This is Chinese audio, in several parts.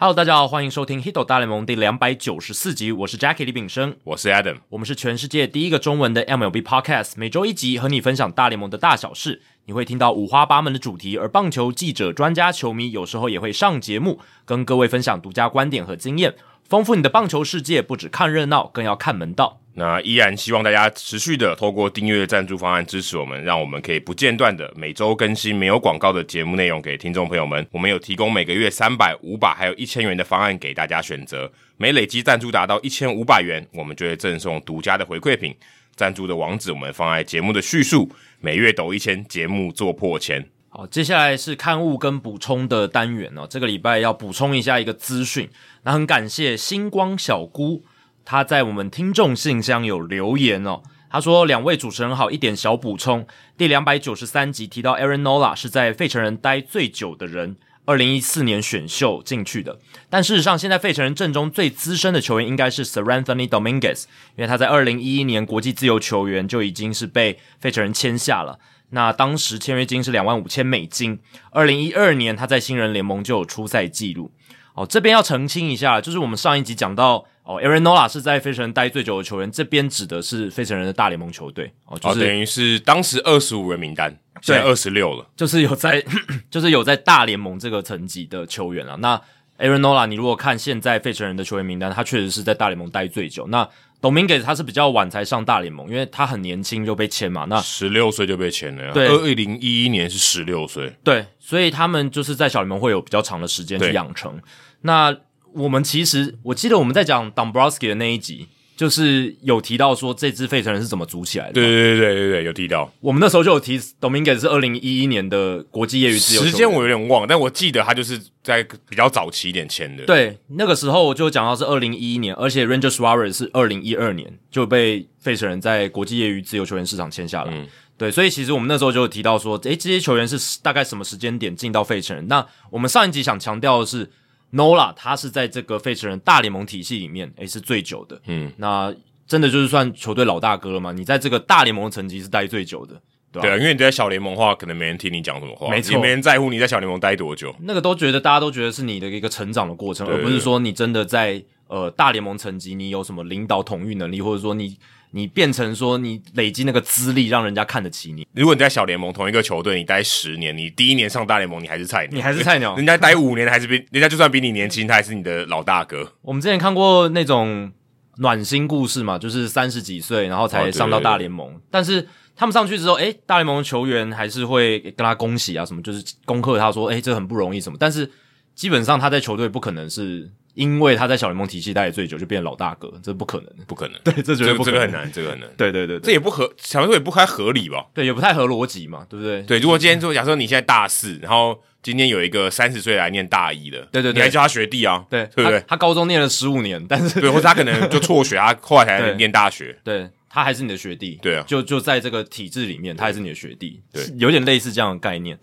Hello，大家好，欢迎收听《Hito 大联盟》第两百九十四集。我是 Jackie 李炳生，我是 Adam，我们是全世界第一个中文的 MLB Podcast，每周一集和你分享大联盟的大小事。你会听到五花八门的主题，而棒球记者、专家、球迷有时候也会上节目，跟各位分享独家观点和经验，丰富你的棒球世界。不止看热闹，更要看门道。那依然希望大家持续的透过订阅赞助方案支持我们，让我们可以不间断的每周更新没有广告的节目内容给听众朋友们。我们有提供每个月三百、五百还有一千元的方案给大家选择。每累积赞助达到一千五百元，我们就会赠送独家的回馈品。赞助的网址我们放在节目的叙述。每月抖一千，节目做破千。好，接下来是刊物跟补充的单元哦。这个礼拜要补充一下一个资讯，那很感谢星光小姑。她在我们听众信箱有留言哦，她说：“两位主持人好，一点小补充。第两百九十三集提到 Erin nola 是在费城人待最久的人，二零一四年选秀进去的。但事实上，现在费城人阵中最资深的球员应该是 Sir Anthony Dominguez，因为他在二零一一年国际自由球员就已经是被费城人签下了。那当时签约金是两万五千美金。二零一二年他在新人联盟就有出赛记录。哦，这边要澄清一下，就是我们上一集讲到。”哦，Aaron Nola 是在费城人待最久的球员，这边指的是费城人的大联盟球队哦，就是、哦、等于是当时二十五人名单，现在二十六了，就是有在，就是有在大联盟这个层级的球员啊。那 Aaron Nola，你如果看现在费城人的球员名单，他确实是在大联盟待最久。那 Dominguez 他是比较晚才上大联盟，因为他很年轻就被签嘛，那十六岁就被签了，对，二零一一年是十六岁，对，所以他们就是在小联盟会有比较长的时间去养成。那我们其实，我记得我们在讲 Dombrowski 的那一集，就是有提到说这支费城人是怎么组起来的。对对对对对，有提到。我们那时候就有提，Dominguez 是二零一一年的国际业余自由。时间我有点忘，但我记得他就是在比较早期一点签的。对，那个时候我就讲到是二零一一年，而且 Ranger Suarez 是二零一二年就被费城人在国际业余自由球员市场签下来。嗯，对，所以其实我们那时候就有提到说，诶，这些球员是大概什么时间点进到费城人？那我们上一集想强调的是。Nola 他是在这个费城人大联盟体系里面，诶是最久的。嗯，那真的就是算球队老大哥了嘛？你在这个大联盟成绩是待最久的，对吧？对啊，因为你在小联盟的话，可能没人听你讲什么话，没错，也没人在乎你在小联盟待多久。那个都觉得大家都觉得是你的一个成长的过程，而不是说你真的在呃大联盟层级你有什么领导统御能力，或者说你。你变成说你累积那个资历，让人家看得起你。如果你在小联盟同一个球队，你待十年，你第一年上大联盟，你还是菜鸟，你还是菜鸟。人家待五年还是比人家就算比你年轻，他还是你的老大哥。我们之前看过那种暖心故事嘛，就是三十几岁然后才上到大联盟，哦、对对对，但是他们上去之后，诶，大联盟的球员还是会跟他恭喜啊什么，就是恭贺他说，诶，这很不容易什么。但是基本上他在球队不可能是。因为他在小联盟体系待的最久，就变成老大哥，这不可能，不可能。对，这绝对不可能，这个很难，这个很难。对对对，这也不合，想说也不太合理吧？对，也不太合逻辑嘛，对不对？对，如果今天说，假设你现在大四，然后今天有一个三十岁来念大一的，对对对，你还叫他学弟啊？对，对不对？他高中念了十五年，但是对，或者他可能就辍学，他后来才念大学，对，他还是你的学弟，对啊，就就在这个体制里面，他还是你的学弟，对，有点类似这样的概念，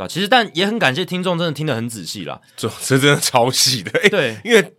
对吧？其实，但也很感谢听众，真的听得很仔细啦，这这真的超细的，对，因为。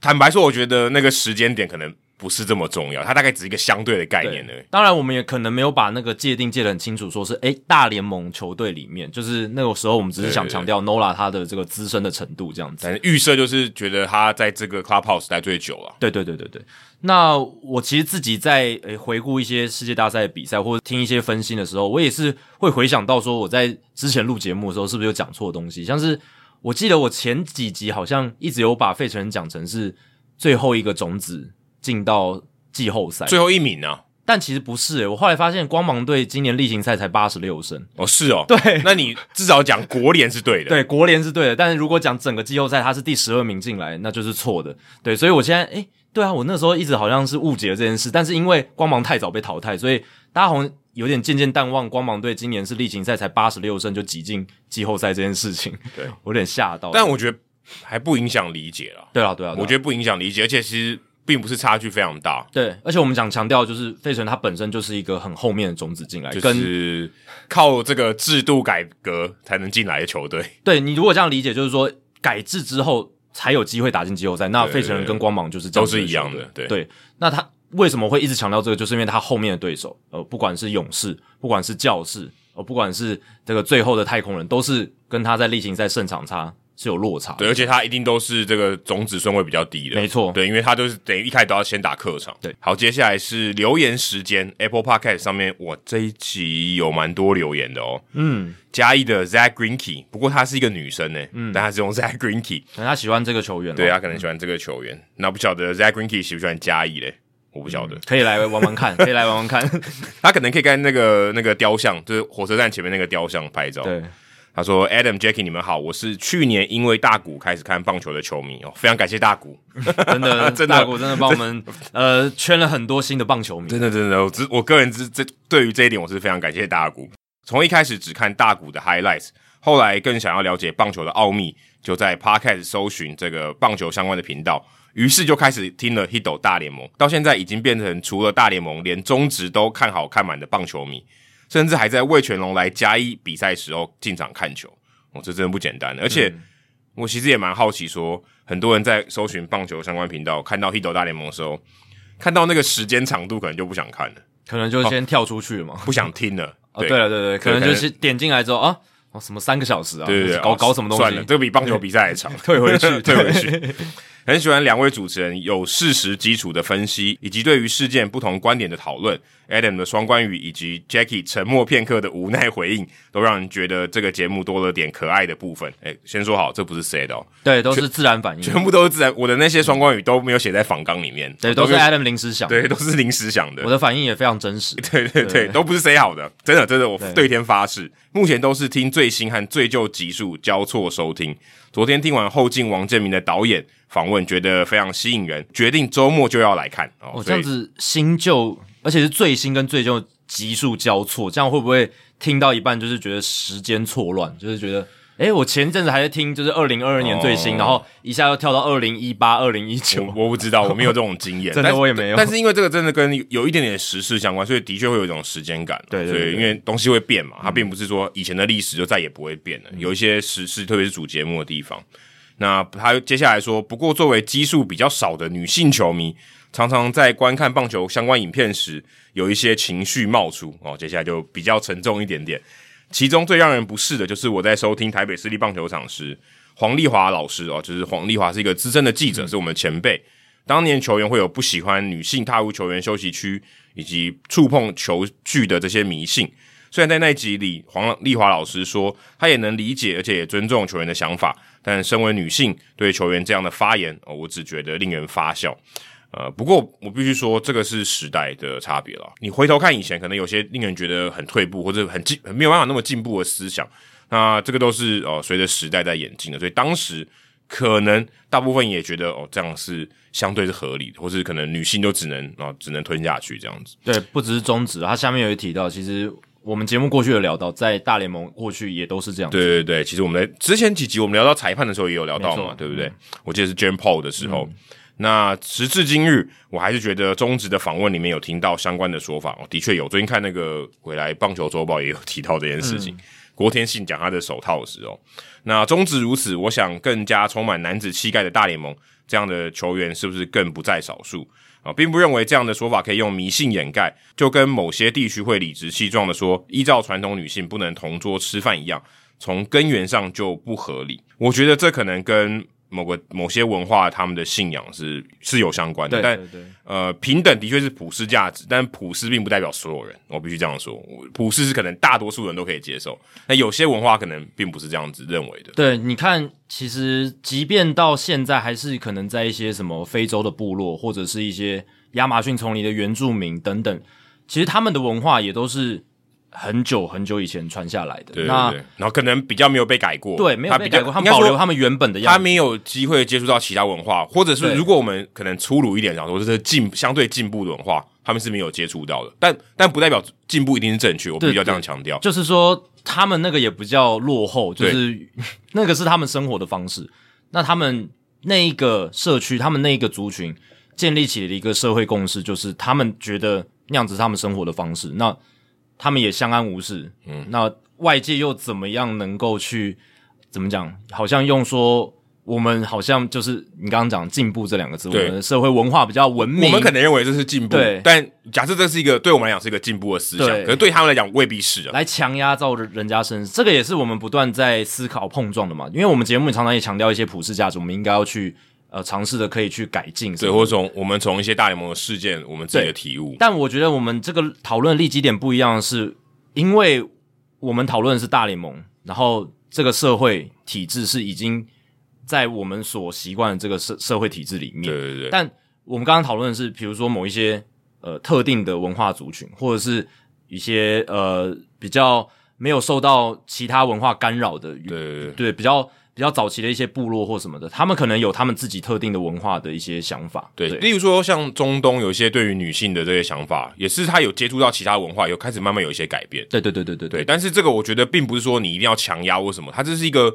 坦白说，我觉得那个时间点可能不是这么重要，它大概只是一个相对的概念而已。当然，我们也可能没有把那个界定界得很清楚，说是诶大联盟球队里面，就是那个时候我们只是想强调 Nola 他的这个资深的程度这样子。反正预设就是觉得他在这个 Clubhouse 待最久了。对对对对对。那我其实自己在诶回顾一些世界大赛的比赛，或者听一些分析的时候，我也是会回想到说，我在之前录节目的时候是不是有讲错东西？像是我记得我前几集好像一直有把费城人讲成是。最后一个种子进到季后赛，最后一名啊！但其实不是诶、欸，我后来发现光芒队今年例行赛才八十六胜哦，是哦，对，那你至少讲国联是对的，对，国联是对的。但是如果讲整个季后赛，他是第十二名进来，那就是错的。对，所以我现在诶，对啊，我那时候一直好像是误解了这件事，但是因为光芒太早被淘汰，所以大家好像有点渐渐淡忘光芒队今年是例行赛才八十六胜就挤进季后赛这件事情。对，我有点吓到，但我觉得。还不影响理解了。对啊，对啊，我觉得不影响理解，而且其实并不是差距非常大。对，而且我们想强调，就是费城它本身就是一个很后面的种子进来，就是靠这个制度改革才能进来的球队。对，你如果这样理解，就是说改制之后才有机会打进季后赛。那费城人跟光芒就是这样都是一样的。对对，那他为什么会一直强调这个？就是因为他后面的对手，呃，不管是勇士，不管是教士，呃，不管是这个最后的太空人，都是跟他在例行赛胜场差。是有落差的。对，而且他一定都是这个种子顺位比较低的，没错。对，因为他都是等于一开始都要先打客场。对，好，接下来是留言时间，Apple Podcast 上面，我这一集有蛮多留言的哦。嗯，嘉义的 Zach Greinke，不过她是一个女生呢，嗯，但她是用 Zach Greinke，可能她喜欢这个球员，对，她可能喜欢这个球员。嗯、那不晓得 Zach Greinke 喜不喜欢嘉义嘞？我不晓得、嗯，可以来玩玩看，可以来玩玩看。他可能可以跟那个那个雕像，就是火车站前面那个雕像拍照。对。他说：“Adam、Jackie，你们好，我是去年因为大谷开始看棒球的球迷哦，非常感谢大谷，真的，真的，大谷真的帮我们呃圈了很多新的棒球迷，真的，真的，我只我个人只这对于这一点我是非常感谢大谷。从一开始只看大谷的 highlights，后来更想要了解棒球的奥秘，就在 Podcast 搜寻这个棒球相关的频道，于是就开始听了 Hito 大联盟，到现在已经变成除了大联盟，连中职都看好看满的棒球迷。”甚至还在魏全龙来嘉义比赛时候进场看球，哦，这真的不简单。而且、嗯、我其实也蛮好奇说，说很多人在搜寻棒球相关频道，看到 Hito 大联盟的时候，看到那个时间长度，可能就不想看了，可能就先跳出去了嘛，不想听了。哦对了对对，可能就是点进来之后啊，哦，什么三个小时啊，对对对，搞搞什么东西，算了，这个比棒球比赛还长，退回去，退回去。很喜欢两位主持人有事实基础的分析，以及对于事件不同观点的讨论。Adam 的双关语以及 Jackie 沉默片刻的无奈回应，都让人觉得这个节目多了点可爱的部分。哎，先说好，这不是 say 的哦，对，都是自然反应，全部都是自然。我的那些双关语都没有写在访纲里面，对，都是 Adam 临时想，对，都是临时想的。我的反应也非常真实，对对对，对，都不是 say 好的，真的真的，我对天发誓，目前都是听最新和最旧集数交错收听。昨天听完后进王建民的导演访问，觉得非常吸引人，决定周末就要来看哦。哦，这样子新旧，而且是最新跟最旧集数交错，这样会不会听到一半就是觉得时间错乱，就是觉得？诶，我前阵子还在听，就是二零二二年最新，哦，然后一下又跳到二零一八、二零一九。我不知道，我没有这种经验，真的我也没有。但是因为这个真的跟有一点点时事相关，所以的确会有一种时间感。对，对，对，对，因为东西会变嘛，它并不是说以前的历史就再也不会变了。嗯、有一些时事，特别是主节目的地方。那他接下来说，不过作为基数比较少的女性球迷，常常在观看棒球相关影片时，有一些情绪冒出哦。接下来就比较沉重一点点。其中最让人不适的就是我在收听台北市立棒球场时，黄丽华老师哦，就是黄丽华是一个资深的记者，是我们前辈。当年球员会有不喜欢女性踏入球员休息区以及触碰球具的这些迷信。虽然在那集里，黄丽华老师说他也能理解，而且也尊重球员的想法，但身为女性对球员这样的发言哦，我只觉得令人发笑。呃，不过我必须说，这个是时代的差别了。你回头看以前，可能有些令人觉得很退步或者很进，很没有办法那么进步的思想，那这个都是哦，随着时代在演进的。所以当时可能大部分也觉得哦，这样是相对是合理的，或是可能女性都只能啊、哦，只能吞下去这样子。对，不只是终止，他下面有一提到，其实我们节目过去有聊到，在大联盟过去也都是这样子。对对对，其实我们在之前几集我们聊到裁判的时候也有聊到嘛，对不对？嗯、我记得是 Jam Paul 的时候。嗯那时至今日，我还是觉得中职的访问里面有听到相关的说法哦，的确有。最近看那个回来棒球周报也有提到这件事情。郭、嗯、天信讲他的手套时哦，那中职如此，我想更加充满男子气概的大联盟，这样的球员是不是更不在少数啊？并不认为这样的说法可以用迷信掩盖，就跟某些地区会理直气壮的说，依照传统女性不能同桌吃饭一样，从根源上就不合理。我觉得这可能跟。某个某些文化，他们的信仰是是有相关的，对对对，但呃，平等的确是普世价值，但普世并不代表所有人，我必须这样说。普世是可能大多数人都可以接受，那有些文化可能并不是这样子认为的。对，你看，其实即便到现在，还是可能在一些什么非洲的部落，或者是一些亚马逊丛林的原住民等等，其实他们的文化也都是。很久很久以前传下来的，对对对，那然后可能比较没有被改过，对，没有被改过，他们保留他们原本的样子，他没有机会接触到其他文化，或者是如果我们可能粗鲁一点讲说，就是进相对进步的文化，他们是没有接触到的，但但不代表进步一定是正确，我必须要这样强调，就是说他们那个也不叫落后，就是 那个是他们生活的方式，那他们那一个社区，他们那一个族群建立起了一个社会共识，就是他们觉得那样子是他们生活的方式，那。他们也相安无事，嗯，那外界又怎么样能够去怎么讲？好像用说我们好像就是你刚刚讲进步这两个字，对我们的社会文化比较文明，我们可能认为这是进步，对但假设这是一个对我们来讲是一个进步的思想，可是对他们来讲未必是啊。来强压到人家身上，这个也是我们不断在思考碰撞的嘛。因为我们节目常常也强调一些普世价值，我们应该要去呃尝试的可以去改进，对，或者从我们从一些大联盟的事件，我们自己的体悟。但我觉得我们这个讨论的立基点不一样的是，因为我们讨论的是大联盟，然后这个社会体制是已经。在我们所习惯的这个社社会体制里面，对对对。但我们刚刚讨论的是，比如说某一些呃特定的文化族群，或者是一些呃比较没有受到其他文化干扰的，对对对，对比较比较早期的一些部落或什么的，他们可能有他们自己特定的文化的一些想法。对，对例如说像中东有一些对于女性的这些想法，也是他有接触到其他文化，有开始慢慢有一些改变。对对对对对对。对，但是这个我觉得并不是说你一定要强压或什么，它这是一个。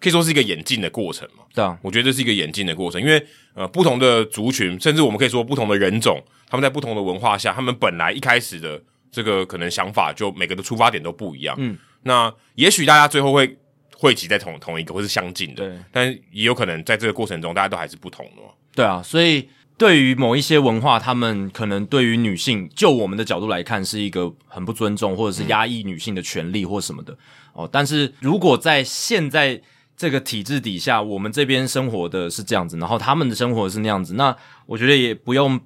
可以说是一个演进的过程嘛？对啊，我觉得这是一个演进的过程，因为呃，不同的族群，甚至我们可以说不同的人种，他们在不同的文化下，他们本来一开始的这个可能想法，就每个的出发点都不一样。嗯，那也许大家最后会汇集在同同一个，或是相近的，但也有可能在这个过程中，大家都还是不同的嘛。对啊，所以对于某一些文化，他们可能对于女性，就我们的角度来看，是一个很不尊重，或者是压抑女性的权利或什么的、嗯、哦。但是如果在现在这个体制底下，我们这边生活的是这样子，然后他们的生活是那样子。那我觉得也不用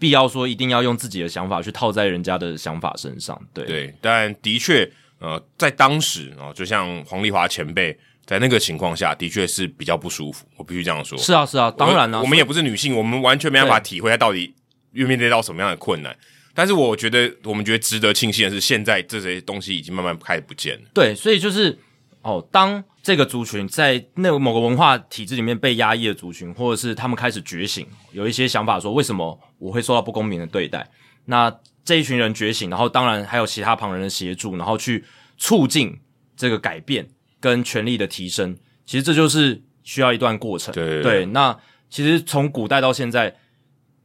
必要说一定要用自己的想法去套在人家的想法身上。对对，但的确，呃，在当时啊、呃，就像黄丽华前辈在那个情况下的确是比较不舒服。我必须这样说。是啊，是啊，当然了、啊，我们也不是女性，我们完全没办法体会她到底又面对到什么样的困难。但是我觉得，我们觉得值得庆幸的是，现在这些东西已经慢慢开始不见了。对，所以就是。哦，当这个族群在那个某个文化体制里面被压抑的族群，或者是他们开始觉醒，有一些想法说，为什么我会受到不公平的对待？那这一群人觉醒，然后当然还有其他旁人的协助，然后去促进这个改变跟权力的提升。其实这就是需要一段过程。对，对，那其实从古代到现在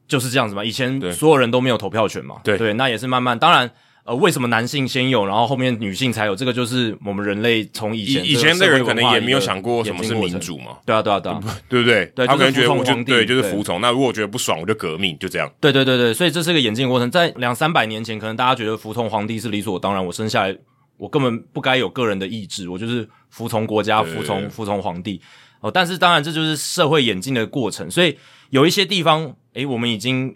就是这样子嘛。以前所有人都没有投票权嘛。对，对，那也是慢慢，当然。呃，为什么男性先有，然后后面女性才有？这个就是我们人类从以前以前的人可能也没有想过什么是民主嘛。对啊，对啊，对啊，对不对？对，他可能觉得我就就对，就是服从。那如果我觉得不爽，我就革命，就这样。对对对对，所以这是个演进的过程。在两三百年前，可能大家觉得服从皇帝是理所当然。我生下来，我根本不该有个人的意志，我就是服从国家，服从服从皇帝。哦，但是当然，这就是社会演进的过程。所以有一些地方，诶，我们已经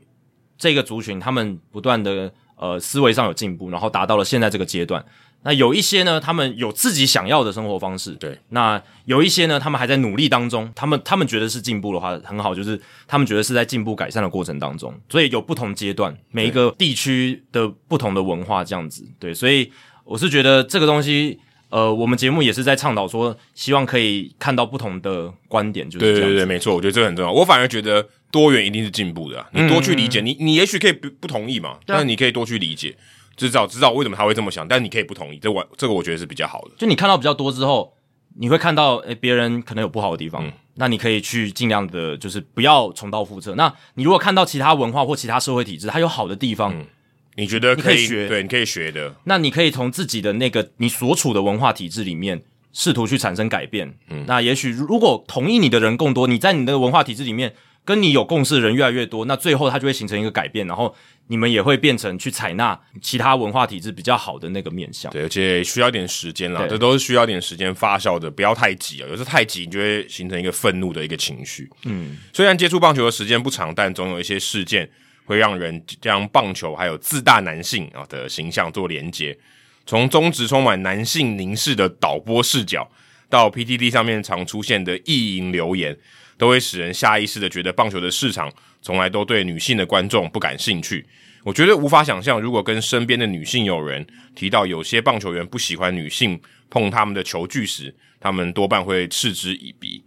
这个族群，他们不断的。呃，思维上有进步，然后达到了现在这个阶段。那有一些呢，他们有自己想要的生活方式。对，那有一些呢，他们还在努力当中。他们他们觉得是进步的话，很好，就是他们觉得是在进步改善的过程当中。所以有不同阶段，每一个地区的不同的文化这样子。对，所以我是觉得这个东西，呃，我们节目也是在倡导说，希望可以看到不同的观点。就是。对对对，没错，我觉得这个很重要。我反而觉得。多元一定是进步的、啊，你多去理解，嗯、你你也许可以不不同意嘛，但是你可以多去理解，知道知道为什么他会这么想，但你可以不同意，这我这个我觉得是比较好的。就你看到比较多之后，你会看到，诶、欸，别人可能有不好的地方，嗯、那你可以去尽量的，就是不要重蹈覆辙。那你如果看到其他文化或其他社会体制，它有好的地方，嗯、你觉得可以，可以学，对，你可以学的，那你可以从自己的那个你所处的文化体制里面试图去产生改变。嗯，那也许如果同意你的人更多，你在你的文化体制里面。跟你有共识的人越来越多，那最后它就会形成一个改变，然后你们也会变成去采纳其他文化体制比较好的那个面向。对，而且需要点时间啦，这都是需要点时间发酵的，不要太急啊。有时候太急，你就会形成一个愤怒的一个情绪。嗯，虽然接触棒球的时间不长，但总有一些事件会让人将棒球还有自大男性啊的形象做连接。从中职充满男性凝视的导播视角，到 PTT 上面常出现的意淫留言。都会使人下意识的觉得棒球的市场从来都对女性的观众不感兴趣。我觉得无法想象，如果跟身边的女性友人提到有些棒球员不喜欢女性碰他们的球具时，他们多半会嗤之以鼻。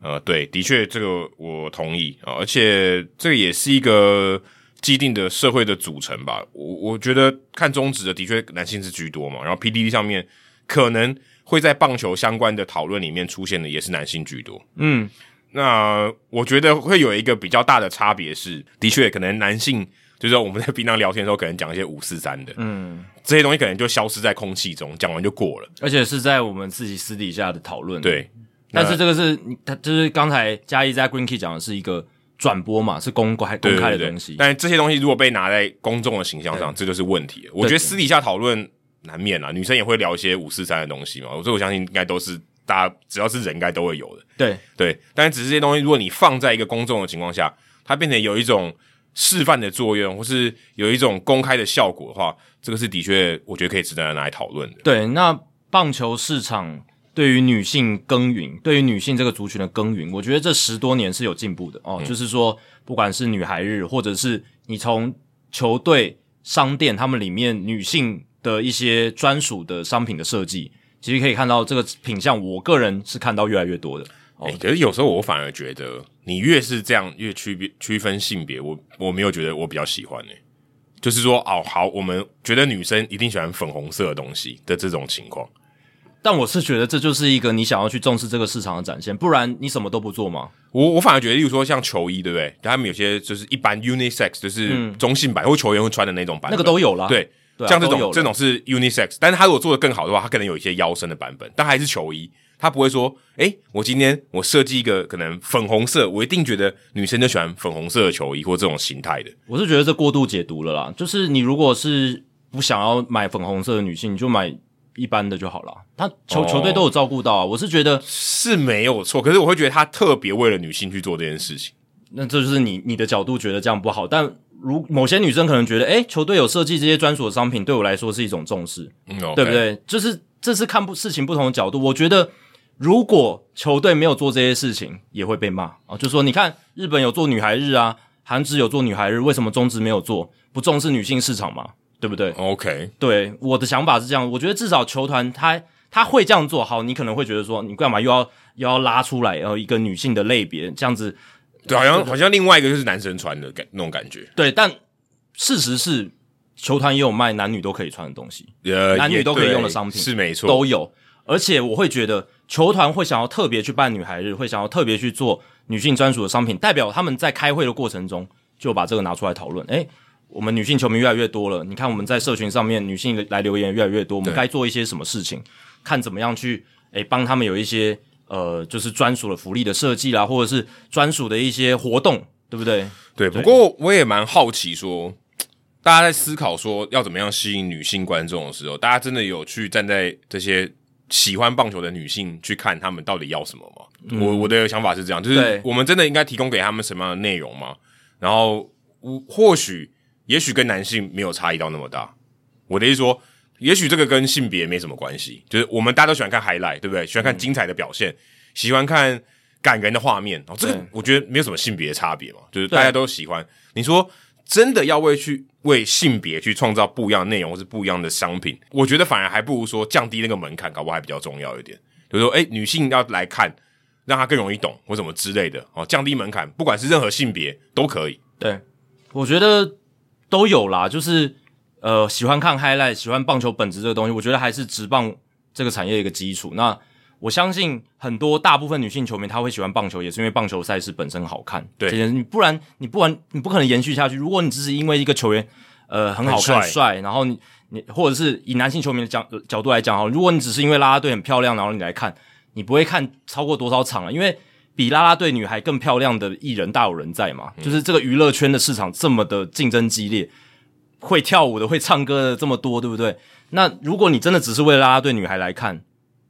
呃，对，的确，这个我同意啊，而且这也是一个既定的社会的组成吧。我我觉得看中职的的确男性是居多嘛，然后 PDD 上面可能会在棒球相关的讨论里面出现的也是男性居多。嗯。那我觉得会有一个比较大的差别是，的确可能男性就是说我们在平常聊天的时候，可能讲一些五四三的，嗯，这些东西可能就消失在空气中，讲完就过了，而且是在我们自己私底下的讨论。对，但是这个是你，他就是刚才嘉义在 Green Key 讲的是一个转播嘛，是公开公开的东西。但这些东西如果被拿在公众的形象上，这就是问题。我觉得私底下讨论难免啊，女生也会聊一些五四三的东西嘛。所以我相信应该都是大家只要是人，应该都会有的。对对，但是只是这些东西，如果你放在一个公众的情况下，它变成有一种示范的作用，或是有一种公开的效果的话，这个是的确我觉得可以值得拿来讨论的。对，那棒球市场。对于女性耕耘，对于女性这个族群的耕耘，我觉得这十多年是有进步的哦。嗯、就是说，不管是女孩日，或者是你从球队、商店他们里面女性的一些专属的商品的设计，其实可以看到这个品相，我个人是看到越来越多的。哦，可是有时候我反而觉得，你越是这样越区别区分性别，我我没有觉得我比较喜欢诶。就是说，哦，好，我们觉得女生一定喜欢粉红色的东西的这种情况。但我是觉得这就是一个你想要去重视这个市场的展现，不然你什么都不做吗？我我反而觉得，例如说像球衣，对不对？他们有些就是一般 unisex，就是中性版，或球员会穿的那种版本，那个都有啦。对，对啊、像这种这种是 unisex，但是他如果做的更好的话，他可能有一些腰身的版本，但还是球衣，他不会说，诶，我今天我设计一个可能粉红色，我一定觉得女生就喜欢粉红色的球衣或这种形态的。我是觉得这过度解读了啦，就是你如果是不想要买粉红色的女性，你就买。一般的就好了，他球球队都有照顾到啊。我是觉得是没有错，可是我会觉得他特别为了女性去做这件事情，那这就是你你的角度觉得这样不好。但如某些女生可能觉得，诶，球队有设计这些专属的商品，对我来说是一种重视，嗯 okay、对不对？就是这是看不事情不同的角度。我觉得如果球队没有做这些事情，也会被骂啊。就说你看日本有做女孩日啊，韩职有做女孩日，为什么中职没有做？不重视女性市场嘛？对不对？OK，对，我的想法是这样，我觉得至少球团他他会这样做好，你可能会觉得说，你干嘛又要又要拉出来，然后一个女性的类别这样子，对，好像好像另外一个就是男生穿的感那种感觉。对，但事实是球团也有卖男女都可以穿的东西，呃，男女都可以用的商品是没错，都有。而且我会觉得球团会想要特别去办女孩日，会想要特别去做女性专属的商品，代表他们在开会的过程中就把这个拿出来讨论，诶我们女性球迷越来越多了，你看我们在社群上面女性来留言越来越多，我们该做一些什么事情？看怎么样去诶帮他们有一些呃，就是专属的福利的设计啦，或者是专属的一些活动，对不对？对。不过我也蛮好奇说，大家在思考说要怎么样吸引女性观众的时候，大家真的有去站在这些喜欢棒球的女性去看他们到底要什么吗？嗯、我我的想法是这样，就是我们真的应该提供给他们什么样的内容吗？然后我或许。也许跟男性没有差异到那么大，我的意思说，也许这个跟性别没什么关系，就是我们大家都喜欢看 highlight，对不对？喜欢看精彩的表现，嗯、喜欢看感人的画面，哦，这个我觉得没有什么性别的差别嘛，就是大家都喜欢。你说真的要为去为性别去创造不一样的内容或是不一样的商品，我觉得反而还不如说降低那个门槛，搞不好还比较重要一点。比如说，哎，女性要来看，让她更容易懂或什么之类的，哦，降低门槛，不管是任何性别都可以。对，我觉得。都有啦，就是呃，喜欢看 highlight，喜欢棒球本质这个东西，我觉得还是职棒这个产业一个基础。那我相信很多大部分女性球迷，她会喜欢棒球，也是因为棒球赛事本身好看。对，你不然你不然你不可能延续下去。如果你只是因为一个球员呃很好看帅，然后你你或者是以男性球迷的角角度来讲哈，如果你只是因为啦啦队很漂亮，然后你来看，你不会看超过多少场了，因为比啦啦队女孩更漂亮的艺人大有人在嘛，嗯、就是这个娱乐圈的市场这么的竞争激烈，会跳舞的、会唱歌的这么多，对不对？那如果你真的只是为了啦啦队女孩来看，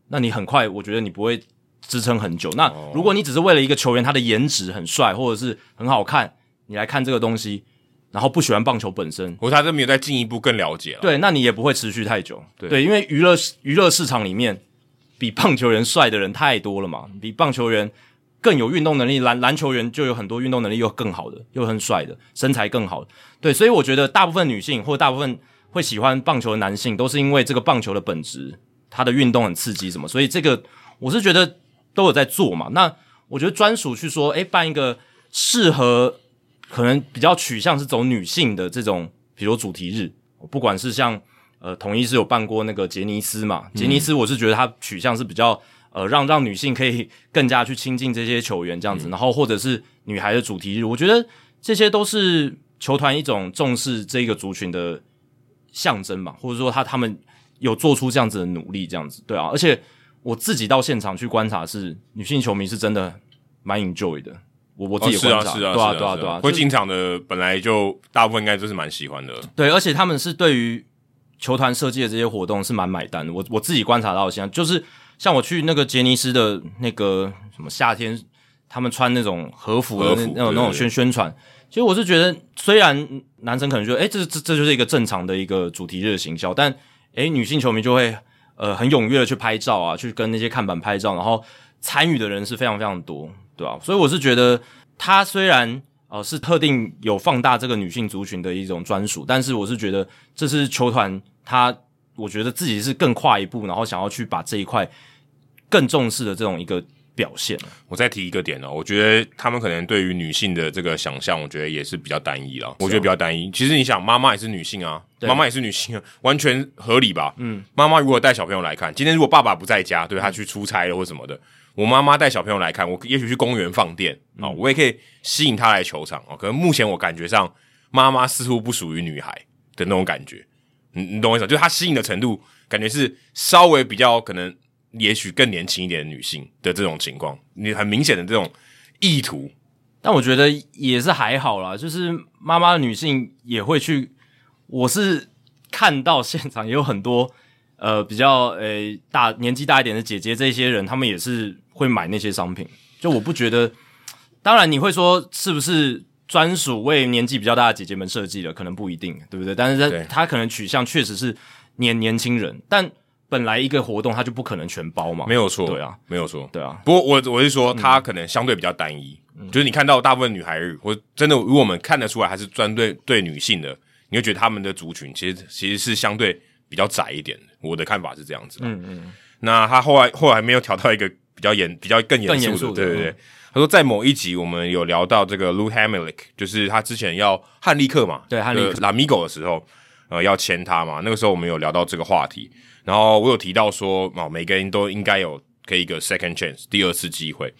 那你很快，我觉得你不会支撑很久。那如果你只是为了一个球员，他的颜值很帅或者是很好看，你来看这个东西，然后不喜欢棒球本身，或者他都没有再进一步更了解了，对，那你也不会持续太久。对，对，因为娱乐娱乐市场里面比棒球员帅的人太多了嘛，比棒球员。更有运动能力，篮篮球员就有很多运动能力又更好的，又很帅的，身材更好的。对，所以我觉得大部分女性或大部分会喜欢棒球的男性，都是因为这个棒球的本质，它的运动很刺激什么。所以这个我是觉得都有在做嘛。那我觉得专属去说，诶，办一个适合可能比较取向是走女性的这种，比如主题日，不管是像呃统一是有办过那个杰尼斯嘛，杰尼斯我是觉得它取向是比较。呃，让让女性可以更加去亲近这些球员这样子，嗯、然后或者是女孩的主题日，我觉得这些都是球团一种重视这个族群的象征吧，或者说他他们有做出这样子的努力，这样子对啊。而且我自己到现场去观察是，是女性球迷是真的蛮 enjoy 的。我我自己观察，哦、是啊，是啊，对啊对啊，对啊，会进场的本来就大部分应该都是蛮喜欢的。对，而且他们是对于球团设计的这些活动是蛮买单的。我我自己观察到现在，就是像我去那个杰尼斯的那个什么夏天，他们穿那种和服的那那种那种宣宣传。其实我是觉得，虽然男生可能觉得，哎，这这这就是一个正常的一个主题日的行销，但诶女性球迷就会呃很踊跃的去拍照啊，去跟那些看板拍照，然后参与的人是非常非常多。对啊，所以我是觉得，他虽然呃是特定有放大这个女性族群的一种专属，但是我是觉得这是球团他，我觉得自己是更跨一步，然后想要去把这一块更重视的这种一个表现。我再提一个点哦，我觉得他们可能对于女性的这个想象，我觉得也是比较单一了。我觉得比较单一。其实你想，妈妈也是女性啊，妈妈也是女性啊，完全合理吧？嗯，妈妈如果带小朋友来看，今天如果爸爸不在家，对，他去出差了或什么的。我妈妈带小朋友来看，我也许去公园放电啊、嗯，我也可以吸引她来球场啊。可能目前我感觉上，妈妈似乎不属于女孩的那种感觉，你你懂我意思吗？就是她吸引的程度，感觉是稍微比较可能，也许更年轻一点的女性的这种情况，你很明显的这种意图。但我觉得也是还好啦，就是妈妈的女性也会去，我是看到现场也有很多。呃，比较呃、欸、大年纪大一点的姐姐，这些人他们也是会买那些商品。就我不觉得，当然你会说是不是专属为年纪比较大的姐姐们设计的，可能不一定，对不对？但是他他可能取向确实是年年轻人，但本来一个活动它就不可能全包嘛，没有错，对啊，没有错，对啊。不过我我是说，它可能相对比较单一，嗯、就是你看到大部分女孩日，或真的如果我们看得出来，还是专对对女性的，你会觉得他们的族群其实其实是相对。比较窄一点的，我的看法是这样子。嗯嗯，那他后来后来没有调到一个比较严、比较更严肃的，对对对、嗯。他说在某一集我们有聊到这个 Lou Hamonic，就是他之前要汉利克嘛，对汉利克拉米狗的时候，呃，要签他嘛。那个时候我们有聊到这个话题，然后我有提到说，哦，每个人都应该有可以一个 second chance 第二次机会。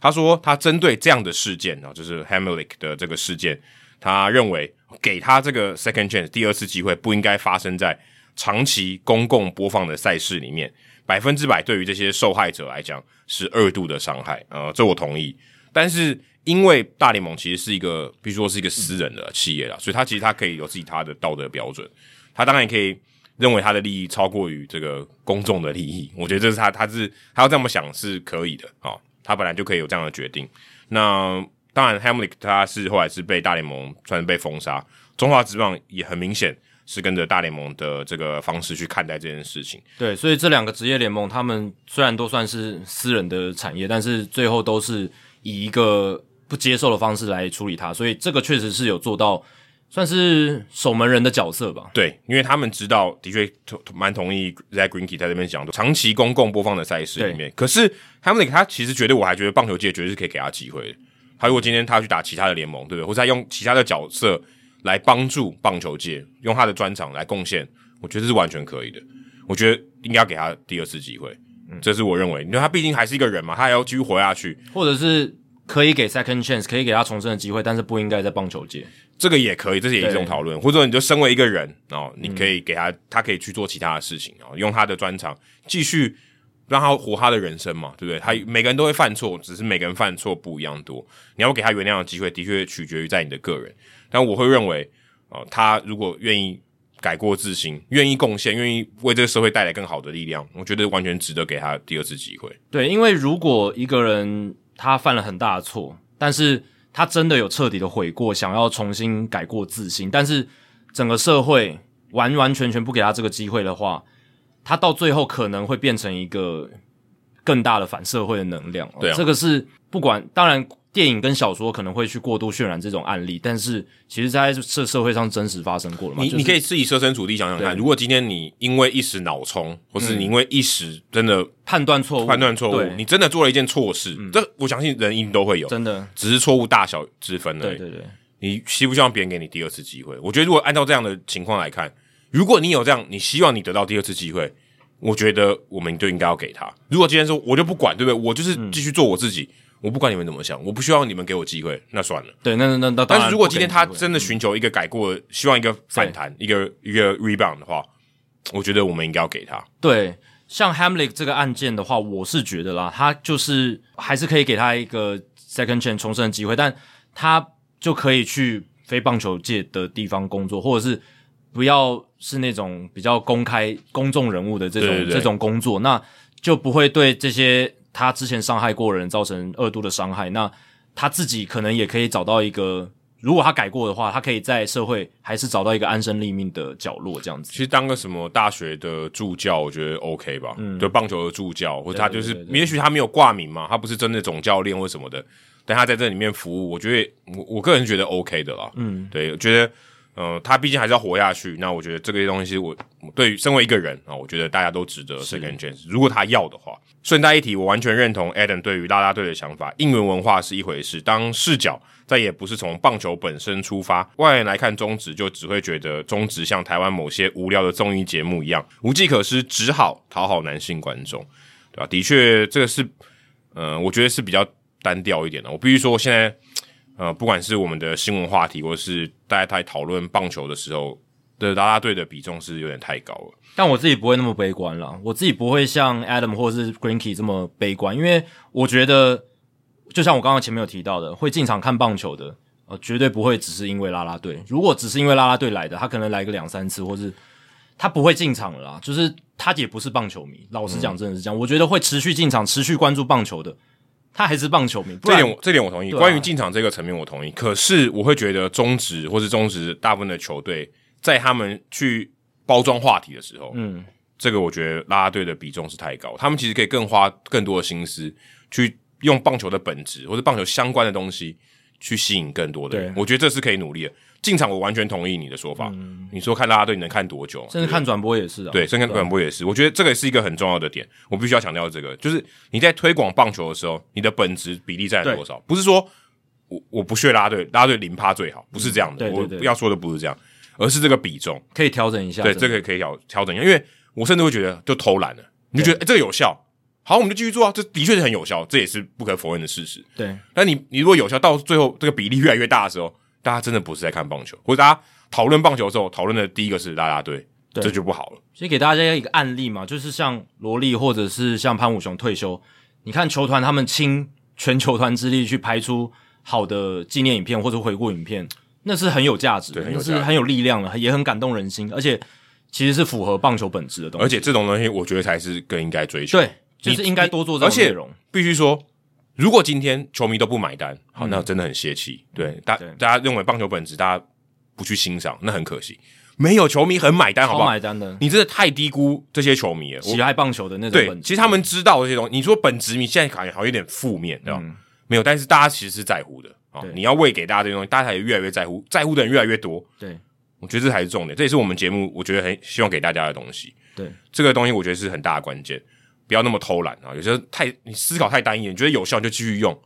他说他针对这样的事件啊，就是 Hamonic 的这个事件，他认为给他这个 second chance 第二次机会不应该发生在。长期公共播放的赛事里面，百分之百对于这些受害者来讲是二度的伤害，呃，这我同意。但是因为大联盟其实是一个，比如说是一个私人的企业啦，所以他其实他可以有自己他的道德标准，他当然也可以认为他的利益超过于这个公众的利益。我觉得这是他，他是他要这么想是可以的啊，他本来就可以有这样的决定。那当然，Hamonic 他是后来是被大联盟算是被封杀，中华职棒也很明显。是跟着大联盟的这个方式去看待这件事情。对，所以这两个职业联盟，他们虽然都算是私人的产业，但是最后都是以一个不接受的方式来处理它。所以这个确实是有做到，算是守门人的角色吧。对，因为他们知道，的确蛮同意 Zack Greinke 在这边讲的，长期公共播放的赛事里面。可是 Hamonic 他其实觉得，我还觉得棒球界绝对是可以给他机会的。他如果今天他要去打其他的联盟，对不对？或者他用其他的角色。来帮助棒球界，用他的专长来贡献，我觉得是完全可以的。我觉得应该要给他第二次机会，嗯，这是我认为，因为他毕竟还是一个人嘛，他还要继续活下去，或者是可以给 second chance，可以给他重生的机会，但是不应该在棒球界，这个也可以，这是也一种讨论。或者你就身为一个人哦，你可以给他，嗯，他可以去做其他的事情哦，用他的专长继续让他活他的人生嘛，对不对？他每个人都会犯错，只是每个人犯错不一样多。你要给他原谅的机会，的确取决于在你的个人。但我会认为，哦，他如果愿意改过自新，愿意贡献，愿意为这个社会带来更好的力量，我觉得完全值得给他第二次机会。对，因为如果一个人他犯了很大的错，但是他真的有彻底的悔过，想要重新改过自新，但是整个社会完完全全不给他这个机会的话，他到最后可能会变成一个更大的反社会的能量。对啊，这个是不管，当然。电影跟小说可能会去过度渲染这种案例，但是其实在这社会上真实发生过了嘛。你、就是、你可以自己设身处地想想看，如果今天你因为一时脑冲，或是你因为一时真的判断错误，判断错误，你真的做了一件错事，嗯、这我相信人一定都会有，真的，只是错误大小之分而已。对对对，你希不希望别人给你第二次机会？我觉得如果按照这样的情况来看，如果你有这样，你希望你得到第二次机会，我觉得我们就应该要给他。如果今天说我就不管，对不对？我就是继续做我自己。嗯我不管你们怎么想，我不希望你们给我机会，那算了。对，那那那那。但是如果今天他真的寻求一个改过，希望一个反弹，一个一个 rebound 的话，我觉得我们应该要给他。对，像 Hamlet 这个案件的话，我是觉得啦，他就是还是可以给他一个 second chance 重生的机会，但他就可以去非棒球界的地方工作，或者是不要是那种比较公开公众人物的这种这种工作，那就不会对这些他之前伤害过人造成二度的伤害。那他自己可能也可以找到一个。如果他改过的话，他可以在社会还是找到一个安身立命的角落，这样子。其实当个什么大学的助教，我觉得 OK 吧。嗯，就棒球的助教，或者他就是，也许他没有挂名嘛，他不是真的总教练或什么的，但他在这里面服务，我觉得我我个人觉得 OK 的啦。嗯，对，我觉得，呃，他毕竟还是要活下去。那我觉得这个东西我，我对于身为一个人啊，我觉得大家都值得 second chance。如果他要的话，顺带一提，我完全认同 Adam 对于啦啦队的想法。应援文化是一回事，当视角。再也不是从棒球本身出发，外人来看中职，就只会觉得中职像台湾某些无聊的综艺节目一样，无计可施，只好讨好男性观众，对吧？的确，这个是，嗯、呃，我觉得是比较单调一点的。我必须说，现在，呃，不管是我们的新闻话题，或是大家在讨论棒球的时候的啦啦队的比重是有点太高了。但我自己不会那么悲观啦，我自己不会像 Adam 或是 Greinke 这么悲观，因为我觉得。就像我刚刚前面有提到的，会进场看棒球的，呃，绝对不会只是因为啦啦队。如果只是因为啦啦队来的，他可能来个两三次，或是他不会进场了啦。就是他也不是棒球迷，老实讲，真的是这样。嗯、我觉得会持续进场、持续关注棒球的，他还是棒球迷。这点，这点我同意。啊、关于进场这个层面，我同意。可是我会觉得中职或是中职大部分的球队，在他们去包装话题的时候，嗯，这个我觉得啦啦队的比重是太高。他们其实可以更花更多的心思去。用棒球的本质或者棒球相关的东西去吸引更多的人，我觉得这是可以努力的。进场我完全同意你的说法。嗯、你说看拉拉队你能看多久？甚至看转播也是啊。对，甚至看转播也是。我觉得这个也是一个很重要的点，我必须要强调这个，就是你在推广棒球的时候，你的本质比例占多少？不是说我我不屑啦啦队，啦啦队零趴最好，不是这样的。嗯、对对对，我要说的不是这样，而是这个比重可以调整一下。对，这个可以调调整一下，因为我甚至会觉得就偷懒了，你就觉得这个有效。好，我们就继续做啊！这的确是很有效，这也是不可否认的事实。对，但你你如果有效到最后这个比例越来越大的时候，大家真的不是在看棒球，或者大家讨论棒球的时候，讨论的第一个是啦啦队，这就不好了。所以给大家一个案例嘛，就是像罗莉或者是像潘武雄退休，你看球团他们倾全球团之力去拍出好的纪念影片或者回顾影片，那是很有价值的，那是很有力量的，也很感动人心，而且其实是符合棒球本质的东西。而且这种东西，我觉得才是更应该追求。对。就是应该多做这种内容，而且必须说，如果今天球迷都不买单，好，那真的很泄气。对，大大家认为棒球本质，大家不去欣赏，那很可惜。没有球迷很买单，好不好？买单的，你真的太低估这些球迷了。喜爱棒球的那种本质，其实他们知道这些东西。你说本职，你现在感觉好像有点负面，对吧？没有，但是大家其实是在乎的啊。你要喂给大家这些东西，大家也越来越在乎，在乎的人越来越多。对，我觉得这才是重点，这也是我们节目我觉得很希望给大家的东西。对，这个东西我觉得是很大的关键。不要那么偷懒啊！有些太你思考太单一，你觉得有效你就继续用。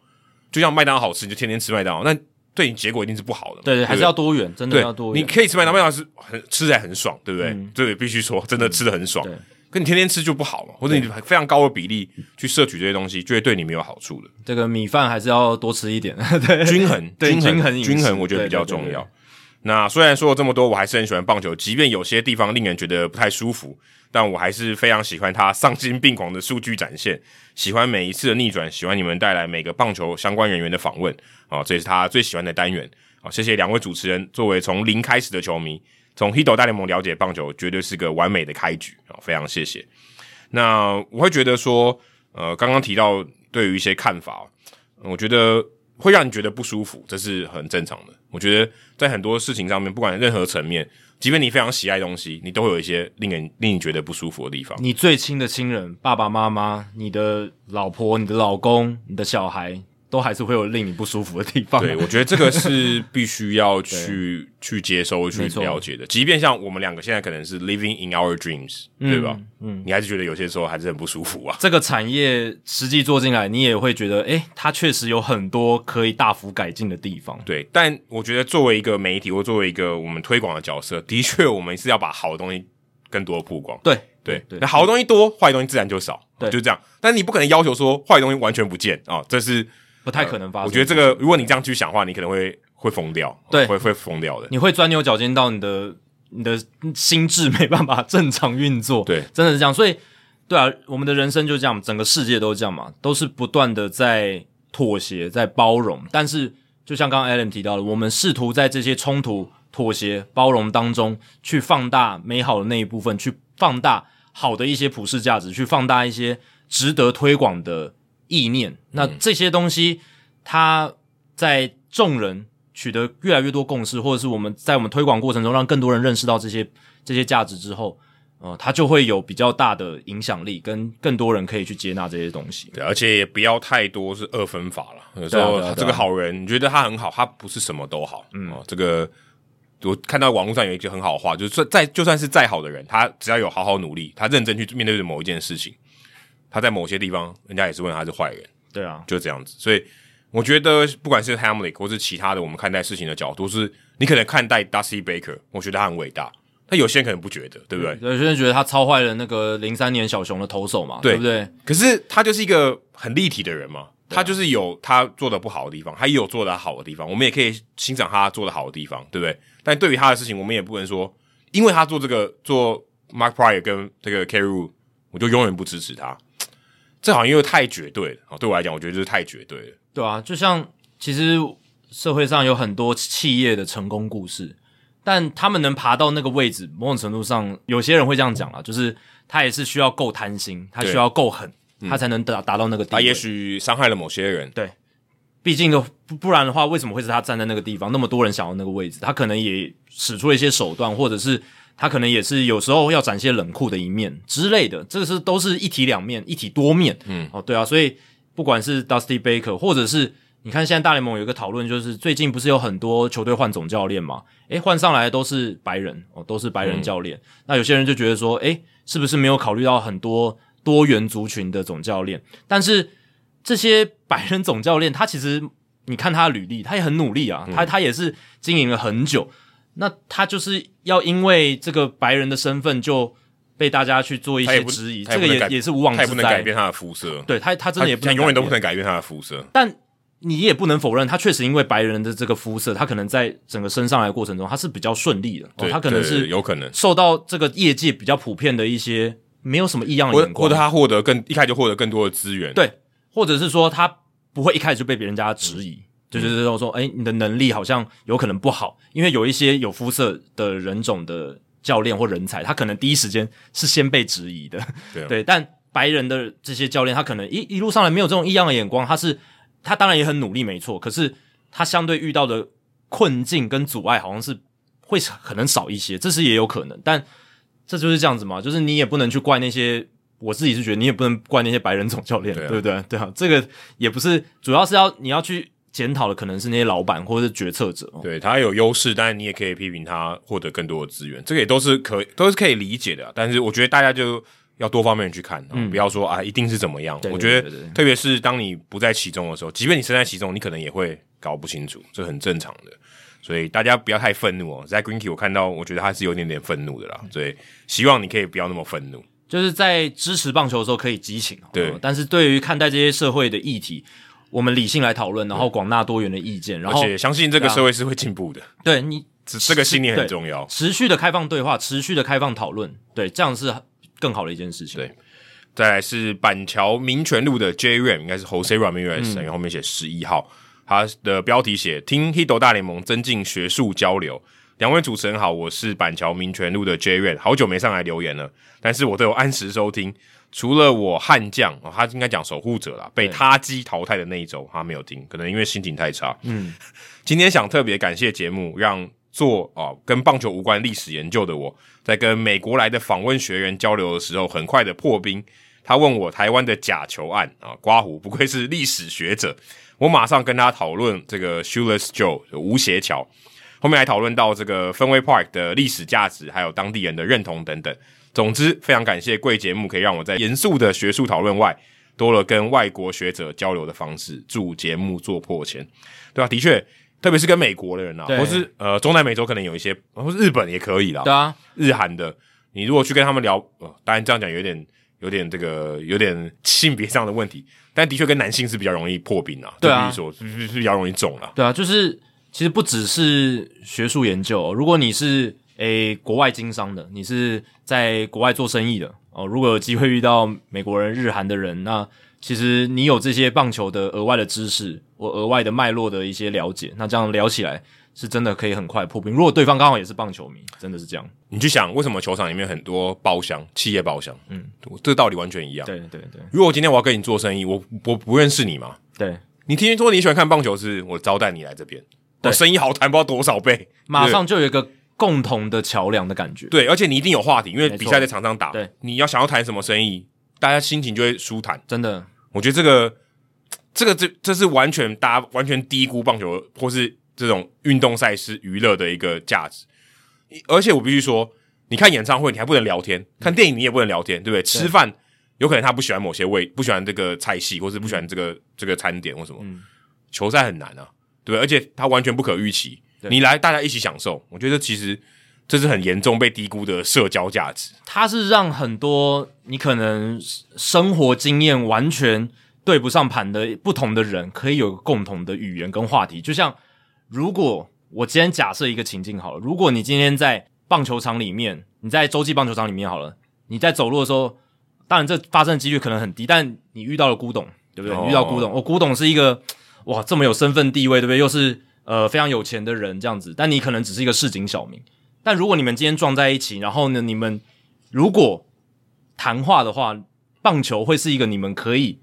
就像麦当劳好吃，你就天天吃麦当劳，那对你结果一定是不好的。对对，还是要多元，真的要多元。你可以吃麦当劳是很吃起来很爽，对不对？嗯、对，必须说真的吃的很爽。对，可你天天吃就不好嘛，或者你非常高的比例去摄取这些东西，就会对你没有好处的。这个米饭还是要多吃一点，对，均衡，均衡，均衡，均衡，我觉得比较重要。那虽然说了这么多，我还是很喜欢棒球，即便有些地方令人觉得不太舒服。但我还是非常喜欢他丧心病狂的数据展现，喜欢每一次的逆转，喜欢你们带来每个棒球相关人员的访问啊，这也是他最喜欢的单元好。谢谢两位主持人，作为从零开始的球迷，从 Hito 大联盟了解棒球，绝对是个完美的开局啊，非常谢谢。那我会觉得说，呃，刚刚提到对于一些看法，我觉得会让你觉得不舒服，这是很正常的。我觉得在很多事情上面，不管任何层面。即便你非常喜爱东西，你都会有一些令人令你觉得不舒服的地方。你最亲的亲人，爸爸妈妈、你的老婆、你的老公、你的小孩。都还是会有令你不舒服的地方。对，我觉得这个是必须要去 去接收、去了解的。即便像我们两个现在可能是 living in our dreams，、嗯、对吧？嗯，你还是觉得有些时候还是很不舒服啊。这个产业实际做进来，你也会觉得，诶，它确实有很多可以大幅改进的地方。对，但我觉得作为一个媒体或作为一个我们推广的角色，的确我们是要把好的东西更多曝光。对对对，那好的东西多，坏的东西自然就少。对，就这样。但你不可能要求说坏的东西完全不见啊、哦，这是。不太可能发生、呃。我觉得这个，如果你这样去想的话，你可能会会疯掉，对，会会疯掉的。你会钻牛角尖到你的你的心智没办法正常运作，对，真的是这样。所以对啊，我们的人生就这样，整个世界都这样嘛，都是不断的在妥协，在包容。但是，就像刚刚 Adam 提到的，我们试图在这些冲突、妥协、包容当中，去放大美好的那一部分，去放大好的一些普世价值，去放大一些值得推广的意念。那这些东西，它在众人取得越来越多共识，或者是我们在我们推广过程中，让更多人认识到这些这些价值之后。呃，它就会有比较大的影响力，跟更多人可以去接纳这些东西。对，而且也不要太多是二分法了。有时候这个好人，你觉得他很好，他不是什么都好。嗯，哦，这个我看到网络上有一句很好的话，就是说，再就算是再好的人，他只要有好好努力，他认真去面对某一件事情，他在某些地方，人家也是问他是坏人。对啊，就这样子。所以我觉得，不管是 Hamlet 或是其他的，我们看待事情的角度，是你可能看待 Dusty Baker，我觉得他很伟大。那有些人可能不觉得，对不对？有些人觉得他超坏了那个零三年小熊的投手嘛，对，对不对？可是他就是一个很立体的人嘛，他就是有他做的不好的地方，他也有做的好的地方，我们也可以欣赏他做的好的地方，对不对？但对于他的事情，我们也不能说，因为他做这个做 Mark Pryor 跟这个 Carey，我就永远不支持他。这好像又太绝对了，对我来讲，我觉得就是太绝对了。对啊，就像其实社会上有很多企业的成功故事。但他们能爬到那个位置，某种程度上，有些人会这样讲啦，就是他也是需要够贪心，他需要够狠，他才能达达到那个地方。他也许伤害了某些人，对，毕竟的不然的话，为什么会是他站在那个地方？那么多人想要那个位置，他可能也使出了一些手段，或者是他可能也是有时候要展现冷酷的一面之类的。这个是都是一体两面，一体多面。嗯，哦，对啊，所以不管是 Dusty Baker，或者是。你看，现在大联盟有一个讨论，就是最近不是有很多球队换总教练嘛？诶，换上来的都是白人哦，都是白人教练。嗯、那有些人就觉得说，诶，是不是没有考虑到很多多元族群的总教练？但是这些白人总教练，他其实你看他的履历，他也很努力啊，他他也是经营了很久。那他就是要因为这个白人的身份就被大家去做一些质疑，这个也也是无妄之灾。他也不能改变他的肤色，对他，他真的也不能永远都不能改变他的肤色，但。你也不能否认，他确实因为白人的这个肤色，他可能在整个升上来的过程中，他是比较顺利的。对，他可能是有可能受到这个业界比较普遍的一些没有什么异样的眼光，或者他获得更一开始就获得更多的资源。对，或者是说他不会一开始就被别人家质疑，嗯、就是说说，哎、欸，你的能力好像有可能不好，因为有一些有肤色的人种的教练或人才，他可能第一时间是先被质疑的。对、但白人的这些教练，他可能一一路上来没有这种异样的眼光，他是。他当然也很努力，没错。可是他相对遇到的困境跟阻碍，好像是会可能少一些，这是也有可能。但这就是这样子嘛，就是你也不能去怪那些。我自己是觉得你也不能怪那些白人总教练，对，啊、对不对？对啊，这个也不是，主要是要你要去检讨的，可能是那些老板或者是决策者。对，他有优势，但是你也可以批评他获得更多的资源，这个也都是可都是可以理解的。但是我觉得大家就。要多方面去看，嗯、不要说啊，一定是怎么样。对对对对，我觉得，特别是当你不在其中的时候，即便你身在其中，你可能也会搞不清楚，这很正常的。所以大家不要太愤怒哦。在 Greinke 我看到，我觉得他是有点点愤怒的啦。所以希望你可以不要那么愤怒，就是在支持棒球的时候可以激情，对。但是对于看待这些社会的议题，我们理性来讨论，然后广纳多元的意见，然后而且相信这个社会是会进步的。对你，这个信念很重要。持续的开放对话，持续的开放讨论，对，这样是更好的一件事情。对。再来是板桥民权路的 J Ram，应该是 Jose Ramirez，然后后面写十一号，他的标题写听 Hito 大联盟增进学术交流。两位主持人好，我是板桥民权路的 J Ram，好久没上来留言了，但是我都有按时收听。除了我悍将，哦，他应该讲守护者啦，被他击淘汰的那一周，他没有听，可能因为心情太差。嗯，今天想特别感谢节目，让做啊跟棒球无关历史研究的我在跟美国来的访问学员交流的时候，很快的破冰。他问我台湾的假球案啊，刮胡不愧是历史学者，我马上跟他讨论这个 Shoeless Joe 无鞋桥，后面还讨论到这个 Fenway Park 的历史价值，还有当地人的认同等等。总之，非常感谢贵节目，可以让我在严肃的学术讨论外，多了跟外国学者交流的方式。祝节目做破千，对啊，的确，特别是跟美国的人啊，或是呃中南美洲可能有一些，或是日本也可以啦，对啊，日韩的，你如果去跟他们聊，呃，当然这样讲有点。有点这个有点性别上的问题，但的确跟男性是比较容易破冰啊，对啊，说是比较容易肿了。对啊，就是其实不只是学术研究，如果你是诶国外经商的，你是在国外做生意的哦。如果有机会遇到美国人、日韩的人，那其实你有这些棒球的额外的知识，我额外的脉络的一些了解，那这样聊起来是真的可以很快破冰。如果对方刚好也是棒球迷，真的是这样。你去想，为什么球场里面很多包厢，企业包厢？嗯，这个道理完全一样。对对对。如果今天我要跟你做生意，我我不认识你嘛？对。你听说你喜欢看棒球，是我招待你来这边，我生意好谈不知道多少倍，马上就有一个共同的桥梁的感觉。对，而且你一定有话题，因为比赛在场上打。对，你要想要谈什么生意，大家心情就会舒坦。真的，我觉得这个这个这这是完全大家完全低估棒球或是这种运动赛事娱乐的一个价值。而且我必须说，你看演唱会你还不能聊天，看电影你也不能聊天，对不对？吃饭。有可能他不喜欢某些味，不喜欢这个菜系，或是不喜欢这个、嗯、这个餐点或什么。嗯、球赛很难啊，对，而且他完全不可预期。你来，大家一起享受，我觉得其实这是很严重被低估的社交价值。它是让很多你可能生活经验完全对不上盘的不同的人，可以有共同的语言跟话题。就像如果我今天假设一个情境好了，如果你今天在棒球场里面，你在洲际棒球场里面好了，你在走路的时候。当然，这发生的几率可能很低，但你遇到了古董，对不对？你遇到古董，哦，古董是一个哇，这么有身份地位，对不对？又是呃非常有钱的人这样子，但你可能只是一个市井小民。但如果你们今天撞在一起，然后呢，你们如果谈话的话，棒球会是一个你们可以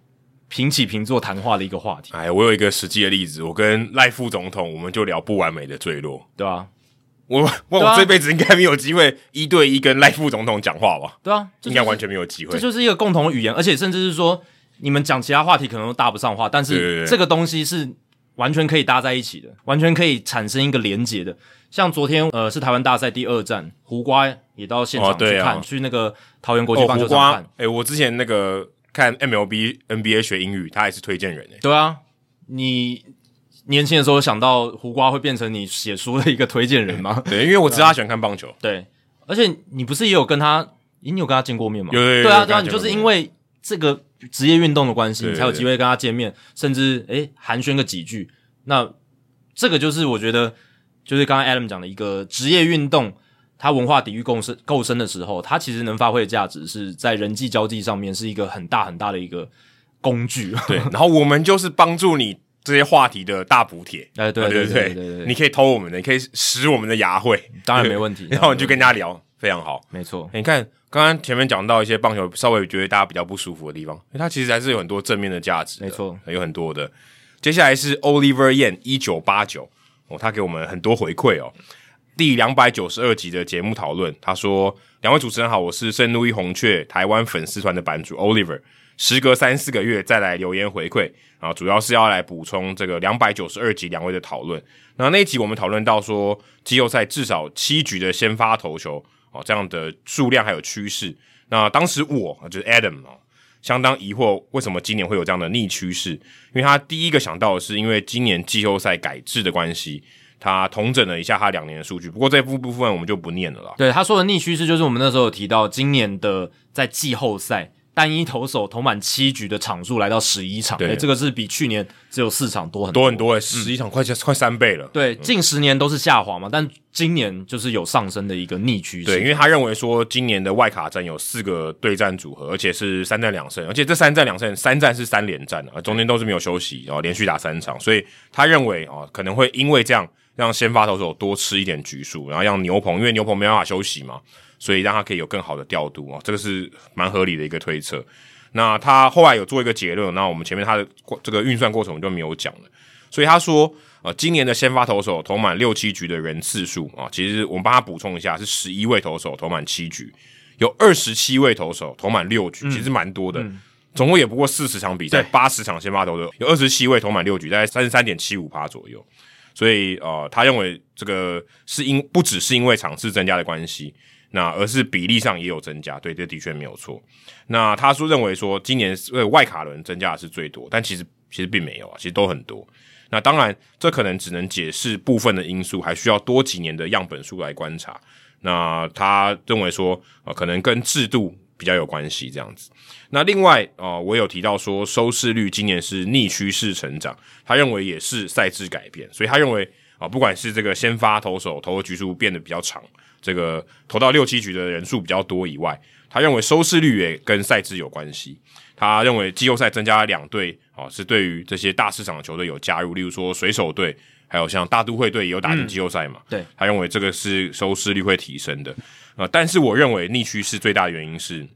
平起平坐谈话的一个话题。哎，我有一个实际的例子，我跟赖副总统，我们就聊不完美的坠落，对吧？我我我这辈子应该没有机会一对一跟赖副总统讲话吧？对啊，应该完全没有机会。这就是一个共同的语言，而且甚至是说，你们讲其他话题可能都搭不上话，但是这个东西是完全可以搭在一起的，完全可以产生一个连结的。像昨天呃是台湾大赛第二站，胡瓜也到现场去看，去那个桃园国际棒球场看。哎，我之前那个看 MLB NBA 学英语，他也是推荐人诶。对啊，你。年轻的时候想到胡瓜会变成你写书的一个推荐人吗？对，因为我知道他喜欢看棒球。对，而且你不是也有跟他，你有跟他见过面吗？有，有，有，对啊，对啊，你就是因为这个职业运动的关系，你才有机会跟他见面，甚至诶寒暄个几句。那这个就是我觉得，就是刚刚 Adam 讲的一个职业运动，它文化底蕴够深够深的时候，它其实能发挥的价值是在人际交际上面是一个很大很大的一个工具。对，然后我们就是帮助你。这些话题的大补贴，哎，对对对对对，你可以偷我们的，你可以使我们的牙慧，当然没问题。然后你就跟人家聊，非常好，没错。你看刚刚前面讲到一些棒球，稍微觉得大家比较不舒服的地方，因为它其实还是有很多正面的价值，没错，有很多的。接下来是 Oliver Yan 一九八九哦，他给我们很多回馈哦。第两百九十二集的节目讨论，他说：“两位主持人好，我是圣路易红雀台湾粉丝团的版主 Oliver。”时隔三四个月再来留言回馈啊，主要是要来补充这个两百九十二集两位的讨论。那那一集我们讨论到说，季后赛至少七局的先发投球哦，这样的数量还有趋势。那当时我就是 Adam 哦，相当疑惑为什么今年会有这样的逆趋势，因为他第一个想到的是，因为今年季后赛改制的关系，他统整了一下他两年的数据。不过这部部分我们就不念了啦。对，他说的逆趋势就是我们那时候有提到今年的在季后赛。单一投手投满七局的场数来到十一场，对，这个是比去年只有四场多很多，多很多诶，十一场快快三倍了。对，近十年都是下滑嘛，但今年就是有上升的一个逆趋势。对，因为他认为说今年的外卡战有四个对战组合，而且是三战两胜，而且这三战两胜，三战是三连战啊，中间都是没有休息，然后连续打三场，所以他认为啊，可能会因为这样让先发投手多吃一点局数，然后让牛棚，因为牛棚没办法休息嘛。所以让他可以有更好的调度啊，这个是蛮合理的一个推测。那他后来有做一个结论，那我们前面他的这个运算过程我们就没有讲了。所以他说，呃，今年的先发投手投满六七局的人次数啊，其实我们帮他补充一下，是十一位投手投满七局，有二十七位投手投满六局，其实蛮多的。嗯嗯、总共也不过四十场比赛，八十场先发投手，有二十七位投满六局，大概三十三点七五趴左右。所以呃，他认为这个是因不只是因为场次增加的关系。那而是比例上也有增加，对，这的确没有错。那他说认为说今年呃外卡轮增加的是最多，但其实其实并没有啊，其实都很多。那当然这可能只能解释部分的因素，还需要多几年的样本数来观察。那他认为说呃可能跟制度比较有关系这样子。那另外啊、我有提到说收视率今年是逆趋势成长，他认为也是赛制改变，所以他认为啊、不管是这个先发投手投的局数变得比较长。这个投到六七局的人数比较多以外，他认为收视率也跟赛制有关系。他认为季后赛增加了两队啊，是对于这些大市场的球队有加入，例如说水手队，还有像大都会队也有打进季后赛嘛。对，他认为这个是收视率会提升的啊。但是我认为逆趋势最大的原因是，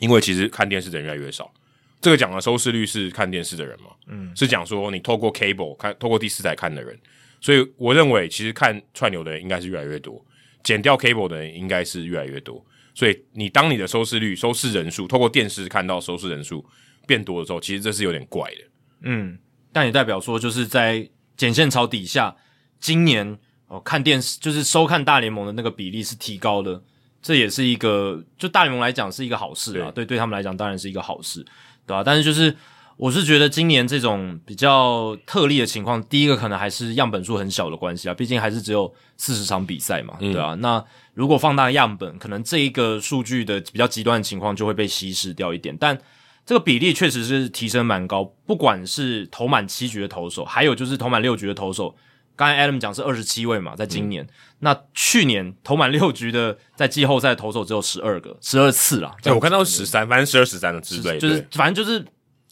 因为其实看电视的人越来越少。这个讲的收视率是看电视的人嘛？嗯，是讲说你透过 cable 看，透过第四台看的人。所以我认为，其实看串流的人应该是越来越多，剪掉 cable 的人应该是越来越多。所以你当你的收视率、收视人数透过电视看到收视人数变多的时候，其实这是有点怪的。嗯，但也代表说，就是在剪线槽底下，今年哦看电视就是收看大联盟的那个比例是提高的，这也是一个就大联盟来讲是一个好事啊。对，对，对他们来讲当然是一个好事。对吧、啊？但是就是，我是觉得今年这种比较特例的情况，第一个可能还是样本数很小的关系啊，毕竟还是只有四十场比赛嘛，对吧、啊？嗯、那如果放大样本，可能这一个数据的比较极端的情况就会被稀释掉一点。但这个比例确实是提升蛮高，不管是投满七局的投手，还有就是投满六局的投手。刚才 Adam 讲是二十七位嘛，在今年，嗯、那去年投满六局的在季后赛投手只有十二个，十二次啦。对，我看到十三，反正十二十三的之类，就是反正就是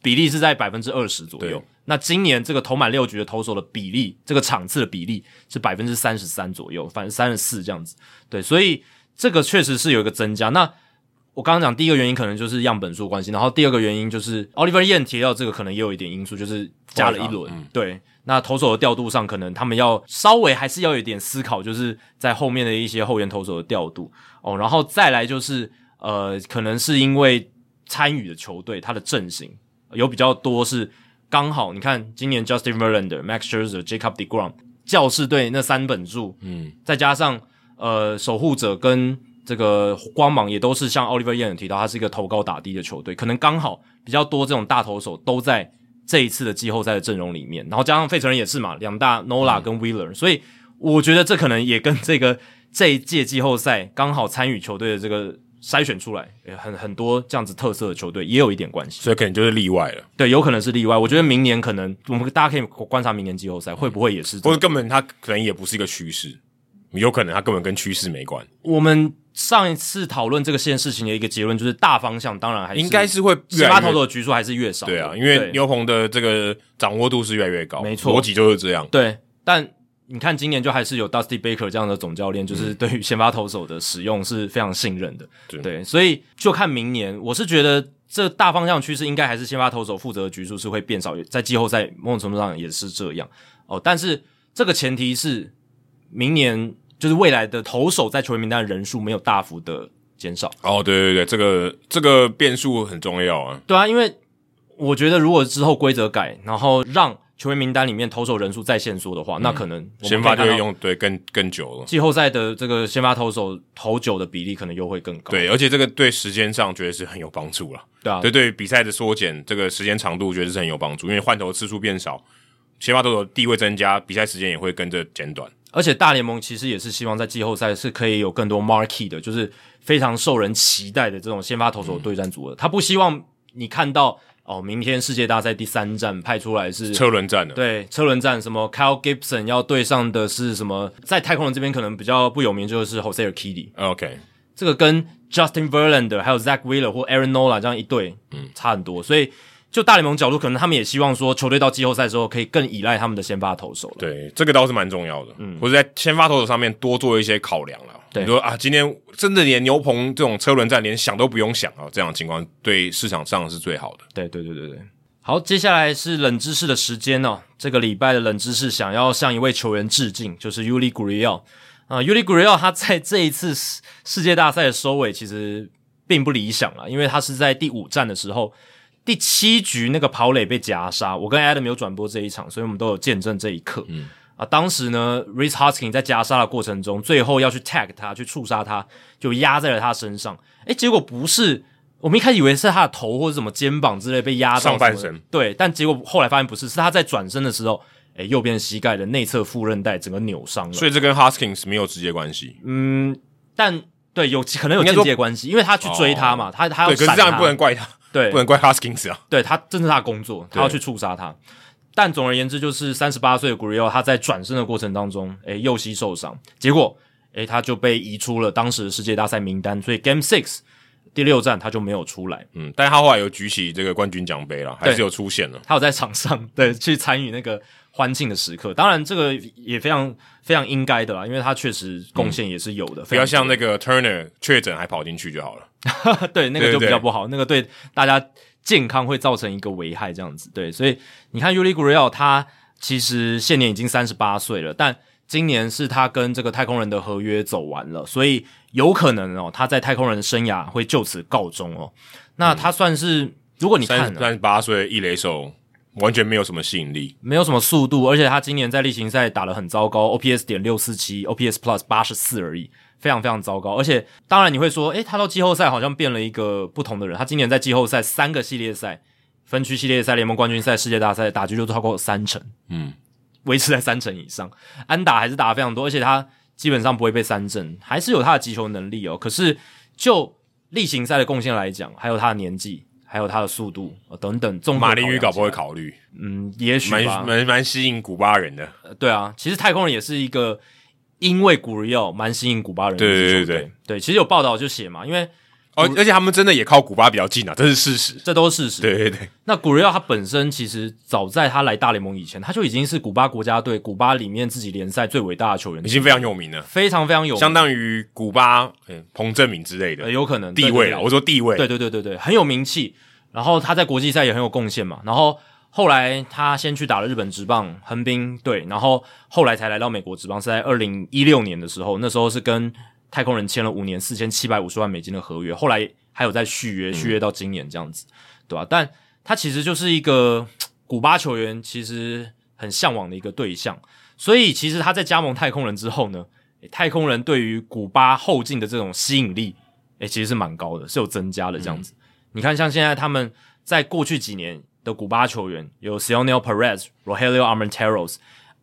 比例是在百分之二十左右。那今年这个投满六局的投手的比例，这个场次的比例是百分之三十三左右，反正三十四这样子。对，所以这个确实是有一个增加。那我刚刚讲第一个原因可能就是样本数关系，然后第二个原因就是 Oliver Yan 提到这个可能也有一点因素，就是加了一轮，嗯、对。那投手的调度上，可能他们要稍微还是要有一点思考，就是在后面的一些后援投手的调度哦，然后再来就是呃，可能是因为参与的球队他的阵型有比较多是刚好，你看今年 Justin Verlander、Max Scherzer、Jacob deGrom 教士队那三本柱，嗯，再加上呃守护者跟这个光芒也都是像 Oliver Yan 提到，他是一个投高打低的球队，可能刚好比较多这种大投手都在。这一次的季后赛的阵容里面，然后加上费城人也是嘛，两大 Nola 跟 Wheeler，、嗯、所以我觉得这可能也跟这个这一届季后赛刚好参与球队的这个筛选出来，很很多这样子特色的球队也有一点关系，所以可能就是例外了。对，有可能是例外。我觉得明年可能我们大家可以观察明年季后赛会不会也是，或者根本它可能也不是一个趋势，有可能它根本跟趋势没关。我们。上一次讨论这个件事情的一个结论就是大方向，当然还是应该是会先发投手的局数还是越少。对啊，因为牛棚的这个掌握度是越来越高，没错，逻辑就是这样。对，但你看今年就还是有 Dusty Baker 这样的总教练，就是对于先发投手的使用是非常信任的。对，对，所以就看明年，我是觉得这大方向趋势应该还是先发投手负责的局数是会变少，在季后赛某种程度上也是这样哦。但是这个前提是明年就是未来的投手在球员名单的人数没有大幅的。减少哦，对对对，这个这个变数很重要啊。对啊，因为我觉得如果之后规则改，然后让球员名单里面投手人数再限缩的话，嗯、那可能先发就会用对更更久了。季后赛的这个先发投手投久的比例可能又会更高。对，而且这个对时间上觉得是很有帮助了。对啊，对对，比赛的缩减，这个时间长度觉得是很有帮助，因为换投次数变少，先发投手地位增加，比赛时间也会跟着减短。而且大联盟其实也是希望在季后赛是可以有更多 marquee 的，就是非常受人期待的这种先发投手对战组合。嗯、他不希望你看到哦，明天世界大赛第三站派出来是车轮战的，对，车轮战，什么 Kyle Gibson 要对上的是什么？在太空人这边可能比较不有名，就是 Jose Urquidy。OK，这个跟 Justin Verlander 还有 Zack Wheeler 或 Aaron Nola 这样一对，嗯，差很多，所以。就大联盟角度，可能他们也希望说，球队到季后赛之后可以更依赖他们的先发投手了。对，这个倒是蛮重要的。嗯，或者在先发投手上面多做一些考量了。对，比如说啊，今天真的连牛棚这种车轮战连想都不用想啊，这样的情况对市场上是最好的。对，对，对，对，对。好，接下来是冷知识的时间哦。这个礼拜的冷知识，想要向一位球员致敬，就是 Yuli Gurriel 啊。Yuli Gurriel 他在这一次世界大赛的收尾其实并不理想了，因为他是在第五战的时候。第七局那个跑垒被夹杀，我跟 Adam 有转播这一场，所以我们都有见证这一刻。嗯啊，当时呢 r i c h Hoskins 在夹杀的过程中，最后要去 tag 他，去触杀他，就压在了他身上。诶，结果不是，我们一开始以为是他的头或者什么肩膀之类被压到上半身，对，但结果后来发现不是，是他在转身的时候，诶，右边膝盖的内侧副韧带整个扭伤了。所以这跟 Hoskins 没有直接关系。嗯，但对，有可能有间接关系，因为他去追他嘛，哦、他他要可是这样不能怪他。对，不能怪 Hoskins 啊，对，他这是他的工作，他要去触杀他。对但总而言之，就是三十八岁的 Gurriel 他在转身的过程当中，诶，右膝受伤，结果诶，他就被移出了当时的世界大赛名单，所以 Game Six 第六战他就没有出来。嗯，但是他后来有举起这个冠军奖杯了，还是有出现了。他有在场上对去参与那个欢庆的时刻，当然这个也非常非常应该的啦，因为他确实贡献也是有的。不要像那个 Turner 确诊还跑进去就好了。对，那个就比较不好，对对对，那个对大家健康会造成一个危害，这样子。对，所以你看 Yuli Gurriel 他其实现年已经三十八岁了，但今年是他跟这个太空人的合约走完了，所以有可能哦，他在太空人的生涯会就此告终哦。那他算是，嗯、如果你看三十八岁一垒手，完全没有什么吸引力，没有什么速度，而且他今年在例行赛打得很糟糕，OPS 点六四七，OPS Plus 八十四而已。非常非常糟糕，而且当然你会说，诶，他到季后赛好像变了一个不同的人。他今年在季后赛三个系列赛、分区系列赛、联盟冠军赛、世界大赛打局就超过三成，嗯，维持在三成以上，安打还是打得非常多，而且他基本上不会被三振，还是有他的击球能力哦。可是就例行赛的贡献来讲，还有他的年纪，还有他的速度、哦、等等，马林鱼搞不会考虑，嗯，也许蛮蛮蛮吸引古巴人的、呃。对啊，其实太空人也是一个。因为古里奥蛮吸引古巴人的，对对对对。对，其实有报道就写嘛，因为哦，而且他们真的也靠古巴比较近啊，这是事实，这都是事实。对对对，那古里奥他本身其实早在他来大联盟以前，他就已经是古巴国家队、古巴里面自己联赛最伟大的球员，已经非常有名了，非常非常有名，相当于古巴彭正明之类的，有可能地位啊，我说地位，对对对对对，很有名气，然后他在国际赛也很有贡献嘛，然后。后来他先去打了日本职棒横滨队，然后后来才来到美国职棒，是在二零一六年的时候，那时候是跟太空人签了五年四千七百五十万美金的合约，后来还有在续约，续约到今年这样子，对吧？但他其实就是一个古巴球员，其实很向往的一个对象，所以其实他在加盟太空人之后呢，太空人对于古巴后进的这种吸引力，诶，其实是蛮高的，是有增加的这样子。你看，像现在他们在过去几年。的古巴球员有 Cionel Perez、Rogelio Armenteros、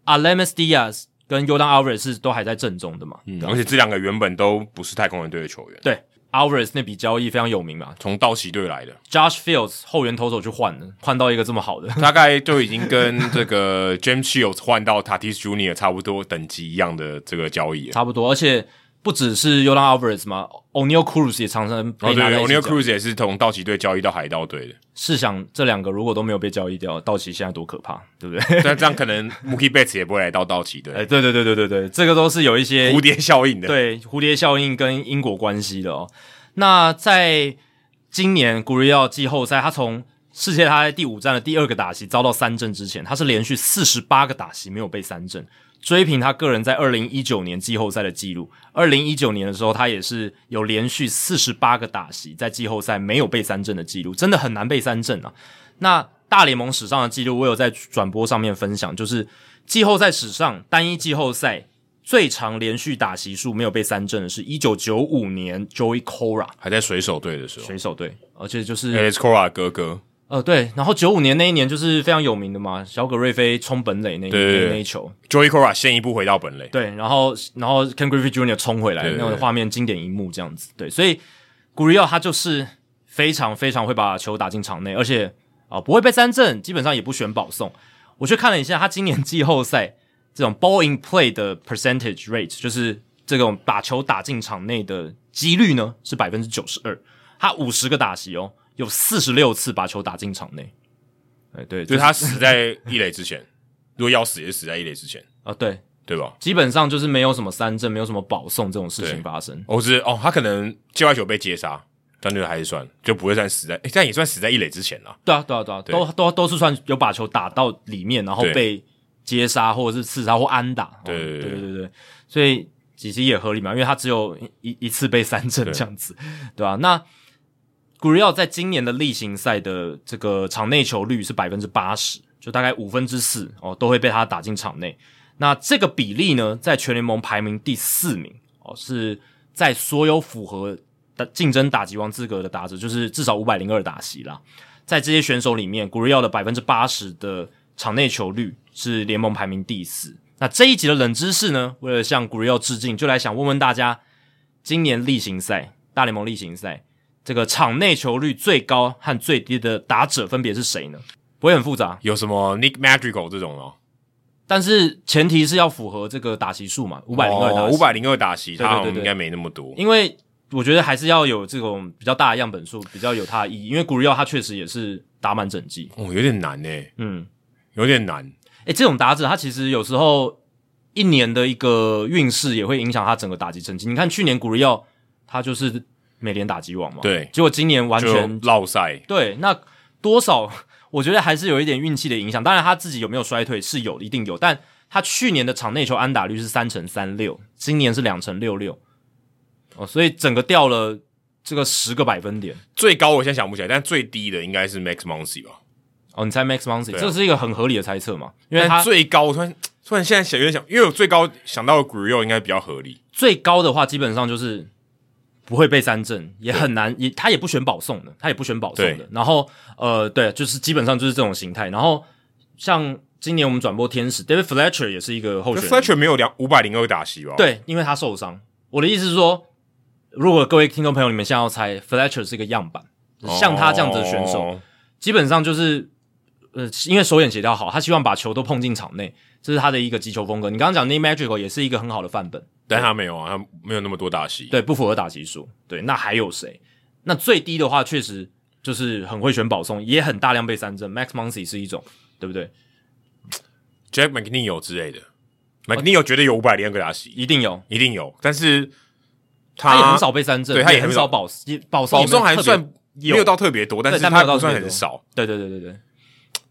Aledmys Diaz 跟 Yordan Alvarez 是都还在阵中的嘛？嗯，而且这两个原本都不是太空人队的球员。对，Alvarez 那笔交易非常有名嘛，从道奇队来的。Josh Fields 后援投手去换的，换到一个这么好的，大概就已经跟这个 James Shields 换到 Tatis Junior 差不多等级一样的这个交易，差不多，而且。不只是 Yordan Alvarez 嘛，Oneil Cruz 也常常被拿来。哦，对，Oneil Cruz 也是从道奇队交易到海盗队的。试想，这两个如果都没有被交易掉，道奇现在多可怕，对不对？那 这样可能 Mookie Betts 也不会来到道奇队。哎，对对对对对对，这个都是有一些蝴蝶效应的。对，蝴蝶效应跟因果关系的哦。那在今年 Gurriel 季后赛，他从世界他在第五站的第二个打席遭到三振之前，他是连续四十八个打席没有被三振。追平他个人在二零一九年季后赛的记录。二零一九年的时候，他也是有连续四十八个打席在季后赛没有被三振的记录，真的很难被三振啊。那大联盟史上的记录，我有在转播上面分享，就是季后赛史上单一季后赛最长连续打席数没有被三振的是一九九五年 Joey Cora 还在水手队的时候，水手队，而且就是 Alex Cora 哥哥。呃，对，然后九五年那一年就是非常有名的嘛，小葛瑞菲冲本垒那一那一球，Joey Cora 先一步回到本垒，对，然后然后 Ken Griffey Jr. 冲回来，对对对那种画面经典一幕这样子，对，所以 Gurriel 他就是非常非常会把球打进场内，而且啊、呃、不会被三振，基本上也不选保送。我去看了一下他今年季后赛这种 Ball in Play 的 Percentage Rate，就是这种把球打进场内的几率呢是百分之九十二，他五十个打席哦。有四十六次把球打进场内，哎，对，就是他死在一垒之前，如果要死也是死在一垒之前啊，对，对吧？基本上就是没有什么三振，没有什么保送这种事情发生。我是哦，他可能界外球被接杀，但这个还是算，就不会算死在，哎，但也算死在一垒之前了。对啊，对啊，对啊，都都都是算有把球打到里面，然后被接杀或者是刺杀或安打。对对对对对，所以其实也合理嘛，因为他只有一一次被三振这样子，对吧？那 Gurriel 在今年的例行赛的这个场内球率是百分之八十，就大概五分之四哦，都会被他打进场内。那这个比例呢，在全联盟排名第四名哦，是在所有符合的竞争打击王资格的打者，就是至少五百零二打席啦。在这些选手里面，Gurriel 的百分之八十的场内球率是联盟排名第四。那这一集的冷知识呢，为了向 Gurriel 致敬，就来想问问大家，今年例行赛大联盟例行赛。这个场内球率最高和最低的打者分别是谁呢？不会很复杂，有什么 Nick Madrigal 这种哦？但是前提是要符合这个打席数嘛，五百零二打五百零二打席，他应该没那么多，因为我觉得还是要有这种比较大的样本数，比较有它的意义。因为古里奥他确实也是打满整季，哦，有点难诶，嗯，有点难。诶、欸，这种打者他其实有时候一年的一个运势也会影响他整个打击成绩。你看去年古里奥他就是美联打击王嘛，对，结果今年完全落赛，对，那多少 我觉得还是有一点运气的影响。当然他自己有没有衰退是有，一定有，但。他去年的场内球安打率是三成三六，今年是两成六六，哦，所以整个掉了这个十个百分点。最高我现在想不起来，但最低的应该是 Max Muncy 吧？哦，你猜 Max Muncy？、啊、这是一个很合理的猜测嘛？因为他最高突然突然现在想有点想，因为我最高想到的 Gurriel 应该比较合理。最高的话基本上就是不会被三振，也很难，也他也不选保送的，他也不选保送的。然后呃，对，就是基本上就是这种形态。然后像。今年我们转播天使，David Fletcher 也是一个候选人。Fletcher 没有两五百零二打席吧？对，因为他受伤。我的意思是说，如果各位听众朋友你们现在要猜，Fletcher 是一个样板，像他这样子的选手，哦、基本上就是呃，因为手眼协调好，他希望把球都碰进场内，这是他的一个击球风格。你刚刚讲 Nick Madrigal 也是一个很好的范本，但他没有啊，他没有那么多打席，对，不符合打席数。对，那还有谁？那最低的话，确实就是很会选保送，也很大量被三振。Max Muncy 是一种，对不对？Jack McNeil 之类的，McNeil 绝对有五百零二个打席，一定有，一定有。但是他，他也很少被三振，对，他也很少保保保送还算没有到特别多，但是他不算很少。对对对对对，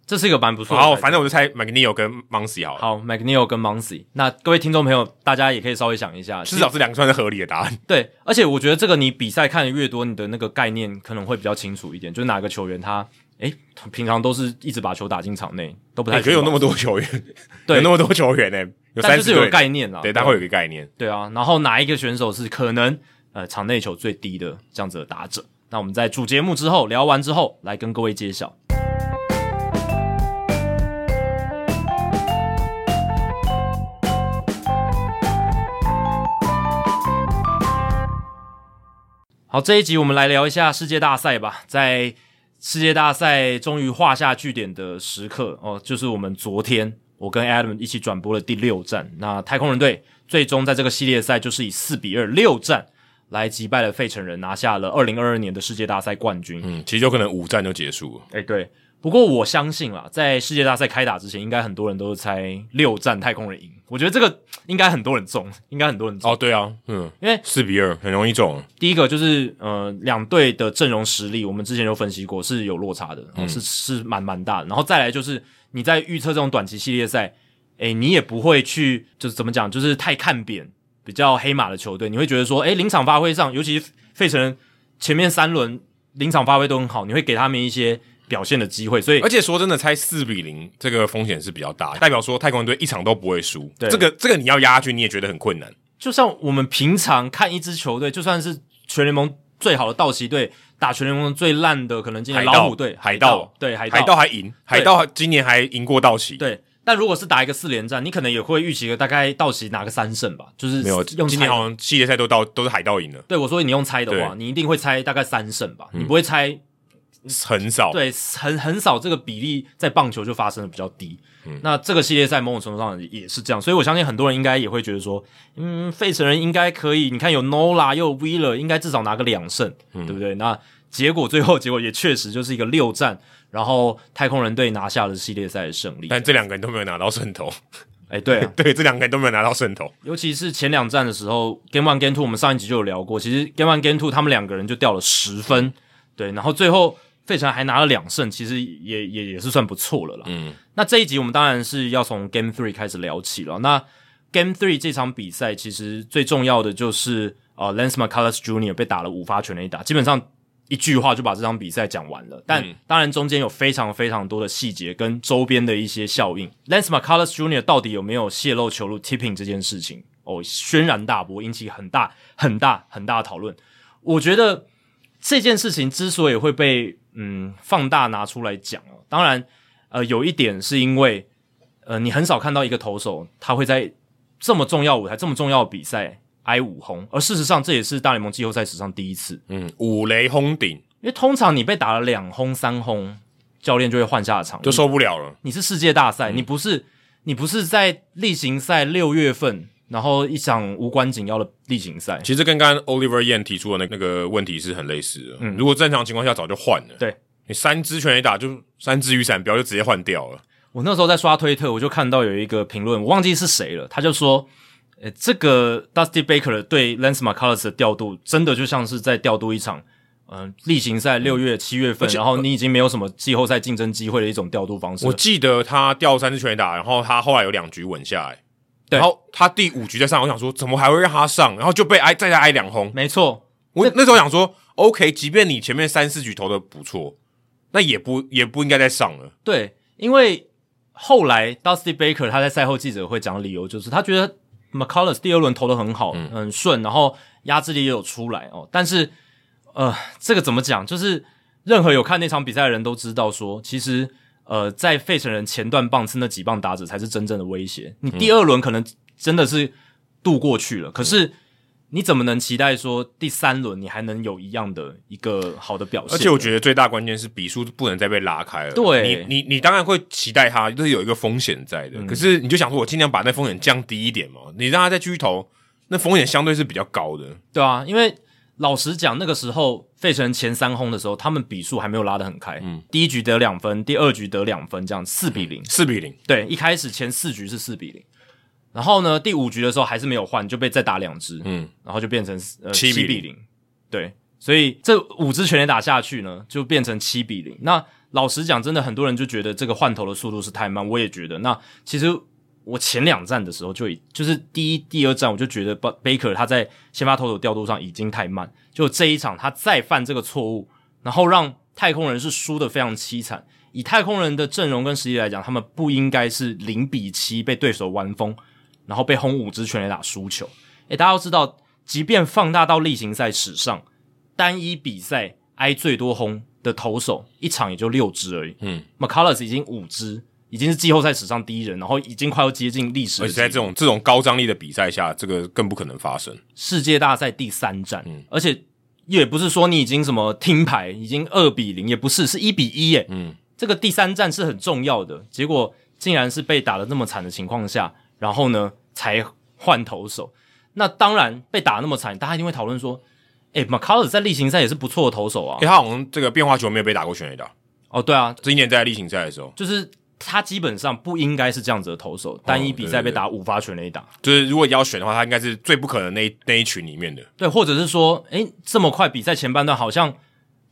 这是一个蛮不错的。好，反正我就猜 McNeil 跟 Muncy 好了。好，McNeil 跟 Muncy，那各位听众朋友，大家也可以稍微想一下，至少这两个算是合理的答案。对，而且我觉得这个你比赛看的越多，你的那个概念可能会比较清楚一点，就是哪个球员他。诶，平常都是一直把球打进场内，都不太觉得有那么多球员，对，有那么多球员呢，有三十就是有个概念啊，对，但会有个概念，对啊。然后哪一个选手是可能呃场内球最低的这样子的打者？那我们在主节目之后聊完之后，来跟各位揭晓。好，这一集我们来聊一下世界大赛吧，在。世界大赛终于画下句点的时刻哦，就是我们昨天我跟 Adam 一起转播了第六战。那太空人队最终在这个系列赛就是以四比二六战来击败了费城人，拿下了二零二二年的世界大赛冠军。嗯，其实有可能五战就结束了。哎、欸，对。不过我相信啦，在世界大赛开打之前，应该很多人都是猜六战太空人赢。我觉得这个应该很多人中，应该很多人中。哦，对啊，嗯，因为四比二很容易中。第一个就是呃，两队的阵容实力，我们之前有分析过是有落差的，嗯、是是蛮蛮大的。然后再来就是你在预测这种短期系列赛，诶，你也不会去就是怎么讲，就是太看扁比较黑马的球队，你会觉得说，诶，临场发挥上，尤其费城前面三轮临场发挥都很好，你会给他们一些。表现的机会，所以而且说真的，猜四比零这个风险是比较大的，代表说太空人队一场都不会输。对，这个这个你要压下去，你也觉得很困难。就像我们平常看一支球队，就算是全联盟最好的道奇队打全联盟最烂的，可能今年老虎队、海盗对海海盗还赢，海盗今年还赢过道奇。对，但如果是打一个四连战，你可能也会预期个大概道奇拿个三胜吧。就是没有用今年好像系列赛都到都是海盗赢了。对，我说你用猜的话，你一定会猜大概三胜吧，你不会猜。很少，对，很很少，这个比例在棒球就发生的比较低。嗯，那这个系列赛某种程度上也是这样，所以我相信很多人应该也会觉得说，嗯，费城人应该可以。你看有 Nola 又有 Wheeler，应该至少拿个两胜，嗯，对不对？那结果最后结果也确实就是一个六战，然后太空人队拿下了系列赛的胜利。但这两个人都没有拿到胜投，哎，对啊，对，这两个人都没有拿到胜投。尤其是前两战的时候，Game One、Game Two，我们上一集就有聊过，其实 Game One、Game Two 他们两个人就掉了十分，对，然后最后。费城还拿了两胜，其实也也也是算不错了啦。嗯，那这一集我们当然是要从 Game Three 开始聊起了。那 Game Three 这场比赛其实最重要的就是呃，Lance McCullers Jr. 被打了五发全垒打，基本上一句话就把这场比赛讲完了。但当然中间有非常非常多的细节跟周边的一些效应。Lance McCullers Jr. 到底有没有泄露球路 Tipping 这件事情？哦，轩然大波，引起很大很大很大的讨论。我觉得这件事情之所以会被嗯，放大拿出来讲哦。当然，呃，有一点是因为，呃，你很少看到一个投手他会在这么重要舞台、这么重要的比赛挨五轰，而事实上这也是大联盟季后赛史上第一次。嗯，五雷轰顶，因为通常你被打了两轰、三轰，教练就会换下场，就受不了了。你，是世界大赛，嗯，你不是你不是在例行赛六月份，然后一场无关紧要的例行赛，其实跟刚刚 Oliver Yan 提出的那那个问题是很类似的。嗯，如果正常情况下早就换了。对，你三支全垒打就三支雨伞标就直接换掉了。我那时候在刷推特，我就看到有一个评论，我忘记是谁了，他就说：“诶，这个 Dusty Baker 对 Lance McCullers 的调度，真的就像是在调度一场。”嗯，例行赛六月、七月份，然后你已经没有什么季后赛竞争机会的一种调度方式。我记得他调三支全垒打，然后他后来有两局稳下来，对，然后他第五局再上，我想说怎么还会让他上，然后就被挨再加挨两轰。没错，我那时候想说，OK，即便你前面三四局投的不错，那也不也不应该再上了。对，因为后来 Dusty Baker 他在赛后记者会讲的理由就是他觉得 McCullers 第二轮投的很好，嗯、很顺，然后压制力也有出来哦，但是。呃，这个怎么讲？就是任何有看那场比赛的人都知道，说其实呃，在费城人前段棒次那几棒打者才是真正的威胁。你第二轮可能真的是度过去了，嗯、可是你怎么能期待说第三轮你还能有一样的一个好的表现？而且我觉得最大关键是比数不能再被拉开了。对，你你你当然会期待他，就是有一个风险在的。嗯、可是你就想说，我尽量把那风险降低一点嘛。你让他再继续投，那风险相对是比较高的。对啊，因为。老实讲，那个时候费城前三轰的时候，他们比数还没有拉得很开。嗯，第一局得两分，第二局得两分，这样四比零，四比零。对，一开始前四局是四比零，然后呢，第五局的时候还是没有换，就被再打两支，嗯，然后就变成呃七比零。对，所以这五支全垒打下去呢，就变成七比零。那老实讲，真的很多人就觉得这个换头的速度是太慢，我也觉得。那其实。我前两站的时候就已就是第一、第二站，我就觉得 Baker 他在先发投手调度上已经太慢。就这一场他再犯这个错误，然后让太空人是输的非常凄惨。以太空人的阵容跟实力来讲，他们不应该是零比七被对手完封，然后被轰五支全垒打输球。诶，大家要知道，即便放大到例行赛史上，单一比赛挨最多轰的投手一场也就六支而已。嗯，McCullers 已经五支。已经是季后赛史上第一人，然后已经快要接近历史。而且在这种这种高张力的比赛下，这个更不可能发生。世界大赛第三战，嗯，而且也不是说你已经什么听牌，已经二比零，也不是，是一比一耶。嗯，这个第三战是很重要的，结果竟然是被打的那么惨的情况下，然后呢才换投手。那当然被打那么惨，大家一定会讨论说，诶，McCullers 在例行赛也是不错的投手啊。诶，他好像这个变化球没有被打过全垒打。哦，对啊，这一年在例行赛的时候，就是。他基本上不应该是这样子的投手，单一比赛被打五发全垒打，哦，对对对，就是如果要选的话，他应该是最不可能那一那一群里面的。对，或者是说，诶，这么快比赛前半段，好像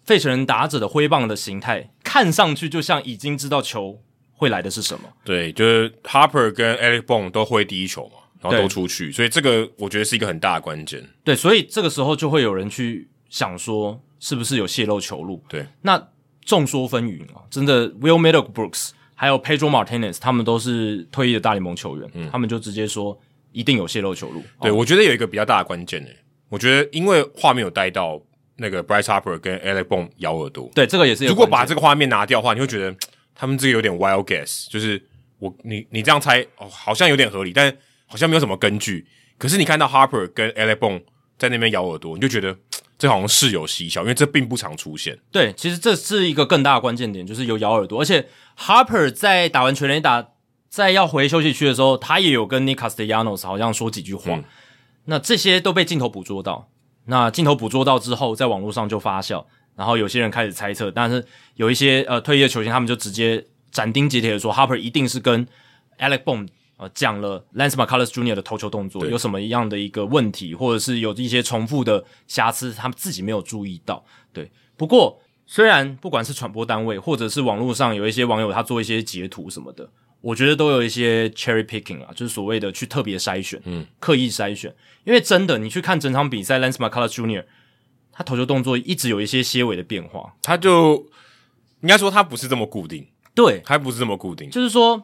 费城人打者的挥棒的形态，看上去就像已经知道球会来的是什么。对，就是 Harper 跟 Alex Bone 都挥第一球嘛，然后都出去，所以这个我觉得是一个很大的关键。对，所以这个时候就会有人去想说，是不是有泄露球路？对，那众说纷纭啊，真的 Will Middlebrooks。还有 Pedro Martinez，他们都是退役的大联盟球员，嗯，他们就直接说一定有泄露球路。对，哦、我觉得有一个比较大的关键诶，我觉得因为画面有带到那个 Bryce Harper 跟 Alec Bohm 咬耳朵，对，这个也是。如果把这个画面拿掉的话，你会觉得 他们这个有点 wild guess，就是我你你这样猜哦，好像有点合理，但好像没有什么根据。可是你看到 Harper 跟 Alec Bohm 在那边咬耳朵，你就觉得。这好像是有蹊跷，因为这并不常出现。对，其实这是一个更大的关键点，就是有咬耳朵。而且 Harper 在打完全垒打，在要回休息区的时候，他也有跟 Nick Castellanos 好像说几句话。嗯、那这些都被镜头捕捉到。那镜头捕捉到之后，在网络上就发酵，然后有些人开始猜测，但是有一些呃退役的球星，他们就直接斩钉截铁的说，Harper 一定是跟 Alec Bohm。呃，讲了 Lance McCullers Jr. 的投球动作有什么样的一个问题，或者是有一些重复的瑕疵，他们自己没有注意到。对，不过虽然不管是传播单位，或者是网络上有一些网友他做一些截图什么的，我觉得都有一些 cherry picking 啊，就是所谓的去特别筛选，嗯，刻意筛选。因为真的，你去看整场比赛，Lance McCullers Jr. 他投球动作一直有一些些微的变化，他就应该说他不是这么固定，对，还不是这么固定，就是说。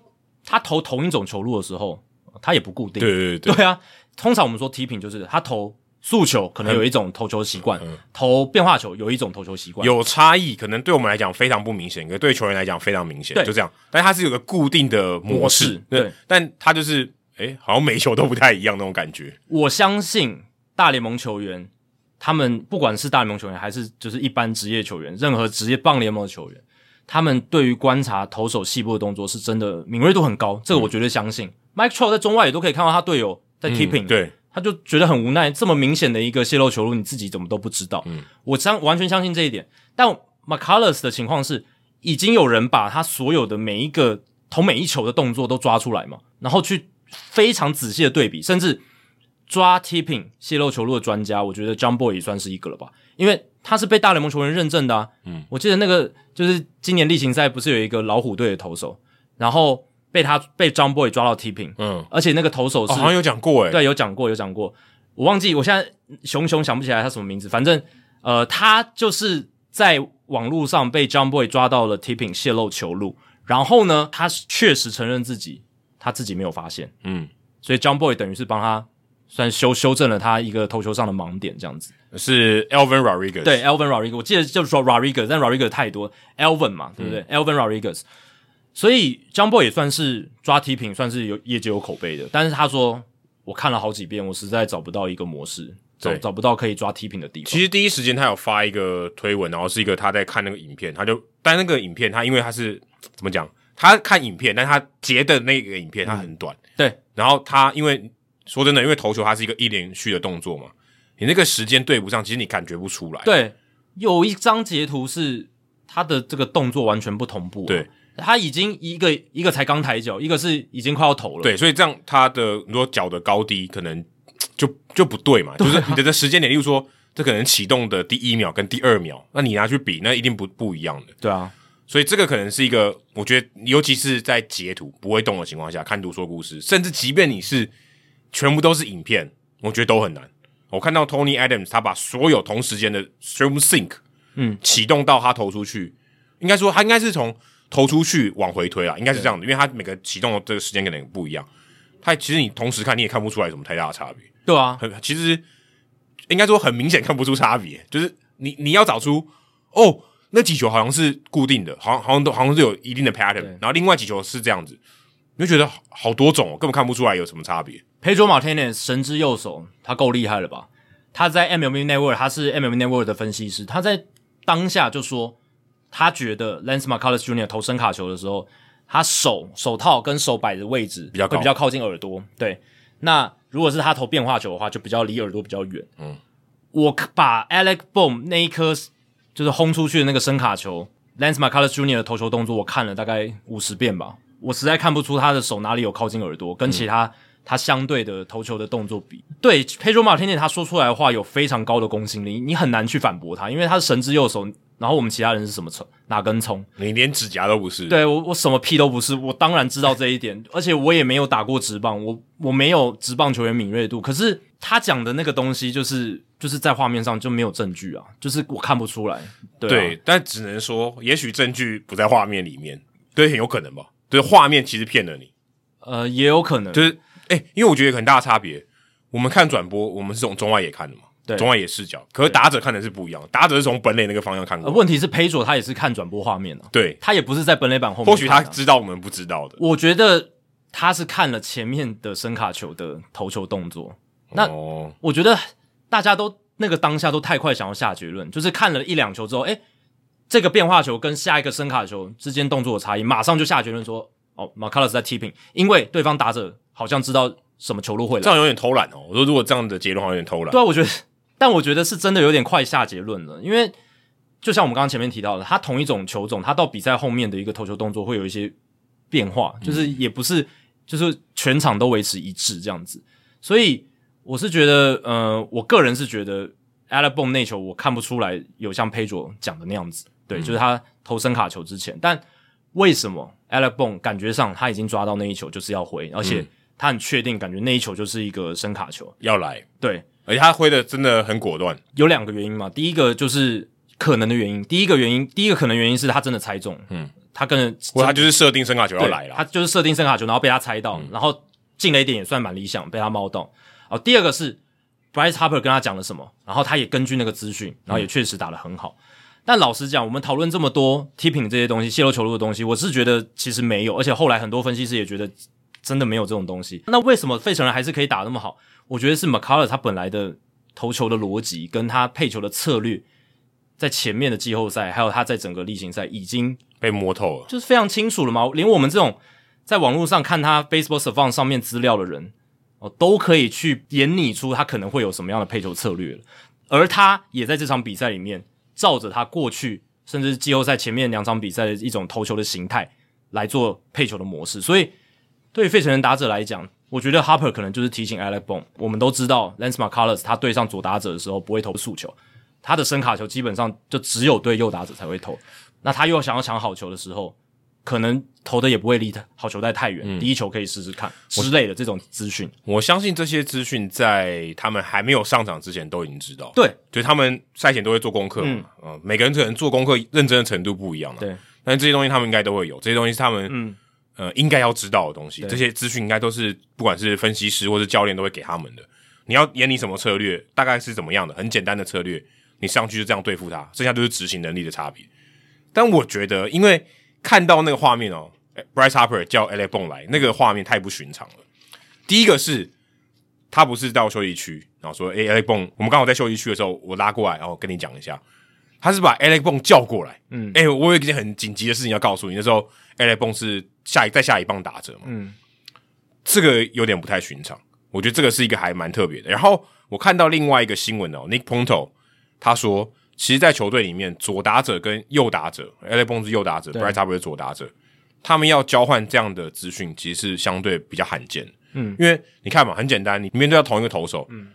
他投同一种球路的时候，他也不固定。对对对，对啊，通常我们说踢品就是他投速球可能有一种投球习惯，嗯嗯、投变化球有一种投球习惯，有差异，可能对我们来讲非常不明显，可对球员来讲非常明显，对就这样。但他是有个固定的模式，模式对，对但他就是哎、欸，好像每球都不太一样那种感觉。我相信大联盟球员，他们不管是大联盟球员还是就是一般职业球员，任何职业棒联盟的球员。他们对于观察投手细部的动作是真的敏锐度很高，这个我绝对相信。嗯、Mike Trout 在中外也都可以看到他队友在 tipping，、嗯、对，他就觉得很无奈，这么明显的一个泄露球路，你自己怎么都不知道？嗯，我相完全相信这一点。但 McCullers 的情况是，已经有人把他所有的每一个投每一球的动作都抓出来嘛，然后去非常仔细的对比，甚至抓 tipping 泄漏球路的专家，我觉得 Jomboy 也算是一个了吧，因为。他是被大联盟球员认证的啊，嗯，我记得那个就是今年例行赛不是有一个老虎队的投手，然后被他被 Jomboy 抓到 tipping，嗯，而且那个投手是、哦、好像有讲过诶，对，有讲过有讲过，我忘记我现在熊熊想不起来他什么名字，反正呃，他就是在网络上被 Jomboy 抓到了 tipping 泄露球路，然后呢，他确实承认自己他自己没有发现，嗯，所以 Jomboy 等于是帮他算修修正了他一个投球上的盲点，这样子。是 Elvin Rodriguez，对 Elvin Rodriguez，我记得就是说 Rodriguez，但 Rodriguez 太多，Elvin 嘛，对不对、嗯、Elvin Rodriguez，所以 Jomboy 也算是抓 tipping，算是有业界有口碑的。但是他说，我看了好几遍，我实在找不到一个模式，找找不到可以抓 tipping 的地方。其实第一时间他有发一个推文，然后是一个他在看那个影片，他就但那个影片他因为他是怎么讲，他看影片，但他截的那个影片他很短，嗯、对，然后他因为说真的，因为投球它是一个一连续的动作嘛。你那个时间对不上，其实你感觉不出来。对，有一张截图是他的这个动作完全不同步。对，他已经一个一个才刚抬脚，一个是已经快要投了。对，所以这样他的你说脚的高低可能 就就不对嘛。对啊，就是你的这时间点，例如说这可能启动的第一秒跟第二秒，那你拿去比，那一定不不一样的。对啊，所以这个可能是一个，我觉得尤其是在截图不会动的情况下看图说故事，甚至即便你是全部都是影片，我觉得都很难。我看到 Tony Adams，他把所有同时间的 Stream Sync，嗯，启动到他投出去，应该说他应该是从投出去往回推啦，应该是这样的，因为他每个启动的这个时间可能不一样。他其实你同时看你也看不出来什么太大的差别，对啊，很其实应该说很明显看不出差别，就是你你要找出哦那几球好像是固定的，好像好像都好像是有一定的 pattern，然后另外几球是这样子，你就觉得好多种哦，根本看不出来有什么差别。Pedro Martinez 神之右手，他够厉害了吧？他在 MLB Network，他是 MLB Network 的分析师。他在当下就说，他觉得 Lance McCullers Jr. 投伸卡球的时候，他手手套跟手摆的位置比较会比较靠近耳朵。对，那如果是他投变化球的话，就比较离耳朵比较远。嗯，我把 Alec Boom 那一颗就是轰出去的那个伸卡球，Lance McCullers Jr. 的投球动作，我看了大概五十遍吧，我实在看不出他的手哪里有靠近耳朵，跟其他、嗯。他相对的投球的动作比对 Pedro Martinez 他说出来的话有非常高的公信力，你很难去反驳他，因为他是神之右手，然后我们其他人是什么葱？哪根葱？你连指甲都不是。对，我我什么屁都不是，我当然知道这一点，而且我也没有打过直棒，我我没有直棒球员敏锐度。可是他讲的那个东西，就是就是在画面上就没有证据啊，就是我看不出来。对，啊、对，但只能说，也许证据不在画面里面，对，很有可能吧。对，画面其实骗了你。呃，也有可能，就是。哎、欸，因为我觉得有很大的差别。我们看转播，我们是从中外野看的嘛，对，中外野视角。可是打者看的是不一样，打者是从本垒那个方向看过。问题是，Pedro 他也是看转播画面的、啊，对，他也不是在本垒板后面、啊。或许他知道我们不知道的。我觉得他是看了前面的声卡球的投球动作。那、哦、我觉得大家都那个当下都太快想要下结论，就是看了一两球之后，哎、欸，这个变化球跟下一个声卡球之间动作的差异，马上就下结论说，哦，McCullers 在 tipping，因为对方打者好像知道。什么球路会来？这样有点偷懒哦。我说如果这样的结论好像有点偷懒。对啊，我觉得，但我觉得是真的有点快下结论了。因为就像我们刚刚前面提到的，他同一种球种，他到比赛后面的一个投球动作会有一些变化，就是也不是就是全场都维持一致这样子。所以我是觉得，呃，我个人是觉得 Bohm 那球我看不出来有像 Pedro 讲的那样子。对，就是他投声卡球之前，但为什么 Alec Bohm 感觉上他已经抓到那一球就是要挥，而且。他很确定，感觉那一球就是一个声卡球要来，对，而且他挥的真的很果断。有两个原因嘛，第一个就是可能的原因，第一个原因，第一个可能原因是他真的猜中，嗯，他跟或他就是设定声卡球要来了，他就是设定声卡球，然后被他猜到，嗯、然后进了一点也算蛮理想，被他猫到。哦，第二个是 Bryce Harper 跟他讲了什么，然后他也根据那个资讯，然后也确实打得很好。嗯、但老实讲，我们讨论这么多 tipping 这些东西，泄漏球路的东西，我是觉得其实没有，而且后来很多分析师也觉得。真的没有这种东西，那为什么费城人还是可以打那么好？我觉得是 maccaller 他本来的投球的逻辑跟他配球的策略，在前面的季后赛，还有他在整个例行赛已经被摸透了，就是非常清楚了嘛。连我们这种在网络上看他 Baseball Savant 上面资料的人哦，都可以去演拟出他可能会有什么样的配球策略了。而他也在这场比赛里面，照着他过去甚至季后赛前面两场比赛的一种投球的形态来做配球的模式。所以对于费城人打者来讲，我觉得 Harper 可能就是提醒 Alec b o n m。我们都知道 Lance McCullers 他对上左打者的时候不会投速球，他的伸卡球基本上就只有对右打者才会投。那他又想要抢好球的时候，可能投的也不会离好球带太远，嗯、第一球可以试试看之类的这种资讯。我相信这些资讯在他们还没有上场之前都已经知道。对，就他们赛前都会做功课嘛。嗯、呃，每个人可能做功课认真的程度不一样嘛。对，但这些东西他们应该都会有，这些东西是他们嗯呃应该要知道的东西。这些资讯应该都是不管是分析师或是教练都会给他们的。你要演你什么策略，大概是怎么样的？很简单的策略，你上去就这样对付他，剩下都是执行能力的差别。但我觉得，因为看到那个画面哦。Bryce Harper 叫 Alec Bohm 来，那个画面太不寻常了。第一个是，他不是到休息区，然后说：“诶 Alec Bohm，我们刚好在休息区的时候，我拉过来，然后跟你讲一下。”他是把 Alec Bohm 叫过来，嗯，诶我有一件很紧急的事情要告诉你。那时候 Alec Bohm 是下一在下一棒打折嘛，嗯，这个有点不太寻常。我觉得这个是一个还蛮特别的。然后我看到另外一个新闻哦，Nick Ponto 他说，其实，在球队里面，左打者跟右打者，Alec Bohm 是右打者，Bryce Harper 是左打者。他们要交换这样的资讯，其实是相对比较罕见。嗯，因为你看嘛，很简单，你面对到同一个投手，嗯，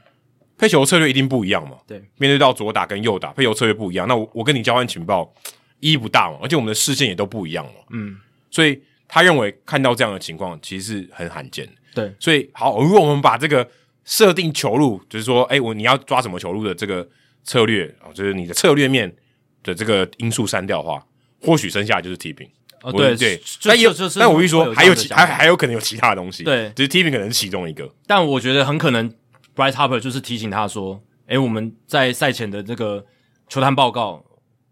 配球策略一定不一样嘛。对，面对到左打跟右打，配球策略不一样。那我我跟你交换情报意义不大嘛，而且我们的视线也都不一样嘛。嗯，所以他认为看到这样的情况，其实是很罕见。对，所以好，如果我们把这个设定球路，就是说，哎，我你要抓什么球路的这个策略啊，就是你的策略面的这个因素删掉的话，或许剩下就是 tipping。哦，对对，但有，但我必须说，还有其还还有可能有其他的东西，对，只是 tipping 可能是其中一个。但我觉得很可能，Bryce Harper 就是提醒他说：“诶，我们在赛前的这个球探报告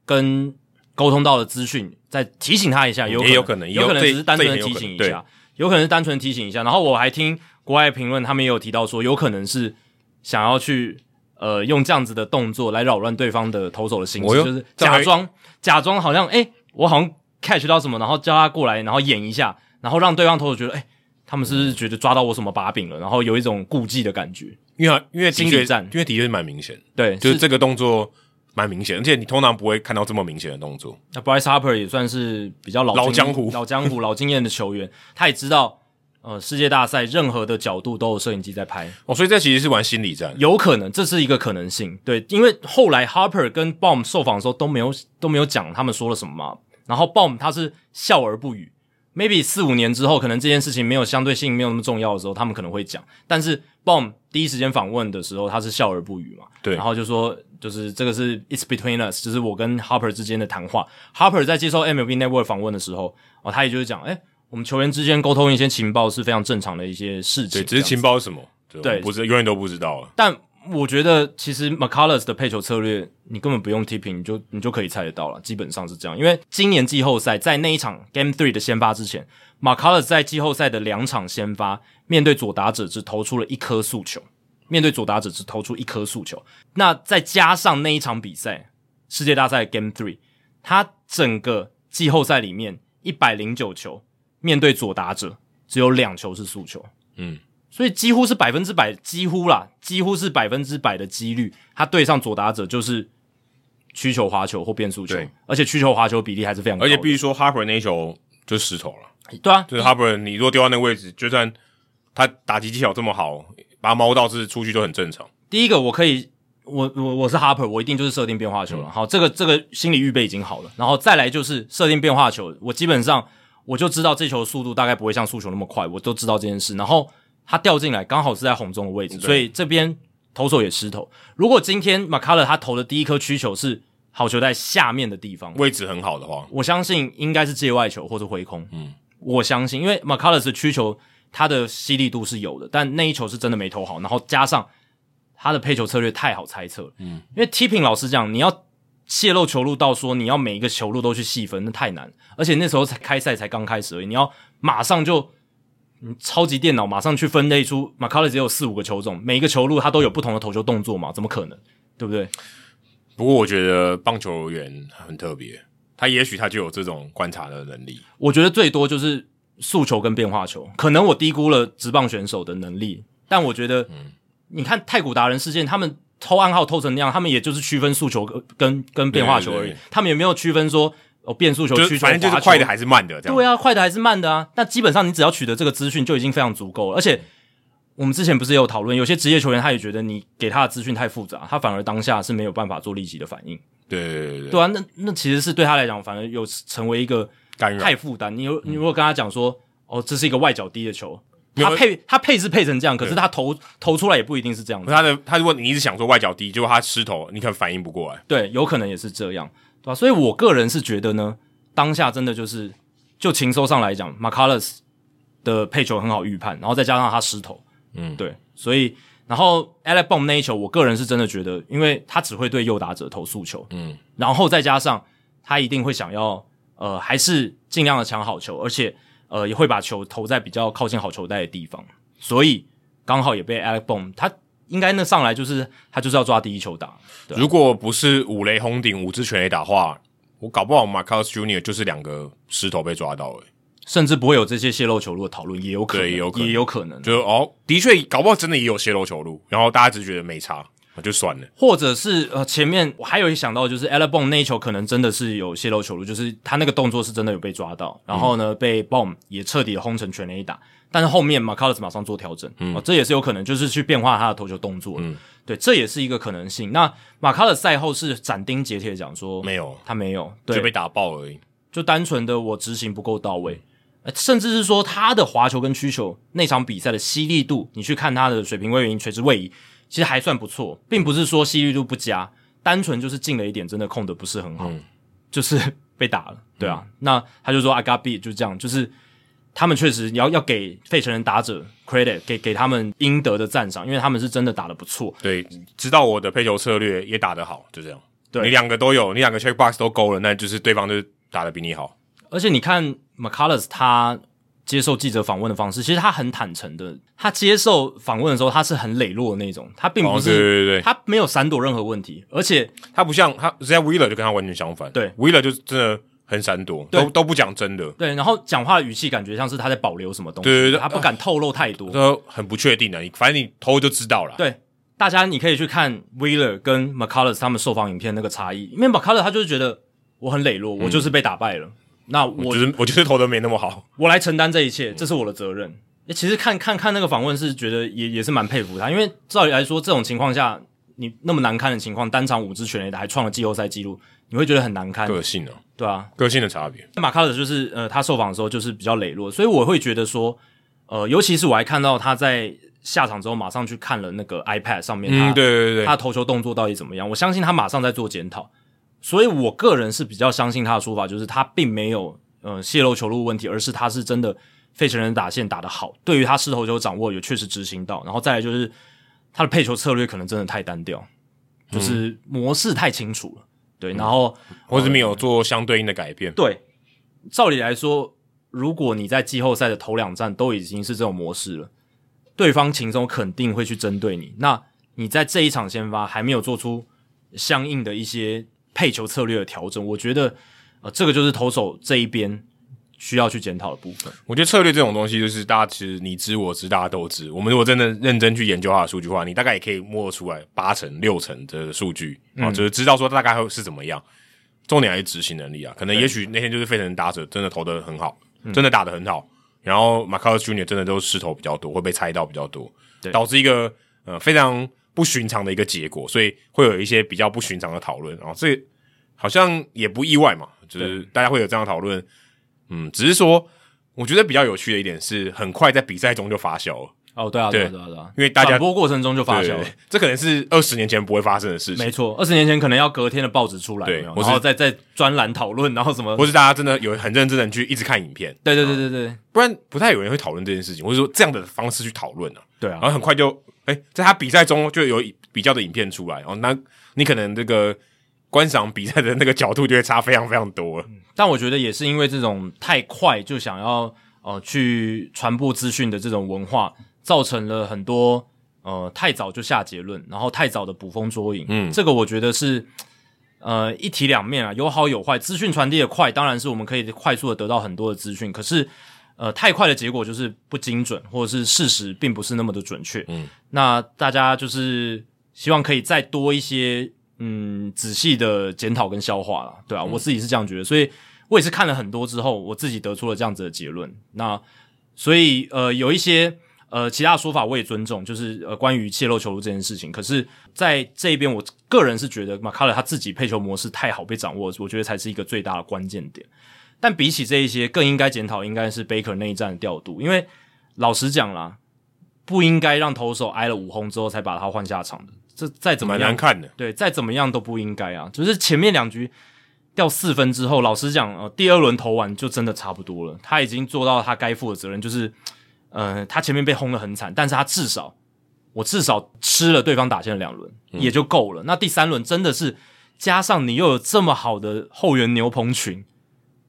跟沟通到的资讯，再提醒他一下，有也有可能，有可能只是单纯的提醒一下，有可能是单纯提醒一下。然后我还听国外评论，他们也有提到说，有可能是想要去呃用这样子的动作来扰乱对方的投手的心情，就是假装假装好像诶，我好像。” catch 到什么，然后叫他过来，然后演一下，然后让对方投手觉得，哎、欸，他们是不是觉得抓到我什么把柄了？然后有一种顾忌的感觉，因为因为心理战，因为的确是蛮明显，对，就是这个动作蛮明显，而且你通常不会看到这么明显的动作。那 Bryce Harper 也算是比较老老江湖、老江湖、老经验的球员，他也知道，呃，世界大赛任何的角度都有摄影机在拍，哦，所以这其实是玩心理战，有可能这是一个可能性，对，因为后来 Harper 跟 Bomb 受访的时候都没有都没有讲他们说了什么嘛。然后 Bomb 他是笑而不语，maybe 四五年之后，可能这件事情没有相对性没有那么重要的时候，他们可能会讲。但是 Bomb 第一时间访问的时候，他是笑而不语嘛？对。然后就说，就是这个是 It's between us，就是我跟 Harper 之间的谈话。Harper 在接受 MLB Network 访问的时候，哦，他也就是讲，诶，我们球员之间沟通一些情报是非常正常的一些事情。对，只是情报是什么？对，不是永远都不知道了。但我觉得其实 McCullers 的配球策略，你根本不用 tipping，你就你就可以猜得到了，基本上是这样。因为今年季后赛在那一场 Game Three 的先发之前，McCullers 在季后赛的两场先发，面对左打者只投出了一颗速球，面对左打者只投出一颗速球。那再加上那一场比赛，世界大赛 Game Three，他整个季后赛里面一百零九球，面对左打者只有两球是速球，嗯。所以几乎是百分之百，几乎啦，几乎是百分之百的几率，他对上左打者就是曲球、滑球或变速球，而且曲球、滑球比例还是非常高。而且必须说，Harper 那一球就失投了。对啊，就是 Harper，你如果丢到那个位置，就算他打击技巧这么好，把他猫到是出去就很正常。第一个，我可以，我我我是 Harper，我一定就是设定变化球了。嗯、好，这个这个心理预备已经好了。然后再来就是设定变化球，我基本上我就知道这球的速度大概不会像速球那么快，我都知道这件事。然后。他掉进来，刚好是在红中的位置，所以这边投手也失投。如果今天 McCullers 他投的第一颗曲球是好球在下面的地方，位置很好的话，我相信应该是界外球或者挥空。嗯，我相信，因为 McCullers 的曲球它的犀利度是有的，但那一球是真的没投好，然后加上他的配球策略太好猜测。嗯，因为 Tipping 老师讲，你要泄露球路到说你要每一个球路都去细分，那太难，而且那时候才开赛才刚开始而已，你要马上就。你超级电脑马上去分类出 McCullers 只有四五个球种，每一个球路它都有不同的投球动作嘛？怎么可能？对不对？不过我觉得棒球员很特别，他也许他就有这种观察的能力。我觉得最多就是速球跟变化球，可能我低估了职棒选手的能力，但我觉得，嗯，你看太古达人事件，他们偷暗号偷成那样，他们也就是区分速球跟跟跟变化球而已，对对对，他们也没有区分说哦变速球区，反正就是快的还是慢的这样。对啊，快的还是慢的啊。那基本上你只要取得这个资讯就已经非常足够了，而且。我们之前不是也有讨论，有些职业球员他也觉得你给他的资讯太复杂，他反而当下是没有办法做立即的反应。对对对对，对啊，那那其实是对他来讲，反而有成为一个太负担。你有你如果跟他讲说，哦，这是一个外脚低的球，他配他配是配成这样，可是他投投出来也不一定是这样。他的他如果你一直想说外角低，结果他失投，你可能反应不过来。对，有可能也是这样，对吧？所以我个人是觉得呢，当下真的就是就情搜上来讲，McCullers 的配球很好预判，然后再加上他失投，嗯，对。所以，然后 Alec Bomb 那一球，我个人是真的觉得，因为他只会对右打者投速球，嗯，然后再加上他一定会想要，呃，还是尽量的抢好球，而且，呃，也会把球投在比较靠近好球带的地方，所以刚好也被 Alec Bohm，他应该那上来就是他就是要抓第一球打。如果不是五雷轰顶五支全垒打的话，我搞不好 Marcus Junior 就是两个石头被抓到诶。甚至不会有这些泄露球路的讨论，也有可能，也有可能，也有可能。就哦，的确，搞不好真的也有泄露球路，然后大家只是觉得没差，那就算了。或者是呃，前面我还有一想到，就是 Alec Bohm 那一球可能真的是有泄露球路，就是他那个动作是真的有被抓到，然后呢，嗯、被 Bohm 也彻底的轰成全垒打。但是后面 McCullers 马上做调整，嗯、哦，这也是有可能，就是去变化他的投球动作。嗯，对，这也是一个可能性。那 McCullers 赛后是斩钉截铁讲说，没有，他没有，对，就被打爆而已，就单纯的我执行不够到位。甚至是说他的滑球跟曲球那场比赛的犀利度，你去看他的水平位移、垂直位移，其实还算不错，并不是说吸率度不佳，单纯就是进了一点，真的控得不是很好，嗯、就是 被打了，对啊。嗯、那他就说 I got beat，就这样，就是他们确实你要要给费城人打者 credit，给给他们应得的赞赏，因为他们是真的打的不错。对，知道我的配球策略也打得好，就这样。对，你两个都有，你两个 check box 都勾了，那就是对方就打的比你好。而且你看 McCullers 他接受记者访问的方式，其实他很坦诚的。他接受访问的时候，他是很磊落的那种，他并不是，哦、对对对，他没有闪躲任何问题。而且他不像他，Zack Wheeler 就跟他完全相反。对，Wheeler 就真的很闪躲，都都不讲真的。对，然后讲话的语气感觉像是他在保留什么东西，对对对，他不敢透露太多，都很不确定的。你反正你偷就知道了。对，大家你可以去看 Wheeler 跟 McCullers 他们受访影片那个差异，因为 McCullers 他就是觉得我很磊落，我就是被打败了。嗯那我，我就是我就是投的没那么好，我来承担这一切，这是我的责任。诶，其实看看看那个访问是觉得也也是蛮佩服他，因为照理来说，这种情况下你那么难堪的情况，单场五支全垒打还创了季后赛纪录，你会觉得很难堪。个性哦，对啊，个性的差别。马卡尔就是呃，他受访的时候就是比较磊落，所以我会觉得说，呃，尤其是我还看到他在下场之后马上去看了那个 iPad 上面，他、嗯、对对对，他投球动作到底怎么样？我相信他马上在做检讨，所以我个人是比较相信他的说法，就是他并没有。呃，泄露球路问题，而是他是真的费城人打线打得好，对于他势头球掌握也确实执行到，然后再来就是他的配球策略可能真的太单调，就是模式太清楚了，对，然后或是没有做相对应的改变。对，照理来说，如果你在季后赛的头两战都已经是这种模式了，对方情中肯定会去针对你，那你在这一场先发还没有做出相应的一些配球策略的调整，我觉得。呃，这个就是投手这一边需要去检讨的部分。我觉得策略这种东西，就是大家其实你知我知，大家都知。我们如果真的认真去研究它的数据的话，你大概也可以摸出来八成六成的数据啊，就是知道说大概会是怎么样。重点还是执行能力啊，可能也许那天就是费城人打者真的投的很好，真的打的很好，然后 Marcus Junior 真的都失投比较多，会被猜到比较多，导致一个呃非常不寻常的一个结果，所以会有一些比较不寻常的讨论。然后这好像也不意外嘛。就是大家会有这样的讨论，嗯，只是说，我觉得比较有趣的一点是，很快在比赛中就发酵了。哦，对啊，对啊，对啊，对啊，因为大家播过程中就发酵了，这可能是二十年前不会发生的事情。没错，二十年前可能要隔天的报纸出来，对，然后再再专栏讨论，然后什么，或是大家真的有很认真的去一直看影片。对对对对对，不然不太有人会讨论这件事情，或者说这样的方式去讨论啊。对啊，然后很快就，哎，在他比赛中就有比较的影片出来，哦，那你可能这个。观赏比赛的那个角度就会差非常非常多了，但我觉得也是因为这种太快就想要呃去传播资讯的这种文化，造成了很多呃太早就下结论，然后太早的捕风捉影。嗯，这个我觉得是呃一体两面啊，有好有坏。资讯传递的快，当然是我们可以快速的得到很多的资讯，可是呃太快的结果就是不精准，或者是事实并不是那么的准确。嗯，那大家就是希望可以再多一些嗯仔细的检讨跟消化了，对啊，嗯、我自己是这样觉得，所以我也是看了很多之后，我自己得出了这样子的结论。那所以呃有一些。呃，其他的说法我也尊重，就是呃，关于泄露球路这件事情。可是，在这一边，我个人是觉得马卡勒他自己配球模式太好被掌握，我觉得才是一个最大的关键点。但比起这一些，更应该检讨应该是 Baker 那一战的调度，因为老实讲啦，不应该让投手挨了五轰之后才把他换下场的。这再怎么样，难看的，对，再怎么样都不应该啊。就是前面两局掉四分之后，老实讲，呃，第二轮投完就真的差不多了，他已经做到他该负的责任，就是。呃，他前面被轰得很惨，但是他至少，我至少吃了对方打线的两轮，嗯、也就够了。那第三轮真的是加上你又有这么好的后援牛棚群，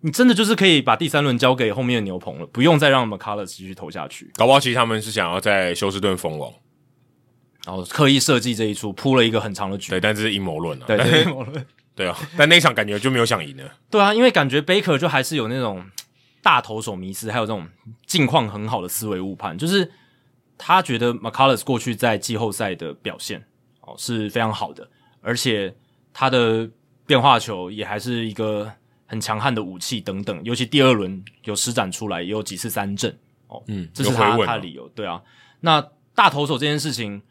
你真的就是可以把第三轮交给后面的牛棚了，不用再让 McCullers 继续投下去。搞不好其实他们是想要在休斯顿封王，然后刻意设计这一出，铺了一个很长的局。对，但这是阴谋论啊。对，阴谋论。对啊，但那一场感觉就没有想赢了。对啊，因为感觉 Baker 就还是有那种。大投手迷失，还有这种近况很好的思维误判，就是他觉得 McCullers 过去在季后赛的表现哦是非常好的，而且他的变化球也还是一个很强悍的武器等等，尤其第二轮有施展出来，也有几次三振哦，嗯，这是他他的理由，对啊。那大投手这件事情，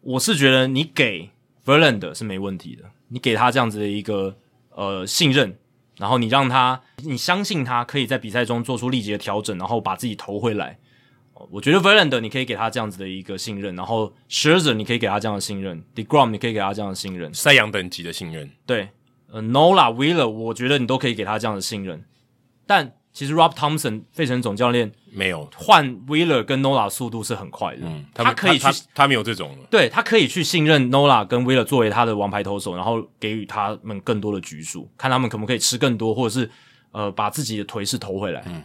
我是觉得你给 Verlander 是没问题的，你给他这样子的一个呃信任。然后你让他，你相信他可以在比赛中做出立即的调整，然后把自己投回来。我觉得 Verlander 你可以给他这样子的一个信任，然后 Scherzer 你可以给他这样的信任，Degrom 你可以给他这样的信任，赛扬等级的信任。对，呃，Nola Wheeler 我觉得你都可以给他这样的信任，但。其实 Rob Thompson 费城总教练没有。换 Wheeler 跟 Nola 速度是很快的，嗯，他，他可以去，他，没有这种了，对，他可以去信任 Nola 跟 Wheeler 作为他的王牌投手，然后给予他们更多的局数，看他们可不可以吃更多，或者是呃把自己的颓势投回来。嗯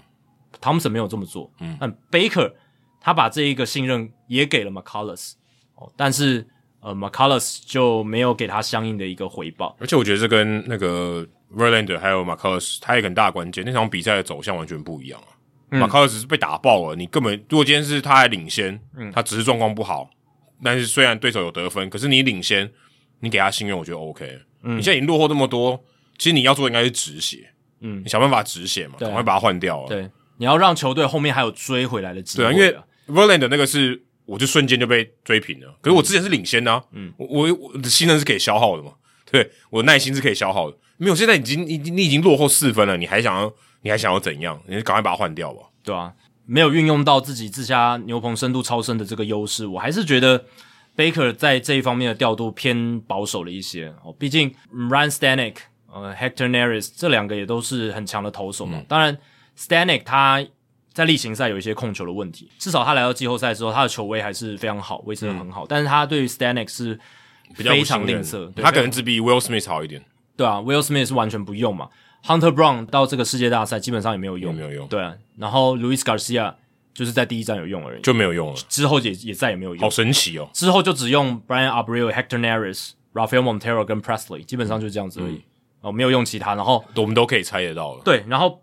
，Thompson 没有这么做，嗯，但 Baker 他把这一个信任也给了 McCullers，哦，但是呃 McCullers 就没有给他相应的一个回报，而且我觉得这跟那个。Verlander 还有 McCullers 他也很大关键。那场比赛的走向完全不一样啊。嗯、McCullers 是被打爆了，你根本如果今天是他还领先，嗯，他只是状况不好，但是虽然对手有得分，可是你领先，你给他信任，我觉得 OK。嗯，你现在已经落后那么多，其实你要做的应该是止血，嗯，你想办法止血嘛，赶快把他换掉了。对，你要让球队后面还有追回来的机会。对啊，因为 Verlander 那个是我就瞬间就被追平了，可是我之前是领先的啊，嗯，我我我的信任是可以消耗的嘛，对，我的耐心是可以消耗的。没有，现在已经你你已经落后四分了，你还想要你还想要怎样？你就赶快把它换掉吧，对啊，没有运用到自己自家牛棚深度超深的这个优势，我还是觉得 Baker 在这一方面的调度偏保守了一些哦。毕竟 Ryan Stanek 呃 Hector Neris 这两个也都是很强的投手嘛。嗯、当然 Stanek 他在例行赛有一些控球的问题，至少他来到季后赛之后，他的球威还是非常好，维持的很好。嗯、但是他对于 Stanek 是非常吝啬，他可能只比 Will Smith 好一点。对啊，Will Smith 是完全不用嘛，Hunter Brown 到这个世界大赛基本上也没有用，没有用。对啊，然后 Luis Garcia 就是在第一站有用而已，就没有用了，之后也也再也没有用。好神奇哦！之后就只用 Brian Abreu、Hector Neris、Rafael Montero 跟 Presley，基本上就这样子而已，嗯、哦，没有用其他。然后我们都可以猜得到了。对，然后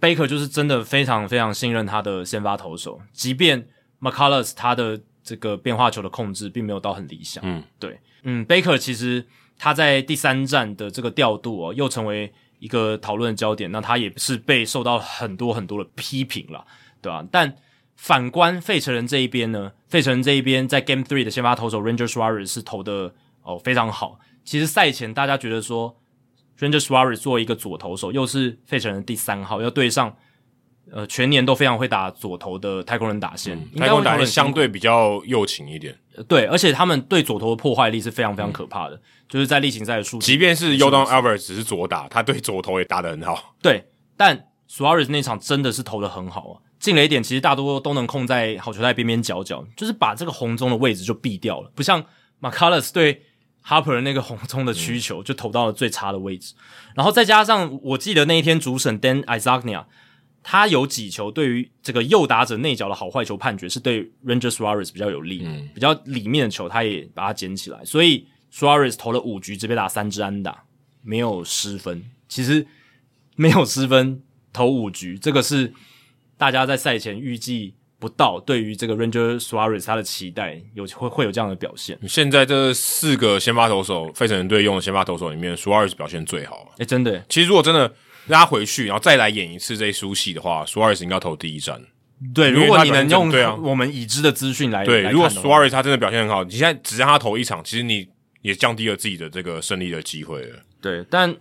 Baker 就是真的非常非常信任他的先发投手，即便 McCullers 他的这个变化球的控制并没有到很理想。嗯，对，嗯，Baker 其实。他在第三站的这个调度哦，又成为一个讨论的焦点。那他也是被受到很多很多的批评了，对吧？但反观费城人这一边呢，费城人这一边在 Game Three 的先发投手 Ranger Suarez 是投的哦非常好。其实赛前大家觉得说 Ranger Suarez 作为一个左投手，又是费城人第三号，要对上呃全年都非常会打左投的太空人打线，嗯、太空人打线相对比较右倾一点。对，而且他们对左投的破坏力是非常非常可怕的，嗯、就是在例行赛的数据，即便是 Yordan Alvarez 只是左打，他对左投也打得很好。对，但 Suarez 那场真的是投的很好啊，进了一点，其实大多都能控在好球带边边角角，就是把这个红中的位置就避掉了，不像 McCullers 对 Harper 那个红中的需求就投到了最差的位置，嗯、然后再加上我记得那一天主审 Dan Isagnia。他有几球对于这个右打者内角的好坏球判决是对 Ranger Suarez 比较有利，嗯，比较里面的球他也把它捡起来，所以 Suarez 投了五局只被打三支安打，没有失分。其实没有失分投五局，这个是大家在赛前预计不到，对于这个 Ranger Suarez 他的期待有会会有这样的表现。现在这四个先发投手，费城人队用的先发投手里面，Suarez 表现最好。诶，真的。其实如果真的拉回去，然后再来演一次这一出戏的话，Suarez 应该投第一战。对，如果你能用对我们已知的资讯来对，如果 Suarez 他真的表现很好，你现在只让他投一场，其实你也降低了自己的这个胜利的机会了。对，但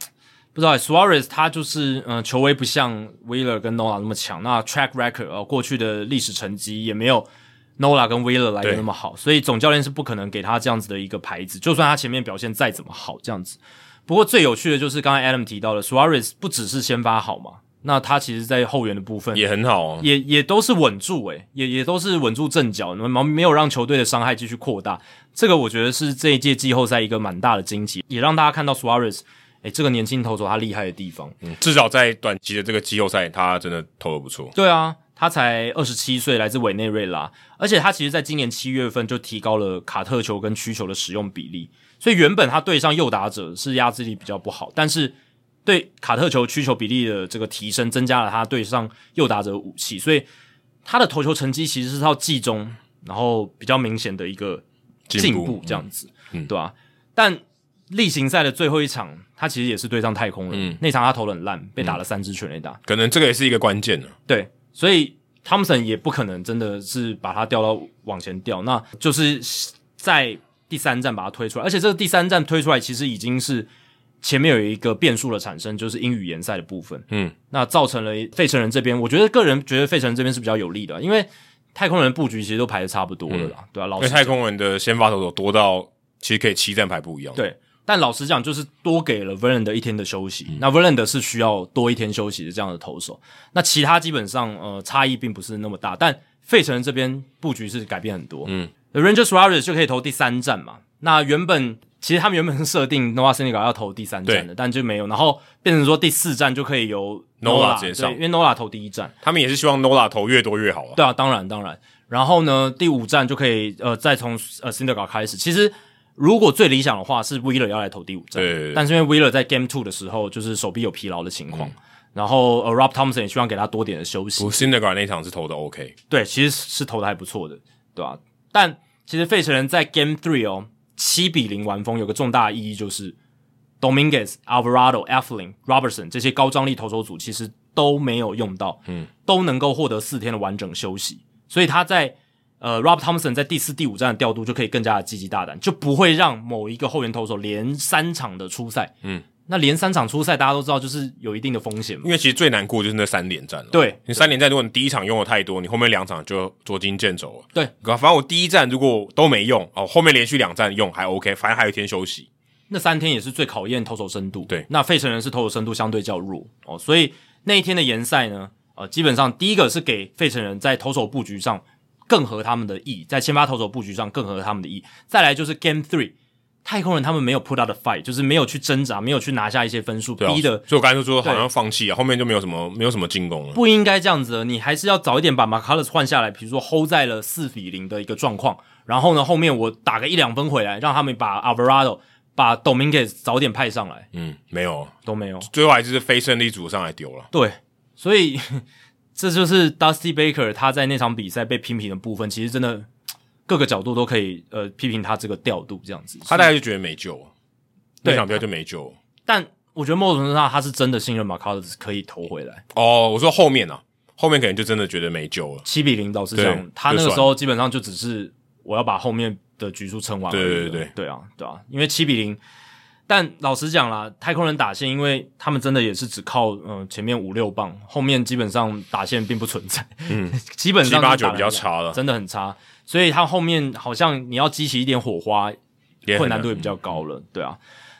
不知道 Suarez 他就是嗯、呃，球威不像 Wheeler 跟 Nola 那么强，那 track record 呃过去的历史成绩也没有 Nola 跟 Wheeler 来的那么好，所以总教练是不可能给他这样子的一个牌子，就算他前面表现再怎么好，这样子。不过最有趣的就是刚才 Adam 提到的 Suarez 不只是先发好嘛。那他其实，在后援的部分也很好哦，也也都是稳住诶，也也都是稳住阵脚，没没有让球队的伤害继续扩大。这个我觉得是这一届季后赛一个蛮大的惊奇，也让大家看到 Suarez 诶，这个年轻投手他厉害的地方。嗯，至少在短期的这个季后赛，他真的投的不错。对啊，他才二十七岁，来自委内瑞拉，而且他其实在今年七月份就提高了卡特球跟曲球的使用比例，所以原本他对上右打者是压制力比较不好，但是。对卡特球、曲球比例的这个提升，增加了他对上右打者的武器，所以他的投球成绩其实是到季中，然后比较明显的一个进步，这样子，嗯，对吧、啊？但例行赛的最后一场，他其实也是对上太空人，嗯，那场他投的很烂，被打了三支全垒打，可能这个也是一个关键呢。对，所以汤姆森也不可能真的是把他调到往前调，那就是在第三站把他推出来，而且这个第三站推出来其实已经是。前面有一个变数的产生，就是英语联赛的部分，嗯，那造成了费城人这边，我觉得个人觉得费城人这边是比较有利的，因为太空人布局其实都排的差不多了啦，嗯、对啊，老实讲，因为太空人的先发投手多到其实可以七站排不一样，对，但老实讲就是多给了 Verlander 一天的休息，嗯、那 Verlander 是需要多一天休息的这样的投手，那其他基本上呃差异并不是那么大，但费城人这边布局是改变很多，嗯 Rangers Suarez 就可以投第三站嘛，那原本。其实他们原本是设定 Noah Syndergaard 要投第三站的，但就没有，然后变成说第四站就可以由 Nola 直接上，因为 Nola 投第一站，他们也是希望 Nola 投越多越好啊。对啊，当然当然。然后呢，第五站就可以呃再从呃 Syndergaard 开始。其实如果最理想的话是 Wheeler 要来投第五战，对，对，对，但是因为 Wheeler 在 Game Two 的时候就是手臂有疲劳的情况，嗯、然后呃 Rob Thompson 也希望给他多点的休息。不，Syndergaard 那场是投的 OK，对，其实是投的还不错的，对吧、啊？但其实费城人在 Game Three 哦。七比零完封，有个重大意义就是 Dominguez、Alvarado、Eflin、Robertson 这些高张力投手组其实都没有用到，嗯，都能够获得四天的完整休息，所以他在呃 Rob Thompson 在第四、第五站的调度就可以更加的积极大胆，就不会让某一个后援投手连三场的出赛，嗯。那连三场出赛，大家都知道，就是有一定的风险嘛。因为其实最难过就是那三连战了。对，你三连战，如果你第一场用的太多，你后面两场就捉襟见肘了。对，反正我第一站如果都没用，哦，后面连续两站用还 OK，反正还有一天休息。那三天也是最考验投手深度。对，那费城人是投手深度相对较弱哦，所以那一天的延赛呢，呃，基本上第一个是给费城人在投手布局上更合他们的意，在先发投手布局上更合他们的意。再来就是 Game Three。太空人他们没有 put out the fight，就是没有去挣扎，没有去拿下一些分数，逼的。所以我刚才就说好像放弃啊，后面就没有什么没有什么进攻了。不应该这样子的，你还是要早一点把 McCullers 换下来，比如说 hold 在了四比零的一个状况，然后呢后面我打个一两分回来，让他们把 Alvarado、把 Dominguez 早点派上来。嗯，没有，都没有，最后还是非胜利组上来丢了。对，所以这就是 Dusty Baker 他在那场比赛被批评的部分，其实真的各个角度都可以呃批评他这个调度这样子，他大概就觉得没救。那场比赛就没救，但我觉得某种程度上他是真的信任马卡斯可以投回来。哦，我说后面啊，后面可能就真的觉得没救了。七比零倒是这样，他那个时候基本上就只是我要把后面的局数撑完。对对对对，对啊对啊，因为七比零。但老实讲啦，太空人打线，因为他们真的也是只靠嗯、呃、前面五六棒，后面基本上打线并不存在。嗯，基本上七八九比较差了，真的很差。所以他后面好像你要激起一点火花，困难度也比较高了。对啊。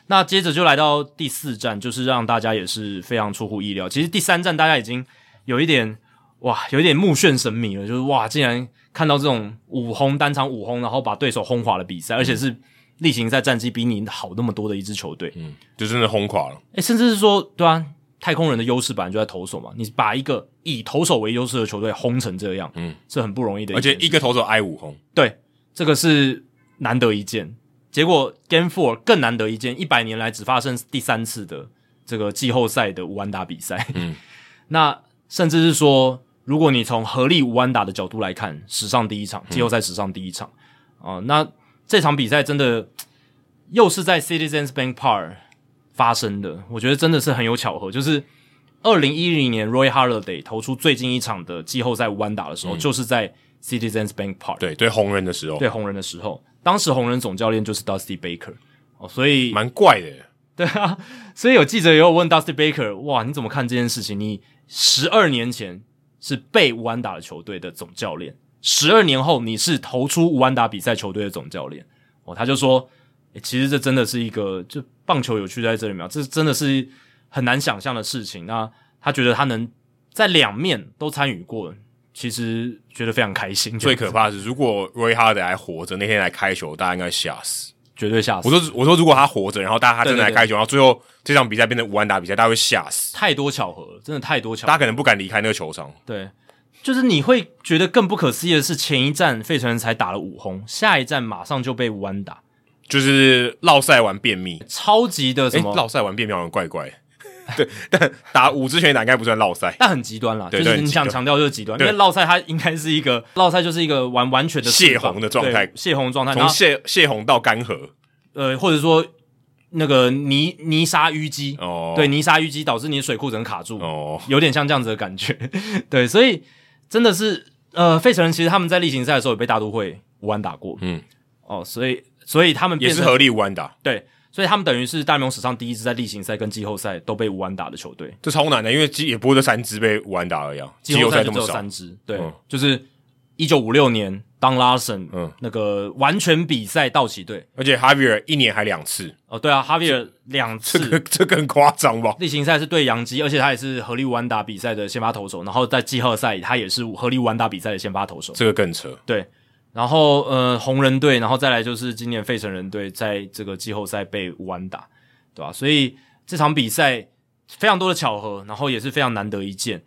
那接着就来到第四站，就是让大家也是非常出乎意料。其实第三站大家已经有一点哇，有一点目眩神迷了，就是哇，竟然看到这种五轰单场五轰，然后把对手轰垮了比赛，嗯、而且是例行赛战绩比你好那么多的一支球队，嗯，就真的轰垮了。诶、欸，甚至是说，对啊，太空人的优势本来就在投手嘛，你把一个以投手为优势的球队轰成这样，嗯，是很不容易的，而且一个投手挨五轰，对，这个是难得一见。结果 Game Four 更难得一见，一百年来只发生第三次的这个季后赛的无安打比赛。嗯，那甚至是说，如果你从合力无安打的角度来看，史上第一场季后赛史上第一场啊、嗯呃，那这场比赛真的又是在 Citizens Bank Park 发生的，我觉得真的是很有巧合，就是。二零一零年，Roy Halladay 投出最近一场的季后赛无安打的时候，嗯、就是在 Citizens Bank Park。对对，红人的时候，对红人的时候，当时红人总教练就是 Dusty Baker 哦，所以蛮怪的。对啊，所以有记者也有问 Dusty Baker，哇，你怎么看这件事情？你十二年前是被无安打的球队的总教练，十二年后你是投出五安打比赛球队的总教练，哦，他就说，欸，其实这真的是一个，就棒球有趣在这里面，这真的是。很难想象的事情，那他觉得他能在两面都参与过，其实觉得非常开心。最可怕的是，如果瑞哈德还活着，那天来开球，大家应该吓死，绝对吓死。我说，我说，如果他活着，然后大家他真的来开球，然后最后这场比赛变成五安打比赛，大家会吓死。太多巧合了，真的太多巧合，大家可能不敢离开那个球场。对，就是你会觉得更不可思议的是，前一站费城人才打了五轰，下一站马上就被无安打，就是落赛完便秘，超级的什么？落赛完便秘，好像怪怪。对，但打五支全垒打应该不算落赛，但很极端啦。就是你想强调就是极端，因为落赛它应该是一个落赛就是一个完完全的泄洪的状态，泄洪状态，从泄泄洪到干涸，呃，或者说那个泥泥沙淤积哦，对，泥沙淤积导致你的水库整个卡住哦，有点像这样子的感觉。对，所以真的是呃，费城人其实他们在例行赛的时候也被大都会无安打过，嗯，哦，所以所以他们也是合力无安打，对。所以他们等于是大联盟史上第一支在例行赛跟季后赛都被无安打的球队，这超难的，因为季也不过这三支被无安打而已。季后赛就只有三支，对，嗯、就是一九五六年 Don Larsen，嗯，那个完全比赛道奇队，而且 Javier 一年还两次，哦，对啊，Javier 两次，这个这更夸张吧？例行赛是对洋基，而且他也是合力无安打比赛的先发投手，然后在季后赛他也是合力无安打比赛的先发投手，这个更扯，对。然后呃，红人队，然后再来就是今年费城人队在这个季后赛被无安打。对吧？所以这场比赛非常多的巧合，然后也是非常难得一见。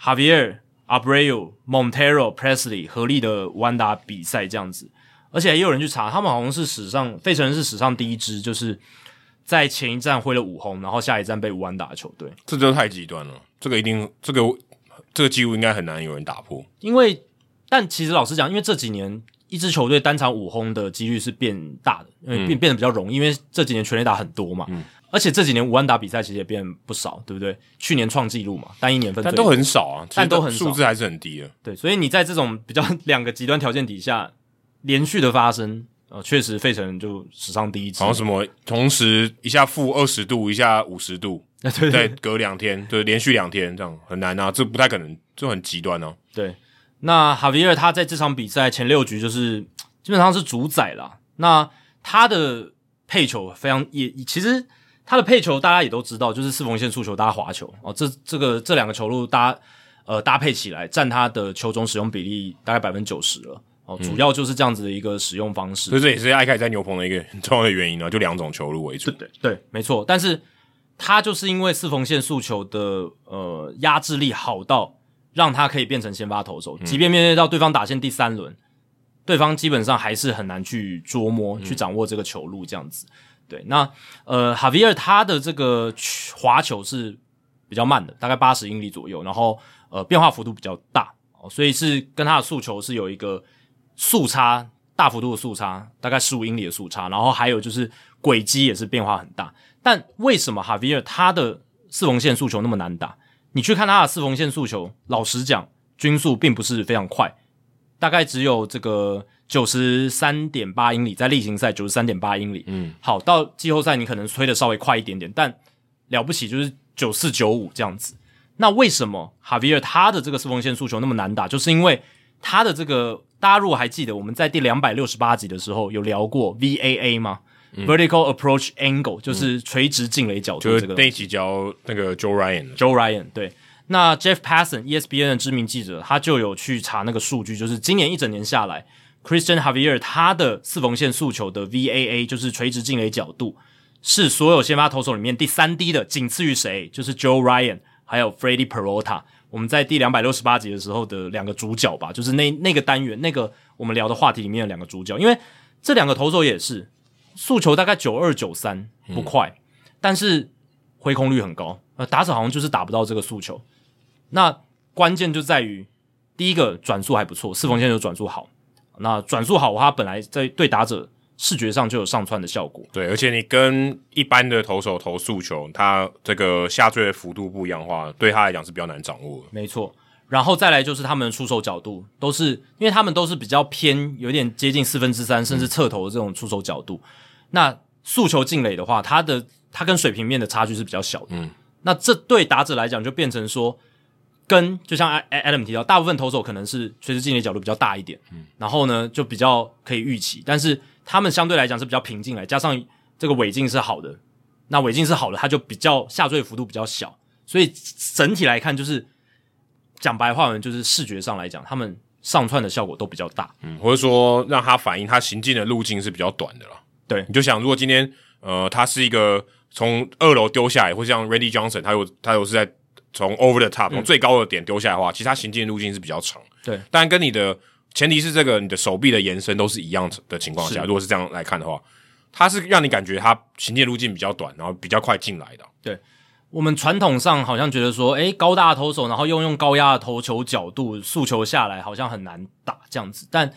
Javier Abreu Montero Presley 合力的弯打比赛这样子，而且也有人去查，他们好像是史上费城人是史上第一支，就是在前一站挥了五轰，然后下一站被无安打的球队。这就太极端了，这个一定这个这个记录应该很难有人打破。因为，但其实老实讲，因为这几年。一支球队单场五轰的几率是变大的，因为变变得比较容易，因为这几年全垒打很多嘛，嗯、而且这几年五万打比赛其实也变不少，对不对？去年创纪录嘛，单一年份，但都很少啊，但都很数字还是很低的。对，所以你在这种比较两个极端条件底下连续的发生，呃，确实费城就史上第一次。然后什么同时一下负二十度，一下五十度，对，对，对，再隔两天，对，连续两天这样很难啊，这不太可能，这很极端哦、啊。对。那哈维尔他在这场比赛前六局就是基本上是主宰啦。那他的配球非常也，其实他的配球大家也都知道，就是四缝线速球搭滑球哦。这这个这两个球路搭呃搭配起来，占他的球种使用比例大概百分之九十了哦。主要就是这样子的一个使用方式，嗯、所以这也是艾凯在牛棚的一个很重要的原因呢，就两种球路为主。对对对，没错。但是他就是因为四缝线速球的呃压制力好到。让他可以变成先发投手，即便面对到对方打线第三轮，嗯、对方基本上还是很难去捉摸、嗯、去掌握这个球路这样子。对，那呃，哈维尔他的这个滑球是比较慢的，大概八十英里左右，然后呃变化幅度比较大，所以是跟他的速球是有一个速差大幅度的速差，大概十五英里的速差，然后还有就是轨迹也是变化很大。但为什么哈维尔他的四缝线速球那么难打？你去看他的四缝线速球，老实讲，均速并不是非常快，大概只有这个九十三点八英里，在例行赛九十三点八英里。嗯，好，到季后赛你可能推的稍微快一点点，但了不起就是九四九五这样子。那为什么哈维尔他的这个四缝线速球那么难打？就是因为他的这个，大家如果还记得我们在第两百六十八集的时候有聊过 VAA 吗？Vertical approach angle、嗯、就是垂直进垒角度，这个那几教那个 Joe Ryan，Joe Ryan 对。那 Jeff Passan ESPN 的知名记者，他就有去查那个数据，就是今年一整年下来，Christian Javier 他的四缝线诉求的 VAA 就是垂直进垒角度，是所有先发投手里面第三低的，仅次于谁？就是 Joe Ryan 还有 Freddie Peralta。我们在第两百六十八集的时候的两个主角吧，就是那那个单元那个我们聊的话题里面的两个主角，因为这两个投手也是。速球大概九二九三，不快，嗯、但是挥空率很高。呃，打者好像就是打不到这个速球。那关键就在于第一个转速还不错，四缝线就转速好。那转速好，它本来在对打者视觉上就有上窜的效果。对，而且你跟一般的投手投速球，它这个下坠的幅度不一样的话，对他来讲是比较难掌握的。没错。然后再来就是他们的出手角度，都是因为他们都是比较偏，有点接近四分之三甚至侧头的这种出手角度。嗯、那速球进垒的话，它的它跟水平面的差距是比较小的。嗯，那这对打者来讲就变成说，跟就像 Adam 提到，大部分投手可能是垂直进垒角度比较大一点，嗯，然后呢就比较可以预期，但是他们相对来讲是比较平静来，加上这个尾劲是好的，那尾劲是好的，它就比较下坠幅度比较小，所以整体来看就是。讲白话文就是视觉上来讲，他们上窜的效果都比较大，嗯，或者说让他反映他行进的路径是比较短的了。对，你就想，如果今天呃，他是一个从二楼丢下来，或像 Randy Johnson，他有他有是在从 over the top 从最高的点丢下来的话，嗯、其实他行进路径是比较长。对，但跟你的前提是这个你的手臂的延伸都是一样的情况下，如果是这样来看的话，它是让你感觉它行进路径比较短，然后比较快进来的。对。我们传统上好像觉得说，诶，高大的投手，然后用用高压的投球角度，速球下来好像很难打这样子。但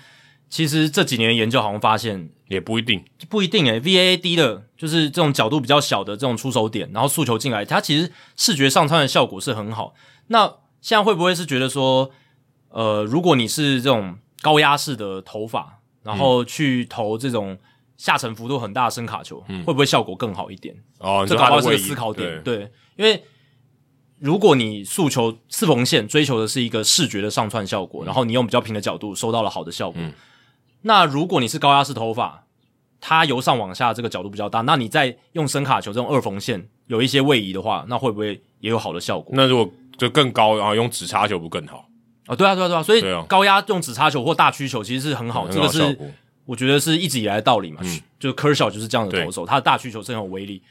其实这几年研究好像发现，也不一定，不一定诶。VAA 低的，就是这种角度比较小的这种出手点，然后诉求进来，它其实视觉上穿的效果是很好。那现在会不会是觉得说，呃，如果你是这种高压式的投法，然后去投这种下沉幅度很大的伸卡球，嗯、会不会效果更好一点？哦，这搞不好是个思考点，对。对因为如果你诉求四缝线追求的是一个视觉的上窜效果，嗯、然后你用比较平的角度收到了好的效果，嗯、那如果你是高压式投法，它由上往下这个角度比较大，那你再用声卡球这种二缝线有一些位移的话，那会不会也有好的效果？那如果就更高，然后用直插球不更好？啊、哦，对啊，对啊，对啊，所以高压用直插球或大曲球其实是很好，嗯、这个是我觉得是一直以来的道理嘛，嗯、就 Kershaw 就是这样的投手，对他的大曲球是很有威力。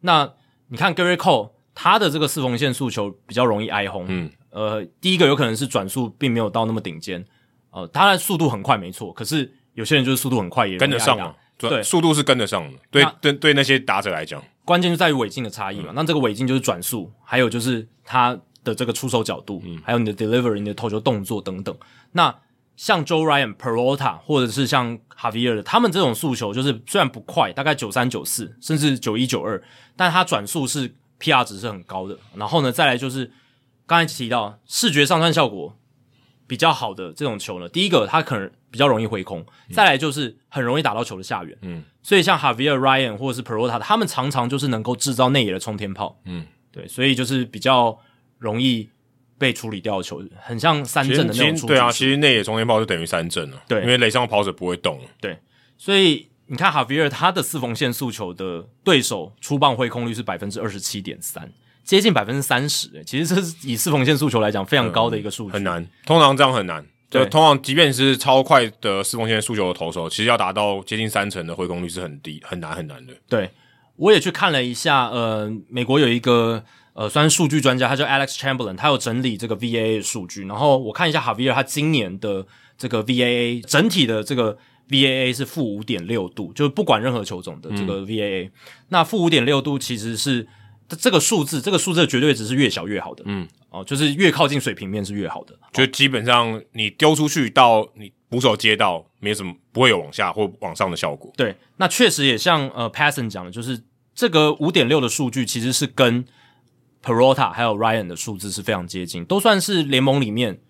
那你看 Gerrit Cole。他的这个四缝线速球比较容易挨轰，嗯，呃，第一个有可能是转速并没有到那么顶尖，呃，他的速度很快没错，可是有些人就是速度很快也跟得上嘛，对，速度是跟得上的，对对对，那些打者来讲，关键就在于尾劲的差异嘛，嗯、那这个尾劲就是转速，还有就是他的这个出手角度，嗯，还有你的 delivery、你的投球动作等等。那像 Joe Ryan、Peralta 或者是像 Javier 的，他们这种速球就是虽然不快，大概九三九四甚至九一九二，但他转速是。PR 值是很高的，然后呢，再来就是刚才提到视觉上窜效果比较好的这种球呢，第一个它可能比较容易挥空，嗯、再来就是很容易打到球的下缘，嗯，所以像 Javier Ryan 或者是 Peralta，他们常常就是能够制造内野的冲天炮，嗯，对，所以就是比较容易被处理掉的球，很像三振的那种。对啊，其实内野冲天炮就等于三振了，对，因为雷上的跑者不会动，对，所以。你看哈维尔他的四缝线速球的对手出棒挥空率是百分之二十七点三，接近百分之三十。诶，其实这是以四缝线速球来讲非常高的一个数据，嗯，很难。通常这样很难。就，通常即便是超快的四缝线速球的投手，其实要达到接近三成的挥空率是很低，很难很难的。对，我也去看了一下，呃，美国有一个呃，算是数据专家，他叫 Alex Chamberlain，他有整理这个 VAA 的数据，然后我看一下哈维尔他今年的这个 VAA 整体的这个。VAA 是负五点六度，就是不管任何球种的这个 VAA，、嗯、那负五点六度其实是这个数字，这个数字的绝对值是越小越好的，嗯，哦，就是越靠近水平面是越好的，就基本上你丢出去到你捕手接到，没什么不会有往下或往上的效果。对，那确实也像呃 Passon 讲的，就是这个五点六的数据其实是跟 Peralta 还有 Ryan 的数字是非常接近，都算是联盟里面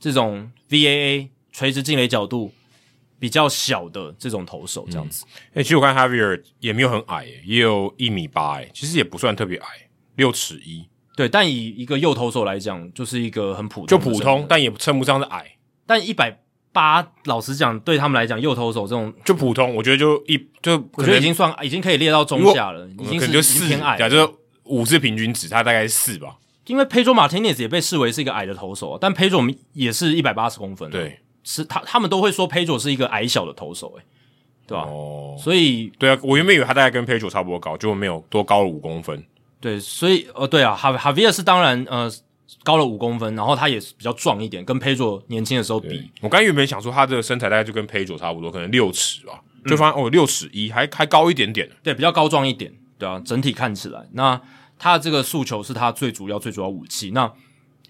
这种 VAA 垂直进垒角度。比较小的这种投手这样子，哎、嗯欸，其实我看 Javier 也没有很矮，也有一米八，哎，其实也不算特别矮，六尺一。对，但以一个右投手来讲，就是一个很普通，就普通，但也称不上是矮。但一百八，老实讲，对他们来讲，右投手这种就普通，我觉得就一就我觉得已经算已经可以列到中下了，已经是就四偏矮，假设五是平均值，他大概是四吧。因为 Pedro Martinez 也被视为是一个矮的投手，但 Pedro 也是一百八十公分，对。是他，他们都会说 Pedro 是一个矮小的投手，诶，对吧？哦，所以对啊，我原本以为他大概跟 Pedro 差不多高，就没有多高了五公分。对，所以呃，对啊，哈哈维尔是当然呃高了五公分，然后他也是比较壮一点，跟 Pedro 年轻的时候比。我刚原本想说他的身材大概就跟 Pedro 差不多，可能六尺吧。就发现、嗯、哦六尺一，还还高一点点，对，比较高壮一点，对啊，整体看起来，那他的这个速球是他最主要最主要武器。那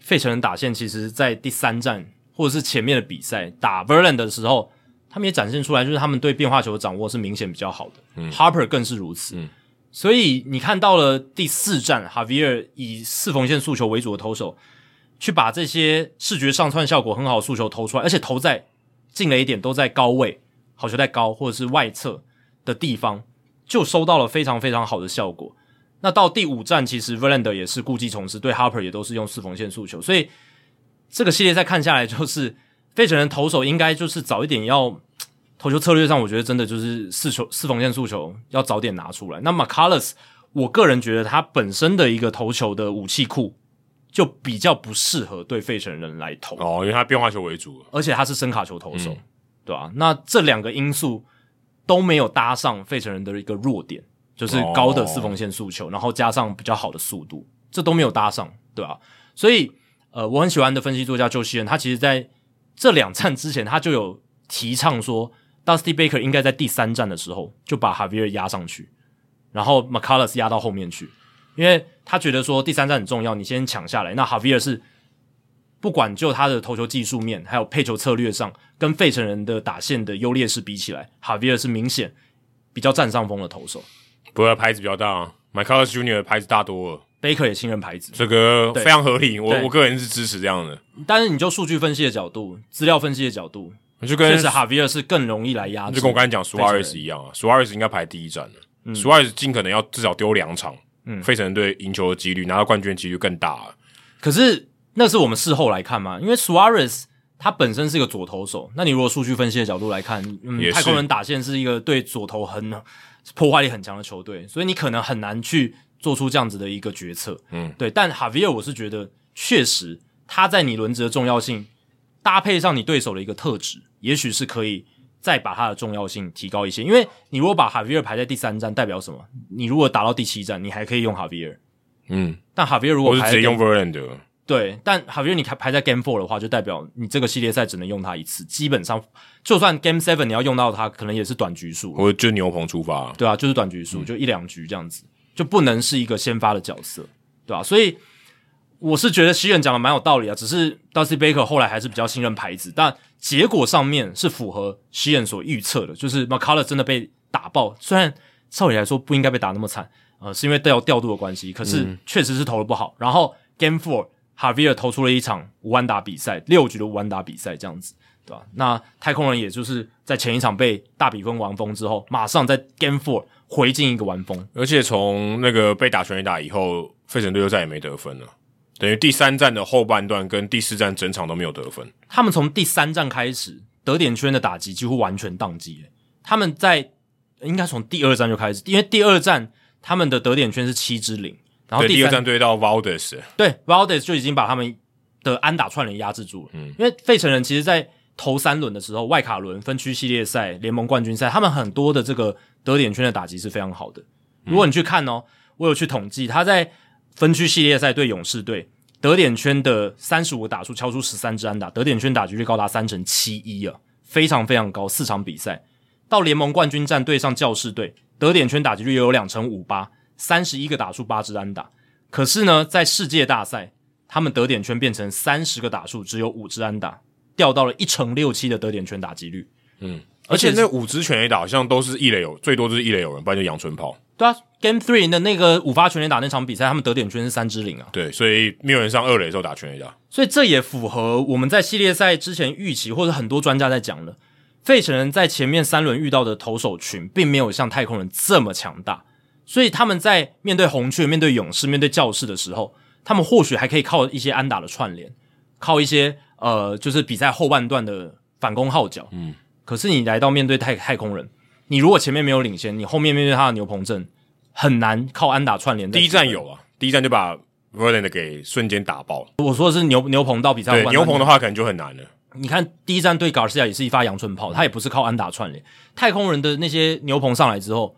费城人打线其实，在第三战或者是前面的比赛打 Verlander 的时候，他们也展现出来，就是他们对变化球的掌握是明显比较好的。嗯，Harper 更是如此。嗯，所以你看到了第四站，Javier 以四缝线速球为主的投手，去把这些视觉上窜效果很好的速球投出来，而且投在进了一点都在高位，好球在高或者是外侧的地方，就收到了非常非常好的效果。那到第五站，其实 Verlander 也是故技重施，对 Harper 也都是用四缝线速球，所以这个系列赛看下来，就是 费城人投手应该就是早一点要投球策略上，我觉得真的就是四球四缝线速球要早点拿出来。那 McCullers，我个人觉得他本身的一个投球的武器库就比较不适合对费城人来投哦，因为他变化球为主，而且他是伸卡球投手，嗯、对吧、啊？那这两个因素都没有搭上费城人的一个弱点。就是高的四缝线速球，然后加上比较好的速度，这都没有搭上，对吧？所以，呃，我很喜欢的分析作家 Joe Sheehan，他其实在这两战之前，他就有提倡说，Dusty Baker 应该在第三战的时候就把 Javier 压上去，然后 McCullers 压到后面去，因为他觉得说第三战很重要，你先抢下来。那 Javier 是不管就他的投球技术面，还有配球策略上，跟费城人的打线的优劣势比起来，Javier 是明显比较占上风的投手。不过牌子比较大啊，McCullers Junior 牌子大多了，Baker 也信任牌子，这个非常合理。我我个人是支持这样的。但是你就数据分析的角度、资料分析的角度，就跟 Javier 是更容易来压制。就跟我刚才讲 Suarez 一样啊，Suarez 应该排第一站的，Suarez 尽可能要至少丢两场，嗯，费城队赢球的几率、拿到冠军的几率更大。可是那是我们事后来看嘛，因为 Suarez 他本身是一个左投手，那你如果数据分析的角度来看，嗯，太空人打线是一个对左投很。破坏力很强的球队，所以你可能很难去做出这样子的一个决策。嗯，对。但 Javier 我是觉得，确实他在你轮值的重要性，搭配上你对手的一个特质，也许是可以再把它的重要性提高一些。因为你如果把 Javier 排在第三站，代表什么？你如果打到第七站，你还可以用 Javier。嗯，但 Javier 如果排我是直接用 Verlander。对，但 Javier 你排在 Game Four 的话，就代表你这个系列赛只能用它一次。基本上，就算 Game Seven 你要用到它，可能也是短局数，或者就牛棚出发。对啊，就是短局数，嗯、就一两局这样子，就不能是一个先发的角色，对吧、啊？所以我是觉得西恩讲的蛮有道理啊。只是 Dusty Baker 后来还是比较信任牌子，但结果上面是符合西恩所预测的，就是 McCullers 真的被打爆。虽然照理来说不应该被打那么惨，呃，是因为调调度的关系，可是确实是投的不好。然后 Game Four。Javier 投出了一场五安打比赛，六局的五安打比赛这样子，对吧？那太空人也就是在前一场被大比分完封之后，马上在 Game Four 回进一个完封，而且从那个被打全垒打以后，费城队就再也没得分了，等于第三战的后半段跟第四战整场都没有得分。他们从第三战开始得点圈的打击几乎完全宕机，他们在应该从第二战就开始，因为第二战他们的得点圈是七支零。然后第，第二战对到 Valdes，对 Valdes 就已经把他们的安打串联压制住了。嗯，因为费城人其实，在头三轮的时候，外卡轮、分区系列赛、联盟冠军赛，他们很多的这个得点圈的打击是非常好的。如果你去看哦，我有去统计，他在分区系列赛对勇士队得点圈的三十五个打数敲出十三支安打，得点圈打击率高达三成七一啊，非常非常高。四场比赛到联盟冠军战对上教士队，得点圈打击率也有两成五八。三十一个打数八支安打，可是呢，在世界大赛，他们得点圈变成三十个打数只有五支安打，掉到了一成六七的得点圈打击率。嗯，而且，那五支全垒打好像都是一垒有，最多就是一垒有人，不然就阳春炮。对啊，Game Three 的那个五发全垒打那场比赛，他们得点圈是三支零啊。对，所以没有人上二垒的时候打全垒打，所以这也符合我们在系列赛之前预期，或者很多专家在讲的，费城人在前面三轮遇到的投手群，并没有像太空人这么强大。所以他们在面对红雀、面对勇士、面对教士的时候，他们或许还可以靠一些安打的串联，靠一些呃，就是比赛后半段的反攻号角。嗯，可是你来到面对太太空人，你如果前面没有领先，你后面面对他的牛棚阵，很难靠安打串联。第一站有啊，第一站就把 Verlander 给瞬间打爆了。我说的是牛牛棚到比赛对牛棚的话可能就很难了。你看第一站对 Garcia 也是一发阳春炮，他也不是靠安打串联。太空人的那些牛棚上来之后。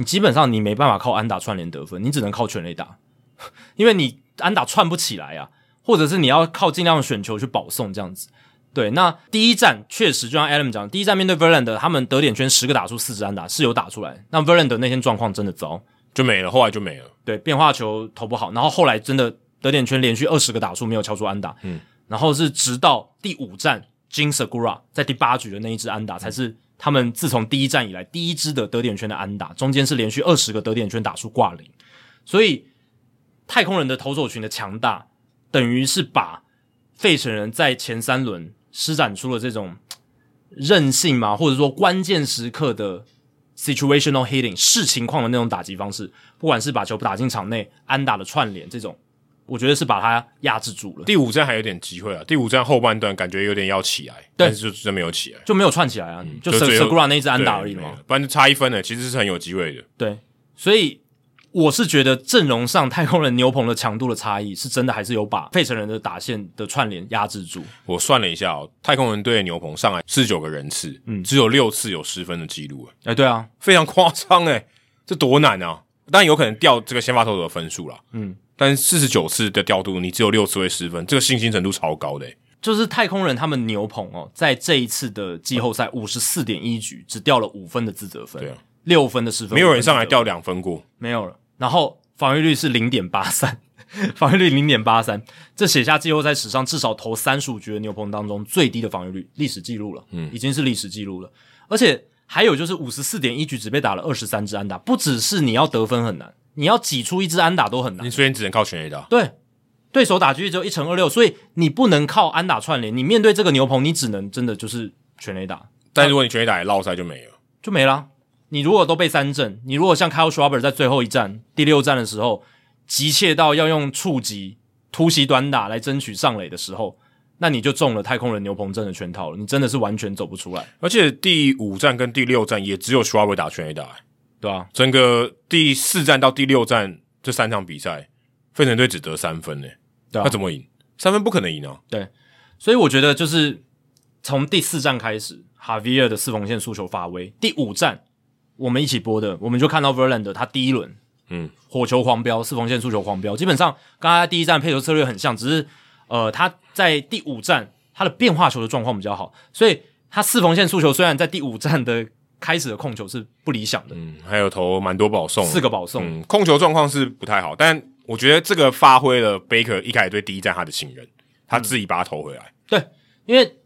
你基本上你没办法靠安打串联得分，你只能靠全垒打，因为你安打串不起来啊，或者是你要靠尽量选球去保送这样子，对，那第一站确实就像 Adam 讲，第一站面对 Verlander，他们得点圈十个打出四支安打是有打出来。那 Verlander 那天状况真的糟，就没了，后来就没了。对，变化球投不好，然后后来真的得点圈连续二十个打数没有敲出安打。嗯，然后是直到第五站 Jean Segura 在第八局的那一支安打，才是他们自从第一站以来第一支的得点圈的安打，中间是连续二十个得点圈打出挂零。所以太空人的投手群的强大，等于是把费城人在前三轮。施展出了这种韧性嘛，或者说关键时刻的 situational hitting 视情况的那种打击方式，不管是把球打进场内、安打的串联这种，我觉得是把它压制住了。第五战还有点机会啊，第五战后半段感觉有点要起来，但是就真没有起来，就没有串起来啊，嗯、就 Segura 那一支安打而已嘛，不然就差一分了，其实是很有机会的。对，所以。我是觉得阵容上太空人牛棚的强度的差异是真的，还是有把费城人的打线的串联压制住。我算了一下哦，太空人队的牛棚上来四十九个人次，嗯，只有六次有失分的记录。哎，对啊，非常夸张哎，这多难啊！当然有可能掉这个先发投手的分数啦，嗯，但是四十九次的调度，你只有六次会失分，这个信心程度超高的。就是太空人他们牛棚哦，在这一次的季后赛五十四点一局只掉了五分的自责分，对啊。六分的失分，没有人上来掉两分过，没有了。然后防御率是零点八三，防御率零点八三，这写下季后赛史上至少投三十五局的牛棚当中最低的防御率，历史记录了，嗯，已经是历史记录了。而且还有就是五十四点一局只被打了二十三支安打，不只是你要得分很难，你要挤出一支安打都很难。你虽然只能靠全垒打，对，对手打击只有一乘二六，所以你不能靠安打串联，你面对这个牛棚，你只能真的就是全垒打。但如果你全垒打也落赛就没了，就没了。你如果都被三振，你如果像 Kyle Schwarber 在最后一战第六战的时候急切到要用触及突袭短打来争取上垒的时候，那你就中了太空人牛棚阵的圈套了，你真的是完全走不出来。而且第五战跟第六战也只有 Schwarber 打全垒打，对啊，整个第四战到第六战这三场比赛，费城队只得三分呢，对啊，那怎么赢？三分不可能赢啊。对，所以我觉得就是从第四战开始，Javier 的四缝线速球发威，第五战。我们一起播的，我们就看到 Verlander 他第一轮，嗯，火球狂飙，四缝线速球狂飙，基本上跟他第一站配球策略很像，只是呃他在第五站他的变化球的状况比较好，所以他四缝线速球虽然在第五站的开始的控球是不理想的，嗯，还有投蛮多保送，四个保送，嗯，控球状况是不太好，但我觉得这个发挥了 Baker 一开始对第一站他的信任，他自己把他投回来，嗯、对，因为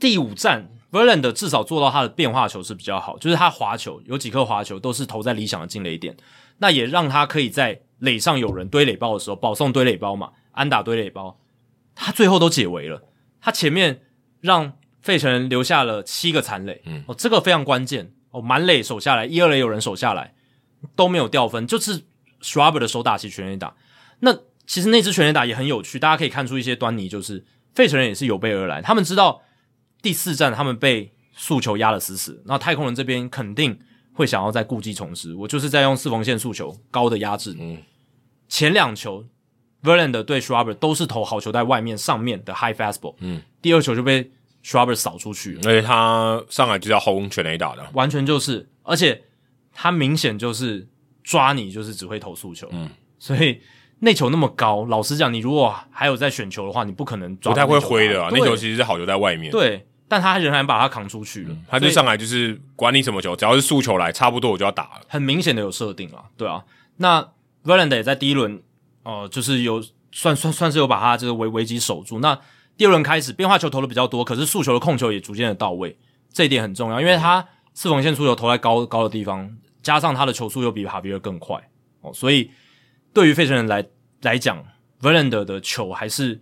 第五战。Verlander 至少做到他的变化球是比较好，就是他滑球有几颗滑球都是投在理想的进垒点，那也让他可以在垒上有人堆垒包的时候保送堆垒包嘛，安打堆垒包，他最后都解围了。他前面让费城人留下了七个残垒，嗯，哦，这个非常关键哦，满垒守下来，一二垒有人守下来都没有掉分，就是 Schwarber 的手打起全垒打。那其实那支全垒打也很有趣，大家可以看出一些端倪，就是费城人也是有备而来，他们知道。第四站，他们被诉求压得死死，那太空人这边肯定会想要再故技重施。我就是在用四缝线诉求高的压制。嗯，前两球 Verlander 对 Schwarber 都是投好球在外面上面的 high fastball。嗯，第二球就被 Schwarber 扫出去了，而且他上来就要轰全垒打的，完全就是，而且他明显就是抓你，就是只会投速球。嗯，所以。那球那么高，老实讲，你如果还有在选球的话，你不可能抓不太会挥的啊。内球其实是好球在外面，对，但他仍然把它扛出去了。嗯、他就上来就是管你什么球，只要是速球来，差不多我就要打了。很明显的有设定啊，对啊。那 Verlander 也在第一轮，哦、呃，就是有算算算是有把他这个危危机守住。那第二轮开始变化球投的比较多，可是速球的控球也逐渐的到位，这一点很重要，因为他四缝线出球投在高高的地方，加上他的球速又比哈比尔更快哦，所以。对于费城人来来讲，Verlander 的球还是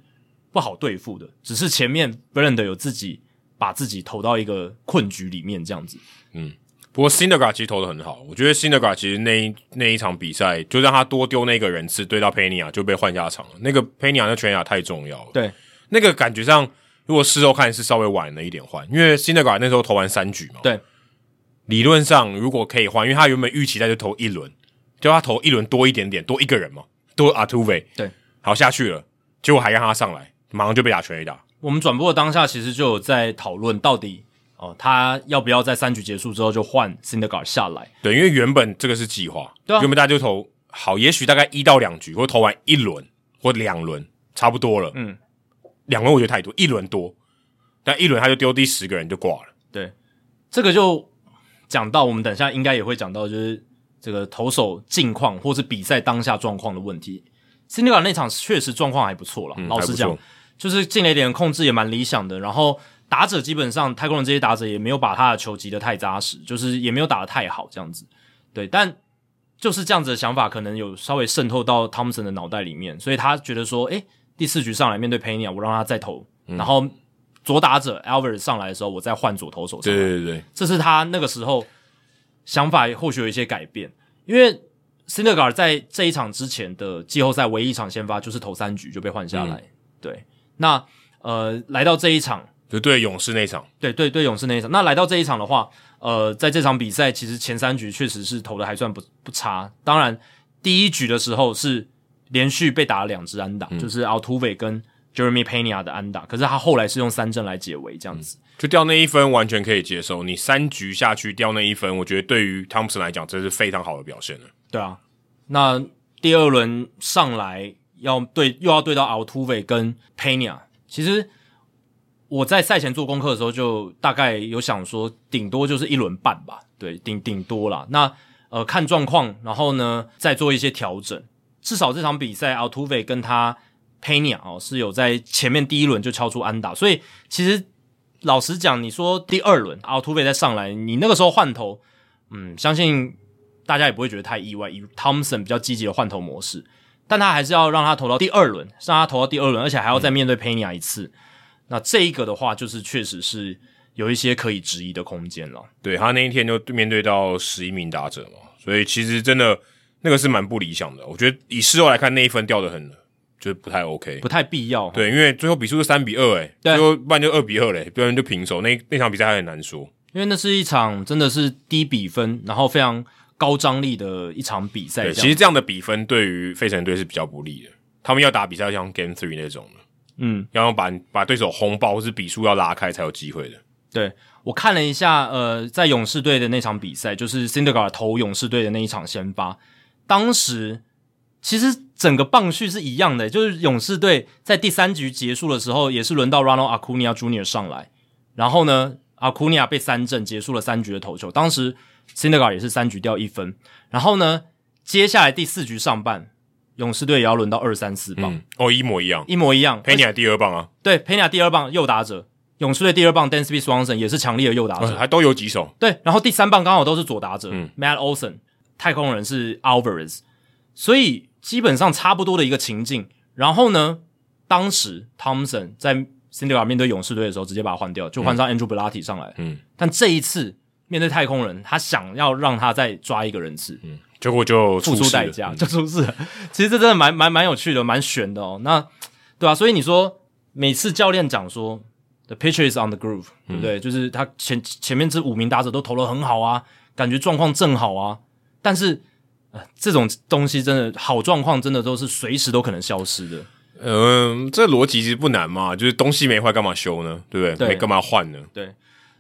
不好对付的。只是前面 Verlander 有自己把自己投到一个困局里面，这样子。嗯，不过 Syndergaard 其实投的很好。我觉得 Syndergaard 其实那一那一场比赛，就让他多丢那个人次，对到 Pena 就被换下场了。那个 Pena 那全垒打太重要了。对，那个感觉上，如果事后看是稍微晚了一点换，因为 Syndergaard 那时候投完三局嘛。对，理论上如果可以换，因为他原本预期在就投一轮。就他投一轮多一点点，多一个人嘛，多阿图维，对，好下去了，结果还让他上来，马上就被打全垒打。我们转播的当下，其实就有在讨论到底哦，他要不要在三局结束之后就换 Syndergaard 下来？对，因为原本这个是计划，对啊，原本大家就投好，也许大概一到两局，或投完一轮或两轮差不多了，嗯，两轮我觉得太多，一轮多，但一轮他就丢第十个人就挂了。对，这个就讲到我们等下应该也会讲到，就是这个投手近况或是比赛当下状况的问题。辛德加那场确实状况还不错了，嗯、老实讲，就是进垒点控制也蛮理想的，然后打者基本上太空人这些打者也没有把他的球击得太扎实，就是也没有打得太好这样子。对，但就是这样子的想法可能有稍微渗透到汤姆森的脑袋里面，所以他觉得说，诶，第四局上来面对佩尼亚，我让他再投，嗯、然后左打者 Alvarez 上来的时候，我再换左投手上来。对对对，这是他那个时候想法或许有一些改变，因为。辛德加尔在这一场之前的季后赛唯一一场先发就是投三局就被换下来，嗯、对。那呃，来到这一场就对勇士那场，对对对勇士那一场。那来到这一场的话，呃，在这场比赛其实前三局确实是投的还算不不差。当然，第一局的时候是连续被打了两支安打，嗯、就是 Altuve 跟 Jeremy Pena 的安打。可是他后来是用三振来解围，这样子、嗯、就掉那一分完全可以接受。你三局下去掉那一分，我觉得对于汤普森来讲这是非常好的表现了。对啊，那第二轮上来要对又要对到 Altuve 跟 Pena，其实我在赛前做功课的时候就大概有想说，顶多就是一轮半吧，对，顶顶多啦。那呃看状况，然后呢再做一些调整。至少这场比赛 Altuve 跟他 Pena 哦是有在前面第一轮就敲出安打，所以其实老实讲，你说第二轮 Altuve 再上来，你那个时候换投，嗯，相信。大家也不会觉得太意外，以 Thompson 比较积极的换投模式，但他还是要让他投到第二轮，让他投到第二轮，而且还要再面对 Pena 一次。那这一个的话，就是确实是有一些可以质疑的空间了。对，他那一天就面对到十一名打者嘛，所以其实真的那个是蛮不理想的。我觉得以事后来看，那一分掉的很，就是不太 OK，不太必要。对，因为最后比数是三比二，哎，最后不然就二比二嘞，不然就平手。那那场比赛还很难说，因为那是一场真的是低比分，然后非常。高张力的一场比赛，其实这样的比分对于费城队是比较不利的。他们要打比赛像 Game Three 那种的，嗯，要把把对手轰爆，或是比数要拉开才有机会的。对，我看了一下，呃，在勇士队的那场比赛，就是 Syndergaard 投勇士队的那一场先发，当时其实整个棒序是一样的，就是勇士队在第三局结束的时候，也是轮到 Ronald Acuna Jr. 上来，然后呢，Acuna 被三振结束了三局的投球，当时。Syndergaard 也是三局掉一分，然后呢，接下来第四局上半，勇士队也要轮到二三四棒，嗯，哦，一模一样，一模一样。Pena 第二棒啊，对，Pena 第二棒右打者，勇士队第二棒 Dansby Swanson 也是强力的右打者，哦，还都有几手。对，然后第三棒刚好都是左打者，嗯，Matt Olson，太空人是 Alvarez，所以基本上差不多的一个情境。然后呢，当时 Thompson 在 Syndergaard 面对勇士队的时候，直接把他换掉，就换上 Andrew Bellatti 上来，嗯，但这一次。面对太空人，他想要让他再抓一个人次，嗯，结果就付出代价，就出事了。其实这真的蛮蛮蛮有趣的，蛮悬的哦。那对啊，所以你说每次教练讲说 the pitcher is on the groove，对不对？嗯、就是他前前面这五名打者都投得很好啊，感觉状况正好啊。但是呃，这种东西真的好状况，真的都是随时都可能消失的。嗯，这逻辑其实不难嘛，就是东西没坏，干嘛修呢？对不对？对，没干嘛换呢？对。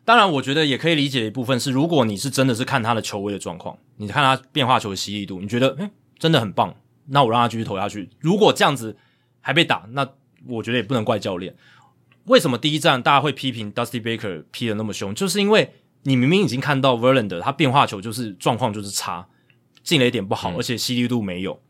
当然，我觉得也可以理解的一部分是，如果你是真的是看他的球威的状况，你看他变化球的犀利度，你觉得嗯真的很棒，那我让他继续投下去。如果这样子还被打，那我觉得也不能怪教练。为什么第一站大家会批评 Dusty Baker 批的那么凶？就是因为你明明已经看到 Verlander 他变化球就是状况就是差，进了一点不好，嗯、而且犀利度没有，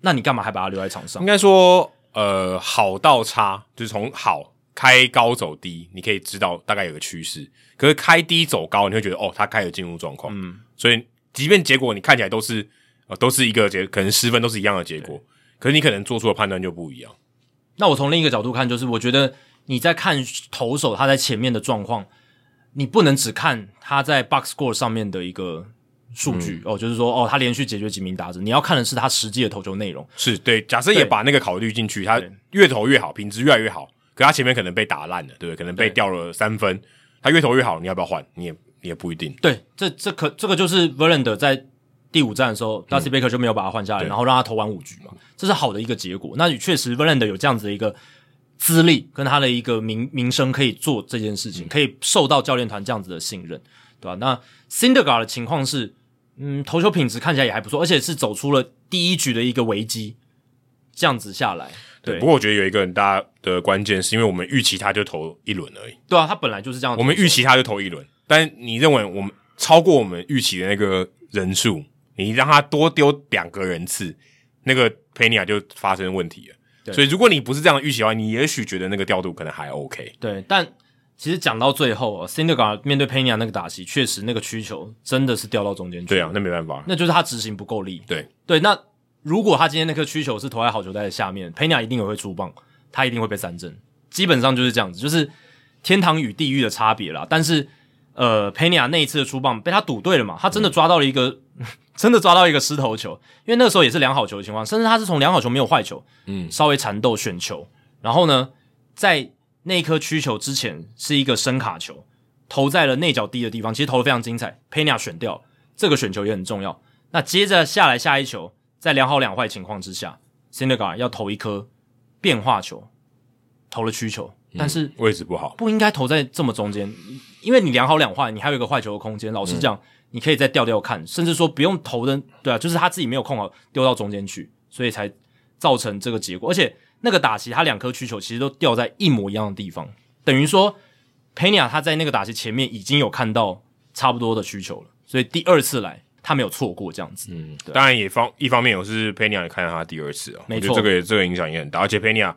那你干嘛还把他留在场上？应该说，呃，好到差就是从好开高走低，你可以知道大概有个趋势。可是开低走高，你会觉得哦，他开始进入状况。嗯，所以即便结果你看起来都是呃都是一个结，可能失分都是一样的结果，可是你可能做出的判断就不一样。那我从另一个角度看，就是我觉得你在看投手他在前面的状况，你不能只看他在 box score 上面的一个数据、嗯、哦，就是说哦，他连续解决几名打者，你要看的是他实际的投球内容。是对，假设也把那个考虑进去，他越投越好，品质越来越好，可他前面可能被打烂了，对不对？可能被掉了三分。他越投越好，你要不要换？你也你也不一定。对，这这可这个就是 Verlander 在第五战的时候、嗯、Dusty Baker 就没有把他换下来，然后让他投完五局嘛，这是好的一个结果。那确实 Verlander 有这样子的一个资历跟他的一个名名声，可以做这件事情，嗯、可以受到教练团这样子的信任，对吧？那 Syndergaard 的情况是，嗯，投球品质看起来也还不错，而且是走出了第一局的一个危机。这样子下来。对，不过我觉得有一个很大的关键，是因为我们预期他就投一轮而已。对啊，他本来就是这样。我们预期他就投一轮，但你认为我们超过我们预期的那个人数，你让他多丢两个人次，那个佩尼亚就发生问题了。对，所以如果你不是这样的预期的话，你也许觉得那个调度可能还 OK。对，但其实讲到最后啊，Syndergaard 面对佩尼亚那个打席，确实那个曲球真的是掉到中间去。对啊，那没办法，那就是他执行不够力。对对，那。如果他今天那颗曲球是投在好球带的下面，佩尼亚一定也会出棒，他一定会被三振。基本上就是这样子，就是天堂与地狱的差别啦。但是，呃，佩尼亚那一次的出棒被他赌对了嘛？他真的抓到了一个，嗯、真的抓到一个失投球，因为那个时候也是良好球的情况，甚至他是从良好球没有坏球，嗯，稍微缠斗选球，然后呢，在那一颗曲球之前是一个深卡球，投在了内角低的地方，其实投的非常精彩。佩尼亚选掉这个选球也很重要。那接着下来下一球。在两好两坏情况之下，Syndergaard 要投一颗变化球，投了曲球，但是、嗯、位置不好，不应该投在这么中间，因为你两好两坏，你还有一个坏球的空间。老实讲，嗯、你可以再调调看，甚至说不用投的，对啊，就是他自己没有控好，丢到中间去，所以才造成这个结果。而且那个打席，他两颗曲球其实都掉在一模一样的地方，等于说 Pena 他在那个打席前面已经有看到差不多的需求了，所以第二次来。他没有错过这样子，嗯，对。当然也方一方面我是佩尼亚也看到他第二次啊，没错，我觉得这个也这个影响也很大，而且佩尼亚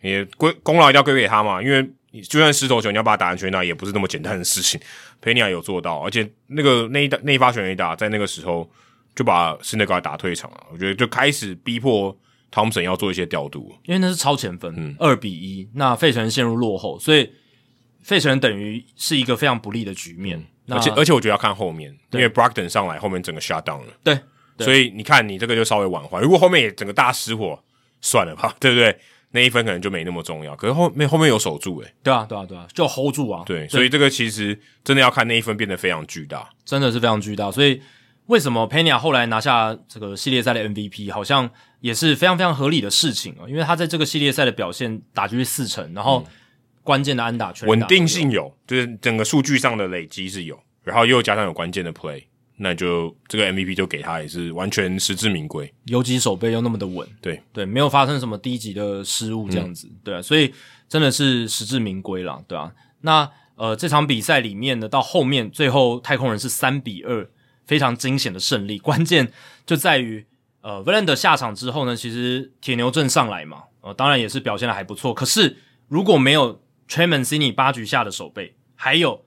也归功劳一定要归给他嘛，因为就算失投球你要把它打进去，那也不是那么简单的事情，佩尼亚有做到，而且那个那一打那一发全垒打在那个时候就把辛德加打退场了，我觉得就开始逼迫汤普森要做一些调度，因为那是超前分，嗯，二比一，那费城陷入落后，所以费城等于是一个非常不利的局面。嗯而且而且我觉得要看后面，因为 Brogdon 上来后面整个 shut down 了，对，所以你看你这个就稍微晚还。如果后面也整个大失火，算了吧，对不对？那一分可能就没那么重要。可是后面后面有守住，诶，对啊，对啊，对啊，就 hold 住啊。对，所以这个其实真的要看那一分变得非常巨大，真的是非常巨大。所以为什么 Pena 后来拿下这个系列赛的 MVP，好像也是非常非常合理的事情啊？因为他在这个系列赛的表现打出去四成，然后关键的安打全稳定性有，就是整个数据上的累积是有。然后又加上有关键的 play，那就这个 MVP 就给他也是完全实至名归。游击手背又那么的稳，对对，没有发生什么低级的失误这样子，嗯、对啊，所以真的是实至名归了，对啊。那呃这场比赛里面呢，到后面最后太空人是三比二，非常惊险的胜利。关键就在于呃 Verlander 下场之后呢，其实铁牛阵上来嘛，呃当然也是表现的还不错。可是如果没有 Trey Mancini 八局下的守备，还有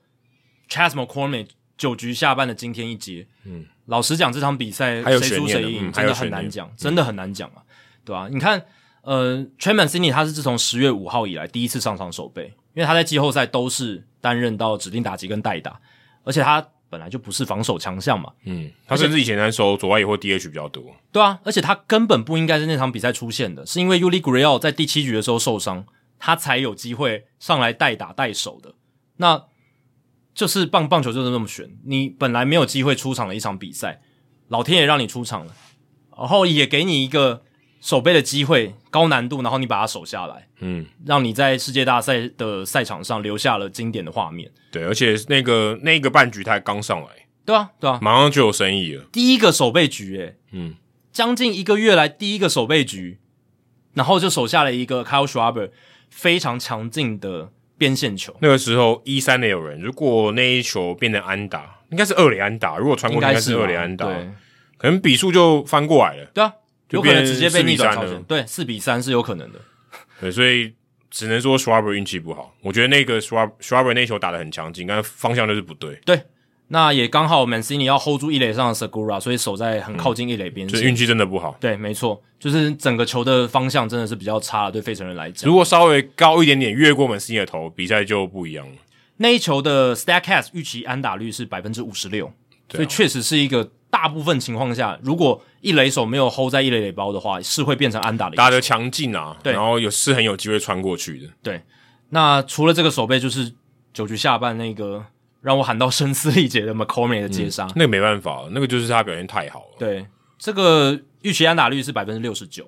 Chas McCormick 九局下半的惊天一击，嗯，老实讲，这场比赛谁输谁赢真的很难讲，真的很难讲啊，嗯、对吧、啊？你看，呃，Trey Mancini 他是自从十月五号以来第一次上场守备，因为他在季后赛都是担任到指定打击跟代打，而且他本来就不是防守强项嘛，嗯，他甚至以前在守左外野或 DH 比较多，对啊，而且他根本不应该在那场比赛出现的，是因为 Yuli Gurriel 在第七局的时候受伤，他才有机会上来代打代守的，那。就是棒棒球就是那么悬，你本来没有机会出场的一场比赛，老天爷让你出场了，然后也给你一个守备的机会，高难度，然后你把它守下来，嗯，让你在世界大赛的赛场上留下了经典的画面。对，而且那个那个半局他刚上来，对啊，对啊，马上就有生意了，第一个守备局，诶，嗯，将近一个月来第一个守备局，然后就守下了一个 Kyle Schwarber 非常强劲的。边线球，那个时候一三的有人，如果那一球变成安打，应该是二垒安打。如果传过去，应该是二垒安打，对，可能比数就翻过来了。对啊，有可能直接被逆转了。对，四比三是有可能的。对，所以只能说 Schwarber 运气不好。我觉得那个 Schwarber 那球打得很强劲，但方向就是不对。对。那也刚好，Mancini 要 hold 住一垒上的 Segura，所以守在很靠近一垒边，所以运气真的不好。对，没错，就是整个球的方向真的是比较差，对费城人来讲。如果稍微高一点点，越过 Mancini 的头，比赛就不一样了。那一球的 Statcast 预期安打率是百分之五十六，所以确实是一个大部分情况下，如果一垒手没有 hold 在一垒垒包的话，是会变成安打的。打的强劲啊，对，然后有是很有机会穿过去的。对，那除了这个手背，就是九局下半那个。让我喊到声嘶力竭的 McCormick 的接杀，嗯，那个没办法，那个就是他表现太好了。对，这个预期安打率是百分之六十九，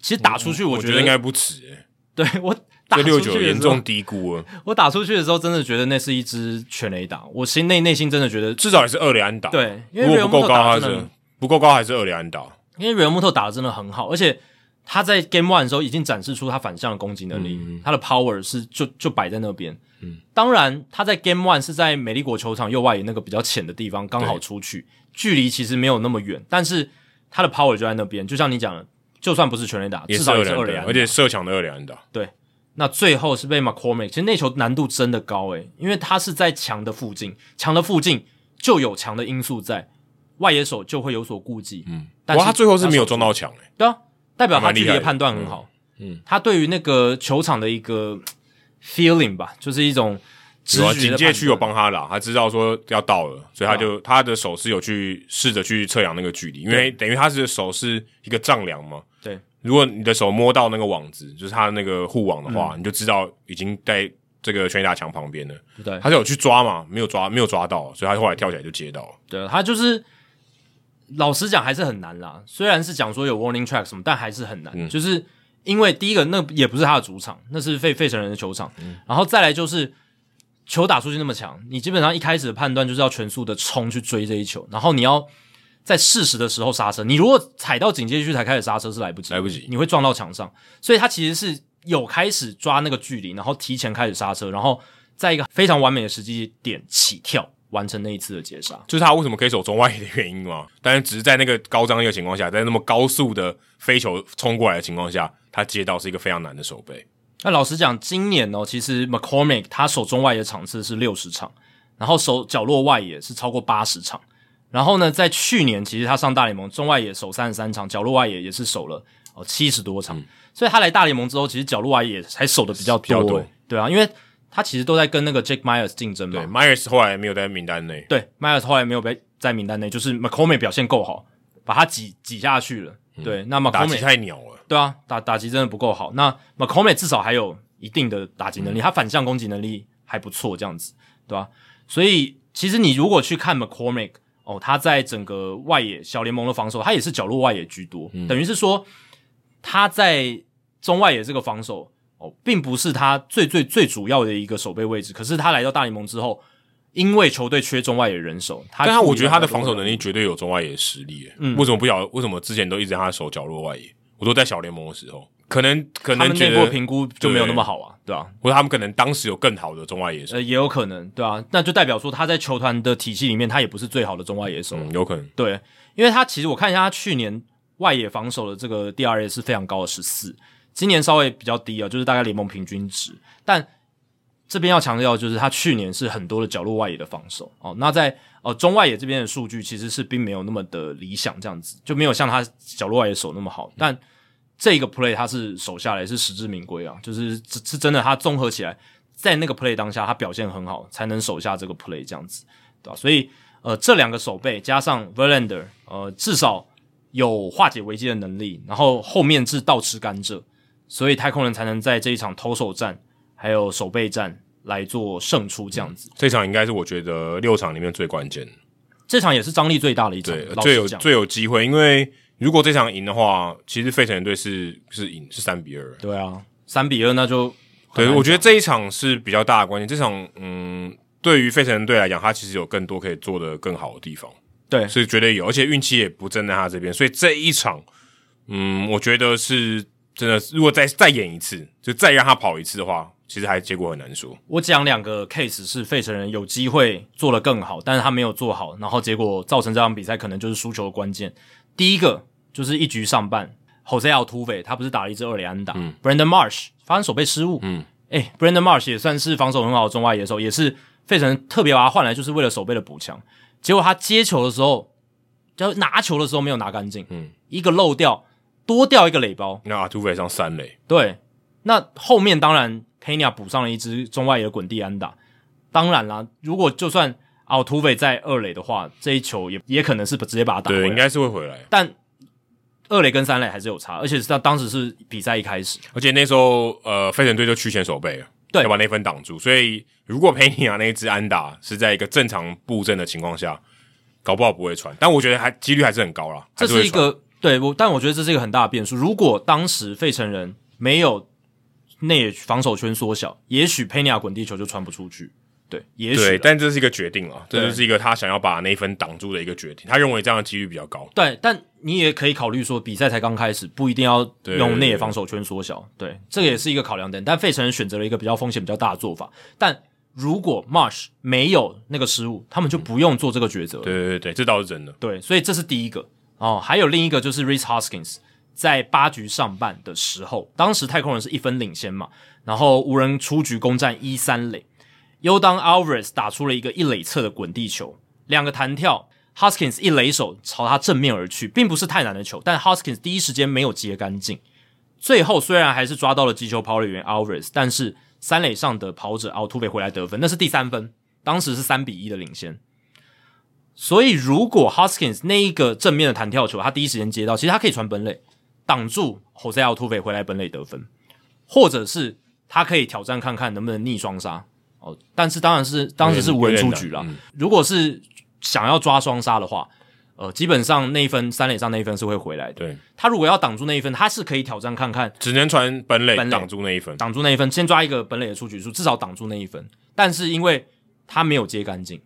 其实打出去我觉得，我觉得应该不止诶。对，我打出去严重低估了。我打出去的时候，真的觉得那是一支全垒打，我心内内心真的觉得至少也是二垒安打。对，因为不够高还是不够高还是二垒安打。因为瑞尔穆特打的真的很好，而且他在 Game One 的时候已经展示出他反向的攻击能力，嗯、他的 Power 是就就摆在那边。嗯，当然他在 Game One 是在美丽国球场右外野那个比较浅的地方刚好出去，距离其实没有那么远，但是他的 Power 就在那边。就像你讲的，就算不是全垒打，至少也是二垒安打，而且射墙的二垒安打。对，那最后是被 McCormick，其实那球难度真的高诶，因为他是在墙的附近，墙的附近就有墙的因素在，外野手就会有所顾忌。嗯，哇，他最后是没有撞到墙诶，对啊。代表他距离的判断很好，嗯，他对于那个球场的一个 feeling 吧，就是一种直觉。警戒区有帮他啦，他知道说要到了，所以他就、啊、他的手是有去试着去测量那个距离，因为等于他是手是一个丈量嘛。对，如果你的手摸到那个网子，就是他那个护网的话，嗯、你就知道已经在这个全垒打墙旁边了。对，他是有去抓嘛，没有抓，没有抓到，所以他后来跳起来就接到了。对，他就是。老实讲还是很难啦，虽然是讲说有 warning track 什么，但还是很难。嗯、就是因为第一个，那也不是他的主场，那是费费城人的球场。嗯、然后再来就是球打出去那么强，你基本上一开始的判断就是要全速的冲去追这一球，然后你要在适时的时候刹车。你如果踩到警戒区才开始刹车是来不及，来不及，你会撞到墙上。所以他其实是有开始抓那个距离，然后提前开始刹车，然后在一个非常完美的时机点起跳。完成那一次的截杀，就是他为什么可以守中外野的原因嘛？但是只是在那个高张力的情况下，在那么高速的飞球冲过来的情况下，他接到是一个非常难的守备。那老实讲，今年哦，其实 McCormick 他守中外野场次是六十场，然后守角落外野是超过八十场。然后呢，在去年其实他上大联盟中外野守三十三场，角落外野也是守了哦七十多场。嗯、所以他来大联盟之后，其实角落外野才守的比较多，比较多。对啊，因为。他其实都在跟那个 Jake Meyers 竞争嘛。对，Meyers 后来没有在名单内。对，Meyers 后来没有被在名单内，就是 McCormick 表现够好，把他挤挤下去了。嗯、对，那 McCormick 打击太鸟了。对啊，打打击真的不够好。那 McCormick 至少还有一定的打击能力，嗯、他反向攻击能力还不错，这样子，对吧、啊？所以其实你如果去看 McCormick 哦，他在整个外野小联盟的防守，他也是角落外野居多，嗯、等于是说他在中外野这个防守。哦，并不是他最最最主要的一个守备位置，可是他来到大联盟之后，因为球队缺中外野人手，他但他我觉得他的防守能力绝对有中外野的实力。嗯，为什么不晓得？为什么之前都一直让他守角落外野？我都在小联盟的时候，可能可能觉得评估就没有那么好啊，对吧？或者他们可能当时有更好的中外野手，呃，也有可能，对啊，那就代表说他在球团的体系里面，他也不是最好的中外野手，嗯，有可能，对，因为他其实我看一下他去年外野防守的这个 DRA 是非常高的十四。今年稍微比较低啊，就是大概联盟平均值。但这边要强调，就是他去年是很多的角落外野的防守哦。那在呃中外野这边的数据其实是并没有那么的理想，这样子就没有像他角落外野手那么好。但这个 play 他是守下来是实至名归啊，就是是真的，他综合起来在那个 play 当下他表现很好，才能守下这个 play 这样子，对吧？所以呃这两个守备加上 Verlander，呃至少有化解危机的能力，然后后面是倒吃甘蔗。所以太空人才能在这一场投手战还有守备战来做胜出这样子。这场应该是我觉得六场里面最关键，这场也是张力最大的一场，对，最有最有机会。因为如果这场赢的话，其实费城人队是是赢是三比二。对啊，三比二那就对。我觉得这一场是比较大的关键。这场嗯，对于费城人队来讲，他其实有更多可以做的更好的地方。对，所以绝对有，而且运气也不站在他这边。所以这一场，嗯，我觉得是。真的，如果再再演一次，就再让他跑一次的话，其实还结果很难说。我讲两个 case 是费城人有机会做得更好，但是他没有做好，然后结果造成这场比赛可能就是输球的关键。第一个就是一局上半，Jose Altuve 他不是打了一支二垒安打，嗯，Brandon Marsh 发生守备失误，嗯，诶、欸、Brandon Marsh 也算是防守很好的中外野手，也是费城特别把他换来就是为了守备的补强。结果他接球的时候，就拿球的时候没有拿干净，嗯，一个漏掉。多掉一个垒包，那阿图菲上三垒。对，那后面当然 Kenya 补上了一支中外野滚地安打。当然啦，如果就算奥图菲在二垒的话，这一球也也可能是直接把他打回来。对，应该是会回来。但二垒跟三垒还是有差，而且是他当时是比赛一开始，而且那时候呃，费城队就趋前守备了，对，要把那分挡住。所以如果佩尼亚那一支安打是在一个正常布阵的情况下，搞不好不会传。但我觉得还几率还是很高啦。这是一个。对，我但我觉得这是一个很大的变数。如果当时费城人没有内野防守圈缩小，也许佩尼亚滚地球就传不出去。对，也许。对，但这是一个决定了，这就是一个他想要把那一分挡住的一个决定。他认为这样的几率比较高。对，但你也可以考虑说，比赛才刚开始，不一定要用内野防守圈缩小。对，这个也是一个考量点。但费城人选择了一个比较风险比较大的做法。但如果 Marsh 没有那个失误，他们就不用做这个抉择。对对对，这倒是真的。对，所以这是第一个哦。还有另一个就是 Rhys Hoskins 在八局上半的时候，当时太空人是一分领先嘛，然后无人出局攻占一三垒，Yordan Alvarez 打出了一个一垒侧的滚地球，两个弹跳。Hoskins 一垒手朝他正面而去，并不是太难的球，但 Hoskins 第一时间没有接干净。最后虽然还是抓到了击球跑垒员 Alvarez，但是三垒上的跑者 Altuve 回来得分，那是第三分，当时是三比一的领先。所以如果 Hoskins 那一个正面的弹跳球，他第一时间接到，其实他可以传本垒挡住 Jose Altuve 回来本垒得分，或者是他可以挑战看看能不能逆双杀哦。但是当然是当时是无人出局了，嗯、如果是。想要抓双杀的话，呃，基本上那一分三垒上那一分是会回来的。对，他如果要挡住那一分，他是可以挑战看看，只能传本垒挡住那一分，挡住那一分，先抓一个本垒的出局数，至少挡住那一分。但是因为他没有接干净，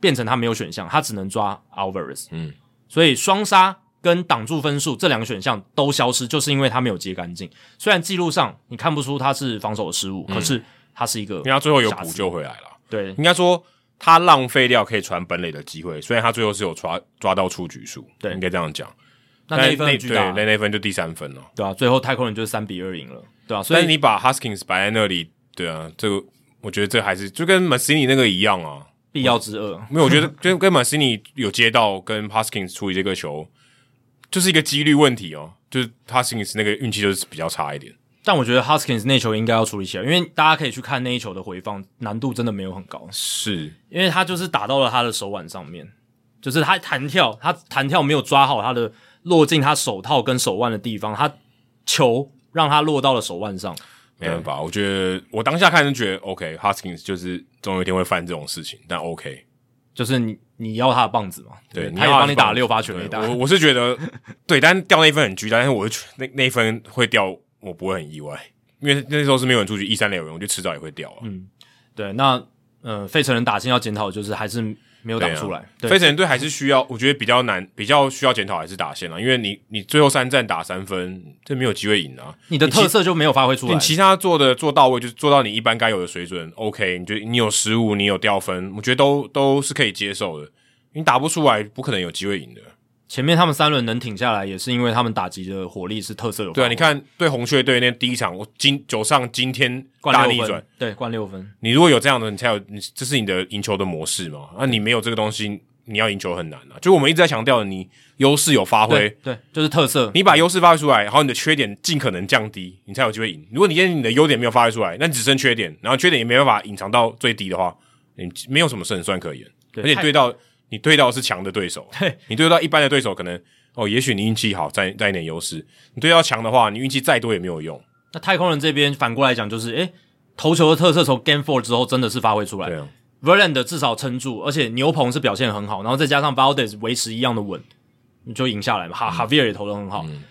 变成他没有选项，他只能抓 Alvarez。嗯，所以双杀跟挡住分数这两个选项都消失，就是因为他没有接干净。虽然记录上你看不出他是防守的失误，嗯、可是他是一个，因为他最后有补救回来了。对，应该说。他浪费掉可以传本垒的机会，虽然他最后是有抓抓到出局数，对，应该这样讲。那那一分巨大，对，那那分就第三分了，对啊，最后太空人就是三比二赢了，对啊。所以你把 Huskins 摆在那里，对啊，这个我觉得这还是就跟 Mancini 那个一样啊，必要之二。没有，我觉得 跟跟 Mancini 有接到跟 Huskins 处理这个球，就是一个几率问题哦，就是 Huskins 那个运气就是比较差一点。但我觉得 Huskins 那球应该要处理起来，因为大家可以去看那一球的回放，难度真的没有很高。是，因为他就是打到了他的手腕上面，就是他弹跳，他弹跳没有抓好他的落进他手套跟手腕的地方，他球让他落到了手腕上。没办法，我觉得我当下看就觉得 OK Huskins 就是总有一天会犯这种事情，但 OK，就是你你要他的棒子嘛，对，他也帮你打六发全垒打。我我是觉得对，但掉那一分很巨大，但是我是那那一分会掉。我不会很意外，因为那时候是没有人出去，一三垒有人，我就迟早也会掉啊。嗯，对，那呃，费城人打线要检讨就是还是没有打出来。费城人队还是需要，我觉得比较难，比较需要检讨还是打线了，因为你你最后三战打三分，这没有机会赢啊。你的特色就没有发挥出来，你其他做的做到位，就是做到你一般该有的水准。OK，你觉得你有失误，你有掉分，我觉得都都是可以接受的。你打不出来，不可能有机会赢的。前面他们三轮能挺下来，也是因为他们打击的火力是特色有。对啊，你看对红雀队那第一场，我今九上今天大逆转，对，灌六分。你如果有这样的，你才有，你这是你的赢球的模式嘛？那、啊、你没有这个东西，你要赢球很难啊。就我们一直在强调的，你优势有发挥，对，就是特色。你把优势发挥出来，然后你的缺点尽可能降低，你才有机会赢。如果你今天你的优点没有发挥出来，那你只剩缺点，然后缺点也没办法隐藏到最低的话，你没有什么胜算可言。而且对到你对到是强的对手，对你对到一般的对手可能。哦，也许你运气好，占占一点优势。你对到强的话，你运气再多也没有用。那太空人这边反过来讲，就是诶，投球的特色从 Game Four 之后真的是发挥出来。对啊，Verlander 至少撑住，而且牛棚是表现很好，然后再加上 Valdez 维持一样的稳，你就赢下来嘛。哈、嗯、Javier 也投的很好，嗯、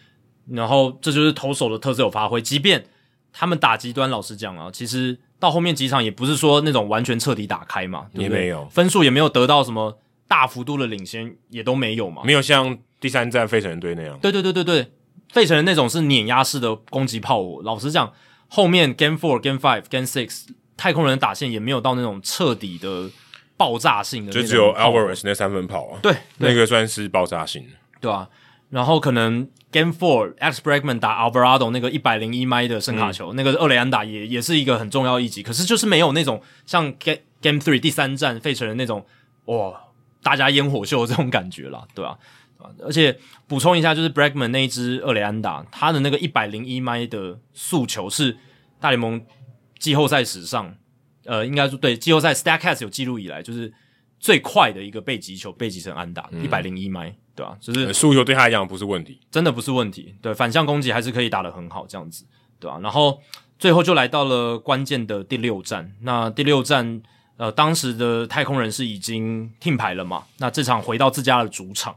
然后这就是投手的特色有发挥。即便他们打极端，老实讲啊，其实到后面几场也不是说那种完全彻底打开嘛，对不对？也没有分数也没有得到什么大幅度的领先，也都没有嘛，没有像。第三战费城人队那样，对对对对对，费城人那种是碾压式的攻击炮火。老实讲，后面 Game Four、Game Five、Game Six，太空人的打线也没有到那种彻底的爆炸性的，就只有 Alvarez 那三分炮啊，对，那个算是爆炸性的，对啊。然后可能 Game Four，Alex Bregman 打 Alvarado 那个一百零一迈的声卡球，嗯、那个厄雷安打也也是一个很重要一击。可是就是没有那种像 Game Game Three 第三战费城人那种哇，大家烟火秀这种感觉啦，对吧、啊？而且补充一下，就是 Bragman 那一支二雷安打，他的那个一百零一迈的速球是大联盟季后赛史上，呃，应该说对季后赛 Statcast 有记录以来，就是最快的一个被击球被击成安打，一百零一迈，对吧？就是速球对他来讲不是问题，真的不是问题。对，反向攻击还是可以打得很好，这样子，对吧？然后最后就来到了关键的第六战，那第六战，呃，当时的太空人是已经停牌了嘛？那这场回到自家的主场。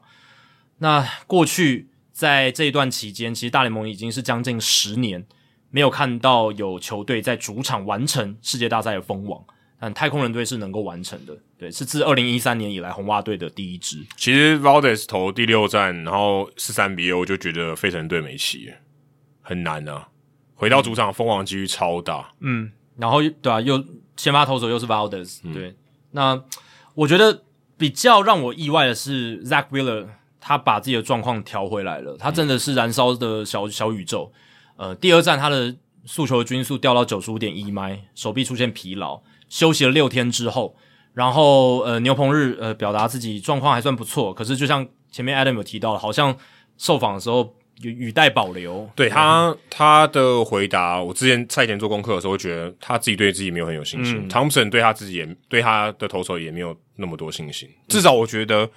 那过去在这一段期间，其实大联盟已经是将近十年没有看到有球队在主场完成世界大赛的封王。但太空人队是能够完成的。对，是自二零一三年以来红袜队的第一支。其实 Valdez 投第六战，然后四三比二，我就觉得费城队没戏，很难啊。回到主场封王几率超大。嗯，然后对啊，又先发投手又是 Valdez，对。嗯、那我觉得比较让我意外的是 Zack Wheeler，他把自己的状况调回来了，他真的是燃烧的小小宇宙。呃，第二站他的速球的均速掉到九十五点一迈，手臂出现疲劳，休息了六天之后，然后呃牛棚日呃表达自己状况还算不错，可是就像前面 Adam 有提到的，好像受访的时候语语带保留。对他、嗯、他的回答，我之前赛前做功课的时候，觉得他自己对自己没有很有信心。汤普森对他自己也对他的投手也没有那么多信心，至少我觉得。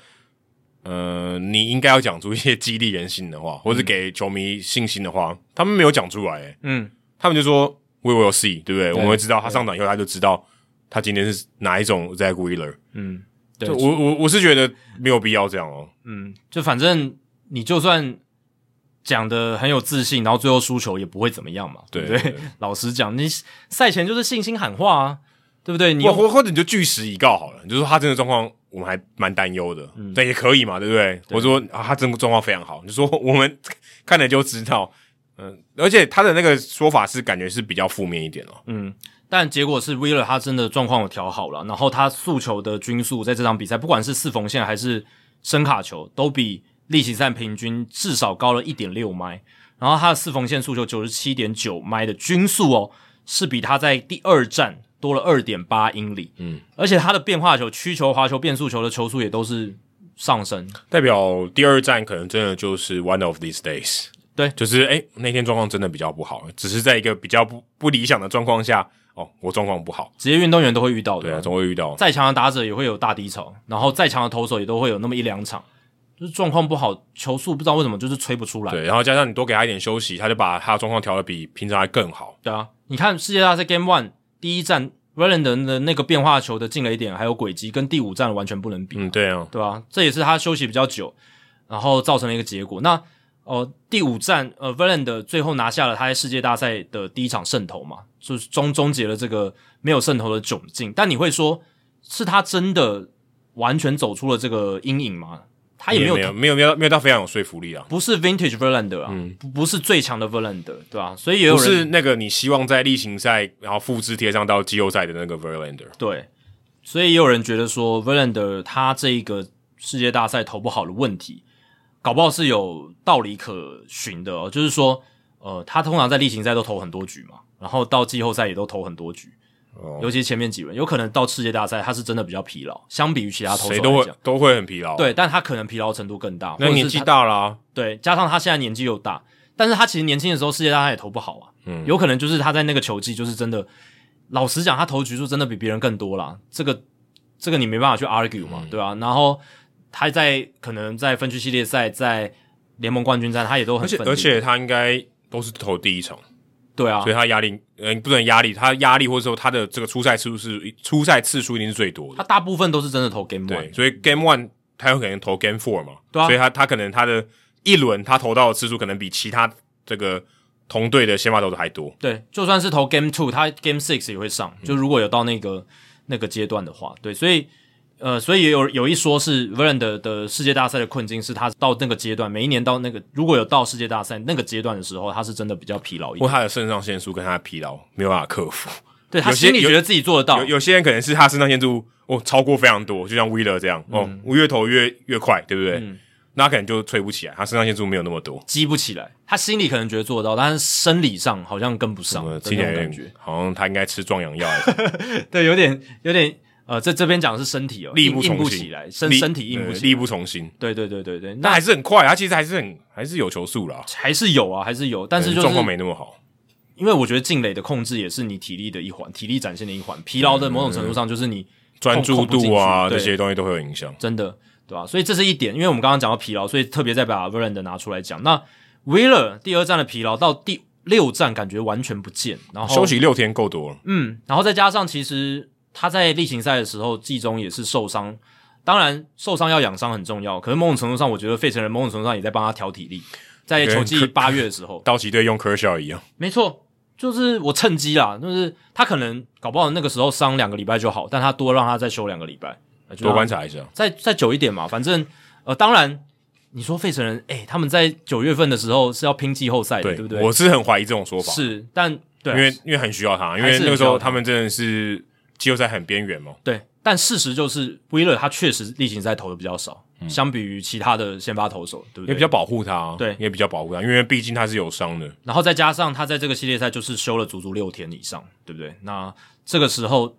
呃，你应该要讲出一些激励人心的话，或者给球迷信心的话，他们没有讲出来，诶嗯，他们就说 We will see，对不对？对。我们会知道他上场以后，他就知道他今天是哪一种 Zack Wheeler，嗯，对，我我我是觉得没有必要这样哦，嗯，就反正你就算讲的很有自信，然后最后输球也不会怎么样嘛，对不对？对对 老实讲，你赛前就是信心喊话啊，对不对？你或或者你就据实以告好了，你就说他真的状况。我们还蛮担忧的，嗯、但也可以嘛，对不对？对我说啊，他真的状况非常好，你说我们 看了就知道，嗯，而且他的那个说法是感觉是比较负面一点哦，嗯，但结果是 Wheeler 他真的状况有调好了，然后他速球的均速在这场比赛，不管是四缝线还是深卡球，都比例行赛平均至少高了一点六迈，然后他的四缝线速球九十七点九迈的均速哦，是比他在第二站。多了二点八英里，嗯，而且他的变化球、曲球、滑球、变速球的球速也都是上升，代表第二站可能真的就是 one of these days，对，就是哎、欸、那天状况真的比较不好，只是在一个比较不不理想的状况下，哦，我状况不好，职业运动员都会遇到的，对啊，总会遇到，再强的打者也会有大低潮，然后再强的投手也都会有那么一两场，就是状况不好，球速不知道为什么就是吹不出来，对，然后加上你多给他一点休息，他就把他的状况调的比平常还更好，对啊，你看世界大赛 Game One。第一站 Verlander 的那个变化球的进垒点还有轨迹，跟第五站完全不能比。嗯，对啊，对吧？这也是他休息比较久，然后造成了一个结果。那呃，第五站呃 Verlander 最后拿下了他在世界大赛的第一场胜投嘛，就是终终结了这个没有胜投的窘境。但你会说，是他真的完全走出了这个阴影吗？他也没有没有没有没有没有到非常有说服力啊，不是 Vintage Verlander 啊，嗯，不不是最强的 Verlander，对吧？所以也有人不是那个你希望在例行赛然后复制贴上到季后赛的那个 Verlander，对，所以也有人觉得说 Verlander 他这一个世界大赛投不好的问题，搞不好是有道理可循的哦，就是说，呃，他通常在例行赛都投很多局嘛，然后到季后赛也都投很多局。尤其前面几轮，有可能到世界大赛他是真的比较疲劳，相比于其他投手来讲，谁都会都会很疲劳。对，但他可能疲劳程度更大，那年纪大了啊。对，加上他现在年纪又大，但是他其实年轻的时候世界大赛也投不好啊。嗯，有可能就是他在那个球季就是真的，老实讲，他投局数真的比别人更多啦。这个这个你没办法去 argue 嘛，嗯、对吧、啊？然后他在可能在分区系列赛、在联盟冠军战，他也都很，而且而且他应该都是投第一场。对啊，所以他压力，嗯，不能压力，他压力或者说他的这个出赛次数是出赛次数一定是最多的。他大部分都是真的投 Game One，所以 Game One 他有可能投 Game Four 嘛，对啊，所以他他可能他的一轮他投到的次数可能比其他这个同队的先发投手还多。对，就算是投 Game Two，他 Game Six 也会上，就如果有到那个那个阶段的话，对，所以。呃，所以也有有一说是 Verlander 的世界大赛的困境是他到那个阶段，每一年到那个如果有到世界大赛那个阶段的时候，他是真的比较疲劳一点。不过他的肾上腺素跟他的疲劳没有办法克服。对，他心里觉得自己做得到。有些人可能是他肾上腺素哦超过非常多，就像 Wheeler 这样、嗯、哦，越投越越快，对不对？嗯、那他可能就吹不起来，他肾上腺素没有那么多，激不起来。他心里可能觉得做得到，但是生理上好像跟不上。这种感觉好像他应该吃壮阳药。对，有点有点。呃，在这边讲的是身体哦，力不从心，起来，身身体硬不起来，力不从心。对对对对对，那还是很快，他其实还是很还是有球速啦，还是有啊，还是有，但是就是状况没那么好。因为我觉得进垒的控制也是你体力的一环，体力展现的一环。疲劳的某种程度上就是你专注度啊，这些东西都会有影响，真的，对吧？所以这是一点，因为我们刚刚讲到疲劳，所以特别再把 Verlander 拿出来讲。那 Wheeler 第二站的疲劳到第六站感觉完全不见，然后休息六天够多了，嗯，然后再加上其实。他在例行赛的时候，季中也是受伤。当然，受伤要养伤很重要。可是某种程度上，我觉得费城人某种程度上也在帮他调体力。在球季八月的时候，道奇队用 Kershaw 一样，没错。就是我趁机啦，就是他可能搞不好那个时候伤两个礼拜就好，但他多让他再休两个礼拜，多观察一下，再再久一点嘛。反正呃，当然你说费城人，哎、欸，他们在九月份的时候是要拼季后赛的，对，对不对？我是很怀疑这种说法，是，但对、啊，因为因为很需要他，因为那个时候他们真的是季后赛很边缘嘛。对，但事实就是 Wheeler 他确实例行赛投的比较少。嗯、相比于其他的先发投手，对不对？也比较保护他，对，也比较保护他，因为毕竟他是有伤的。然后再加上他在这个系列赛就是休了足足六天以上，对不对？那这个时候，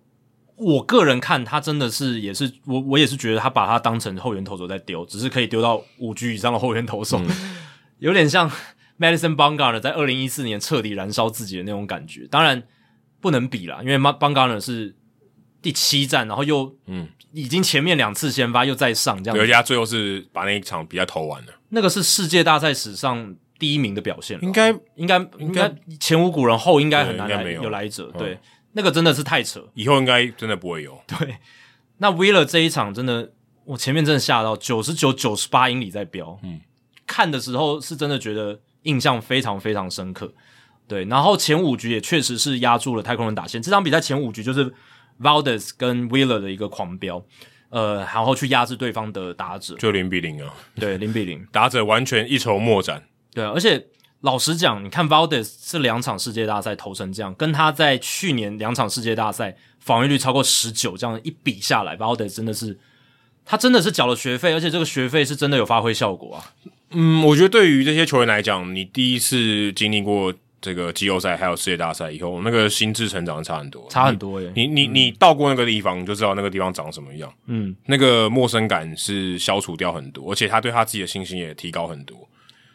我个人看他真的是也是我我也是觉得他把他当成后援投手在丢，只是可以丢到五局以上的后援投手，嗯、有点像 Madison Bumgarner 在二零一四年彻底燃烧自己的那种感觉。当然不能比啦，因为 Bumgarner 是第七战，然后又嗯。已经前面两次先发又再上这样子，而且他最后是把那一场比赛投完了。那个是世界大赛史上第一名的表现，应该应该应该前无古人后应该很难来有，有来者。对，嗯、那个真的是太扯，以后应该真的不会有。对，那 Wheeler 这一场真的，我前面真的吓到九十九九十八英里在飙，嗯，看的时候是真的觉得印象非常非常深刻。对，然后前五局也确实是压住了太空人打线。这场比赛前五局就是。Valdez 跟 Wheeler 的一个狂飙，呃，然后去压制对方的打者，就零比零啊，对，零比零，打者完全一筹莫展，对啊，而且老实讲，你看 Valdes 这两场世界大赛投成这样，跟他在去年两场世界大赛防御率超过十九这样一比下来，Valdes 真的是，他真的是缴了学费，而且这个学费是真的有发挥效果啊。嗯，我觉得对于这些球员来讲，你第一次经历过。这个季后赛还有世界大赛以后，那个心智成长差很多，差很多耶！你你你，你到过那个地方，你就知道那个地方长什么样。嗯，那个陌生感是消除掉很多，而且他对他自己的信心也提高很多。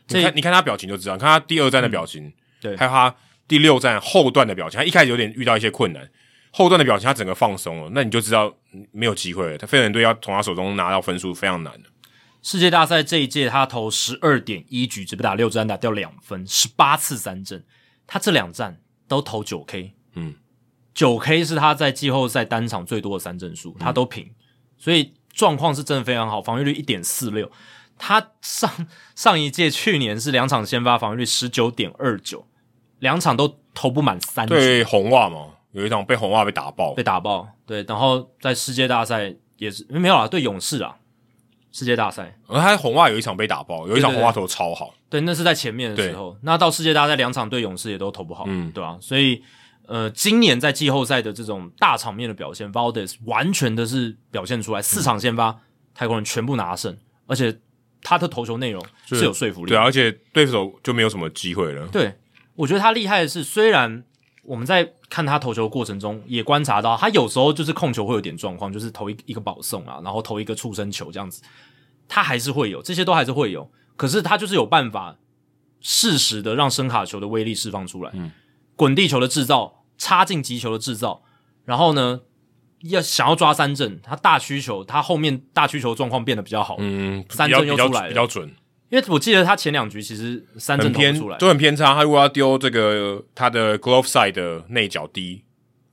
你看，你看他表情就知道，看他第二站的表情，嗯、对，还有他第六站后段的表情。他一开始有点遇到一些困难，后段的表情他整个放松了，那你就知道没有机会了。他费城队要从他手中拿到分数非常难的。世界大赛这一届，他投十二点一局，只被打六支安打，掉两分，十八次三振。他这两战都投九 K，嗯，九 K 是他在季后赛单场最多的三振数，他都平，所以状况是真的非常好，防御率一点四六。他上 上一届去年是两场先发，防御率十九点二九，两场都投不满三局。对红袜嘛，有一场被红袜被打爆，被打爆。对，然后在世界大赛也是没有啊，对勇士啊。世界大赛，而他红袜有一场被打爆，有一场红袜投超好对对对。对，那是在前面的时候。那到世界大赛两场对勇士也都投不好，嗯，对吧、啊？所以，呃，今年在季后赛的这种大场面的表现，Valdez 完全的是表现出来，四场先发，嗯、太空人全部拿胜，而且他的投球内容是有说服力的。对，而且对手就没有什么机会了。对，我觉得他厉害的是，虽然我们在看他投球的过程中也观察到，他有时候就是控球会有点状况，就是投一一个保送啊，然后投一个触身球这样子。他还是会有这些，都还是会有，可是他就是有办法适时的让声卡球的威力释放出来，嗯，滚地球的制造，插进击球的制造，然后呢，要想要抓三振，他大曲球，他后面大曲球状况变得比较好，嗯，三振又出来了，比较准，因为我记得他前两局其实三振投不出来，都很偏差，他如果要丢这个他的 glove side 的内角低。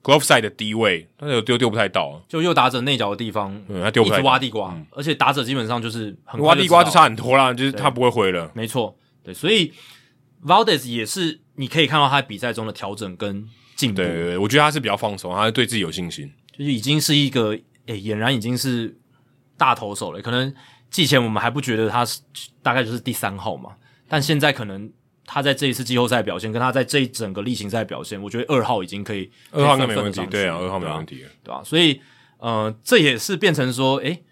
Glove side 的低位，但是丢丢不太到，就又打者内角的地方，嗯，他丢不太到，一直挖地瓜，嗯，而且打者基本上就是很挖地瓜就差很多啦，就是他不会回了，没错，对，所以 Valdez 也是你可以看到他比赛中的调整跟进步，对对对，我觉得他是比较放松，他是对自己有信心，就是已经是一个，诶、欸，俨然已经是大投手了，可能季前我们还不觉得他是大概就是第三号嘛，但现在可能。他在这一次季后赛表现，跟他在这一整个例行赛表现，我觉得二号已经可以，二号应该没问题，对啊，二号没问题，对吧、啊？所以，呃，这也是变成说，诶，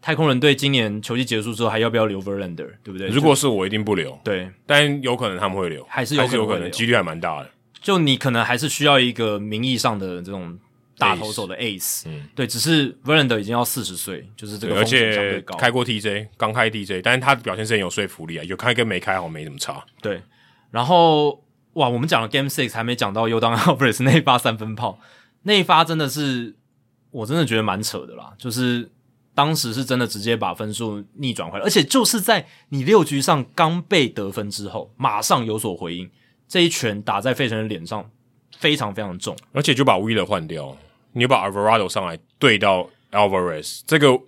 太空人队今年球季结束之后还要不要留 Verlander，对不对？如果是我，一定不留。对，但有可能他们会留，还是有可能几率还蛮大的。就你可能还是需要一个名义上的这种大投手的 Ace，嗯，对，只是 Verlander 已经要四十岁，就是这个而且开过 TJ，刚开 TJ，但是他的表现是很有说服力啊，有开跟没开好像没怎么差，对。然后哇，我们讲了 Game Six 还没讲到 Yordan Alvarez 那一发三分炮，那一发真的是我真的觉得蛮扯的啦，就是当时是真的直接把分数逆转回来，而且就是在你六局上刚被得分之后，马上有所回应，这一拳打在费城的脸上非常非常重，而且就把 Wheeler 换掉，你把 Alvarado 上来对到 Alvarez，这个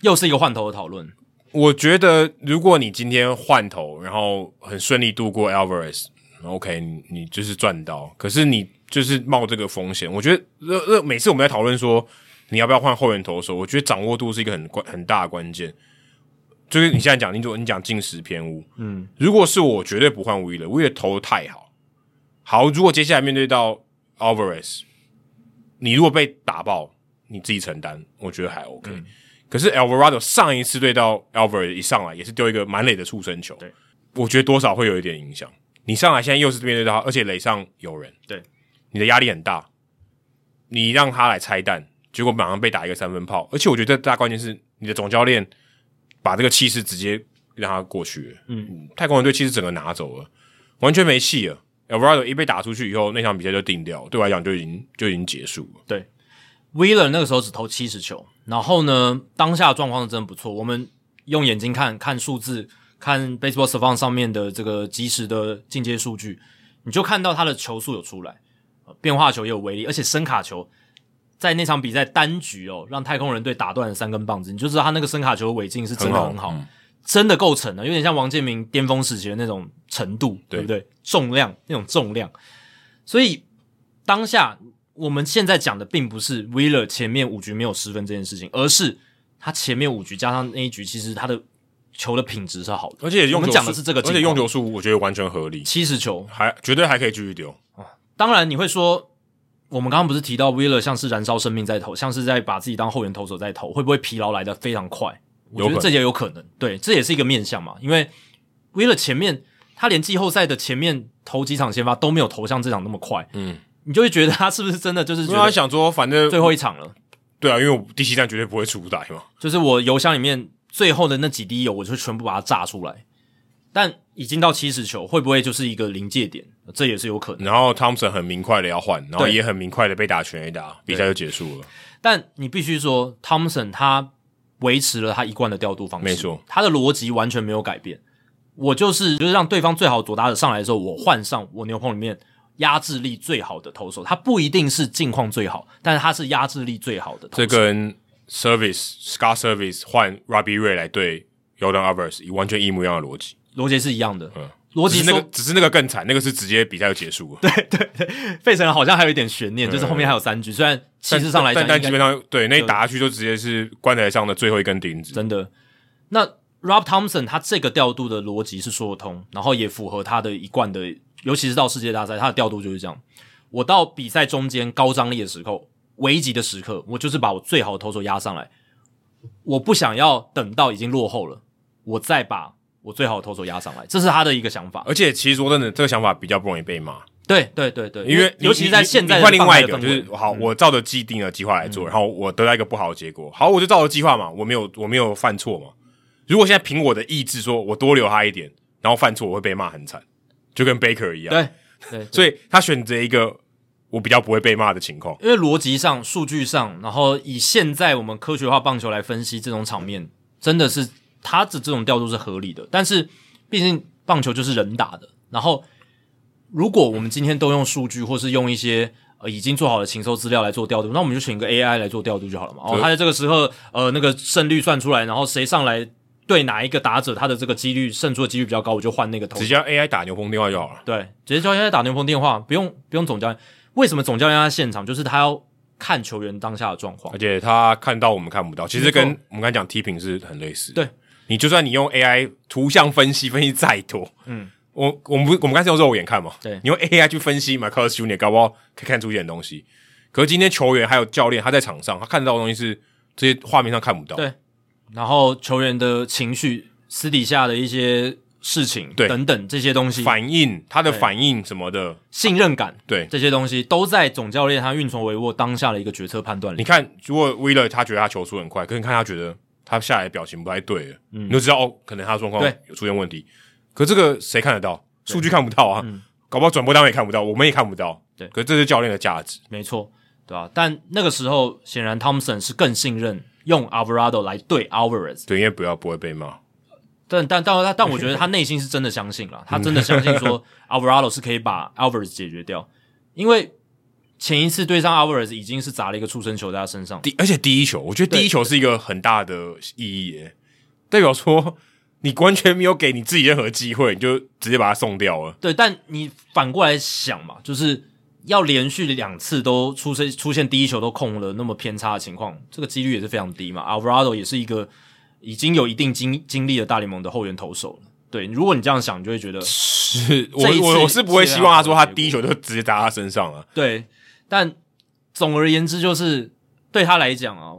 又是一个换头的讨论。我觉得，如果你今天换头，然后很顺利度过 Alvarez，OK，你你就是赚到，可是你就是冒这个风险。我觉得，呃呃，每次我们在讨论说你要不要换后援投手，我觉得掌握度是一个很关很大的关键。就是你现在讲，你如果你讲进食偏误，嗯，如果是我，绝对不换 Wheeler，Wheeler 投的太好。好，如果接下来面对到 Alvarez，你如果被打爆，你自己承担，我觉得还 OK。嗯、可是 Alvarado 上一次对到 Alvarez 一上来也是丢一个满垒的触身球，对，我觉得多少会有一点影响。你上来现在又是面对到他，而且垒上有人，对，你的压力很大。你让他来拆弹，结果马上被打一个三分炮，而且我觉得大关键是你的总教练。把这个气势直接让他过去了，嗯，太空人队气势整个拿走了，完全没戏了。Alvarado 一被打出去以后，那场比赛就定掉，对我来讲就已经就已经结束了。对，Wheeler 那个时候只投七十球，然后呢，当下状况是真的不错。我们用眼睛看看数字，看 Baseball Savant 上面的这个即时的进阶数据，你就看到他的球速有出来，变化球也有威力，而且伸卡球。在那场比赛单局哦，让太空人队打断了三根棒子，你就知道他那个伸卡球的尾劲是真的很好，很好嗯、真的够沉了，有点像王建民巅峰时期的那种程度，对，对不对？重量那种重量，所以当下我们现在讲的并不是 Wheeler 前面五局没有失分这件事情，而是他前面五局加上那一局，其实他的球的品质是好的，而且用我们讲的是这个，而且用球数我觉得完全合理，七十球还绝对还可以继续丢啊。当然你会说。我们刚刚不是提到 Wheeler 像是燃烧生命在投，像是在把自己当后援投手在投，会不会疲劳来的非常快？我觉得这也有可能，对，这也是一个面向嘛。因为 Wheeler 前面他连季后赛的前面头几场先发都没有投像这场那么快，嗯，你就会觉得他是不是真的就是？因为他想说，反正最后一场了，对啊，因为我第七战绝对不会出来嘛，就是我油箱里面最后的那几滴油，我就全部把它炸出来。但已经到七十球，会不会就是一个临界点？这也是有可能。然后汤普森很明快的要换，然后也很明快的被打全 A 打，比赛就结束了。但你必须说，汤普森他维持了他一贯的调度方式，没错，他的逻辑完全没有改变。我就是就是让对方最好左打者上来的时候，我换上我牛棚里面压制力最好的投手，他不一定是近况最好，但是他是压制力最好的投手。这跟 Service Scott Service 换 Robbie Ray 来对 Yordan Alvarez 完全一模一样的逻辑。逻辑是一样的，嗯，逻辑那个只是那个更惨，那个是直接比赛就结束了。对对对，费城人好像还有一点悬念，就是后面还有三局，虽然气势上来讲，但但基本上对那一打下去就直接是棺材上的最后一根钉子。真的，那 Rob Thompson 他这个调度的逻辑是说得通，然后也符合他的一贯的，尤其是到世界大赛，他的调度就是这样：我到比赛中间高张力的时候，危急的时刻，我就是把我最好的投手压上来，我不想要等到已经落后了，我再把。我最好的投手压上来，这是他的一个想法。而且其实说真的，这个想法比较不容易被骂。对对对对，因为尤其是在现在换另外一个，就是好，我照着既定的计划来做，嗯、然后我得到一个不好的结果。好，我就照着计划嘛，我没有我没有犯错嘛。如果现在凭我的意志说，我多留他一点，然后犯错，我会被骂很惨，就跟 Baker 一样。对对，所以他选择一个我比较不会被骂的情况。因为逻辑上、数据上，然后以现在我们科学化棒球来分析这种场面，真的是他的这种调度是合理的，但是。毕竟棒球就是人打的，然后如果我们今天都用数据，或是用一些呃已经做好的禽兽资料来做调度，那我们就选一个 AI 来做调度就好了嘛。哦，他在这个时候呃那个胜率算出来，然后谁上来对哪一个打者，他的这个几率胜出的几率比较高，我就换那个投。直接 AI 打牛棚电话就好了。对，直接叫 AI 打牛棚电话，不用不用总教练。为什么总教练在现场？就是他要看球员当下的状况，而且他看到我们看不到，其实跟我们刚才讲 Tipping 是很类似。对。你就算你用 AI 图像分析分析再多，嗯，我我们不我们刚才用肉眼看嘛，对，你用 AI 去分析 Marcus Junior 搞不好可以看出一点东西。可是今天球员还有教练他在场上，他看到的东西是这些画面上看不到。对，然后球员的情绪、私底下的一些事情，对，等等这些东西，反应他的反应什么的，信任感，对，这些东西都在总教练他运筹帷幄当下的一个决策判断里。你看，如果 Wheeler 他觉得他球速很快，可是你看他觉得。他下来的表情不太对了，嗯，你就知道哦，可能他的状况有出现问题。可这个谁看得到？数据看不到啊，嗯、搞不好转播单位也看不到，我们也看不到。对，可是这是教练的价值，没错，对吧、啊？但那个时候显然汤普森是更信任用 Alvarado 来对 Alvarez，对，因为不要不会被骂。但但但但但我觉得 他内心是真的相信了，他真的相信说 Alvarado 是可以把 Alvarez 解决掉，因为。前一次对上 Alvarez 已经是砸了一个出生球在他身上，第而且第一球，我觉得第一球是一个很大的意义耶，代表说你完全没有给你自己任何机会，你就直接把他送掉了。对，但你反过来想嘛，就是要连续两次都出生出现第一球都控了那么偏差的情况，这个几率也是非常低嘛。Alvarado 也是一个已经有一定经经历了大联盟的后援投手了。对，如果你这样想，你就会觉得是我我我是不会希望他说他第一球就直接砸他身上了。对，但总而言之，就是对他来讲啊，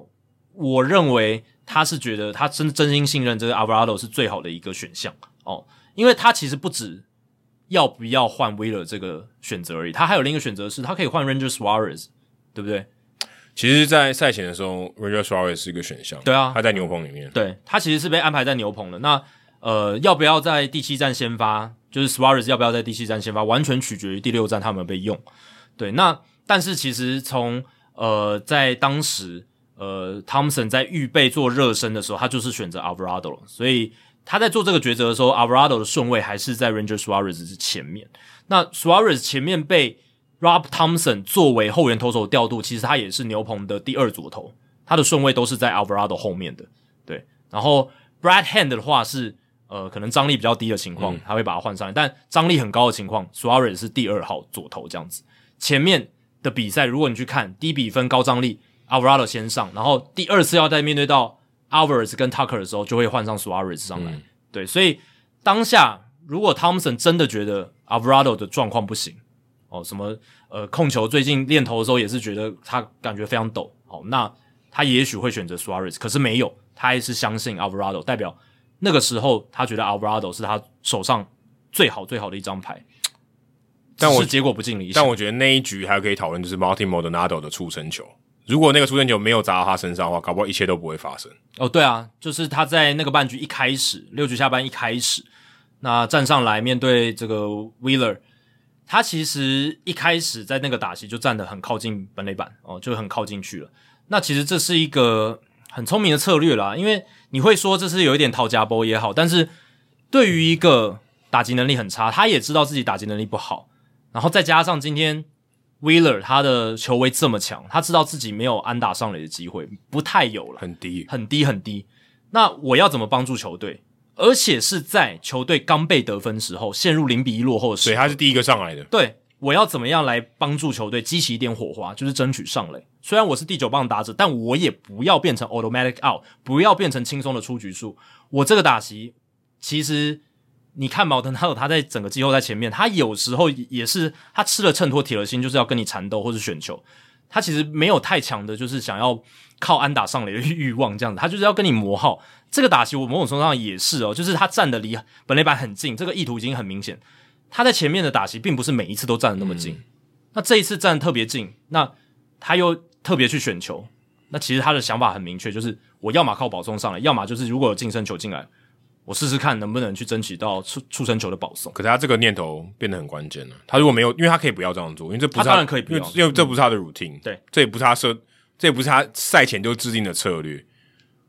我认为。他是觉得他真真心信任这个 Alvarado 是最好的一个选项哦，因为他其实不止要不要换 Wheeler 这个选择而已，他还有另一个选择是，他可以换 Ranger Suarez，对不对？其实，在赛前的时候，Ranger Suarez 是一个选项，对啊，他在牛棚里面，对，他其实是被安排在牛棚的。那呃，要不要在第七站先发？就是 Suarez 要不要在第七站先发，完全取决于第六站他们有没有被用。对，那但是其实从呃在当时。呃，Thompson 在预备做热身的时候，他就是选择 Alvarado 了，所以他在做这个抉择的时候，Alvarado 的顺位还是在 Ranger Suarez 之前面。那 Suarez 前面被 Rob Thompson 作为后援投手调度，其实他也是牛棚的第二左投，他的顺位都是在 Alvarado 后面的。对，然后 Brad Hand 的话是呃，可能张力比较低的情况，他会把他换上来，嗯、但张力很高的情况，Suarez 是第二号左投这样子。前面的比赛，如果你去看低比分高张力。Alvarado 先上，然后第二次要再面对到 Alvarez 跟 Tucker 的时候，就会换上 Suarez 上来。嗯、对，所以当下如果 Thompson 真的觉得 Alvarado 的状况不行，哦，什么呃控球最近练投的时候也是觉得他感觉非常抖，哦，那他也许会选择 Suarez，可是没有，他还是相信 Alvarado，代表那个时候他觉得 Alvarado 是他手上最好最好的一张牌。但我是结果不尽理想，但我觉得那一局还可以讨论，就是 Martin Maldonado 的触身球。如果那个出生球没有砸到他身上的话，搞不好一切都不会发生。哦，对啊，就是他在那个半局一开始，六局下半一开始，那站上来面对这个 Wheeler，他其实一开始在那个打席就站得很靠近本垒板哦，就很靠进去了。那其实这是一个很聪明的策略啦，因为你会说这是有一点讨价波也好，但是对于一个打击能力很差，他也知道自己打击能力不好，然后再加上今天。Wheeler 他的球威这么强，他知道自己没有安打上垒的机会，不太有了，很低，很低，很低。那我要怎么帮助球队？而且是在球队刚被得分时候，陷入零比一落后的时候，所以他是第一个上来的。对，我要怎么样来帮助球队激起一点火花？就是争取上垒。虽然我是第九棒打者，但我也不要变成 automatic out，不要变成轻松的出局数。我这个打席其实。你看毛腾，他有他在整个季后赛前面，他有时候也是他吃了秤砣铁了心，就是要跟你缠斗或者选球。他其实没有太强的，就是想要靠安打上垒的欲望，这样子，他就是要跟你磨耗。这个打击我某种程度上也是哦，就是他站的离本垒板很近，这个意图已经很明显。他在前面的打击并不是每一次都站的那么近，嗯、那这一次站得特别近，那他又特别去选球，那其实他的想法很明确，就是我要么靠保送上来，要么就是如果有近身球进来。我试试看能不能去争取到触触身球的保送。可是他这个念头变得很关键了。他如果没有，因为他可以不要这样做，因为这不是他，他当然可以不要，因为因为这不是他的 routine，嗯。对，这也不是他设，这也不是他赛前就制定的策略。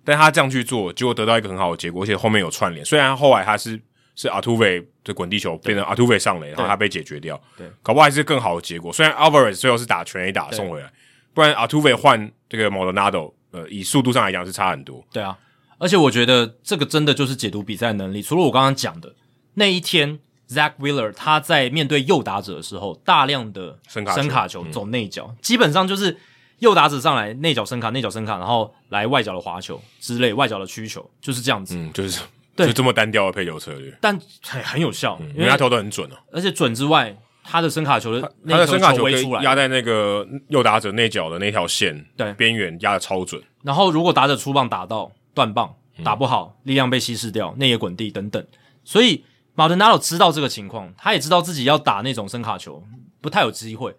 但他这样去做，结果得到一个很好的结果，而且后面有串联。虽然后来他是是 Altuve 的滚地球变成 Altuve 上垒，然后他被解决掉。对，搞不好还是更好的结果。虽然 Alvarez 最后是打全 A 打送回来，不然 Altuve 换这个 Maldonado，呃，以速度上来讲是差很多。对啊。而且我觉得这个真的就是解读比赛能力。除了我刚刚讲的那一天，Zack Wheeler 他在面对右打者的时候，大量的伸卡卡球走内角，嗯、基本上就是右打者上来内角伸卡，内角伸卡，然后来外角的滑球之类，外角的曲球，就是这样子。嗯，就是对，就这么单调的配球策略，但很很有效，因为他投的很准哦。而且准之外，他的声卡球的他的声卡球可以压在那个右打者内角的那条线对边缘，压的超准。然后如果打者出棒打到。断棒打不好，力量被稀释掉，内野滚地等等，所以 Maldonado 知道这个情况，他也知道自己要打那种声卡球不太有机会。